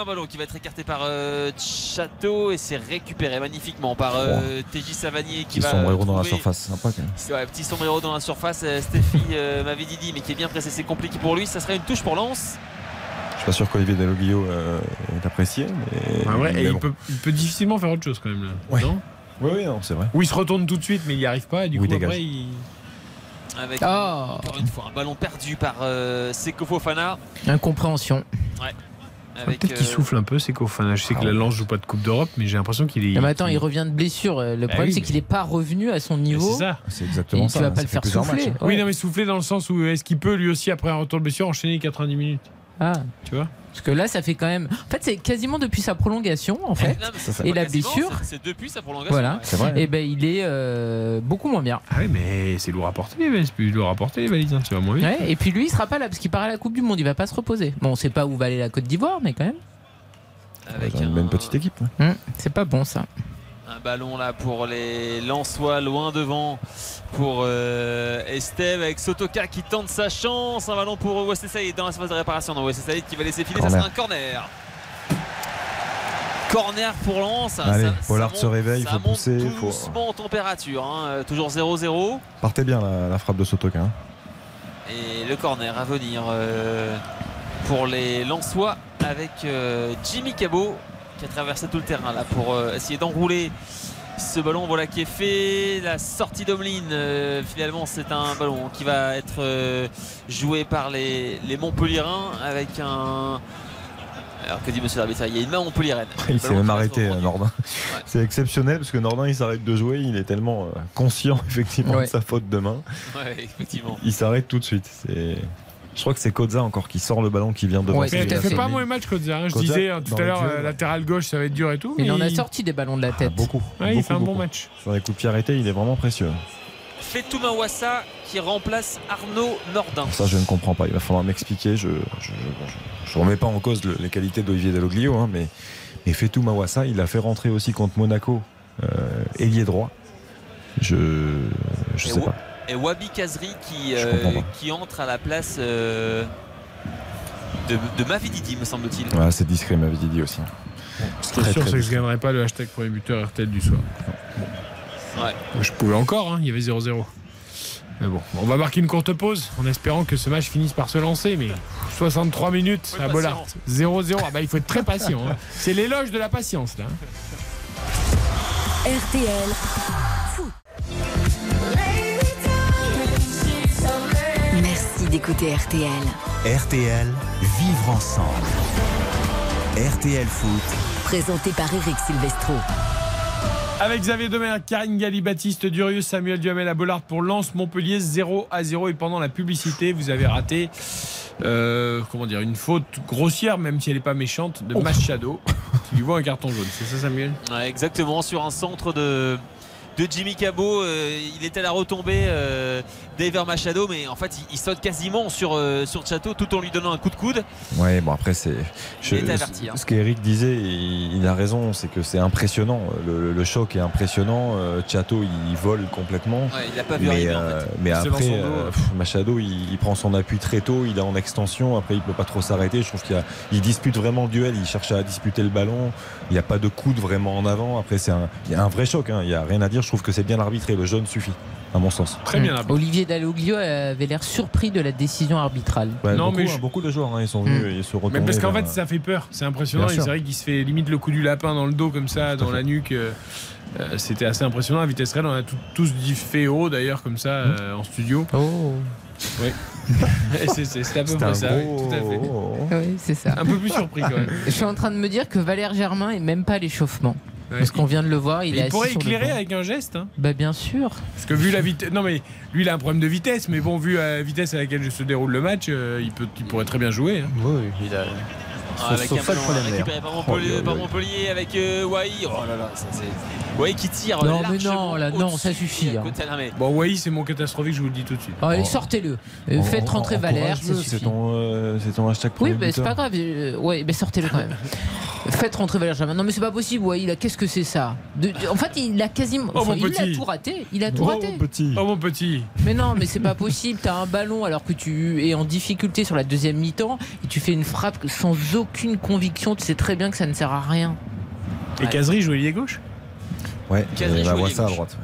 Speaker 2: un ballon qui va être écarté par euh, Chateau et c'est récupéré magnifiquement par euh, TJ Savanier qui
Speaker 3: Petit
Speaker 2: va
Speaker 3: sombrero dans la surface, sympa quand même.
Speaker 2: Ouais, petit sombrero dans la surface, Stéphie euh, m'avait dit mais qui est bien pressé, c'est compliqué pour lui, ça serait une touche pour Lens.
Speaker 3: Je suis pas sûr qu'Olivier Dalloglio euh, est apprécié. Mais,
Speaker 1: Ah ouais,
Speaker 3: mais
Speaker 1: et il peut, il peut difficilement faire autre chose quand même. Là.
Speaker 3: Ouais.
Speaker 1: Non
Speaker 3: Oui, oui, non, c'est vrai.
Speaker 1: Ou il se retourne tout de suite, mais il n'y arrive pas. Et du
Speaker 3: Ou il
Speaker 1: coup,
Speaker 3: dégage.
Speaker 1: après, il.
Speaker 2: Avec
Speaker 4: Oh.
Speaker 2: encore une fois un ballon perdu par euh, Seko Fofana.
Speaker 4: Incompréhension.
Speaker 2: Ouais.
Speaker 1: Ah,
Speaker 2: Avec,
Speaker 1: Peut-être qu'il
Speaker 2: euh,
Speaker 1: souffle un peu, c'est qu'au fin, je sais que la Lance joue pas de Coupe d'Europe, mais j'ai l'impression qu'il est.
Speaker 4: Ah, mais attends, il revient de blessure. Euh, Le
Speaker 1: Bah
Speaker 4: problème,
Speaker 1: oui,
Speaker 4: c'est qu'il n'est pas revenu à son niveau.
Speaker 1: C'est ça.
Speaker 3: C'est
Speaker 4: Et
Speaker 3: exactement
Speaker 4: tu
Speaker 3: ça.
Speaker 4: vas
Speaker 3: hein,
Speaker 4: pas
Speaker 3: ça
Speaker 4: le faire souffler.
Speaker 3: hein.
Speaker 1: Oui, non, mais souffler dans le sens où est-ce qu'il peut lui aussi, après un retour de blessure, enchaîner 90 minutes
Speaker 4: Ah.
Speaker 1: Tu vois?
Speaker 4: Parce que là, ça fait quand même. En fait, c'est quasiment depuis sa prolongation, en fait.
Speaker 2: non,
Speaker 4: Et la blessure.
Speaker 2: c'est- depuis sa prolongation.
Speaker 4: Voilà.
Speaker 2: ouais.
Speaker 4: Et ben, il est euh, beaucoup moins bien.
Speaker 1: Ah oui, mais c'est lourd à porter, les valises. C'est plus lourd à porter, les valises, hein, tu vas moins vite.
Speaker 4: Ouais, et puis lui, il sera pas là parce qu'il part à la Coupe du Monde. Il va pas se reposer. Bon, on sait pas où va aller la Côte d'Ivoire, mais quand même.
Speaker 2: Avec un,
Speaker 3: une même petite équipe. ouais.
Speaker 4: Hum, c'est pas bon ça.
Speaker 2: Un ballon là pour les Lensois loin devant pour euh, Esteve avec Sotoka qui tente sa chance. Un ballon pour West Saïd dans la phase de réparation. Non, West Saïd qui va laisser filer. Ça sera un corner. Corner pour Lens. Ça-
Speaker 3: Allez,
Speaker 2: ça-
Speaker 3: Pollard
Speaker 2: ça
Speaker 3: se
Speaker 2: monte-
Speaker 3: réveille, il faut
Speaker 2: monte
Speaker 3: pousser, il faut-
Speaker 2: Doucement en température. hein. Euh, Toujours 0-0.
Speaker 3: Partez bien la, la frappe de Sotoka. hein.
Speaker 2: Et le corner à venir euh, pour les Lensois avec euh, Jimmy Cabot qui a traversé tout le terrain là pour euh, essayer d'enrouler ce ballon voilà qui est fait la sortie d'Omelin euh, finalement c'est un ballon qui va être euh, joué par les, les Montpellierins avec un alors que dit monsieur l'arbitre il y a une main Montpellieraine
Speaker 3: Il s'est même arrêté. Nordin. C'est exceptionnel parce que Nordin il s'arrête de jouer, il est tellement euh, conscient effectivement
Speaker 4: Ouais.
Speaker 3: de sa faute de main.
Speaker 2: ouais effectivement
Speaker 3: Il s'arrête tout de suite. C'est- Je crois que c'est Kodza encore qui sort le ballon qui vient devant.
Speaker 4: Ouais,
Speaker 1: Il
Speaker 4: à
Speaker 1: fait pas mauvais match, Kodza. hein. Je disais hein, tout à l'heure, euh,
Speaker 3: ouais.
Speaker 1: latéral gauche, ça va être dur et tout.
Speaker 4: Il
Speaker 1: mais
Speaker 4: en a sorti des ballons de la tête.
Speaker 3: Beaucoup.
Speaker 1: Ouais, il fait un bon match.
Speaker 3: Sur les coups de pied arrêtés, il est vraiment précieux.
Speaker 2: Fetouma Wassa qui remplace Arnaud Nordin
Speaker 3: Ça, je ne comprends pas. Il va falloir m'expliquer. Je ne remets pas en cause le- les qualités d'Olivier Dalloglio, hein, mais, mais Fetou Mawassa, il a fait rentrer aussi contre Monaco, euh, ailier droit. Je ne sais pas.
Speaker 2: Et Wabi Kazri qui, euh, qui entre à la place euh, de, de Mavididi, me semble-t-il.
Speaker 3: Ouais, c'est discret, m'avait dit aussi.
Speaker 1: Ce qui est sûr, c'est que je gagnerai pas le hashtag premier buteur RTL du soir.
Speaker 2: Ouais.
Speaker 1: Je pouvais encore, hein, il y avait 0-0. Mais bon, on va marquer une courte pause en espérant que ce match finisse par se lancer. Mais 63 minutes à Bollard.
Speaker 2: patient.
Speaker 1: 0-0. Ah bah, il faut être très patient. hein. C'est l'éloge de la patience là.
Speaker 9: RTL. D'écouter RTL.
Speaker 10: RTL, vivre ensemble. RTL Foot,
Speaker 9: Présenté par Eric Silvestro.
Speaker 1: Avec Xavier Demer, Karine Galli, Baptiste Durieux, Samuel Duhamel à Bollard pour Lens Montpellier 0 à 0. Et pendant la publicité, vous avez raté euh, comment dire, une faute grossière, même si elle n'est pas méchante, de Machado. qui lui voit un carton jaune. C'est ça, Samuel?
Speaker 2: Ouais, exactement, sur un centre de, de Jimmy Cabot. euh, il était à la retombée euh, d'Ever Machado, mais en fait, il, il saute quasiment sur, euh, sur Chateau tout en lui donnant un coup de coude.
Speaker 3: Ouais, bon après c'est.
Speaker 2: Il est averti, hein.
Speaker 3: Ce qu'Eric disait, il, il a raison, c'est que c'est impressionnant. Le, le choc est impressionnant. Euh, Chato, il vole complètement.
Speaker 2: Ouais, il n'a pas vu
Speaker 3: mais,
Speaker 2: arriver, en fait.
Speaker 3: mais après, euh, pff, Machado, il, il prend son appui très tôt. Il est en extension. Après, il peut pas trop s'arrêter. Je trouve qu'il dispute vraiment le duel. Il cherche à disputer le ballon. Il n'y a pas de coude vraiment en avant. Après, c'est un, il y a un vrai choc. hein. Il n'y a rien à dire. Je trouve que c'est bien arbitré. Le jaune suffit, à mon sens.
Speaker 1: Très bien. Arbitre.
Speaker 4: Olivier Dalloglio avait l'air surpris de la décision arbitrale.
Speaker 3: Ouais,
Speaker 1: Non,
Speaker 3: beaucoup,
Speaker 1: mais
Speaker 3: hein,
Speaker 1: je-
Speaker 3: beaucoup de joueurs, hein, ils sont venus ils se.
Speaker 1: Mais parce qu'en fait, ça fait peur. C'est impressionnant. C'est vrai qu'il se fait limite le coup du lapin dans le dos, comme ça, dans la nuque. euh, euh, C'était assez impressionnant. À vitesse réelle, on a tout- tous dit fait haut, d'ailleurs, comme ça, euh, en studio.
Speaker 4: Oh.
Speaker 1: Oui. C'est- à peu près ça.
Speaker 3: gros-
Speaker 1: oui, tout à fait.
Speaker 4: Oui, c'est ça.
Speaker 1: Un peu plus surpris quand même.
Speaker 4: Je suis en train de me dire que Valère Germain est même pas à l'échauffement.
Speaker 1: Ouais.
Speaker 4: Parce qu'on vient de le voir, il est
Speaker 1: il pourrait éclairer avec un geste. hein.
Speaker 4: Bah bien sûr.
Speaker 1: Parce que vu la vitesse. Non, mais lui, il a un problème de vitesse. Mais bon, vu la vitesse à laquelle se déroule le match, euh, il, peut, il pourrait très bien jouer. hein.
Speaker 11: Oui, il a.
Speaker 2: Ah, avec un ballon récupéré par Montpellier,
Speaker 3: Oh,
Speaker 2: par. Montpellier avec euh, Wai. Oh là là, ça c'est. Wai qui tire.
Speaker 4: Non, mais non, là, non, ça suffit, hein.
Speaker 2: côté. Non, mais-
Speaker 1: Bon, Wai, c'est mon catastrophique, je vous le dis tout de suite.
Speaker 3: Oh.
Speaker 4: sortez-le. Euh, Faites
Speaker 3: en-
Speaker 4: rentrer Valère.
Speaker 3: C'est ton, euh, c'est ton hashtag
Speaker 4: Oui, mais c'est pas grave. euh, ouais, mais sortez-le quand même. Faites rentrer Valère Germain. Non, mais c'est pas possible. Il a. Qu'est-ce que c'est ça De- de- En fait, il a quasiment.
Speaker 1: Oh,
Speaker 4: enfin,
Speaker 1: mon
Speaker 4: il a
Speaker 1: petit.
Speaker 4: tout raté. Il a tout
Speaker 1: Oh,
Speaker 4: raté.
Speaker 1: mon petit. Oh, mon petit.
Speaker 4: Mais non, mais c'est pas possible. T'as un ballon alors que tu es en difficulté sur la deuxième mi-temps et tu fais une frappe sans aucune conviction. Tu sais très bien que ça ne sert à rien.
Speaker 1: Et Casery joue ailier gauche?
Speaker 3: Ouais,
Speaker 2: Casery
Speaker 3: et
Speaker 2: joue
Speaker 3: Wassa à
Speaker 2: gauche.
Speaker 3: droite.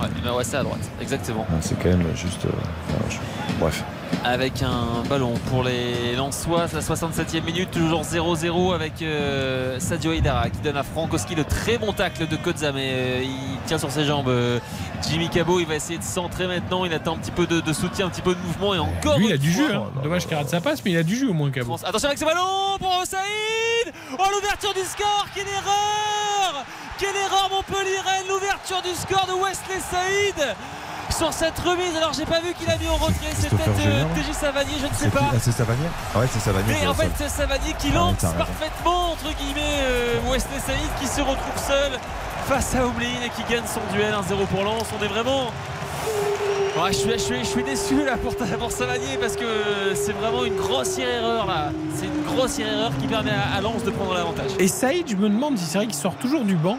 Speaker 2: Ouais, ouais, ça à droite, exactement.
Speaker 3: Ouais, C'est quand même juste. euh, enfin, je- Bref.
Speaker 2: Avec un ballon pour les Lensois, la 67e minute, toujours 0-0 avec euh, Sadio Hidara qui donne à Frankowski le très bon tacle de Kozza, mais euh, il tient sur ses jambes. euh, Jimmy Cabot, il va essayer de centrer maintenant, il attend un petit peu de, de soutien, un petit peu de mouvement et encore.
Speaker 1: Lui, il a du jeu. hein. Dommage qu'il rate sa passe, mais il a du jeu au moins, Cabo.
Speaker 2: Attention avec ce ballon pour Saïd Oh l'ouverture du score Quelle erreur Quelle erreur Montpellier L'ouverture du score de Wesley Saïd sur cette remise, alors j'ai pas vu qu'il a mis en retrait, c'est peut-être euh, TJ Savanier, je ne sais pas.
Speaker 3: Ah, c'est Savanier Ah ouais, c'est Savanier.
Speaker 2: Mais en fait, c'est Savanier qui
Speaker 3: Ah
Speaker 2: lance parfaitement, entre guillemets, euh, Wesley Saïd qui se retrouve seul face à Oblin et qui gagne son duel 1-0 pour Lens. On est vraiment. Ouais, je, suis, je, suis, je suis déçu là pour, pour Savanier parce que c'est vraiment une grossière erreur là. C'est une grossière erreur qui permet à, à Lens de prendre l'avantage.
Speaker 1: Et Saïd, je me demande si c'est vrai qu'il sort toujours du banc.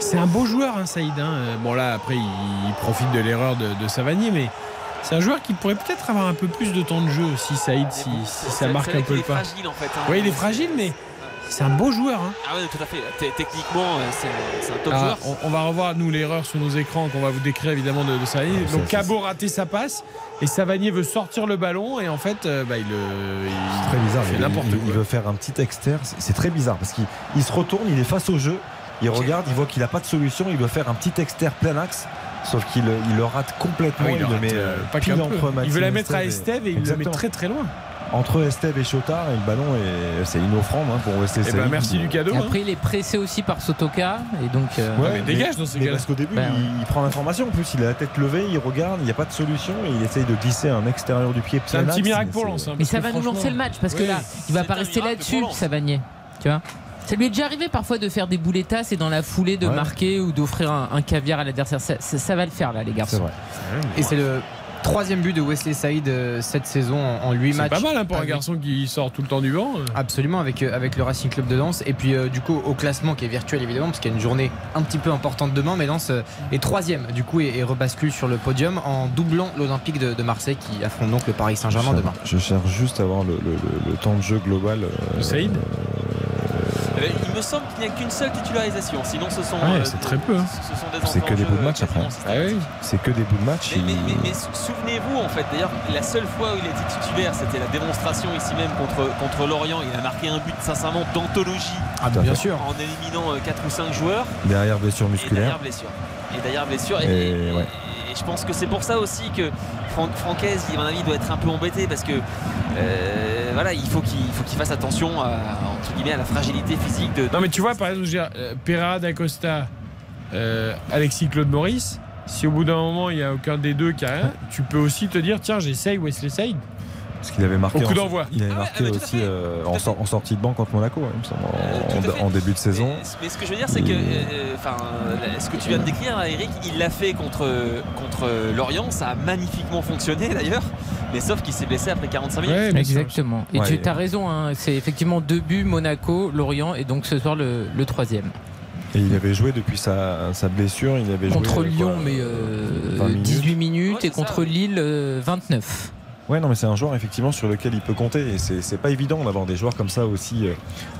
Speaker 1: C'est un beau joueur, hein, Saïd. hein. Bon, là, après, il, il profite de l'erreur de, de Savanier, mais c'est un joueur qui pourrait peut-être avoir un peu plus de temps de jeu aussi, Saïd, si, si ça marque un peu le
Speaker 2: est
Speaker 1: pas.
Speaker 2: fragile en fait. hein.
Speaker 1: Oui, il est fragile, mais c'est un beau joueur. hein.
Speaker 2: Ah ouais, tout à fait. Techniquement, euh, c'est un top
Speaker 1: Ah,
Speaker 2: joueur.
Speaker 1: on, on va revoir nous l'erreur sur nos écrans qu'on va vous décrire évidemment de, de Savanier.
Speaker 3: Ah,
Speaker 1: Donc Cabot raté sa passe et Savanier veut sortir le ballon et en fait euh, bah, il, euh, il-
Speaker 3: C'est très bizarre.
Speaker 1: il fait
Speaker 3: Il,
Speaker 1: n'importe
Speaker 3: il-
Speaker 1: quoi.
Speaker 3: il veut faire un petit externe. C'est- très bizarre parce qu'il il se retourne, il est face au jeu, il regarde, il voit qu'il n'a pas de solution, il veut faire un petit externe plein axe. Sauf qu'il il le rate complètement.
Speaker 1: Ah oui,
Speaker 3: il
Speaker 1: le
Speaker 3: met
Speaker 1: euh, pas
Speaker 3: pile
Speaker 1: qu'un peu.
Speaker 3: entre
Speaker 1: Il veut la mettre à
Speaker 3: Estève
Speaker 1: et il le met
Speaker 3: Exactement.
Speaker 1: très très loin.
Speaker 3: Entre Estève et Chotard et le ballon est c'est une offrande hein, pour Wesley
Speaker 1: Eh ben,
Speaker 3: Saïd.
Speaker 1: merci du cadeau.
Speaker 4: Et
Speaker 1: hein.
Speaker 4: après, il est pressé aussi par Sotoka et donc. euh,
Speaker 1: Ouais, mais dégage dans ces
Speaker 3: mais
Speaker 1: cas-là.
Speaker 3: Parce qu'au début,
Speaker 4: Ben,
Speaker 3: il, il prend l'information. En plus, il a la tête levée, il regarde, il n'y a pas de solution et il essaye de glisser un extérieur du pied.
Speaker 1: C'est un petit miracle pour Lens. hein,
Speaker 4: Mais ça va nous lancer le match parce que
Speaker 1: Oui.
Speaker 4: là, il va
Speaker 2: C'est
Speaker 4: pas rester là-dessus. Savanier. Tu vois ça lui est déjà arrivé parfois de faire des boulettas et dans la foulée de
Speaker 3: Ouais.
Speaker 4: marquer ou d'offrir un, un caviar à l'adversaire. Ça, ça- ça va le faire là, les
Speaker 3: C'est
Speaker 4: garçons.
Speaker 3: vrai.
Speaker 5: Et c'est le troisième but de Wesley Saïd euh, cette saison en, en 8
Speaker 1: C'est
Speaker 5: matchs.
Speaker 1: pas mal hein, pour un garçon qui sort tout le temps du banc. euh.
Speaker 5: Absolument avec, euh, avec le Racing Club de Lens et puis euh, du coup au classement qui est virtuel évidemment parce qu'il y a une journée un petit peu importante demain mais Lens est troisième du coup et, et rebascule sur le podium en doublant l'Olympique de, de Marseille qui affronte donc le Paris Saint-Germain demain.
Speaker 3: Je cherche juste à avoir le, le- le- le temps de jeu global. euh,
Speaker 1: Saïd
Speaker 2: Euh, Il me semble qu'il n'y a qu'une seule titularisation. Sinon, ce sont.
Speaker 1: Ouais,
Speaker 2: euh,
Speaker 1: c'est très peu, hein.
Speaker 2: Ce sont des
Speaker 3: C'est que des bouts de match
Speaker 2: euh,
Speaker 3: après.
Speaker 1: Ah oui.
Speaker 3: C'est que des bouts de match.
Speaker 2: Mais, mais-
Speaker 3: il-
Speaker 2: mais- mais sou- souvenez-vous en fait, d'ailleurs la seule fois où il a été titulaire c'était la démonstration ici même contre, contre Lorient. Il a marqué un but sincèrement d'anthologie
Speaker 5: Ah bien sûr.
Speaker 2: en éliminant 4 ou 5 joueurs
Speaker 3: Derrière blessure
Speaker 2: et
Speaker 3: musculaire.
Speaker 2: derrière blessure. Et derrière blessure. Et,
Speaker 3: Et
Speaker 2: et-
Speaker 3: ouais.
Speaker 2: et je pense que c'est pour ça aussi que Franck Francaise, à mon avis, doit être un peu embêté parce que euh, voilà, il faut qu'il faut qu'il fasse attention à, entre guillemets à la fragilité physique de.
Speaker 1: Non mais tu vois par exemple, je veux dire, euh, Pereira d'Acosta, euh, Alexis Claude Maurice. Si au bout d'un moment il n'y a aucun des deux qui a rien, tu peux aussi te dire tiens j'essaye Wesley Saïd.
Speaker 3: Parce qu'il avait marqué.
Speaker 1: Au coup
Speaker 3: en-
Speaker 1: d'envoi.
Speaker 3: Il avait
Speaker 2: Ah ouais,
Speaker 3: marqué
Speaker 2: ah
Speaker 3: aussi euh, en, sortie de banc contre Monaco, il me semble, en,
Speaker 2: Euh,
Speaker 3: début de saison.
Speaker 2: Mais, mais ce que je veux dire, c'est que, euh, enfin, euh, ce que tu viens de décrire, Eric, il l'a fait contre, contre Lorient, ça a magnifiquement fonctionné d'ailleurs, mais sauf qu'il s'est blessé après 45 minutes.
Speaker 1: Ouais,
Speaker 4: Exactement. Et
Speaker 3: Ouais.
Speaker 4: tu as raison, hein, c'est effectivement deux buts, Monaco, Lorient et donc ce soir le, le troisième.
Speaker 3: Et il avait joué depuis sa, sa blessure. Il avait
Speaker 4: Contre
Speaker 3: joué,
Speaker 4: Lyon,
Speaker 3: quoi,
Speaker 4: mais euh,
Speaker 3: 20 minutes.
Speaker 4: 18 minutes
Speaker 2: Ouais,
Speaker 4: et contre
Speaker 2: ça.
Speaker 4: Lille, euh, 29.
Speaker 3: Ouais, non, mais c'est un joueur effectivement sur lequel il peut compter. Et c'est pas évident d'avoir des joueurs comme ça aussi euh,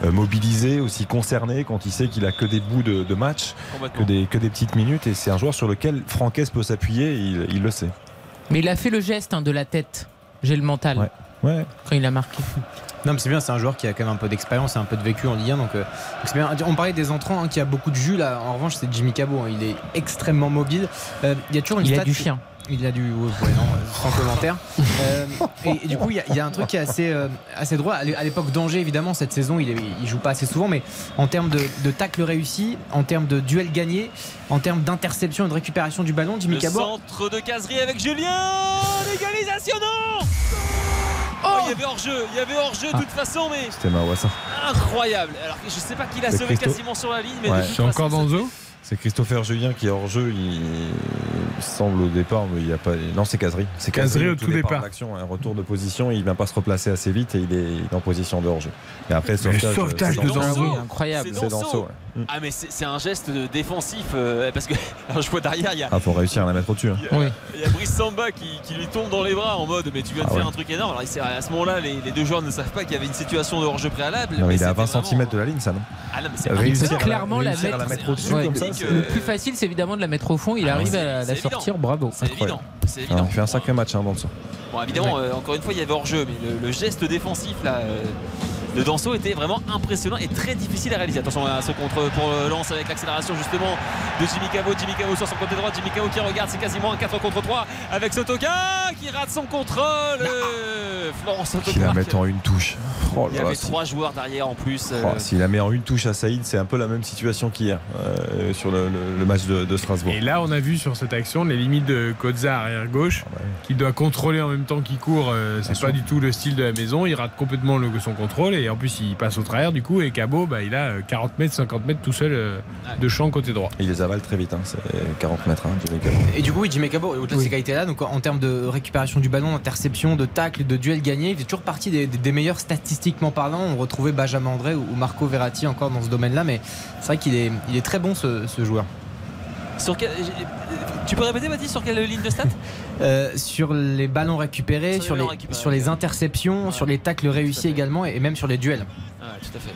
Speaker 3: euh, mobilisés, aussi concernés quand il sait qu'il a que des bouts de, de match, que des, que des petites minutes. Et c'est un joueur sur lequel Franquès peut s'appuyer. et Il, il le sait.
Speaker 4: Mais il a fait le geste hein, de la tête. J'ai le mental
Speaker 3: Ouais. Ouais.
Speaker 4: quand il a marqué.
Speaker 5: Non mais c'est bien, c'est un joueur qui a quand même un peu d'expérience et un peu de vécu en Ligue 1 donc euh, donc c'est bien. On parlait des entrants hein, qui a beaucoup de jus là. En revanche c'est Jimmy Cabot, hein, il est extrêmement mobile. Euh, Il y a toujours une
Speaker 4: Il a
Speaker 5: stat
Speaker 4: du
Speaker 5: qui-
Speaker 4: chien.
Speaker 5: Il a du. ouais, non, euh, sans commentaire. Euh, et, et du coup, il y, a- il y a un truc qui est assez, euh, assez drôle. À l'é- à l'époque d'Angers, évidemment, cette saison, il, est- il joue pas assez souvent, mais en termes de, de tacle réussi, en termes de duel gagné, en termes d'interception et de récupération du ballon, Jimmy
Speaker 2: Le
Speaker 5: Cabot.
Speaker 2: centre de caserie avec Julien L'égalisation, non Oh, il y avait hors-jeu, il y avait hors-jeu de
Speaker 3: Ah.
Speaker 2: toute façon, mais
Speaker 3: C'était
Speaker 2: incroyable. Alors je sais pas qui l'a sauvé quasiment sur la ligne, mais
Speaker 3: Ouais.
Speaker 2: toute
Speaker 3: C'est encore
Speaker 2: façon,
Speaker 1: Danzo
Speaker 3: C'est Christopher Julien qui est hors jeu. Il, il semble au départ, mais il y a pas. Non, c'est Casery. C'est
Speaker 1: Cazerie au tout départ.
Speaker 3: de l'action, un retour de position. Il vient pas se replacer assez vite et il est, en position de hors jeu. Et après, sauvetage,
Speaker 1: sauvetage
Speaker 3: c'est
Speaker 1: de
Speaker 3: Danso.
Speaker 4: Incroyable.
Speaker 2: C'est
Speaker 3: C'est
Speaker 2: Danso.
Speaker 3: Ouais.
Speaker 2: Ah mais c'est un geste défensif euh, parce que alors je vois derrière il y a
Speaker 3: Ah, faut réussir à la mettre au-dessus. hein.
Speaker 2: Il y a- Il y a Brice Samba qui, qui lui tombe dans les bras en mode mais tu viens de
Speaker 3: Ah
Speaker 2: faire
Speaker 3: ouais.
Speaker 2: un truc énorme. Alors à ce moment-là les, les deux joueurs ne savent pas qu'il y avait une situation de hors-jeu préalable.
Speaker 3: Non, mais il est à
Speaker 2: c'était
Speaker 3: 20
Speaker 2: vraiment-
Speaker 3: cm de la ligne, ça, non
Speaker 2: Ah non, mais c'est
Speaker 3: Réussir
Speaker 2: incroyable.
Speaker 3: à la-
Speaker 4: clairement la
Speaker 3: réussir à la mettre au-dessus
Speaker 4: Ouais.
Speaker 3: comme ça.
Speaker 4: Le plus facile, c'est évidemment de la mettre au fond. Il
Speaker 2: Ah,
Speaker 4: arrive à la sortir. Bravo.
Speaker 2: C'est évident.
Speaker 3: Ah, il fait un sacré match, hein, Danso.
Speaker 2: Bon, évidemment, euh, encore une fois, il y avait hors-jeu, mais le, geste défensif là, euh, de Danso était vraiment impressionnant et très difficile à réaliser. Attention à ce contre pour le lance avec l'accélération justement de Jimmy Cavo. Jimmy Cavo sur son côté droit. Jimmy Cavo qui regarde, c'est quasiment un 4 contre 3 avec Sotoka qui rate son contrôle. Euh, Florence
Speaker 3: Qui
Speaker 2: Sotoka.
Speaker 3: la met en une touche. Oh
Speaker 2: Il y avait trois joueurs derrière en plus. euh,
Speaker 3: Oh, S'il la met en une touche à Saïd, c'est un peu la même situation qu'hier euh, sur le, le- le match de, de Strasbourg.
Speaker 1: Et là, on a vu sur cette action les limites de Kozza arrière gauche,
Speaker 3: Ah
Speaker 1: qui doit contrôler en même temps qu'il court. euh, c'est pas du tout le style de la maison. Il rate complètement le- son contrôle et en plus il passe au travers du coup. Et Cabo, bah, il a euh, 40 mètres, 50 mètres tout seul euh, de champ côté droit.
Speaker 3: Il les avale très vite, hein, c'est 40 mètres. Hein, Jimmy Cabo.
Speaker 5: Et du coup, oui, Jimmy Cabo, au-delà de ces qualités-là, donc en termes de récupération du ballon, d'interception, de tacle, de duel gagné, il fait toujours partie des, des- des meilleurs statistiquement parlant. On retrouvait Benjamin André ou Marco Verratti encore dans ce domaine-là, mais c'est vrai qu'il est, il est très bon ce, ce joueur.
Speaker 2: Sur quel- Tu peux répéter, Baptiste, sur quelle ligne de stats
Speaker 5: Euh, sur les ballons récupérés,
Speaker 2: Sur les
Speaker 5: sur les,
Speaker 2: ballons récupérés,
Speaker 5: sur les
Speaker 2: ok.
Speaker 5: interceptions, sur les tacles réussis également et même sur les duels.
Speaker 2: Ah, tout à fait.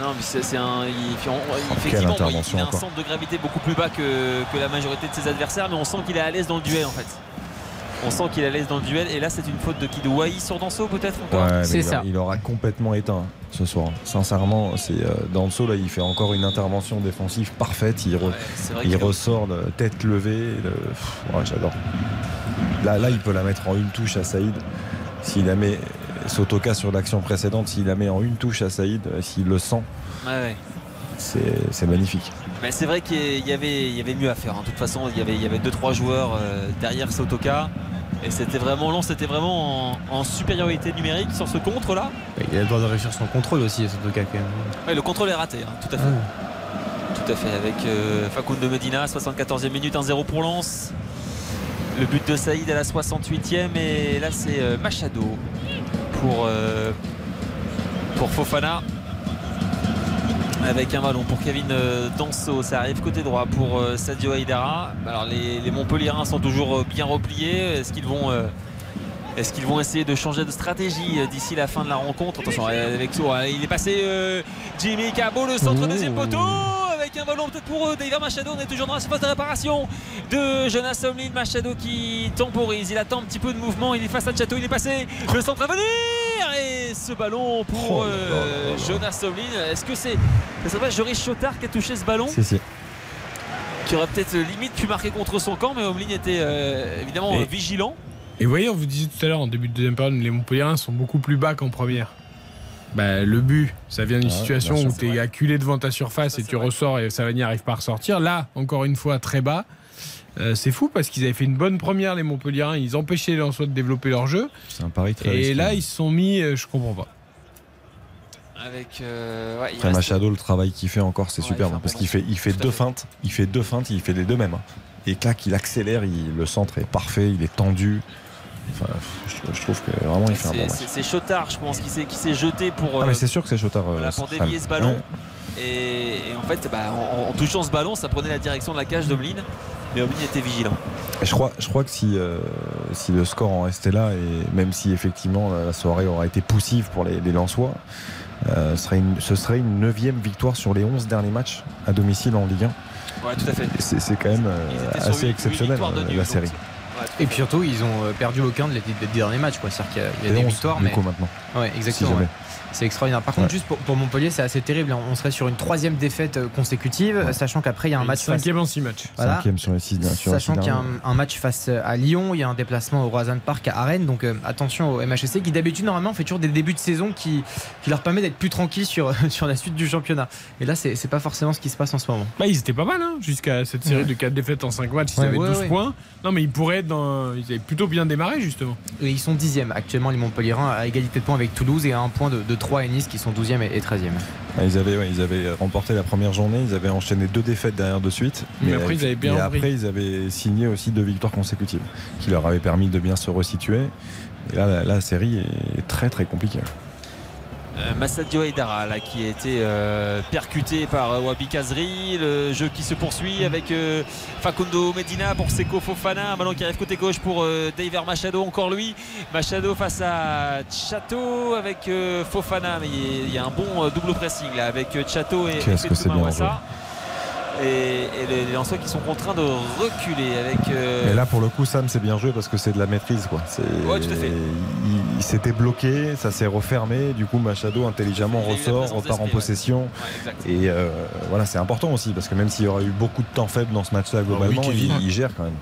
Speaker 2: Non, mais c'est un. Il,
Speaker 3: quelle
Speaker 2: effectivement, il-
Speaker 3: intervention
Speaker 2: il a un centre de gravité beaucoup plus bas que, que la majorité de ses adversaires, mais on sent qu'il est à l'aise dans le duel en fait. On sent qu'il est à l'aise dans le duel, et là c'est une faute de qui De Wai sur Danso peut-être encore
Speaker 3: Ouais, mais il, aura complètement éteint hein, ce soir. Sincèrement, c'est euh, Danso là, il fait encore une intervention défensive parfaite. Il, re-
Speaker 2: c'est
Speaker 3: ressort de tête levée. le- pff, ouais, J'adore. Là, là, il peut la mettre en une touche à Saïd. S'il la met Sotoka sur l'action précédente, s'il la met en une touche à Saïd, euh, s'il le sent,
Speaker 2: Ouais, ouais.
Speaker 3: c'est c'est magnifique.
Speaker 2: Mais c'est vrai qu'il y avait, il y avait mieux à faire. hein. De toute façon, il y avait, il y avait deux trois joueurs euh, derrière Sotoka. Et c'était vraiment long, c'était vraiment en, en supériorité numérique sur ce contre là.
Speaker 5: Il a le droit de réussir son contrôle aussi, Sotoka quand même.
Speaker 2: Ouais, le contrôle est raté, hein, tout à fait. Tout à fait, avec euh, Facundo Medina, 74e minute, 1-0 pour Lens. Le but de Saïd à la 68e, et là c'est euh, Machado pour, euh, pour Fofana. Avec un ballon pour Kevin euh, Danso, ça arrive côté droit pour euh, Sadio Haidara. Alors les, les Montpellierins sont toujours euh, bien repliés. Est-ce qu'ils vont est-ce qu'ils vont essayer de changer de stratégie euh, d'ici la fin de la rencontre? Attention, euh, avec ça, il est passé euh, Jimmy Cabo, le centre deuxième poteau, avec un ballon peut-être pour eux. David Machado, on est toujours dans la surface de réparation de Jonas Somlin. Machado qui temporise, il attend un petit peu de mouvement, il est face à Chateau, il est passé, le centre à venir et ce ballon pour
Speaker 3: Oh
Speaker 2: Jonas Somlin. Est-ce que c'est ça Joris Chotard qui a touché ce ballon?
Speaker 3: Si, si.
Speaker 2: qui aurait peut-être limite pu marquer contre son camp, mais Omlin était euh, évidemment
Speaker 1: Et-
Speaker 2: vigilant.
Speaker 1: Et vous voyez, on vous disait tout à l'heure en début de deuxième période, les Montpellierins sont beaucoup plus bas qu'en première. Bah, le but, ça vient d'une
Speaker 3: Ouais,
Speaker 1: situation où tu es acculé devant ta surface et tu ressors et Savani n'arrive pas à ressortir. Là, encore une fois, très bas. Euh, c'est fou parce qu'ils avaient fait une bonne première, les Montpellierins. Ils empêchaient les Lensois de développer leur jeu.
Speaker 3: C'est un pari très
Speaker 1: Et
Speaker 3: risqué.
Speaker 1: là, ils se sont mis, euh, je comprends pas.
Speaker 2: Avec euh, ouais, il
Speaker 3: Après Machado, le travail qu'il fait encore, c'est
Speaker 2: Ouais,
Speaker 3: superbe
Speaker 2: il fait un
Speaker 3: parce qu'il fait, il fait deux feintes, il fait deux feintes, il fait les deux mêmes. hein. Et clac, il accélère, il, le centre est parfait, il est tendu. Enfin, je, je trouve que vraiment il fait un bon
Speaker 2: c'est-
Speaker 3: match.
Speaker 2: c'est c'est Chotard, je pense, qui s'est qui s'est jeté pour,
Speaker 3: Ah
Speaker 2: euh,
Speaker 3: mais c'est sûr que c'est Chotard. euh,
Speaker 2: voilà, pour dévier ce ballon. Et, et en fait, bah, en, en touchant ce ballon, ça prenait la direction de la cage d'Omlin. Mais Omlin était vigilant.
Speaker 3: Je crois, je crois que si, euh, si le score en restait là, et même si effectivement la soirée aura été poussive pour les, les Lensois, euh, ce serait une- ce serait une neuvième victoire sur les 11 derniers matchs à domicile en Ligue 1.
Speaker 2: Ouais, tout à fait.
Speaker 3: C'est quand même euh, assez exceptionnel
Speaker 2: victoires de
Speaker 3: euh,
Speaker 2: nul,
Speaker 3: la
Speaker 2: donc
Speaker 3: série.
Speaker 5: Et puis surtout, ils ont euh, perdu aucun de les, des derniers matchs. quoi. C'est-à-dire qu'il y a, y a des
Speaker 3: 11,
Speaker 5: victoires,
Speaker 3: du
Speaker 5: mais
Speaker 3: coup, maintenant.
Speaker 5: Ouais, exactement.
Speaker 3: Si jamais.
Speaker 5: ouais. C'est extraordinaire. Par contre,
Speaker 3: Ouais.
Speaker 5: juste pour, pour Montpellier, c'est assez terrible. On serait sur une troisième défaite euh, consécutive, sachant qu'après il y a un match. face-
Speaker 1: Cinquième en six matchs.
Speaker 5: Voilà.
Speaker 3: Cinquième sur les six sur
Speaker 5: Sachant qu'il y a un, un match face à Lyon, il y a un déplacement au Roazhon Park à Rennes, donc euh, attention au MHSC qui d'habitude normalement fait toujours des débuts de saison qui, qui leur permet d'être plus tranquilles sur, sur la suite du championnat. Et là, c'est c'est pas forcément ce qui se passe en ce moment.
Speaker 1: Bah, ils étaient pas mal hein, jusqu'à cette série
Speaker 5: Ouais.
Speaker 1: de 4 défaites en 5 matchs. Ils
Speaker 5: Ouais,
Speaker 1: avaient
Speaker 5: ouais,
Speaker 1: 12
Speaker 5: ouais.
Speaker 1: points. Non, mais ils pourraient être dans. Ils avaient plutôt bien démarré, justement.
Speaker 5: Et ils sont 10e actuellement, les Montpellierins, à égalité de points avec Toulouse et à un point de, de 3 et Nice qui sont 12e et, et 13e.
Speaker 3: Ah, Ils avaient, ouais, ils avaient remporté la première journée, ils avaient enchaîné deux défaites derrière de suite.
Speaker 1: Mais après, ils avaient bien
Speaker 3: et après, ils avaient signé aussi deux victoires consécutives, qui leur avaient permis de bien se resituer. Et là, la, la série est très très compliquée.
Speaker 2: Euh, Massadio Aydara là, qui a été euh, percuté par euh, Wabi Kazri. Le jeu qui se poursuit avec euh, Facundo Medina pour Seko Fofana. Un ballon qui arrive côté gauche pour euh, Daver Machado, encore lui. Machado face à Chato avec Fofana. Mais il y a- un bon double pressing là avec Chato et, et Fetouma Wassa. Et, et les, Lensois qui sont contraints de reculer avec. euh,
Speaker 3: Et là, pour le coup, Sam, c'est bien joué parce que c'est de la maîtrise. Quoi. C'est-
Speaker 2: Ouais, tout à fait.
Speaker 3: Il, il s'était bloqué, ça s'est refermé. Du coup, Machado intelligemment ressort, repart en
Speaker 2: ouais.
Speaker 3: possession. Et euh, voilà, c'est important aussi parce que même s'il y aurait eu beaucoup de temps faible dans ce match-là, globalement,
Speaker 1: oui,
Speaker 3: il,
Speaker 1: Kevin.
Speaker 3: il gère quand même.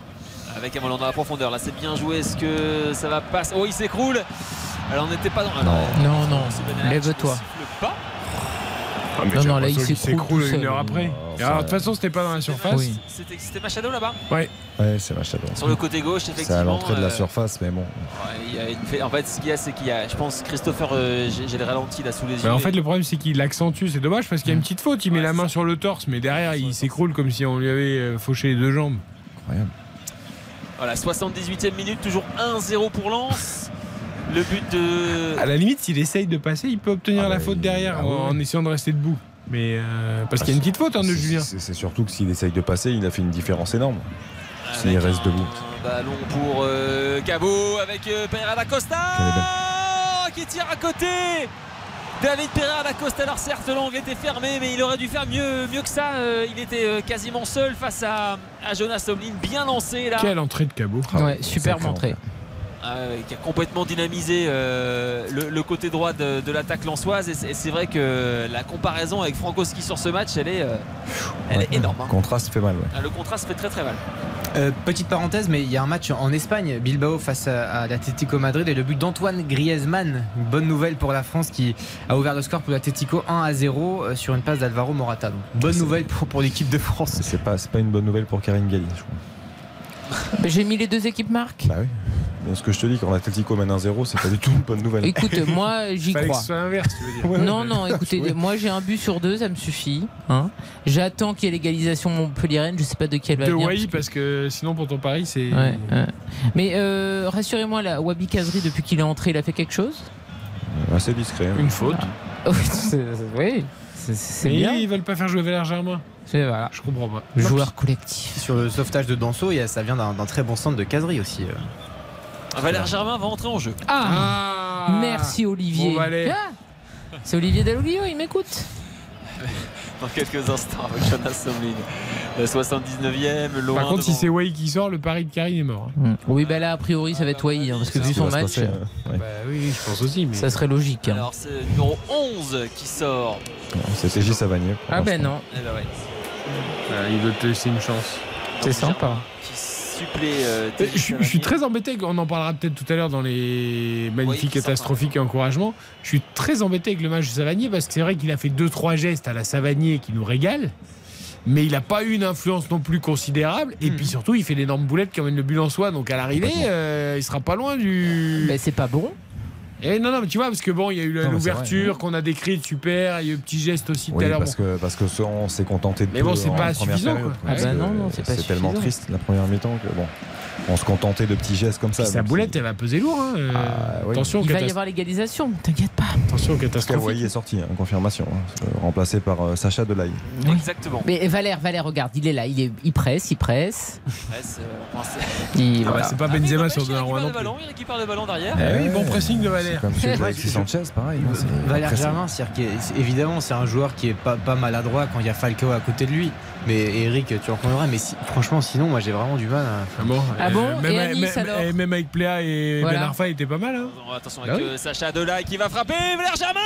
Speaker 2: avec un ballon dans la profondeur. Là, c'est bien joué. Est-ce que ça va passer Oh, il s'écroule. Alors, on n'était pas dans.
Speaker 3: Non.
Speaker 4: Non, non, lève-toi.
Speaker 2: siffle pas.
Speaker 1: Ah, mais
Speaker 4: Non, non, là, il s'écroule
Speaker 1: une heure après.
Speaker 3: Oh,
Speaker 1: Et alors, de toute façon, c'était pas dans la surface.
Speaker 4: Oui.
Speaker 2: C'était Machado là-bas
Speaker 1: Ouais.
Speaker 3: Ouais, c'est Machado.
Speaker 2: Sur le côté gauche,
Speaker 3: C'est
Speaker 2: effectivement.
Speaker 3: à l'entrée de la
Speaker 2: euh,
Speaker 3: surface, mais bon.
Speaker 2: ouais, il y a une fait- En fait, ce qu'il y a, c'est qu'il y a, je pense, Christopher, euh, j'ai le ralenti là sous les yeux.
Speaker 1: Bah, en fait, le problème, c'est qu'il accentue. C'est dommage parce qu'il y a une petite faute. Il met la main sur le torse, mais derrière, il s'écroule comme si on lui avait euh, fauché les deux jambes.
Speaker 3: Incroyable.
Speaker 2: Voilà, 78e minute, toujours 1-0 pour Lens. Le but de.
Speaker 1: À la limite, s'il essaye de passer, il peut obtenir
Speaker 3: Ah
Speaker 1: la
Speaker 3: bah,
Speaker 1: faute
Speaker 3: il-
Speaker 1: derrière
Speaker 3: ah
Speaker 1: en, essayant de rester debout. Mais euh, parce qu'il y a une petite faute hein, de
Speaker 3: C'est-
Speaker 1: Julien.
Speaker 3: C'est surtout que s'il essaye de passer, il a fait une différence énorme. S'il reste
Speaker 2: un
Speaker 3: debout.
Speaker 2: Ballon pour euh, Cabo avec euh, Pereira da Costa qui tire à côté. David Pereira da Costa. Alors certes, l'angle était fermé, mais il aurait dû faire mieux, mieux que ça. Euh, il était euh, quasiment seul face à, à Jonas Omlin, bien lancé là.
Speaker 1: Quelle entrée de cabot.
Speaker 4: Ouais, superbe entrée.
Speaker 2: Euh, qui a complètement dynamisé euh, le, le côté droit de, de l'attaque lançoise et c'est- vrai que la comparaison avec Frankowski sur ce match elle est, euh, elle est
Speaker 3: Ouais,
Speaker 2: énorme hein.
Speaker 3: Le contraste fait mal. ouais.
Speaker 2: Ah, le contraste fait très très mal
Speaker 5: Euh, petite parenthèse, mais il y a un match en Espagne, Bilbao face à, à l'Atlético Madrid et le but d'Antoine Griezmann. Une bonne nouvelle pour la France qui a ouvert le score pour l'Atlético 1 à 0 euh, sur une passe d'Alvaro Morata. Donc, bonne nouvelle pour, pour l'équipe de France.
Speaker 3: C'est pas, c'est pas une bonne nouvelle pour Karine Galli, je crois.
Speaker 4: J'ai mis les deux équipes marques.
Speaker 3: Bah oui. Ce que je te dis, quand l'Atletico mène 1-0, c'est pas du tout une bonne nouvelle.
Speaker 4: Écoute, moi j'y
Speaker 1: Fallait que
Speaker 4: crois.
Speaker 1: ce soit tu veux dire.
Speaker 3: Ouais,
Speaker 4: Non, non, écoutez, moi j'ai un but sur deux, ça me suffit. hein. J'attends qu'il y ait l'égalisation Montpellier-Rennes, je sais pas de qui elle va
Speaker 1: De
Speaker 4: venir.
Speaker 1: Wai, parce que sinon, pour ton pari, c'est.
Speaker 4: Ouais, ouais. Mais euh, rassurez-moi, Wabi Kazri, depuis qu'il est entré, il a fait quelque chose?
Speaker 3: Assez discret. hein.
Speaker 1: Une faute.
Speaker 4: C'est- Oui, c'est- bien.
Speaker 1: ils veulent pas faire jouer Valère Germain.
Speaker 4: C'est voilà.
Speaker 1: Je comprends pas.
Speaker 4: Joueur collectif.
Speaker 5: Sur le sauvetage de Danso, ça vient d'un très bon centre de caserie aussi. euh.
Speaker 2: Valère Germain va entrer en jeu
Speaker 4: Ah,
Speaker 1: Ah
Speaker 4: Merci Olivier.
Speaker 1: Bon, Valère.
Speaker 4: Ah, c'est Olivier Dalloglio, il m'écoute.
Speaker 2: dans quelques instants avec Jonas Omlin le 79e loin
Speaker 1: Par contre, si c'est Wai qui sort, le pari de Karine est mort. hein.
Speaker 4: Oui, bah là, a priori, ça va être Wai, hein, parce que vu son match,
Speaker 3: passer, hein. Ouais.
Speaker 1: Bah oui, je pense aussi. Mais...
Speaker 4: ça serait logique. hein.
Speaker 2: alors c'est le numéro 11 qui sort
Speaker 3: C'était J. Savanier. pour
Speaker 4: Ah ben non,
Speaker 2: Eh ben ouais.
Speaker 1: Ah, il veut te laisser une chance.
Speaker 4: c'est sympa.
Speaker 2: qui euh,
Speaker 1: Euh, Je, suis- je suis
Speaker 2: Savanier.
Speaker 1: très embêté, on en parlera peut-être tout à l'heure dans les magnifiques,
Speaker 2: Oui,
Speaker 1: catastrophiques et encouragements. Je suis très embêté avec le match de Savanier parce que c'est vrai qu'il a fait 2-3 gestes à la Savanier qui nous régale. Mais il n'a pas eu une influence non plus considérable. Et puis surtout, il fait d'énormes boulettes qui emmènent le but en soi. Donc à l'arrivée, euh, il sera pas loin du.
Speaker 4: Mais c'est pas bon.
Speaker 1: Et non, non, mais tu vois, parce que bon, il y a eu l'ouverture qu'on a décrite, super. Il y a eu un petit geste aussi tout à l'heure.
Speaker 3: parce que, parce que ça, on s'est contenté de
Speaker 1: Mais bon, c'est pas suffisant, quoi.
Speaker 4: Ah bah non, non, c'est pas
Speaker 3: tellement triste la première mi-temps que bon, on se contentait de petits gestes comme ça.
Speaker 1: Sa boulette,
Speaker 3: il-
Speaker 1: elle va peser lourd. hein. Euh,
Speaker 3: Ah, oui.
Speaker 1: Attention,
Speaker 4: Il va y avoir l'égalisation, t'inquiète pas.
Speaker 1: attention
Speaker 3: Parce
Speaker 1: catastrophique.
Speaker 3: qu'Hawaii est sorti en confirmation, hein, euh, remplacé par euh, Sacha Delay.
Speaker 2: exactement
Speaker 4: Mais Valère, Valère, regarde, il est là, il, est, il presse, il presse.
Speaker 2: Presse, euh,
Speaker 4: Il,
Speaker 1: Ah bah,
Speaker 4: voilà.
Speaker 1: c'est pas
Speaker 2: Ah,
Speaker 1: Benzema
Speaker 2: n'empêche,
Speaker 1: sur
Speaker 2: il récupère
Speaker 1: Donnarumma
Speaker 2: le
Speaker 1: non plus.
Speaker 2: ballon, il récupère le ballon derrière
Speaker 1: Eh oui,
Speaker 3: Ouais,
Speaker 1: bon pressing de Valère.
Speaker 3: Comme celui de Alexis Sanchez, pareil. hein, c'est
Speaker 5: Valère. Germain, c'est- évidemment, c'est un joueur qui est pas, pas maladroit quand il y a Falcao à côté de lui. Mais Eric, tu en comprendras. Mais si- franchement, sinon, moi, j'ai vraiment du mal à.
Speaker 1: Ah bon,
Speaker 4: Ah bon
Speaker 1: même,
Speaker 4: Et à Nice,
Speaker 1: même-
Speaker 4: alors
Speaker 1: et même avec Pléa et
Speaker 4: Voilà.
Speaker 1: Ben Arfa, il était pas mal. Hein.
Speaker 2: Attention
Speaker 1: Bah
Speaker 2: avec
Speaker 1: oui.
Speaker 2: euh, Sacha Delay qui va frapper Valère Germain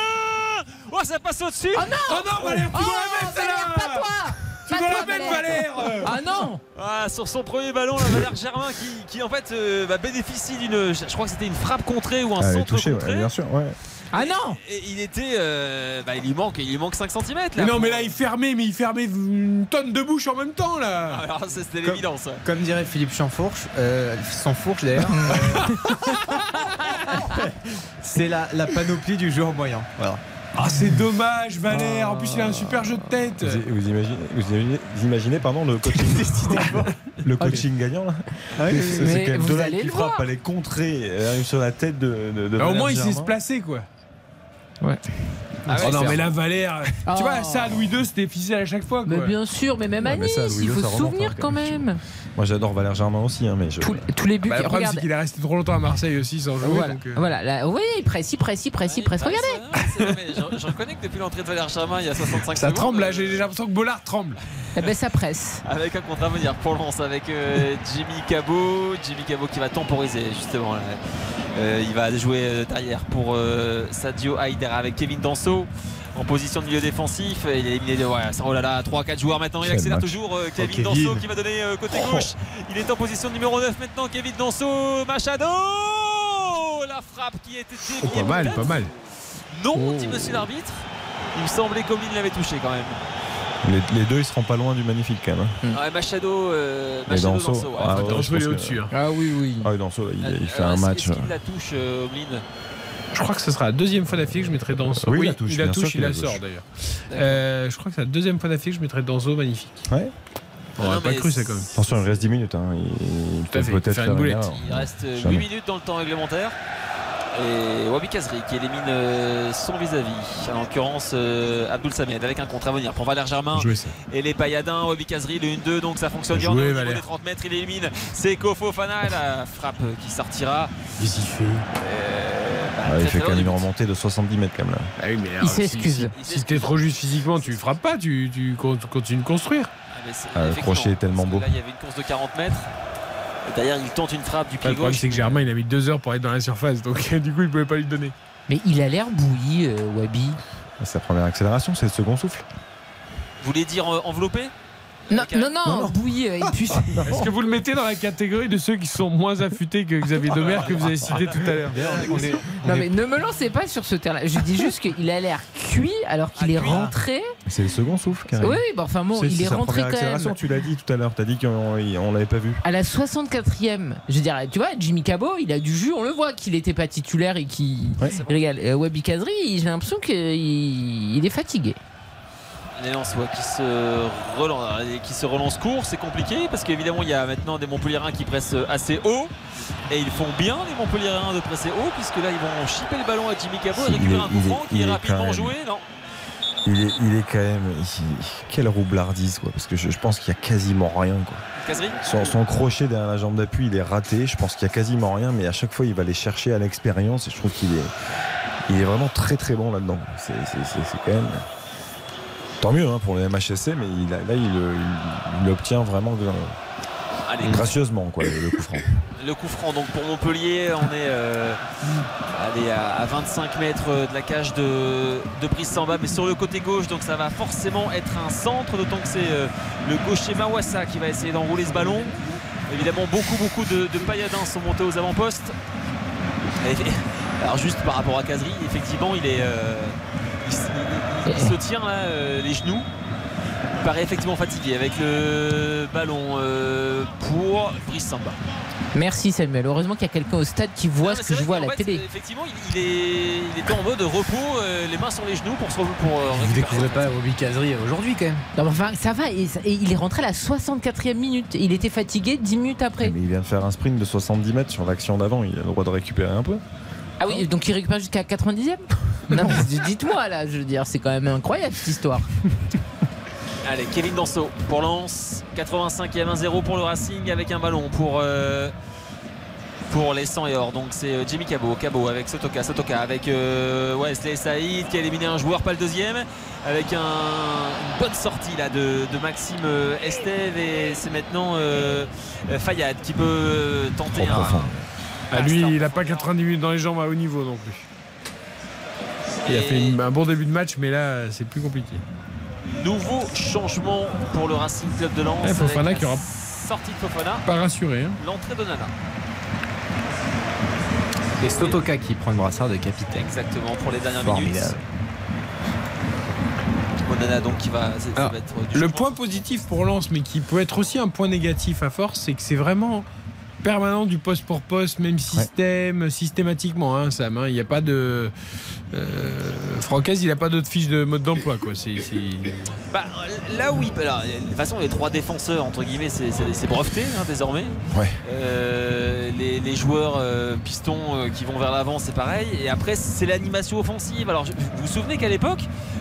Speaker 2: Oh ça passe au-dessus
Speaker 4: Oh non
Speaker 1: Oh non, Valère, tu dois
Speaker 4: Oh,
Speaker 1: la mettre
Speaker 4: Valère,
Speaker 1: celle-là
Speaker 4: pas toi
Speaker 1: Tu
Speaker 4: Pas
Speaker 1: dois
Speaker 4: toi,
Speaker 1: la mettre,
Speaker 4: Valère.
Speaker 1: Valère
Speaker 4: Ah non
Speaker 2: Ah, sur son premier ballon, là, Valère Germain qui, qui, en fait euh, bah, bénéficie d'une. Je crois que c'était une frappe contrée ou un
Speaker 3: Ah,
Speaker 2: centre
Speaker 3: touchée, ouais,
Speaker 2: contré.
Speaker 3: bien sûr. Ouais.
Speaker 4: Ah non
Speaker 2: il était. euh, bah, il lui manque, il lui manque 5 cm là.
Speaker 1: Mais non, mais là, il fermait, mais il fermait une tonne de bouche en même temps, là.
Speaker 2: Alors, ça, c'était l'évidence.
Speaker 5: Comme dirait Philippe Chanfourche, euh, sans fourche d'ailleurs, euh, c'est la, la panoplie du joueur moyen. Voilà.
Speaker 1: Ah, c'est dommage, Valère. En plus, il a un super jeu de tête.
Speaker 3: Vous, vous imaginez, vous imaginez, vous imaginez, pardon, le coaching, le coaching gagnant là
Speaker 5: Ah oui,
Speaker 3: C'est quand même
Speaker 5: allez
Speaker 3: qui
Speaker 5: le
Speaker 3: frappe,
Speaker 5: voir.
Speaker 3: elle est contrée, elle arrive sur la tête de. de, de
Speaker 1: Bah, au moins, il sait se placer, quoi.
Speaker 5: Ouais.
Speaker 2: Ah ouais,
Speaker 1: oh non, mais là, Valère.
Speaker 4: Oh.
Speaker 1: Tu vois, ça, à Louis II, c'était ficelle à chaque fois, quoi.
Speaker 4: Mais bien sûr, mais même à Nice,
Speaker 3: ça,
Speaker 4: il faut
Speaker 3: ça
Speaker 4: se souvenir
Speaker 3: hein,
Speaker 4: quand
Speaker 3: quand même. Moi j'adore Valère Germain aussi, hein, mais je.
Speaker 4: Tous, tous les buts,
Speaker 1: Bah, le problème,
Speaker 4: regarde.
Speaker 1: c'est qu'il est resté trop longtemps à Marseille aussi sans jouer.
Speaker 4: Voilà,
Speaker 1: donc, euh,
Speaker 4: voilà là, oui, il presse, il presse, il presse, il presse.
Speaker 2: Ouais,
Speaker 4: Regardez.
Speaker 2: c'est vrai, mais je, je reconnais que depuis l'entrée de Valère Germain, il y a 65
Speaker 1: Ça
Speaker 2: secondes.
Speaker 1: tremble, là. J'ai j'ai l'impression que Bollard tremble.
Speaker 4: Eh ben, ça presse.
Speaker 2: Avec un contre à venir pour Lens avec euh, Jimmy Cabot. Jimmy Cabot qui va temporiser justement. là. Euh, il va jouer euh, derrière pour euh, Sadio Haïdera avec Kevin Danso en position de milieu défensif. Il est éliminé de. Ouais, oh là là, 3-4 joueurs maintenant. Il
Speaker 3: Quel
Speaker 2: accélère
Speaker 3: match.
Speaker 2: toujours euh, Kevin,
Speaker 3: Oh, Kevin.
Speaker 2: Danso qui va donner euh, côté
Speaker 3: Oh.
Speaker 2: gauche. Il est en position de numéro 9 maintenant. Kevin Danso, Machado La frappe qui était
Speaker 1: Oh,
Speaker 2: déviée.
Speaker 1: pas mal, pas mal.
Speaker 2: Non, dit monsieur l'arbitre. Il me semblait qu'Omlin l'avait touché quand même.
Speaker 3: Les, les deux ils seront pas loin du magnifique quand même. hein.
Speaker 2: Ouais, Machado, euh, Machado
Speaker 3: Danso.
Speaker 2: Danso, ouais.
Speaker 3: Ah ouais,
Speaker 1: Danso,
Speaker 3: je
Speaker 1: il est
Speaker 3: pense que-
Speaker 1: au-dessus. hein.
Speaker 4: Ah oui, oui.
Speaker 3: Ah oui, Danso, il, il fait
Speaker 2: Euh,
Speaker 3: un match.
Speaker 2: Est-ce qu'il la touche, euh, Omlin
Speaker 1: Je crois que ce sera la deuxième fois d'affilée que je mettrai Danso.
Speaker 3: Oui, il la touche,
Speaker 1: il la touche, il
Speaker 3: la
Speaker 1: sort d'ailleurs. Euh, je crois que c'est la deuxième fois d'affilée que je mettrai Danso, magnifique.
Speaker 3: Ouais.
Speaker 1: On aurait
Speaker 2: Non,
Speaker 1: pas cru ça quand même.
Speaker 3: Attention, il reste 10 minutes. Hein. Il, peut peut-être
Speaker 1: faire une
Speaker 3: faire
Speaker 1: boulette.
Speaker 2: Il reste euh,
Speaker 3: Jamais.
Speaker 2: 8 minutes dans le temps réglementaire. Et Wabi Kazri qui élimine euh, son vis-à-vis, en l'occurrence euh, Abdoul Samed avec un contre à venir pour Valère Germain
Speaker 1: Jouer ça.
Speaker 2: et les Payadins. Wabi Kazri, le 1-2, donc ça fonctionne bien. Au niveau
Speaker 1: Valère.
Speaker 2: des 30 mètres, il élimine Seko Fofana, la frappe qui sortira. Euh, bah,
Speaker 3: Ah, il fait quand même une remontée de 70 mètres quand même là.
Speaker 1: Ah oui, mais
Speaker 4: Il
Speaker 1: alors, si-
Speaker 4: s'excuse.
Speaker 1: Si, si t'es trop juste physiquement, tu frappes pas, tu, tu con- continues de construire.
Speaker 2: Ah,
Speaker 3: le crochet est tellement beau.
Speaker 2: Là, il y avait une course de 40 mètres. Et D'ailleurs, il tente une frappe du pied
Speaker 1: le problème,
Speaker 2: gauche.
Speaker 1: c'est que Germain, il a mis deux heures pour être dans la surface, donc du coup, il pouvait pas lui donner.
Speaker 4: Mais il a l'air bouilli, euh, Wabi.
Speaker 3: C'est sa première accélération, c'est le second souffle.
Speaker 2: Vous voulez dire euh, enveloppé?
Speaker 4: Non, non, non, bouilli. euh, il pue-
Speaker 1: Est-ce que vous le mettez dans la catégorie de ceux qui sont moins affûtés que Xavier Demer que vous avez cité tout à l'heure
Speaker 4: Non, mais ne me lancez pas sur ce terrain-là. Je dis juste qu'il a l'air cuit alors qu'il
Speaker 2: Ah,
Speaker 4: est rentré.
Speaker 3: C'est le second souffle carrément.
Speaker 4: Oui, bah, enfin bon,
Speaker 3: C'est-
Speaker 4: il
Speaker 3: c'est
Speaker 4: est rentré quand même.
Speaker 3: tu l'as dit tout à l'heure. T'as dit qu'on on l'avait pas vu.
Speaker 4: À la 64e, je veux dire, tu vois, Jimmy Cabot, il a du jus, on le voit qu'il était pas titulaire et qu'il il régale. Euh, Wabi Kazri, j'ai l'impression qu'il il est fatigué.
Speaker 2: Les Lensois qui se relance, qui se relance court, c'est compliqué parce qu'évidemment il y a maintenant des Montpellierins qui pressent assez haut et ils font bien les Montpellierins de presser haut puisque là ils vont chipper le ballon à Jimmy Cabot et récupérer
Speaker 3: est-
Speaker 2: un coup franc qui est rapidement
Speaker 3: même-
Speaker 2: joué. Non,
Speaker 3: Il est, il est quand même. il- quelle roublardise quoi. Parce que je, je pense qu'il y a quasiment rien quoi. Son, son crochet derrière la jambe d'appui, il est raté. Je pense qu'il y a quasiment rien, mais à chaque fois, il va aller chercher à l'expérience. Et je trouve qu'il est, il est vraiment très très bon là-dedans. C'est quand même. Tant mieux hein, pour le MHSC, mais il a- là, il, il- il obtient vraiment
Speaker 2: Allez,
Speaker 3: gracieusement quoi, le, coup franc.
Speaker 2: le coup franc donc pour Montpellier, on est euh, allez, à, à 25 mètres de la cage de, de Brice Samba, mais sur le côté gauche, donc ça va forcément être un centre, d'autant que c'est euh, le gaucher Mawassa qui va essayer d'enrouler ce ballon. Évidemment, beaucoup, beaucoup de, de pailladins sont montés aux avant-postes. Alors, juste par rapport à Kazri, effectivement, il est. euh, il, se tient là, euh, les genoux. Il paraît effectivement fatigué avec le ballon euh, pour Brice Samba.
Speaker 4: Merci Samuel. Heureusement qu'il y a quelqu'un au stade qui voit ce que je vois à la
Speaker 2: fait,
Speaker 4: télé.
Speaker 2: Effectivement, il, est, il était en mode repos, euh, les mains sur les genoux pour se pour euh,
Speaker 5: Vous
Speaker 2: récupérer.
Speaker 5: découvrez pas Roby Kazri aujourd'hui quand même.
Speaker 4: Non, mais enfin, ça va. Et, ça- et il est rentré à la 64e minute. Il était fatigué 10 minutes après.
Speaker 3: Mais il vient de faire un sprint de 70 mètres sur l'action d'avant. Il a le droit de récupérer un peu.
Speaker 4: Ah oui, donc il récupère jusqu'à 90e Non, mais dites-moi là, je veux dire, c'est quand même incroyable cette histoire.
Speaker 2: Allez, Kevin Danso pour Lens. 85e 1-0 pour le Racing avec un ballon pour, euh, pour les 100 et or. Donc c'est euh, Jimmy Cabot. Cabot avec Sotoka. Sotoka avec euh, Wesley Saïd qui a éliminé un joueur, pas le deuxième. Avec un- une bonne sortie là de, de Maxime euh, Estève. Et c'est maintenant euh, Fayad qui peut tenter un.
Speaker 3: profond.
Speaker 1: Ah, lui, il a pas 90 minutes dans les jambes à haut niveau non plus. Il a fait une- un bon début de match, mais là, c'est plus compliqué.
Speaker 2: Nouveau changement pour le Racing Club de Lens.
Speaker 1: Ouais, Fofana
Speaker 2: avec
Speaker 1: qui aura-
Speaker 2: Sortie de Fofana.
Speaker 1: Pas rassuré. Hein.
Speaker 2: L'entrée de Nana.
Speaker 5: Et Sotoka qui prend le brassard de capitaine.
Speaker 2: Exactement, pour les dernières
Speaker 5: Formidable.
Speaker 2: minutes. Onana donc qui va, ça
Speaker 1: Alors,
Speaker 2: va être du
Speaker 1: le point positif pour Lens, mais qui peut être aussi un point négatif à force, c'est que c'est vraiment permanent du poste pour poste, même système, systématiquement, hein, Sam. hein. Il n'y a pas de. Euh, Francaise, il n'a pas d'autre fiche de mode d'emploi, quoi. C'est. c'est-
Speaker 2: Bah, là oui, alors, de toute façon les trois défenseurs entre guillemets c'est, c'est, c'est breveté hein, désormais.
Speaker 3: Ouais.
Speaker 2: Euh, les, les joueurs euh, pistons euh, qui vont vers l'avant c'est pareil. Et après c'est l'animation offensive. Alors je- vous vous souvenez qu'à l'époque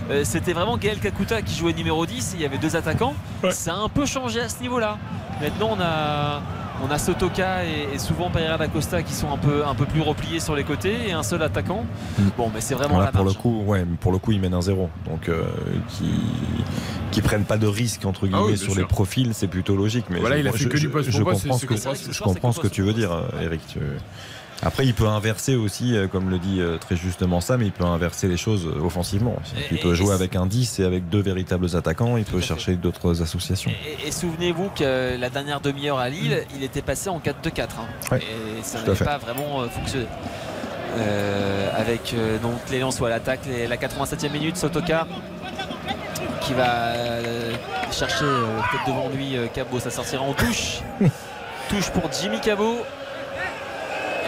Speaker 2: euh, c'était vraiment Gaël Kakuta qui jouait numéro 10 et il y avait deux attaquants. Ça a un peu changé à ce niveau-là. Maintenant on a, on a Sotoka et, et souvent Pereira da Costa qui sont un peu, un peu plus repliés sur les côtés et un seul attaquant. Bon mais c'est vraiment
Speaker 3: Voilà,
Speaker 2: la
Speaker 3: pour le coup, ouais, pour le coup, ils mènent un zéro. Donc, euh, qui qui prennent pas de risque entre guillemets
Speaker 1: Ah oui, bien
Speaker 3: sur
Speaker 1: sûr.
Speaker 3: les profils, c'est plutôt logique. Mais
Speaker 1: Voilà,
Speaker 3: je,
Speaker 1: il a fait
Speaker 3: je-
Speaker 1: que du poste
Speaker 3: je comprends ce que,
Speaker 1: que
Speaker 3: je comprends ce que tu veux dire, euh, Eric. Tu- Après, il peut inverser aussi, euh, comme le dit euh, très justement Sam, il peut inverser les choses euh, offensivement. Il peut jouer avec un 10 et avec deux véritables attaquants, il peut chercher d'autres associations.
Speaker 2: Et, et souvenez-vous que la dernière demi-heure à Lille, il était passé en 4-2-4. hein.
Speaker 3: Ouais,
Speaker 2: et ça n'avait pas vraiment fonctionné. Euh, avec euh, donc les Lensois à l'attaque, la 87e minute, Sotoka qui va euh, chercher peut-être devant lui Cabot, ça sortira en touche. touche pour Jimmy Cabot.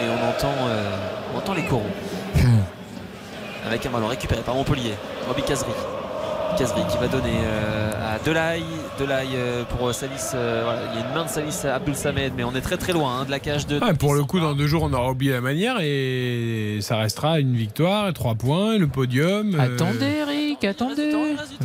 Speaker 2: Et on entend, euh, on entend les corons. Avec un ballon récupéré par Montpellier. Roby Kazri. Kazri qui va donner euh, à Delay. Delay euh, pour Salis. euh, voilà, il y a une main de Salis à Abdul Samed, mais on est très très loin hein, de la cage de.
Speaker 1: Ouais, pour le coup, dans deux jours, on aura oublié la manière et ça restera une victoire, trois points, le podium. euh,
Speaker 4: Attendez, Eric, attendez.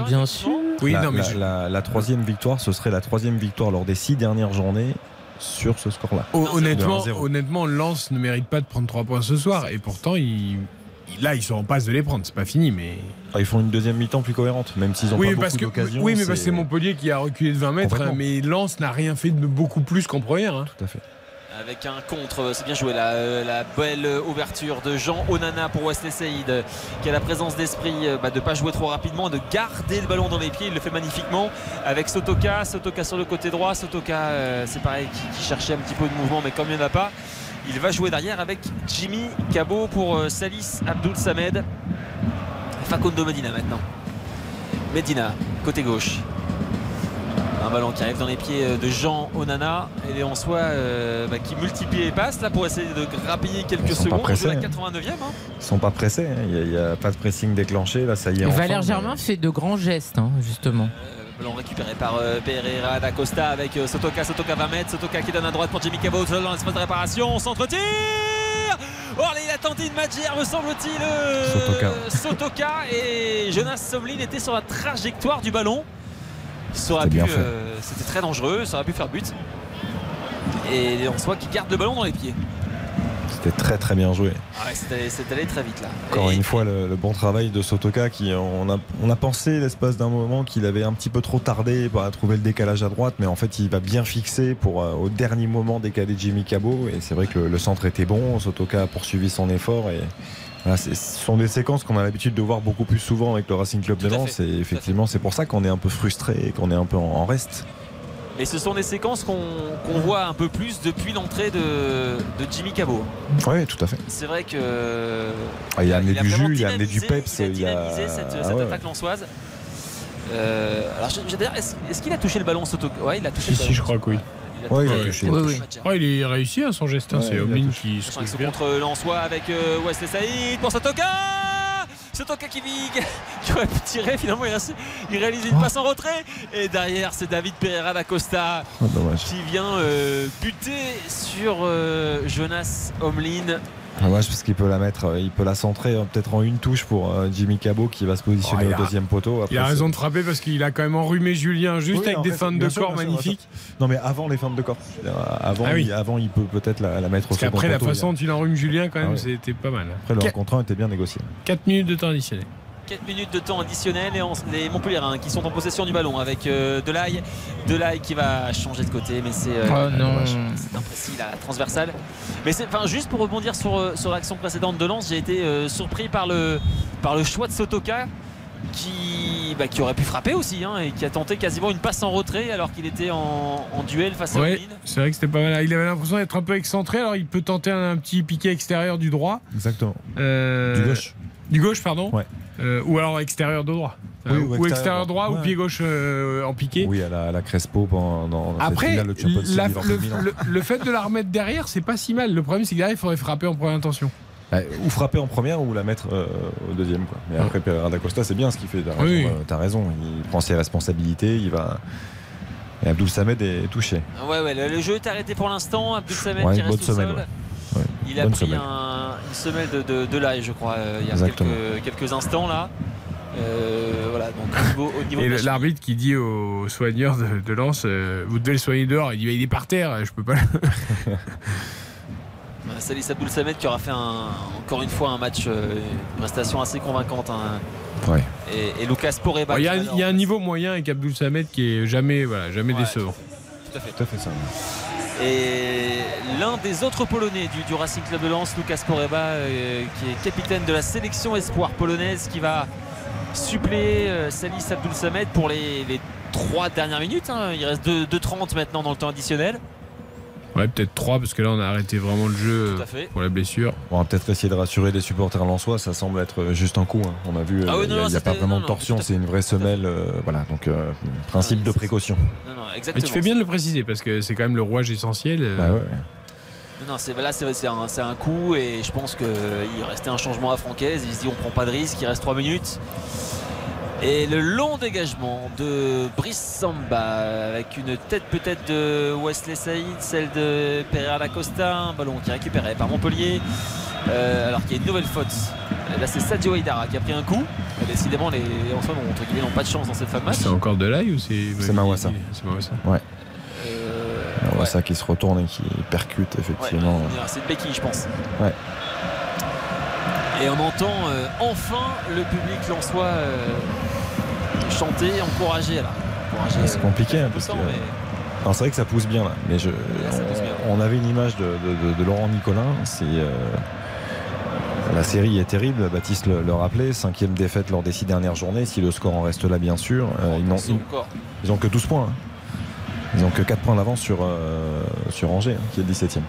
Speaker 4: Bien sûr.
Speaker 1: Oui,
Speaker 3: la,
Speaker 1: non, mais
Speaker 3: la-
Speaker 1: je-
Speaker 3: la- la troisième victoire, ce serait la troisième victoire lors des six dernières journées sur ce score-là.
Speaker 1: Hon- honnêtement,
Speaker 3: De 1-0.
Speaker 1: honnêtement, Lens ne mérite pas de prendre trois points ce soir et pourtant, ils- là, ils sont en passe de les prendre. C'est pas fini, mais.
Speaker 3: Ah, Ils font une deuxième mi-temps plus cohérente, même s'ils ont
Speaker 1: oui,
Speaker 3: pas
Speaker 1: mais
Speaker 3: beaucoup
Speaker 1: parce que,
Speaker 3: d'occasions.
Speaker 1: oui, mais parce que c'est Montpellier qui a reculé de 20 mètres,
Speaker 3: Complètement.
Speaker 1: mais Lens n'a rien fait de beaucoup plus qu'en première. hein.
Speaker 3: Tout à fait.
Speaker 2: Avec un contre, c'est bien joué la, euh, la belle ouverture de Jean Onana pour Wesley Saïd qui a la présence d'esprit euh, bah, de ne pas jouer trop rapidement, de garder le ballon dans les pieds, il le fait magnifiquement avec Sotoka, Sotoka sur le côté droit, Sotoka euh, c'est pareil qui, cherchait un petit peu de mouvement mais comme il n'y en a pas, il va jouer derrière avec Jimmy Cabot pour Salis Abdul Samed. Facundo Medina maintenant. Medina, côté gauche. Un ballon qui arrive dans les pieds euh, de Jean Onana et les Lensois euh, bah, qui multiplient les passes là pour essayer de grappiller quelques
Speaker 3: Ils sont pas
Speaker 2: secondes.
Speaker 3: Pressés,
Speaker 2: la
Speaker 3: hein.
Speaker 2: 89e. hein.
Speaker 3: Ils sont pas pressés, hein. il n'y a, pas de pressing déclenché, là ça y est. enfin,
Speaker 4: Valère
Speaker 3: mais-
Speaker 4: Germain fait de grands gestes, hein, justement.
Speaker 2: Euh, Ballon récupéré par euh, Pereira da Costa avec euh, Sotoka. Sotoka va mettre. Sotoka qui donne à droite pour Jimmy Cabot dans l'espace de réparation. Centre-tir Oh, là, il a tenté une magière, me semble-t-il. euh,
Speaker 3: Sotoka.
Speaker 2: Sotoka et Jonas Somlin étaient sur la trajectoire du ballon. Ça aurait
Speaker 3: C'était
Speaker 2: pu, euh, C'était très dangereux, ça aurait pu faire but. Et les Lensois qui gardent le ballon dans les pieds.
Speaker 3: C'était très très bien joué.
Speaker 2: Ah ouais, c'est allé très vite là.
Speaker 3: Encore
Speaker 2: Et-
Speaker 3: une fois, le, le bon travail de Sotoka qui on a, on a pensé l'espace d'un moment qu'il avait un petit peu trop tardé à trouver le décalage à droite, mais en fait il va bien fixer pour euh, au dernier moment décaler Jimmy Cabot et c'est vrai que le, le centre était bon. Sotoka a poursuivi son effort et voilà, ce sont des séquences qu'on a l'habitude de voir beaucoup plus souvent avec le Racing Club de Lens et effectivement c'est pour ça qu'on est un peu frustré et qu'on est un peu en, en reste.
Speaker 2: Et ce sont des séquences qu'on voit un peu plus depuis l'entrée de, de Jimmy Cabot.
Speaker 3: Oui, tout à fait.
Speaker 2: C'est vrai que.
Speaker 3: Ah, il a amené du jus, il a amené du
Speaker 2: dynamisé-
Speaker 3: peps,
Speaker 2: Il a
Speaker 3: il a-
Speaker 2: dynamisé cette,
Speaker 3: Ah ouais.
Speaker 2: attaque lançoise. Euh, alors, est-ce qu'il a touché le ballon Soto? Ouais, il a touché
Speaker 1: Si,
Speaker 2: le
Speaker 1: si, je crois que oui.
Speaker 2: Il a
Speaker 3: Ouais, il a
Speaker 2: touché-
Speaker 3: Oui, oui.
Speaker 1: Oh, il est réussi à son geste, hein,
Speaker 3: Ouais,
Speaker 1: c'est
Speaker 3: touché.
Speaker 1: qui se
Speaker 2: avec
Speaker 1: trouve
Speaker 2: contre Lensois avec euh, Wesley Saïd pour Sotoka Sotoka qui, vit- qui aurait pu tirer finalement il, reste- il réalise une passe en retrait et derrière c'est David Pereira da Costa
Speaker 3: Oh, dommage.
Speaker 2: qui vient euh, buter sur euh, Jonas Omlin
Speaker 3: Dommage parce qu'il peut la mettre, euh, il peut la centrer euh, peut-être en une touche pour euh, Jimmy Cabot qui va se positionner
Speaker 1: Oh,
Speaker 3: au
Speaker 1: a-
Speaker 3: deuxième poteau. Après,
Speaker 1: Il a raison de frapper parce qu'il a quand même enrhumé Julien juste
Speaker 3: Oui,
Speaker 1: avec des
Speaker 3: fait,
Speaker 1: feintes de
Speaker 3: sûr,
Speaker 1: corps magnifiques.
Speaker 3: Non mais avant les feintes de corps. Euh, Avant,
Speaker 1: Ah oui.
Speaker 3: il, avant il peut peut-être la, la mettre au second
Speaker 1: qu'après, la
Speaker 3: poteau,
Speaker 1: façon dont il enrhume Julien, quand même,
Speaker 3: Ah ouais.
Speaker 1: c'était pas mal.
Speaker 3: Après le rencontre 1 était bien négocié.
Speaker 1: 4 minutes de temps additionnel.
Speaker 2: 4 minutes de temps additionnel et on- les Montpellierins qui sont en possession du ballon avec euh, Delay. Delay qui va changer de côté, mais c'est euh,
Speaker 4: Oh
Speaker 2: imprécis la transversale. Mais c'est juste pour rebondir sur, euh, sur l'action précédente de Lens, j'ai été euh, surpris par le, par le choix de Sotoka. qui, bah, qui aurait pu frapper aussi hein, et qui a tenté quasiment une passe en retrait alors qu'il était en, en duel face à
Speaker 1: Ouais, c'est vrai que c'était pas mal. Il avait l'impression d'être un peu excentré, alors il peut tenter un, petit piqué extérieur du droit.
Speaker 3: Exactement.
Speaker 1: Euh,
Speaker 3: Du gauche.
Speaker 1: Du gauche, pardon.
Speaker 3: Ouais.
Speaker 1: Euh, ou alors extérieur de droit.
Speaker 3: Oui,
Speaker 1: Euh,
Speaker 3: ou
Speaker 1: ou
Speaker 3: extérieur
Speaker 1: extérieur droit
Speaker 3: droit.
Speaker 1: ou pied gauche euh, en piqué.
Speaker 3: Oui, à la, à la Crespo pendant
Speaker 1: Après,
Speaker 3: finale League
Speaker 1: la- le, le- le fait de la remettre derrière, c'est pas si mal. Le problème, c'est que derrière, il faudrait frapper en première intention.
Speaker 3: Ouais, ou frapper en première ou la mettre euh, au deuxième. Quoi. Mais après, Pereira da Costa, c'est bien ce qu'il fait. T'as raison,
Speaker 1: Oui.
Speaker 3: euh, t'as raison. Il prend ses responsabilités. Il va. Et Abdoul Samed est touché.
Speaker 2: Ouais, ouais, le, le jeu est arrêté pour l'instant. Abdul Samed
Speaker 3: Ouais,
Speaker 2: qui
Speaker 3: une
Speaker 2: reste
Speaker 3: bonne
Speaker 2: au
Speaker 3: semaine,
Speaker 2: sol.
Speaker 3: ouais. Ouais,
Speaker 2: Il a
Speaker 3: bonne
Speaker 2: pris un- une semelle de, de, de l'ail, je crois, euh, il y a quelques, quelques instants là. Euh, voilà, donc au niveau, au niveau
Speaker 1: Et
Speaker 2: de la
Speaker 1: le- l'arbitre qui dit aux soigneurs de, de Lens euh, Vous devez le soigner dehors. Il dit Il est par terre, je peux pas. le-
Speaker 2: Salis Abdoul Samed qui aura fait un- encore une fois un match, euh, une prestation assez convaincante. hein.
Speaker 3: Ouais.
Speaker 2: Et, et Lucas Poreba.
Speaker 1: Il y, a,
Speaker 2: qui,
Speaker 1: il y a un niveau moyen avec Abdul Samed qui est jamais, voilà, jamais
Speaker 2: Ouais.
Speaker 1: décevant.
Speaker 2: Tout à fait.
Speaker 3: Tout à fait ça.
Speaker 2: Et l'un des autres Polonais du, Racing Club de Lens, Lucas Poreba, euh, qui est capitaine de la sélection espoir polonaise, qui va suppléer euh, Salis Samed pour les, les trois dernières minutes. hein. Il reste 2-30 maintenant dans le temps additionnel.
Speaker 1: Ouais, peut-être 3 parce que là, on a arrêté vraiment le jeu euh, pour la blessure.
Speaker 3: On va peut-être essayer de rassurer les supporters lensois. Ça semble être juste un coup. hein. On a vu,
Speaker 2: Ah
Speaker 3: euh,
Speaker 2: oui,
Speaker 3: il n'y a, pas vraiment
Speaker 2: non,
Speaker 3: de torsion. C'est une vraie semelle. euh, voilà, donc euh, principe de précaution.
Speaker 2: Non, non,
Speaker 1: Mais
Speaker 2: exactement.
Speaker 1: tu fais bien de le préciser parce que c'est quand même le rouage essentiel. euh.
Speaker 3: Bah ouais.
Speaker 2: Non, c'est là, c'est c'est un, c'est un coup et je pense qu'il restait un changement à Francaise. Il se dit on prend pas de risque, il reste 3 minutes. Et le long dégagement de Brice Samba avec une tête peut-être de Wesley Saïd, celle de Pereira da Costa, un ballon qui est récupéré par Montpellier. Euh, alors qu'il y a une nouvelle faute. Là c'est Sadio Aïdara qui a pris un coup. Et décidément les guillemets n'ont pas de chance dans cette fin de match.
Speaker 1: C'est encore de l'ail ou c'est.
Speaker 3: C'est Mawassa.
Speaker 1: C'est Mawassa.
Speaker 3: Ouais.
Speaker 2: Euh,
Speaker 3: On voit ça qui se retourne et qui percute
Speaker 2: Ouais,
Speaker 3: effectivement.
Speaker 2: c'est une béquille, je pense.
Speaker 3: Ouais.
Speaker 2: Et on entend euh, enfin le public lensois euh, chanter, encourager. Là.
Speaker 3: C'est
Speaker 2: euh,
Speaker 3: compliqué
Speaker 2: un
Speaker 3: hein,
Speaker 2: peu
Speaker 3: parce que
Speaker 2: sans, mais-
Speaker 3: Alors, c'est vrai que ça pousse bien là, mais je, on, on avait une image de, de- de- de Laurent Nicolin. C'est euh, la série est terrible. Baptiste le, le rappelait, cinquième défaite lors des six dernières journées. Si le score en reste là, bien sûr, euh, ils n'ont ils ont que 12 points. hein. Ils ont que 4 points d'avance sur euh, sur Angers, hein, qui est 17e.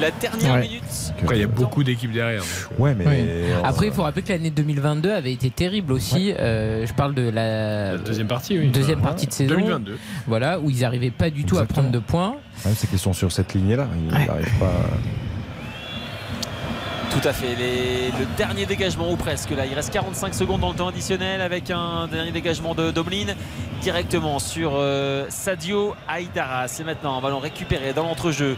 Speaker 2: La dernière
Speaker 1: Ouais.
Speaker 2: minute.
Speaker 1: Après, il y a beaucoup d'équipes derrière. donc, euh.
Speaker 3: Ouais, mais
Speaker 4: Oui.
Speaker 3: euh,
Speaker 4: Après, il faut rappeler que l'année 2022 avait été terrible aussi. Euh, je parle de la,
Speaker 1: La deuxième partie, oui.
Speaker 4: deuxième
Speaker 1: Ouais.
Speaker 4: partie de saison.
Speaker 1: 2022.
Speaker 4: Voilà, où ils n'arrivaient pas du tout à prendre de points.
Speaker 3: c'est qu'ils sont sur cette lignée là. Ils
Speaker 4: Ouais.
Speaker 3: n'arrivent pas.
Speaker 2: Tout à fait. Les- le dernier dégagement, ou presque. Là, il reste 45 secondes dans le temps additionnel avec un dernier dégagement de Doblin directement sur euh, Sadio Aïdara. C'est maintenant un ballon récupéré dans l'entrejeu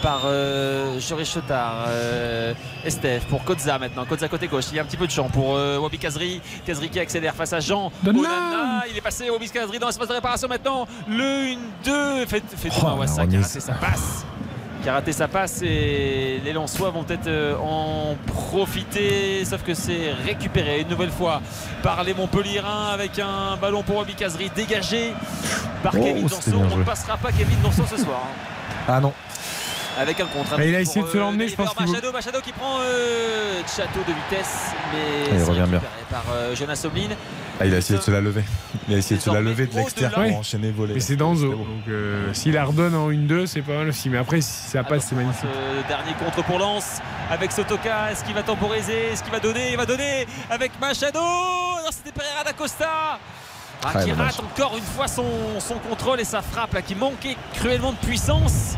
Speaker 2: par euh, Joris Chotard. Euh, Estef pour Kozza maintenant. Kozza côté gauche. Il y a un petit peu de champ pour euh, Wabi Kazri. Kazri qui accélère face à Jean. Onana. Il est passé Wabi Kazri dans l'espace de réparation maintenant. Le 1-2. Fait, fait
Speaker 3: Oh,
Speaker 2: Thomas Wassa
Speaker 3: la
Speaker 2: qui a
Speaker 3: remise.
Speaker 2: raté sa passe qui a raté sa passe et les Lensois vont peut-être euh, en profiter sauf que c'est récupéré une nouvelle fois par les Montpellierins avec un ballon pour Wabi Kazri dégagé. Par
Speaker 3: Oh,
Speaker 2: Kevin
Speaker 3: c'était
Speaker 2: Danso.
Speaker 3: bien
Speaker 2: on ne passera pas Kevin Danso ce soir hein,
Speaker 3: Ah non.
Speaker 2: Avec un contre
Speaker 1: Ah, il a essayé de se
Speaker 2: euh,
Speaker 1: l'emmener, je pense
Speaker 2: Machado, Machado qui prend euh, Château de vitesse mais
Speaker 3: il revient bien.
Speaker 2: récupéré par euh, Jonas Omlin
Speaker 3: Ah, il a essayé de se la lever. Il a essayé de se la lever de l'extérieur pour enchaîner voler.
Speaker 1: Mais c'est Danzo. Donc euh, s'il la redonne en 1-2, c'est pas mal aussi. Mais après, si ça passe, c'est magnifique.
Speaker 2: Ce dernier contre pour Lens avec Sotoka. Est-ce qu'il va temporiser Est-ce qu'il va donner Il va donner avec Machado. Non, C'était Pereira da Costa. Ah, qui rate encore une fois son, son contrôle et sa frappe là, qui manquait cruellement de puissance.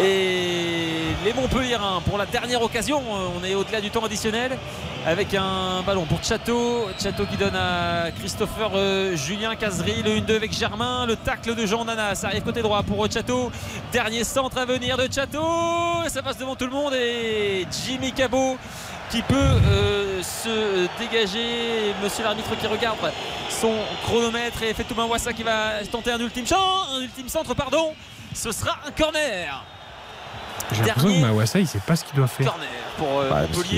Speaker 2: Et les Montpellierins pour la dernière occasion, euh, on est au-delà du temps additionnel avec un ballon pour Chateau. Chateau qui donne à Christopher euh, Julien Cazery le 1-2 avec Germain. Le tacle de Jean Nana, ça arrive côté droit pour Chateau. Dernier centre à venir de Chateau. Ça passe devant tout le monde et Jimmy Cabot qui peut euh, se dégager. Monsieur l'arbitre qui regarde son chronomètre et fait Wassa qui va tenter un ultime champ, un ultime centre, pardon. Ce sera un corner.
Speaker 1: J'ai l'impression que Mawassa, il sait pas ce qu'il doit faire.
Speaker 2: corner pour euh,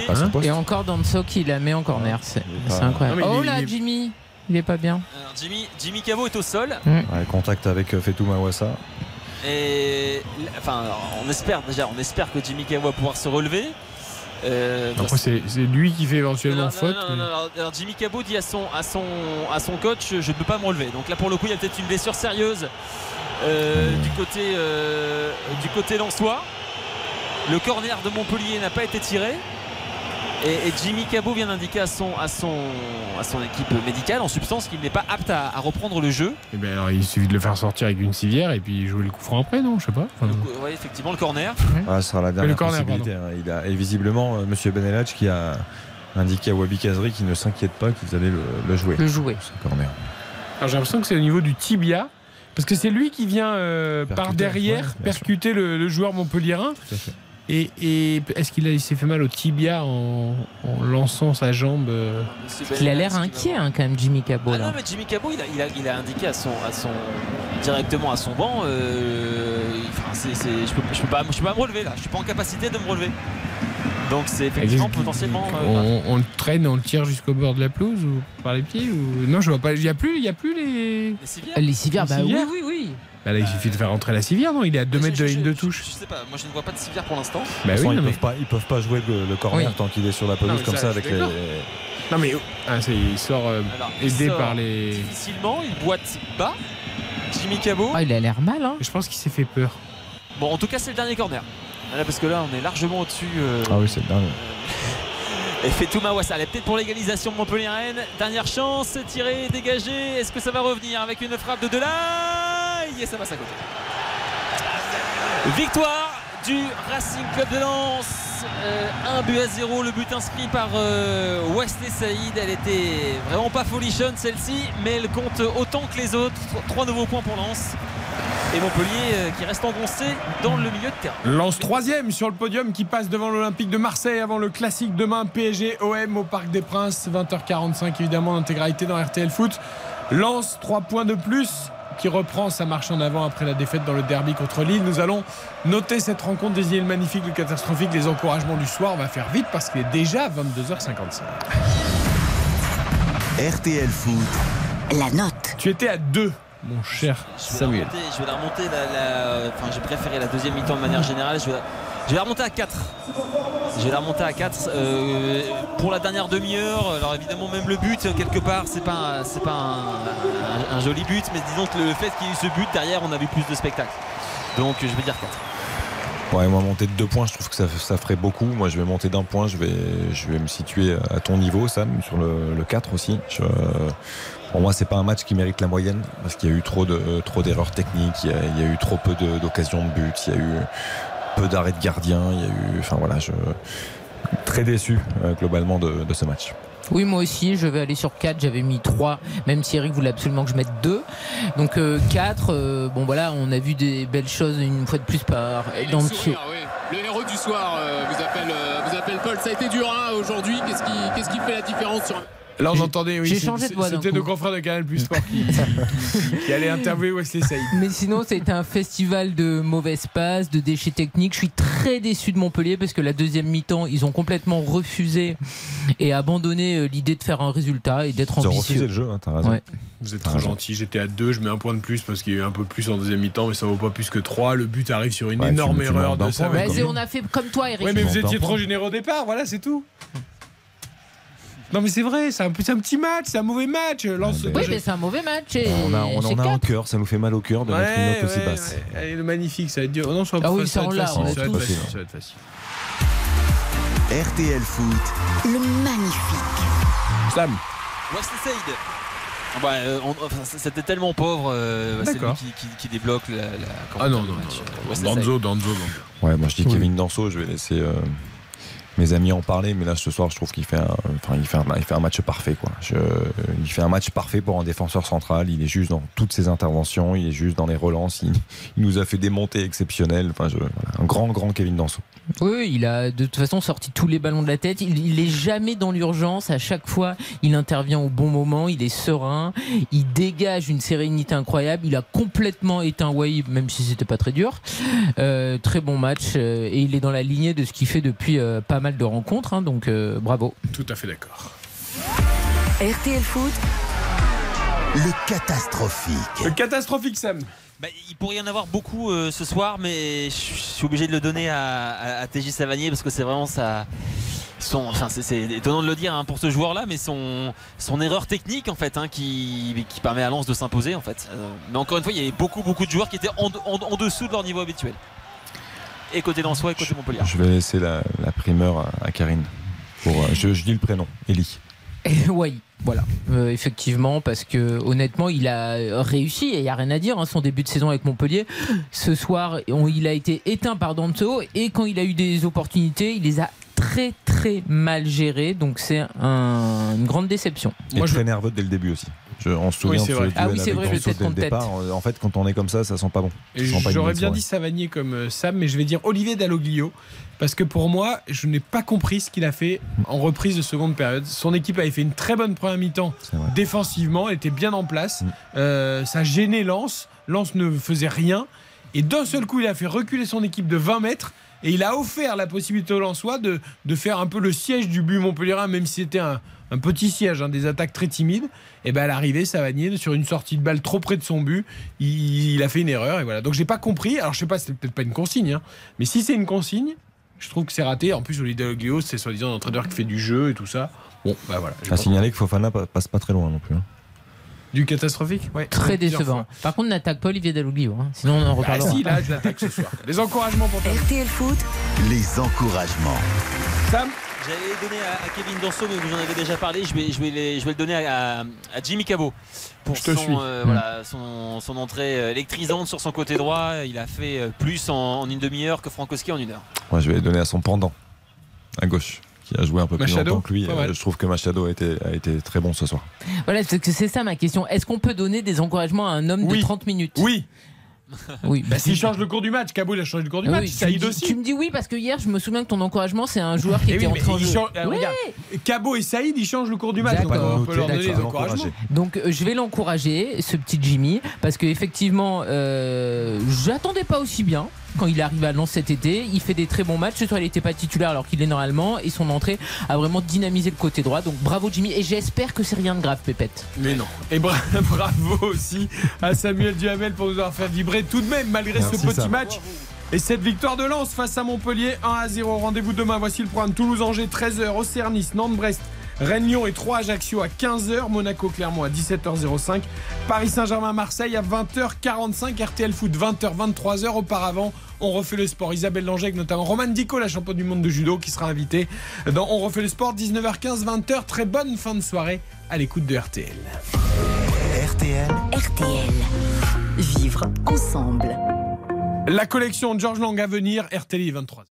Speaker 3: pas son poste.
Speaker 4: Et encore Danso qui la met en corner. C'est c'est incroyable.
Speaker 1: Non, il
Speaker 4: oh là,
Speaker 1: il est-
Speaker 4: Jimmy, il est pas bien.
Speaker 2: Alors, Jimmy, Jimmy Cabot est au sol.
Speaker 3: Ouais, contact avec euh, Fetou Mawassa.
Speaker 2: Et enfin, on espère déjà, on espère que Jimmy Cabot va pouvoir se relever. Euh,
Speaker 1: Après, c'est c'est lui qui fait éventuellement
Speaker 2: non,
Speaker 1: faute.
Speaker 2: non,
Speaker 1: mais-
Speaker 2: non, non, alors, Jimmy Cabot dit à son, à, son, à son coach je ne peux pas me relever. Donc là pour le coup il y a peut-être une blessure sérieuse euh, du côté euh, du côté lensois. Le corner de Montpellier n'a pas été tiré. Et, et Jimmy Cabot vient d'indiquer à son, à, son, à son équipe médicale en substance qu'il n'est pas apte à, à reprendre le jeu.
Speaker 1: Eh ben, alors, il suffit de le faire sortir avec une civière et puis jouer le coup franc après, non? Je sais pas. Enfin,
Speaker 2: Oui effectivement le corner.
Speaker 3: Ah, ce sera la dernière
Speaker 1: le corner,
Speaker 3: possibilité. hein. Il a, et visiblement, euh, Monsieur Benelach qui a indiqué à Wabi Kazri qu'il ne s'inquiète pas qu'ils allaient le, le jouer.
Speaker 4: Le jouer.
Speaker 3: Ce corner.
Speaker 1: Alors j'ai l'impression que c'est au niveau du tibia. Parce que c'est lui qui vient euh, par derrière
Speaker 3: ouais, bien
Speaker 1: percuter le, le joueur montpelliérain.
Speaker 3: Tout à fait.
Speaker 1: Et, et est-ce qu'il s'est fait mal au tibia en, en lançant sa jambe euh,
Speaker 4: Il a l'air inquiet hein, quand même, Jimmy Cabot.
Speaker 2: Ah non mais Jimmy Cabot il a, il a, il a indiqué à son, à son directement à son banc euh, enfin, je, peux, je, peux pas, je peux pas me relever là je suis pas en capacité de me relever donc c'est effectivement potentiellement euh,
Speaker 1: on, on le traîne, on le tire jusqu'au bord de la pelouse ou par les pieds ou... Non, je vois pas. Il y a plus, il y a plus les.
Speaker 2: les civières
Speaker 4: Les civières, bah oui,
Speaker 1: civières
Speaker 4: oui, oui.
Speaker 1: Bah là, il suffit de faire rentrer la civière, non? Il est à 2 mètres de la ligne de touche.
Speaker 2: je sais pas moi je ne vois pas de civière pour l'instant
Speaker 1: Bah oui,
Speaker 3: ils,
Speaker 1: mais...
Speaker 3: peuvent pas, ils peuvent pas jouer le, le corner
Speaker 1: Oui.
Speaker 3: tant qu'il est sur la pelouse comme
Speaker 1: ça,
Speaker 3: avec les.
Speaker 1: Non mais ah, c'est- il sort euh,
Speaker 2: Alors, il
Speaker 1: aidé
Speaker 2: sort
Speaker 1: par les.
Speaker 2: difficilement il boite bas Jimmy Cabot
Speaker 4: Ah, il a l'air mal. Hein.
Speaker 1: Je pense qu'il s'est fait peur.
Speaker 2: bon en tout cas c'est le dernier corner Là, parce que là on est largement au-dessus euh,
Speaker 3: Ah oui, c'est le dernier.
Speaker 2: Et fait tout Mawassa, elle est peut-être pour l'égalisation de Montpellier Rennes. Dernière chance, tiré, dégagé. Est-ce que ça va revenir avec une frappe de Delay Et ça passe à côté. Victoire du Racing Club de Lens. Euh, un but à zéro, le but inscrit par euh, Wesley Saïd. Elle était vraiment pas folichonne celle-ci, mais elle compte autant que les autres. Trois nouveaux points pour Lens. Et Montpellier euh, qui reste engoncé dans le milieu de terrain.
Speaker 1: Lance troisième sur le podium qui passe devant l'Olympique de Marseille avant le classique demain PSG OM au Parc des Princes 20h45 évidemment l'intégralité dans RTL Foot. Lance 3 points de plus qui reprend sa marche en avant après la défaite dans le derby contre Lille. Nous allons noter cette rencontre désignée le magnifique, le catastrophique, les encouragements du soir. On va faire vite parce qu'il est déjà 22h55.
Speaker 10: RTL Foot.
Speaker 9: La note.
Speaker 1: Tu étais à 2 mon cher
Speaker 2: Je vais la
Speaker 1: Samuel.
Speaker 2: remonter, je vais la remonter la- la- enfin j'ai préféré la deuxième mi-temps de manière générale. Je vais, la, je vais la remonter à 4. Je vais la remonter à 4 euh, pour la dernière demi-heure. Alors évidemment même le but quelque part c'est pas c'est pas un, joli but, mais disons que le fait qu'il y ait eu ce but derrière on a vu plus de spectacle. Donc je vais dire 4.
Speaker 3: Ouais, moi, monter de deux points, je trouve que ça, ça ferait beaucoup. Moi, je vais monter d'un point. Je vais, je vais me situer à ton niveau, Sam, sur le, le 4 aussi. Pour moi, c'est pas un match qui mérite la moyenne parce qu'il y a eu trop de, trop d'erreurs techniques. Il y a, il y a eu trop peu d'occasions de, but. Il y a eu peu d'arrêts de gardien. Il y a eu, enfin voilà, je très déçu euh, globalement de, de ce match.
Speaker 4: Oui, moi aussi, je vais aller sur 4. J'avais mis 3, même si Eric voulait absolument que je mette 2. Donc euh, 4, euh, bon voilà, on a vu des belles choses une fois de plus par
Speaker 19: Et
Speaker 4: dans
Speaker 19: le
Speaker 4: le
Speaker 19: sourire, oui. Le héros du soir euh, vous, appelle, euh, vous appelle Paul. Ça a été dur hein, aujourd'hui. Qu'est-ce qui, qu'est-ce qui fait la différence sur
Speaker 1: Là, on entendait, oui,
Speaker 4: j'ai
Speaker 1: c'est-
Speaker 4: changé de voix d'un
Speaker 1: C'était nos confrères de Canal Plus Sport qui, qui, allaient interviewer Wesley Saïd.
Speaker 4: Mais sinon, c'était un festival de mauvaises passes, de déchets techniques. Je suis très déçu de Montpellier parce que la deuxième mi-temps, ils ont complètement refusé et abandonné euh, l'idée de faire un résultat et d'être
Speaker 3: Ils ont
Speaker 4: ambitieux.
Speaker 3: refusé le jeu, hein, t'as raison.
Speaker 4: Ouais.
Speaker 1: Vous êtes trop gentil. J'étais à 2, je mets un point de plus parce qu'il y a eu un peu plus en deuxième mi-temps, mais ça vaut pas plus que 3. Le but arrive sur une
Speaker 3: Ouais,
Speaker 1: énorme
Speaker 3: tu
Speaker 1: erreur de.
Speaker 4: Vas-y, on a fait comme toi, Eric.
Speaker 1: Ouais, mais vous étiez trop généreux au départ, voilà, c'est tout. Non, mais c'est vrai, c'est un, c'est un petit match, c'est un mauvais match. Lance,
Speaker 3: Ouais,
Speaker 4: Oui, mais c'est un mauvais match. Et
Speaker 3: On, a, on en a un cœur, ça nous fait mal au cœur de mettre une note aussi basse.
Speaker 1: ouais. Allez, le magnifique, ça va être dur. Oh non, ça va
Speaker 4: Ah oui,
Speaker 1: ça
Speaker 4: ça,
Speaker 1: va ça va être facile, ça va être facile.
Speaker 10: RTL Foot.
Speaker 9: Le magnifique.
Speaker 1: Sam,
Speaker 2: Wesley Saïd. Ouais, euh, on- enfin, c'était tellement pauvre. euh, c'est lui qui, qui- qui débloque la, la
Speaker 1: ah non, non, non. Danzo, Danzo, Danzo.
Speaker 3: Ouais, moi je dis
Speaker 1: Oui.
Speaker 3: Kevin Danso, je vais laisser euh, mes amis en parler, mais là ce soir je trouve qu'il fait un, enfin, il fait un, il fait un match parfait. Quoi. Il fait un match parfait pour un défenseur central, il est juste dans toutes ses interventions, il est juste dans les relances, il, nous a fait des montées exceptionnelles. Enfin, un grand, grand Kevin Danso.
Speaker 4: Oui, il a de toute façon sorti tous les ballons de la tête. Il, il est jamais dans l'urgence. À chaque fois, il intervient au bon moment. Il est serein. Il dégage une sérénité incroyable. Il a complètement éteint Wai, même si c'était pas très dur. Euh, très bon match euh, et il est dans la lignée de ce qu'il fait depuis euh, pas mal de rencontres. hein, donc euh, bravo.
Speaker 1: Tout à fait d'accord.
Speaker 9: RTL Foot.
Speaker 10: Le catastrophique.
Speaker 1: Le catastrophique, Sam.
Speaker 2: Bah, il pourrait y en avoir beaucoup euh, ce soir, mais je suis obligé de le donner à, à- à TJ Savanier parce que c'est vraiment sa, son, enfin, c'est- c'est étonnant de le dire hein, pour ce joueur-là, mais son, son erreur technique en fait, hein, qui, qui permet à Lens de s'imposer en fait. Euh, mais encore une fois, il y avait beaucoup beaucoup de joueurs qui étaient en, en- en dessous de leur niveau habituel. Et côté Lensois et côté Montpellier.
Speaker 3: Je vais laisser la, la primeur à, à Karine. Pour, euh, je, je dis le prénom, Eli.
Speaker 4: oui, voilà, Euh, effectivement, parce que honnêtement, il a réussi et il n'y a rien à dire. hein, son début de saison avec Montpellier, ce soir, on- il a été éteint par Danto et quand il a eu des opportunités, il les a très très mal gérées. Donc c'est un- une grande déception.
Speaker 3: Et très nerveux dès le début aussi. Je, on se souvient
Speaker 1: Oui, c'est
Speaker 3: de ce
Speaker 1: vrai.
Speaker 4: Ah oui, c'est
Speaker 3: avec
Speaker 4: vrai,
Speaker 3: le
Speaker 4: en tête.
Speaker 3: départ. Euh, En fait, quand on est comme ça, ça sent pas bon.
Speaker 1: J'aurais bien dit Savanier comme euh, Sam, mais je vais dire Olivier Dalloglio. Parce que pour moi, je n'ai pas compris ce qu'il a fait en reprise de seconde période. Son équipe avait fait une très bonne première mi-temps défensivement, elle était bien en place.
Speaker 3: Mm.
Speaker 1: Euh, ça gênait Lens. Lens ne faisait rien. Et d'un seul coup, il a fait reculer son équipe de 20 mètres. Et il a offert la possibilité aux Lensois de, de faire un peu le siège du but montpellierin, même si c'était un, un petit siège, hein, des attaques très timides. Et ben à l'arrivée, Savanier, sur une sortie de balle trop près de son but, il, il a fait une erreur. Et voilà. Donc j'ai pas compris. Alors je sais pas, c'est peut-être pas une consigne, hein, mais si c'est une consigne, je trouve que c'est raté. En plus, Olivier Dalloglio, c'est soi-disant un entraîneur qui fait du jeu et tout ça. Bon, bah voilà.
Speaker 3: À signaler que Fofana pa- passe pas très loin non plus. hein.
Speaker 1: Du catastrophique ouais.
Speaker 4: Très décevant.
Speaker 1: fois.
Speaker 4: Par contre, n'attaque pas Olivier Dalloglio, hein, sinon on en
Speaker 1: Ah
Speaker 4: reparlera.
Speaker 1: si, là, je l'attaque ce soir. Les encouragements pour toi.
Speaker 9: RTL Foot,
Speaker 10: Les encouragements.
Speaker 1: Sam
Speaker 2: J'allais donner à, Kevin Danso, mais vous en avez déjà parlé. Je vais, je vais, les- je vais le donner à, à- à Jimmy Cabot pour son, euh, voilà, son, son entrée euh, électrisante sur son côté droit. Il a fait euh, plus en, en une demi-heure que Frankowski en une heure.
Speaker 3: Moi, je vais donner à son pendant, à gauche, qui a joué un peu plus longtemps que lui. Je trouve que Machado a été, a été très bon ce soir.
Speaker 4: Voilà, c'est que c'est ça ma question. Est-ce qu'on peut donner des encouragements à un homme
Speaker 1: Oui.
Speaker 4: de 30 minutes?
Speaker 1: Oui.
Speaker 4: Oui,
Speaker 1: Bah, s'il change le cours du match, Cabo il a changé le cours du
Speaker 4: Oui,
Speaker 1: match.
Speaker 4: tu, me
Speaker 1: Saïd
Speaker 4: dis,
Speaker 1: aussi.
Speaker 4: tu me dis oui parce que hier je me souviens que ton encouragement c'est un joueur qui
Speaker 1: Eh
Speaker 4: était
Speaker 1: oui,
Speaker 4: en
Speaker 1: change- alors,
Speaker 4: Oui.
Speaker 1: regarde, Cabo et Saïd, ils changent le cours du match. Donc
Speaker 4: D'accord.
Speaker 1: on peut leur donner
Speaker 4: D'accord.
Speaker 1: les encouragements.
Speaker 4: Donc euh, je vais l'encourager, ce petit Jimmy, parce qu'effectivement, euh, j'attendais pas aussi bien quand il est arrivé à Lens cet été. Il fait des très bons matchs. Ce soir, il n'était pas titulaire alors qu'il est normalement. Et son entrée a vraiment dynamisé le côté droit. Donc bravo Jimmy. Et j'espère que c'est rien de grave, Pépette.
Speaker 1: Mais non. Et bra- bravo aussi à Samuel Duhamel pour nous avoir fait vibrer tout de même malgré
Speaker 3: Merci,
Speaker 1: ce petit match. Et cette victoire de Lens face à Montpellier 1 à 0. Rendez-vous demain. Voici le programme Toulouse-Angers 13h, Auxerre Nice, Nantes-Brest. Rennes Lyon et 3 Ajaccio à 15h, Monaco Clermont à 17h05, Paris Saint-Germain Marseille à 20h45, RTL Foot 20h 23h auparavant. On refait le sport. Isabelle Langeec notamment Roman Dico, la championne du monde de judo qui sera invitée dans On refait le sport 19h15 20h. Très bonne fin de soirée à l'écoute de RTL.
Speaker 10: RTL.
Speaker 9: RTL. Vivre ensemble.
Speaker 1: La collection George Lang à venir, RTL 23.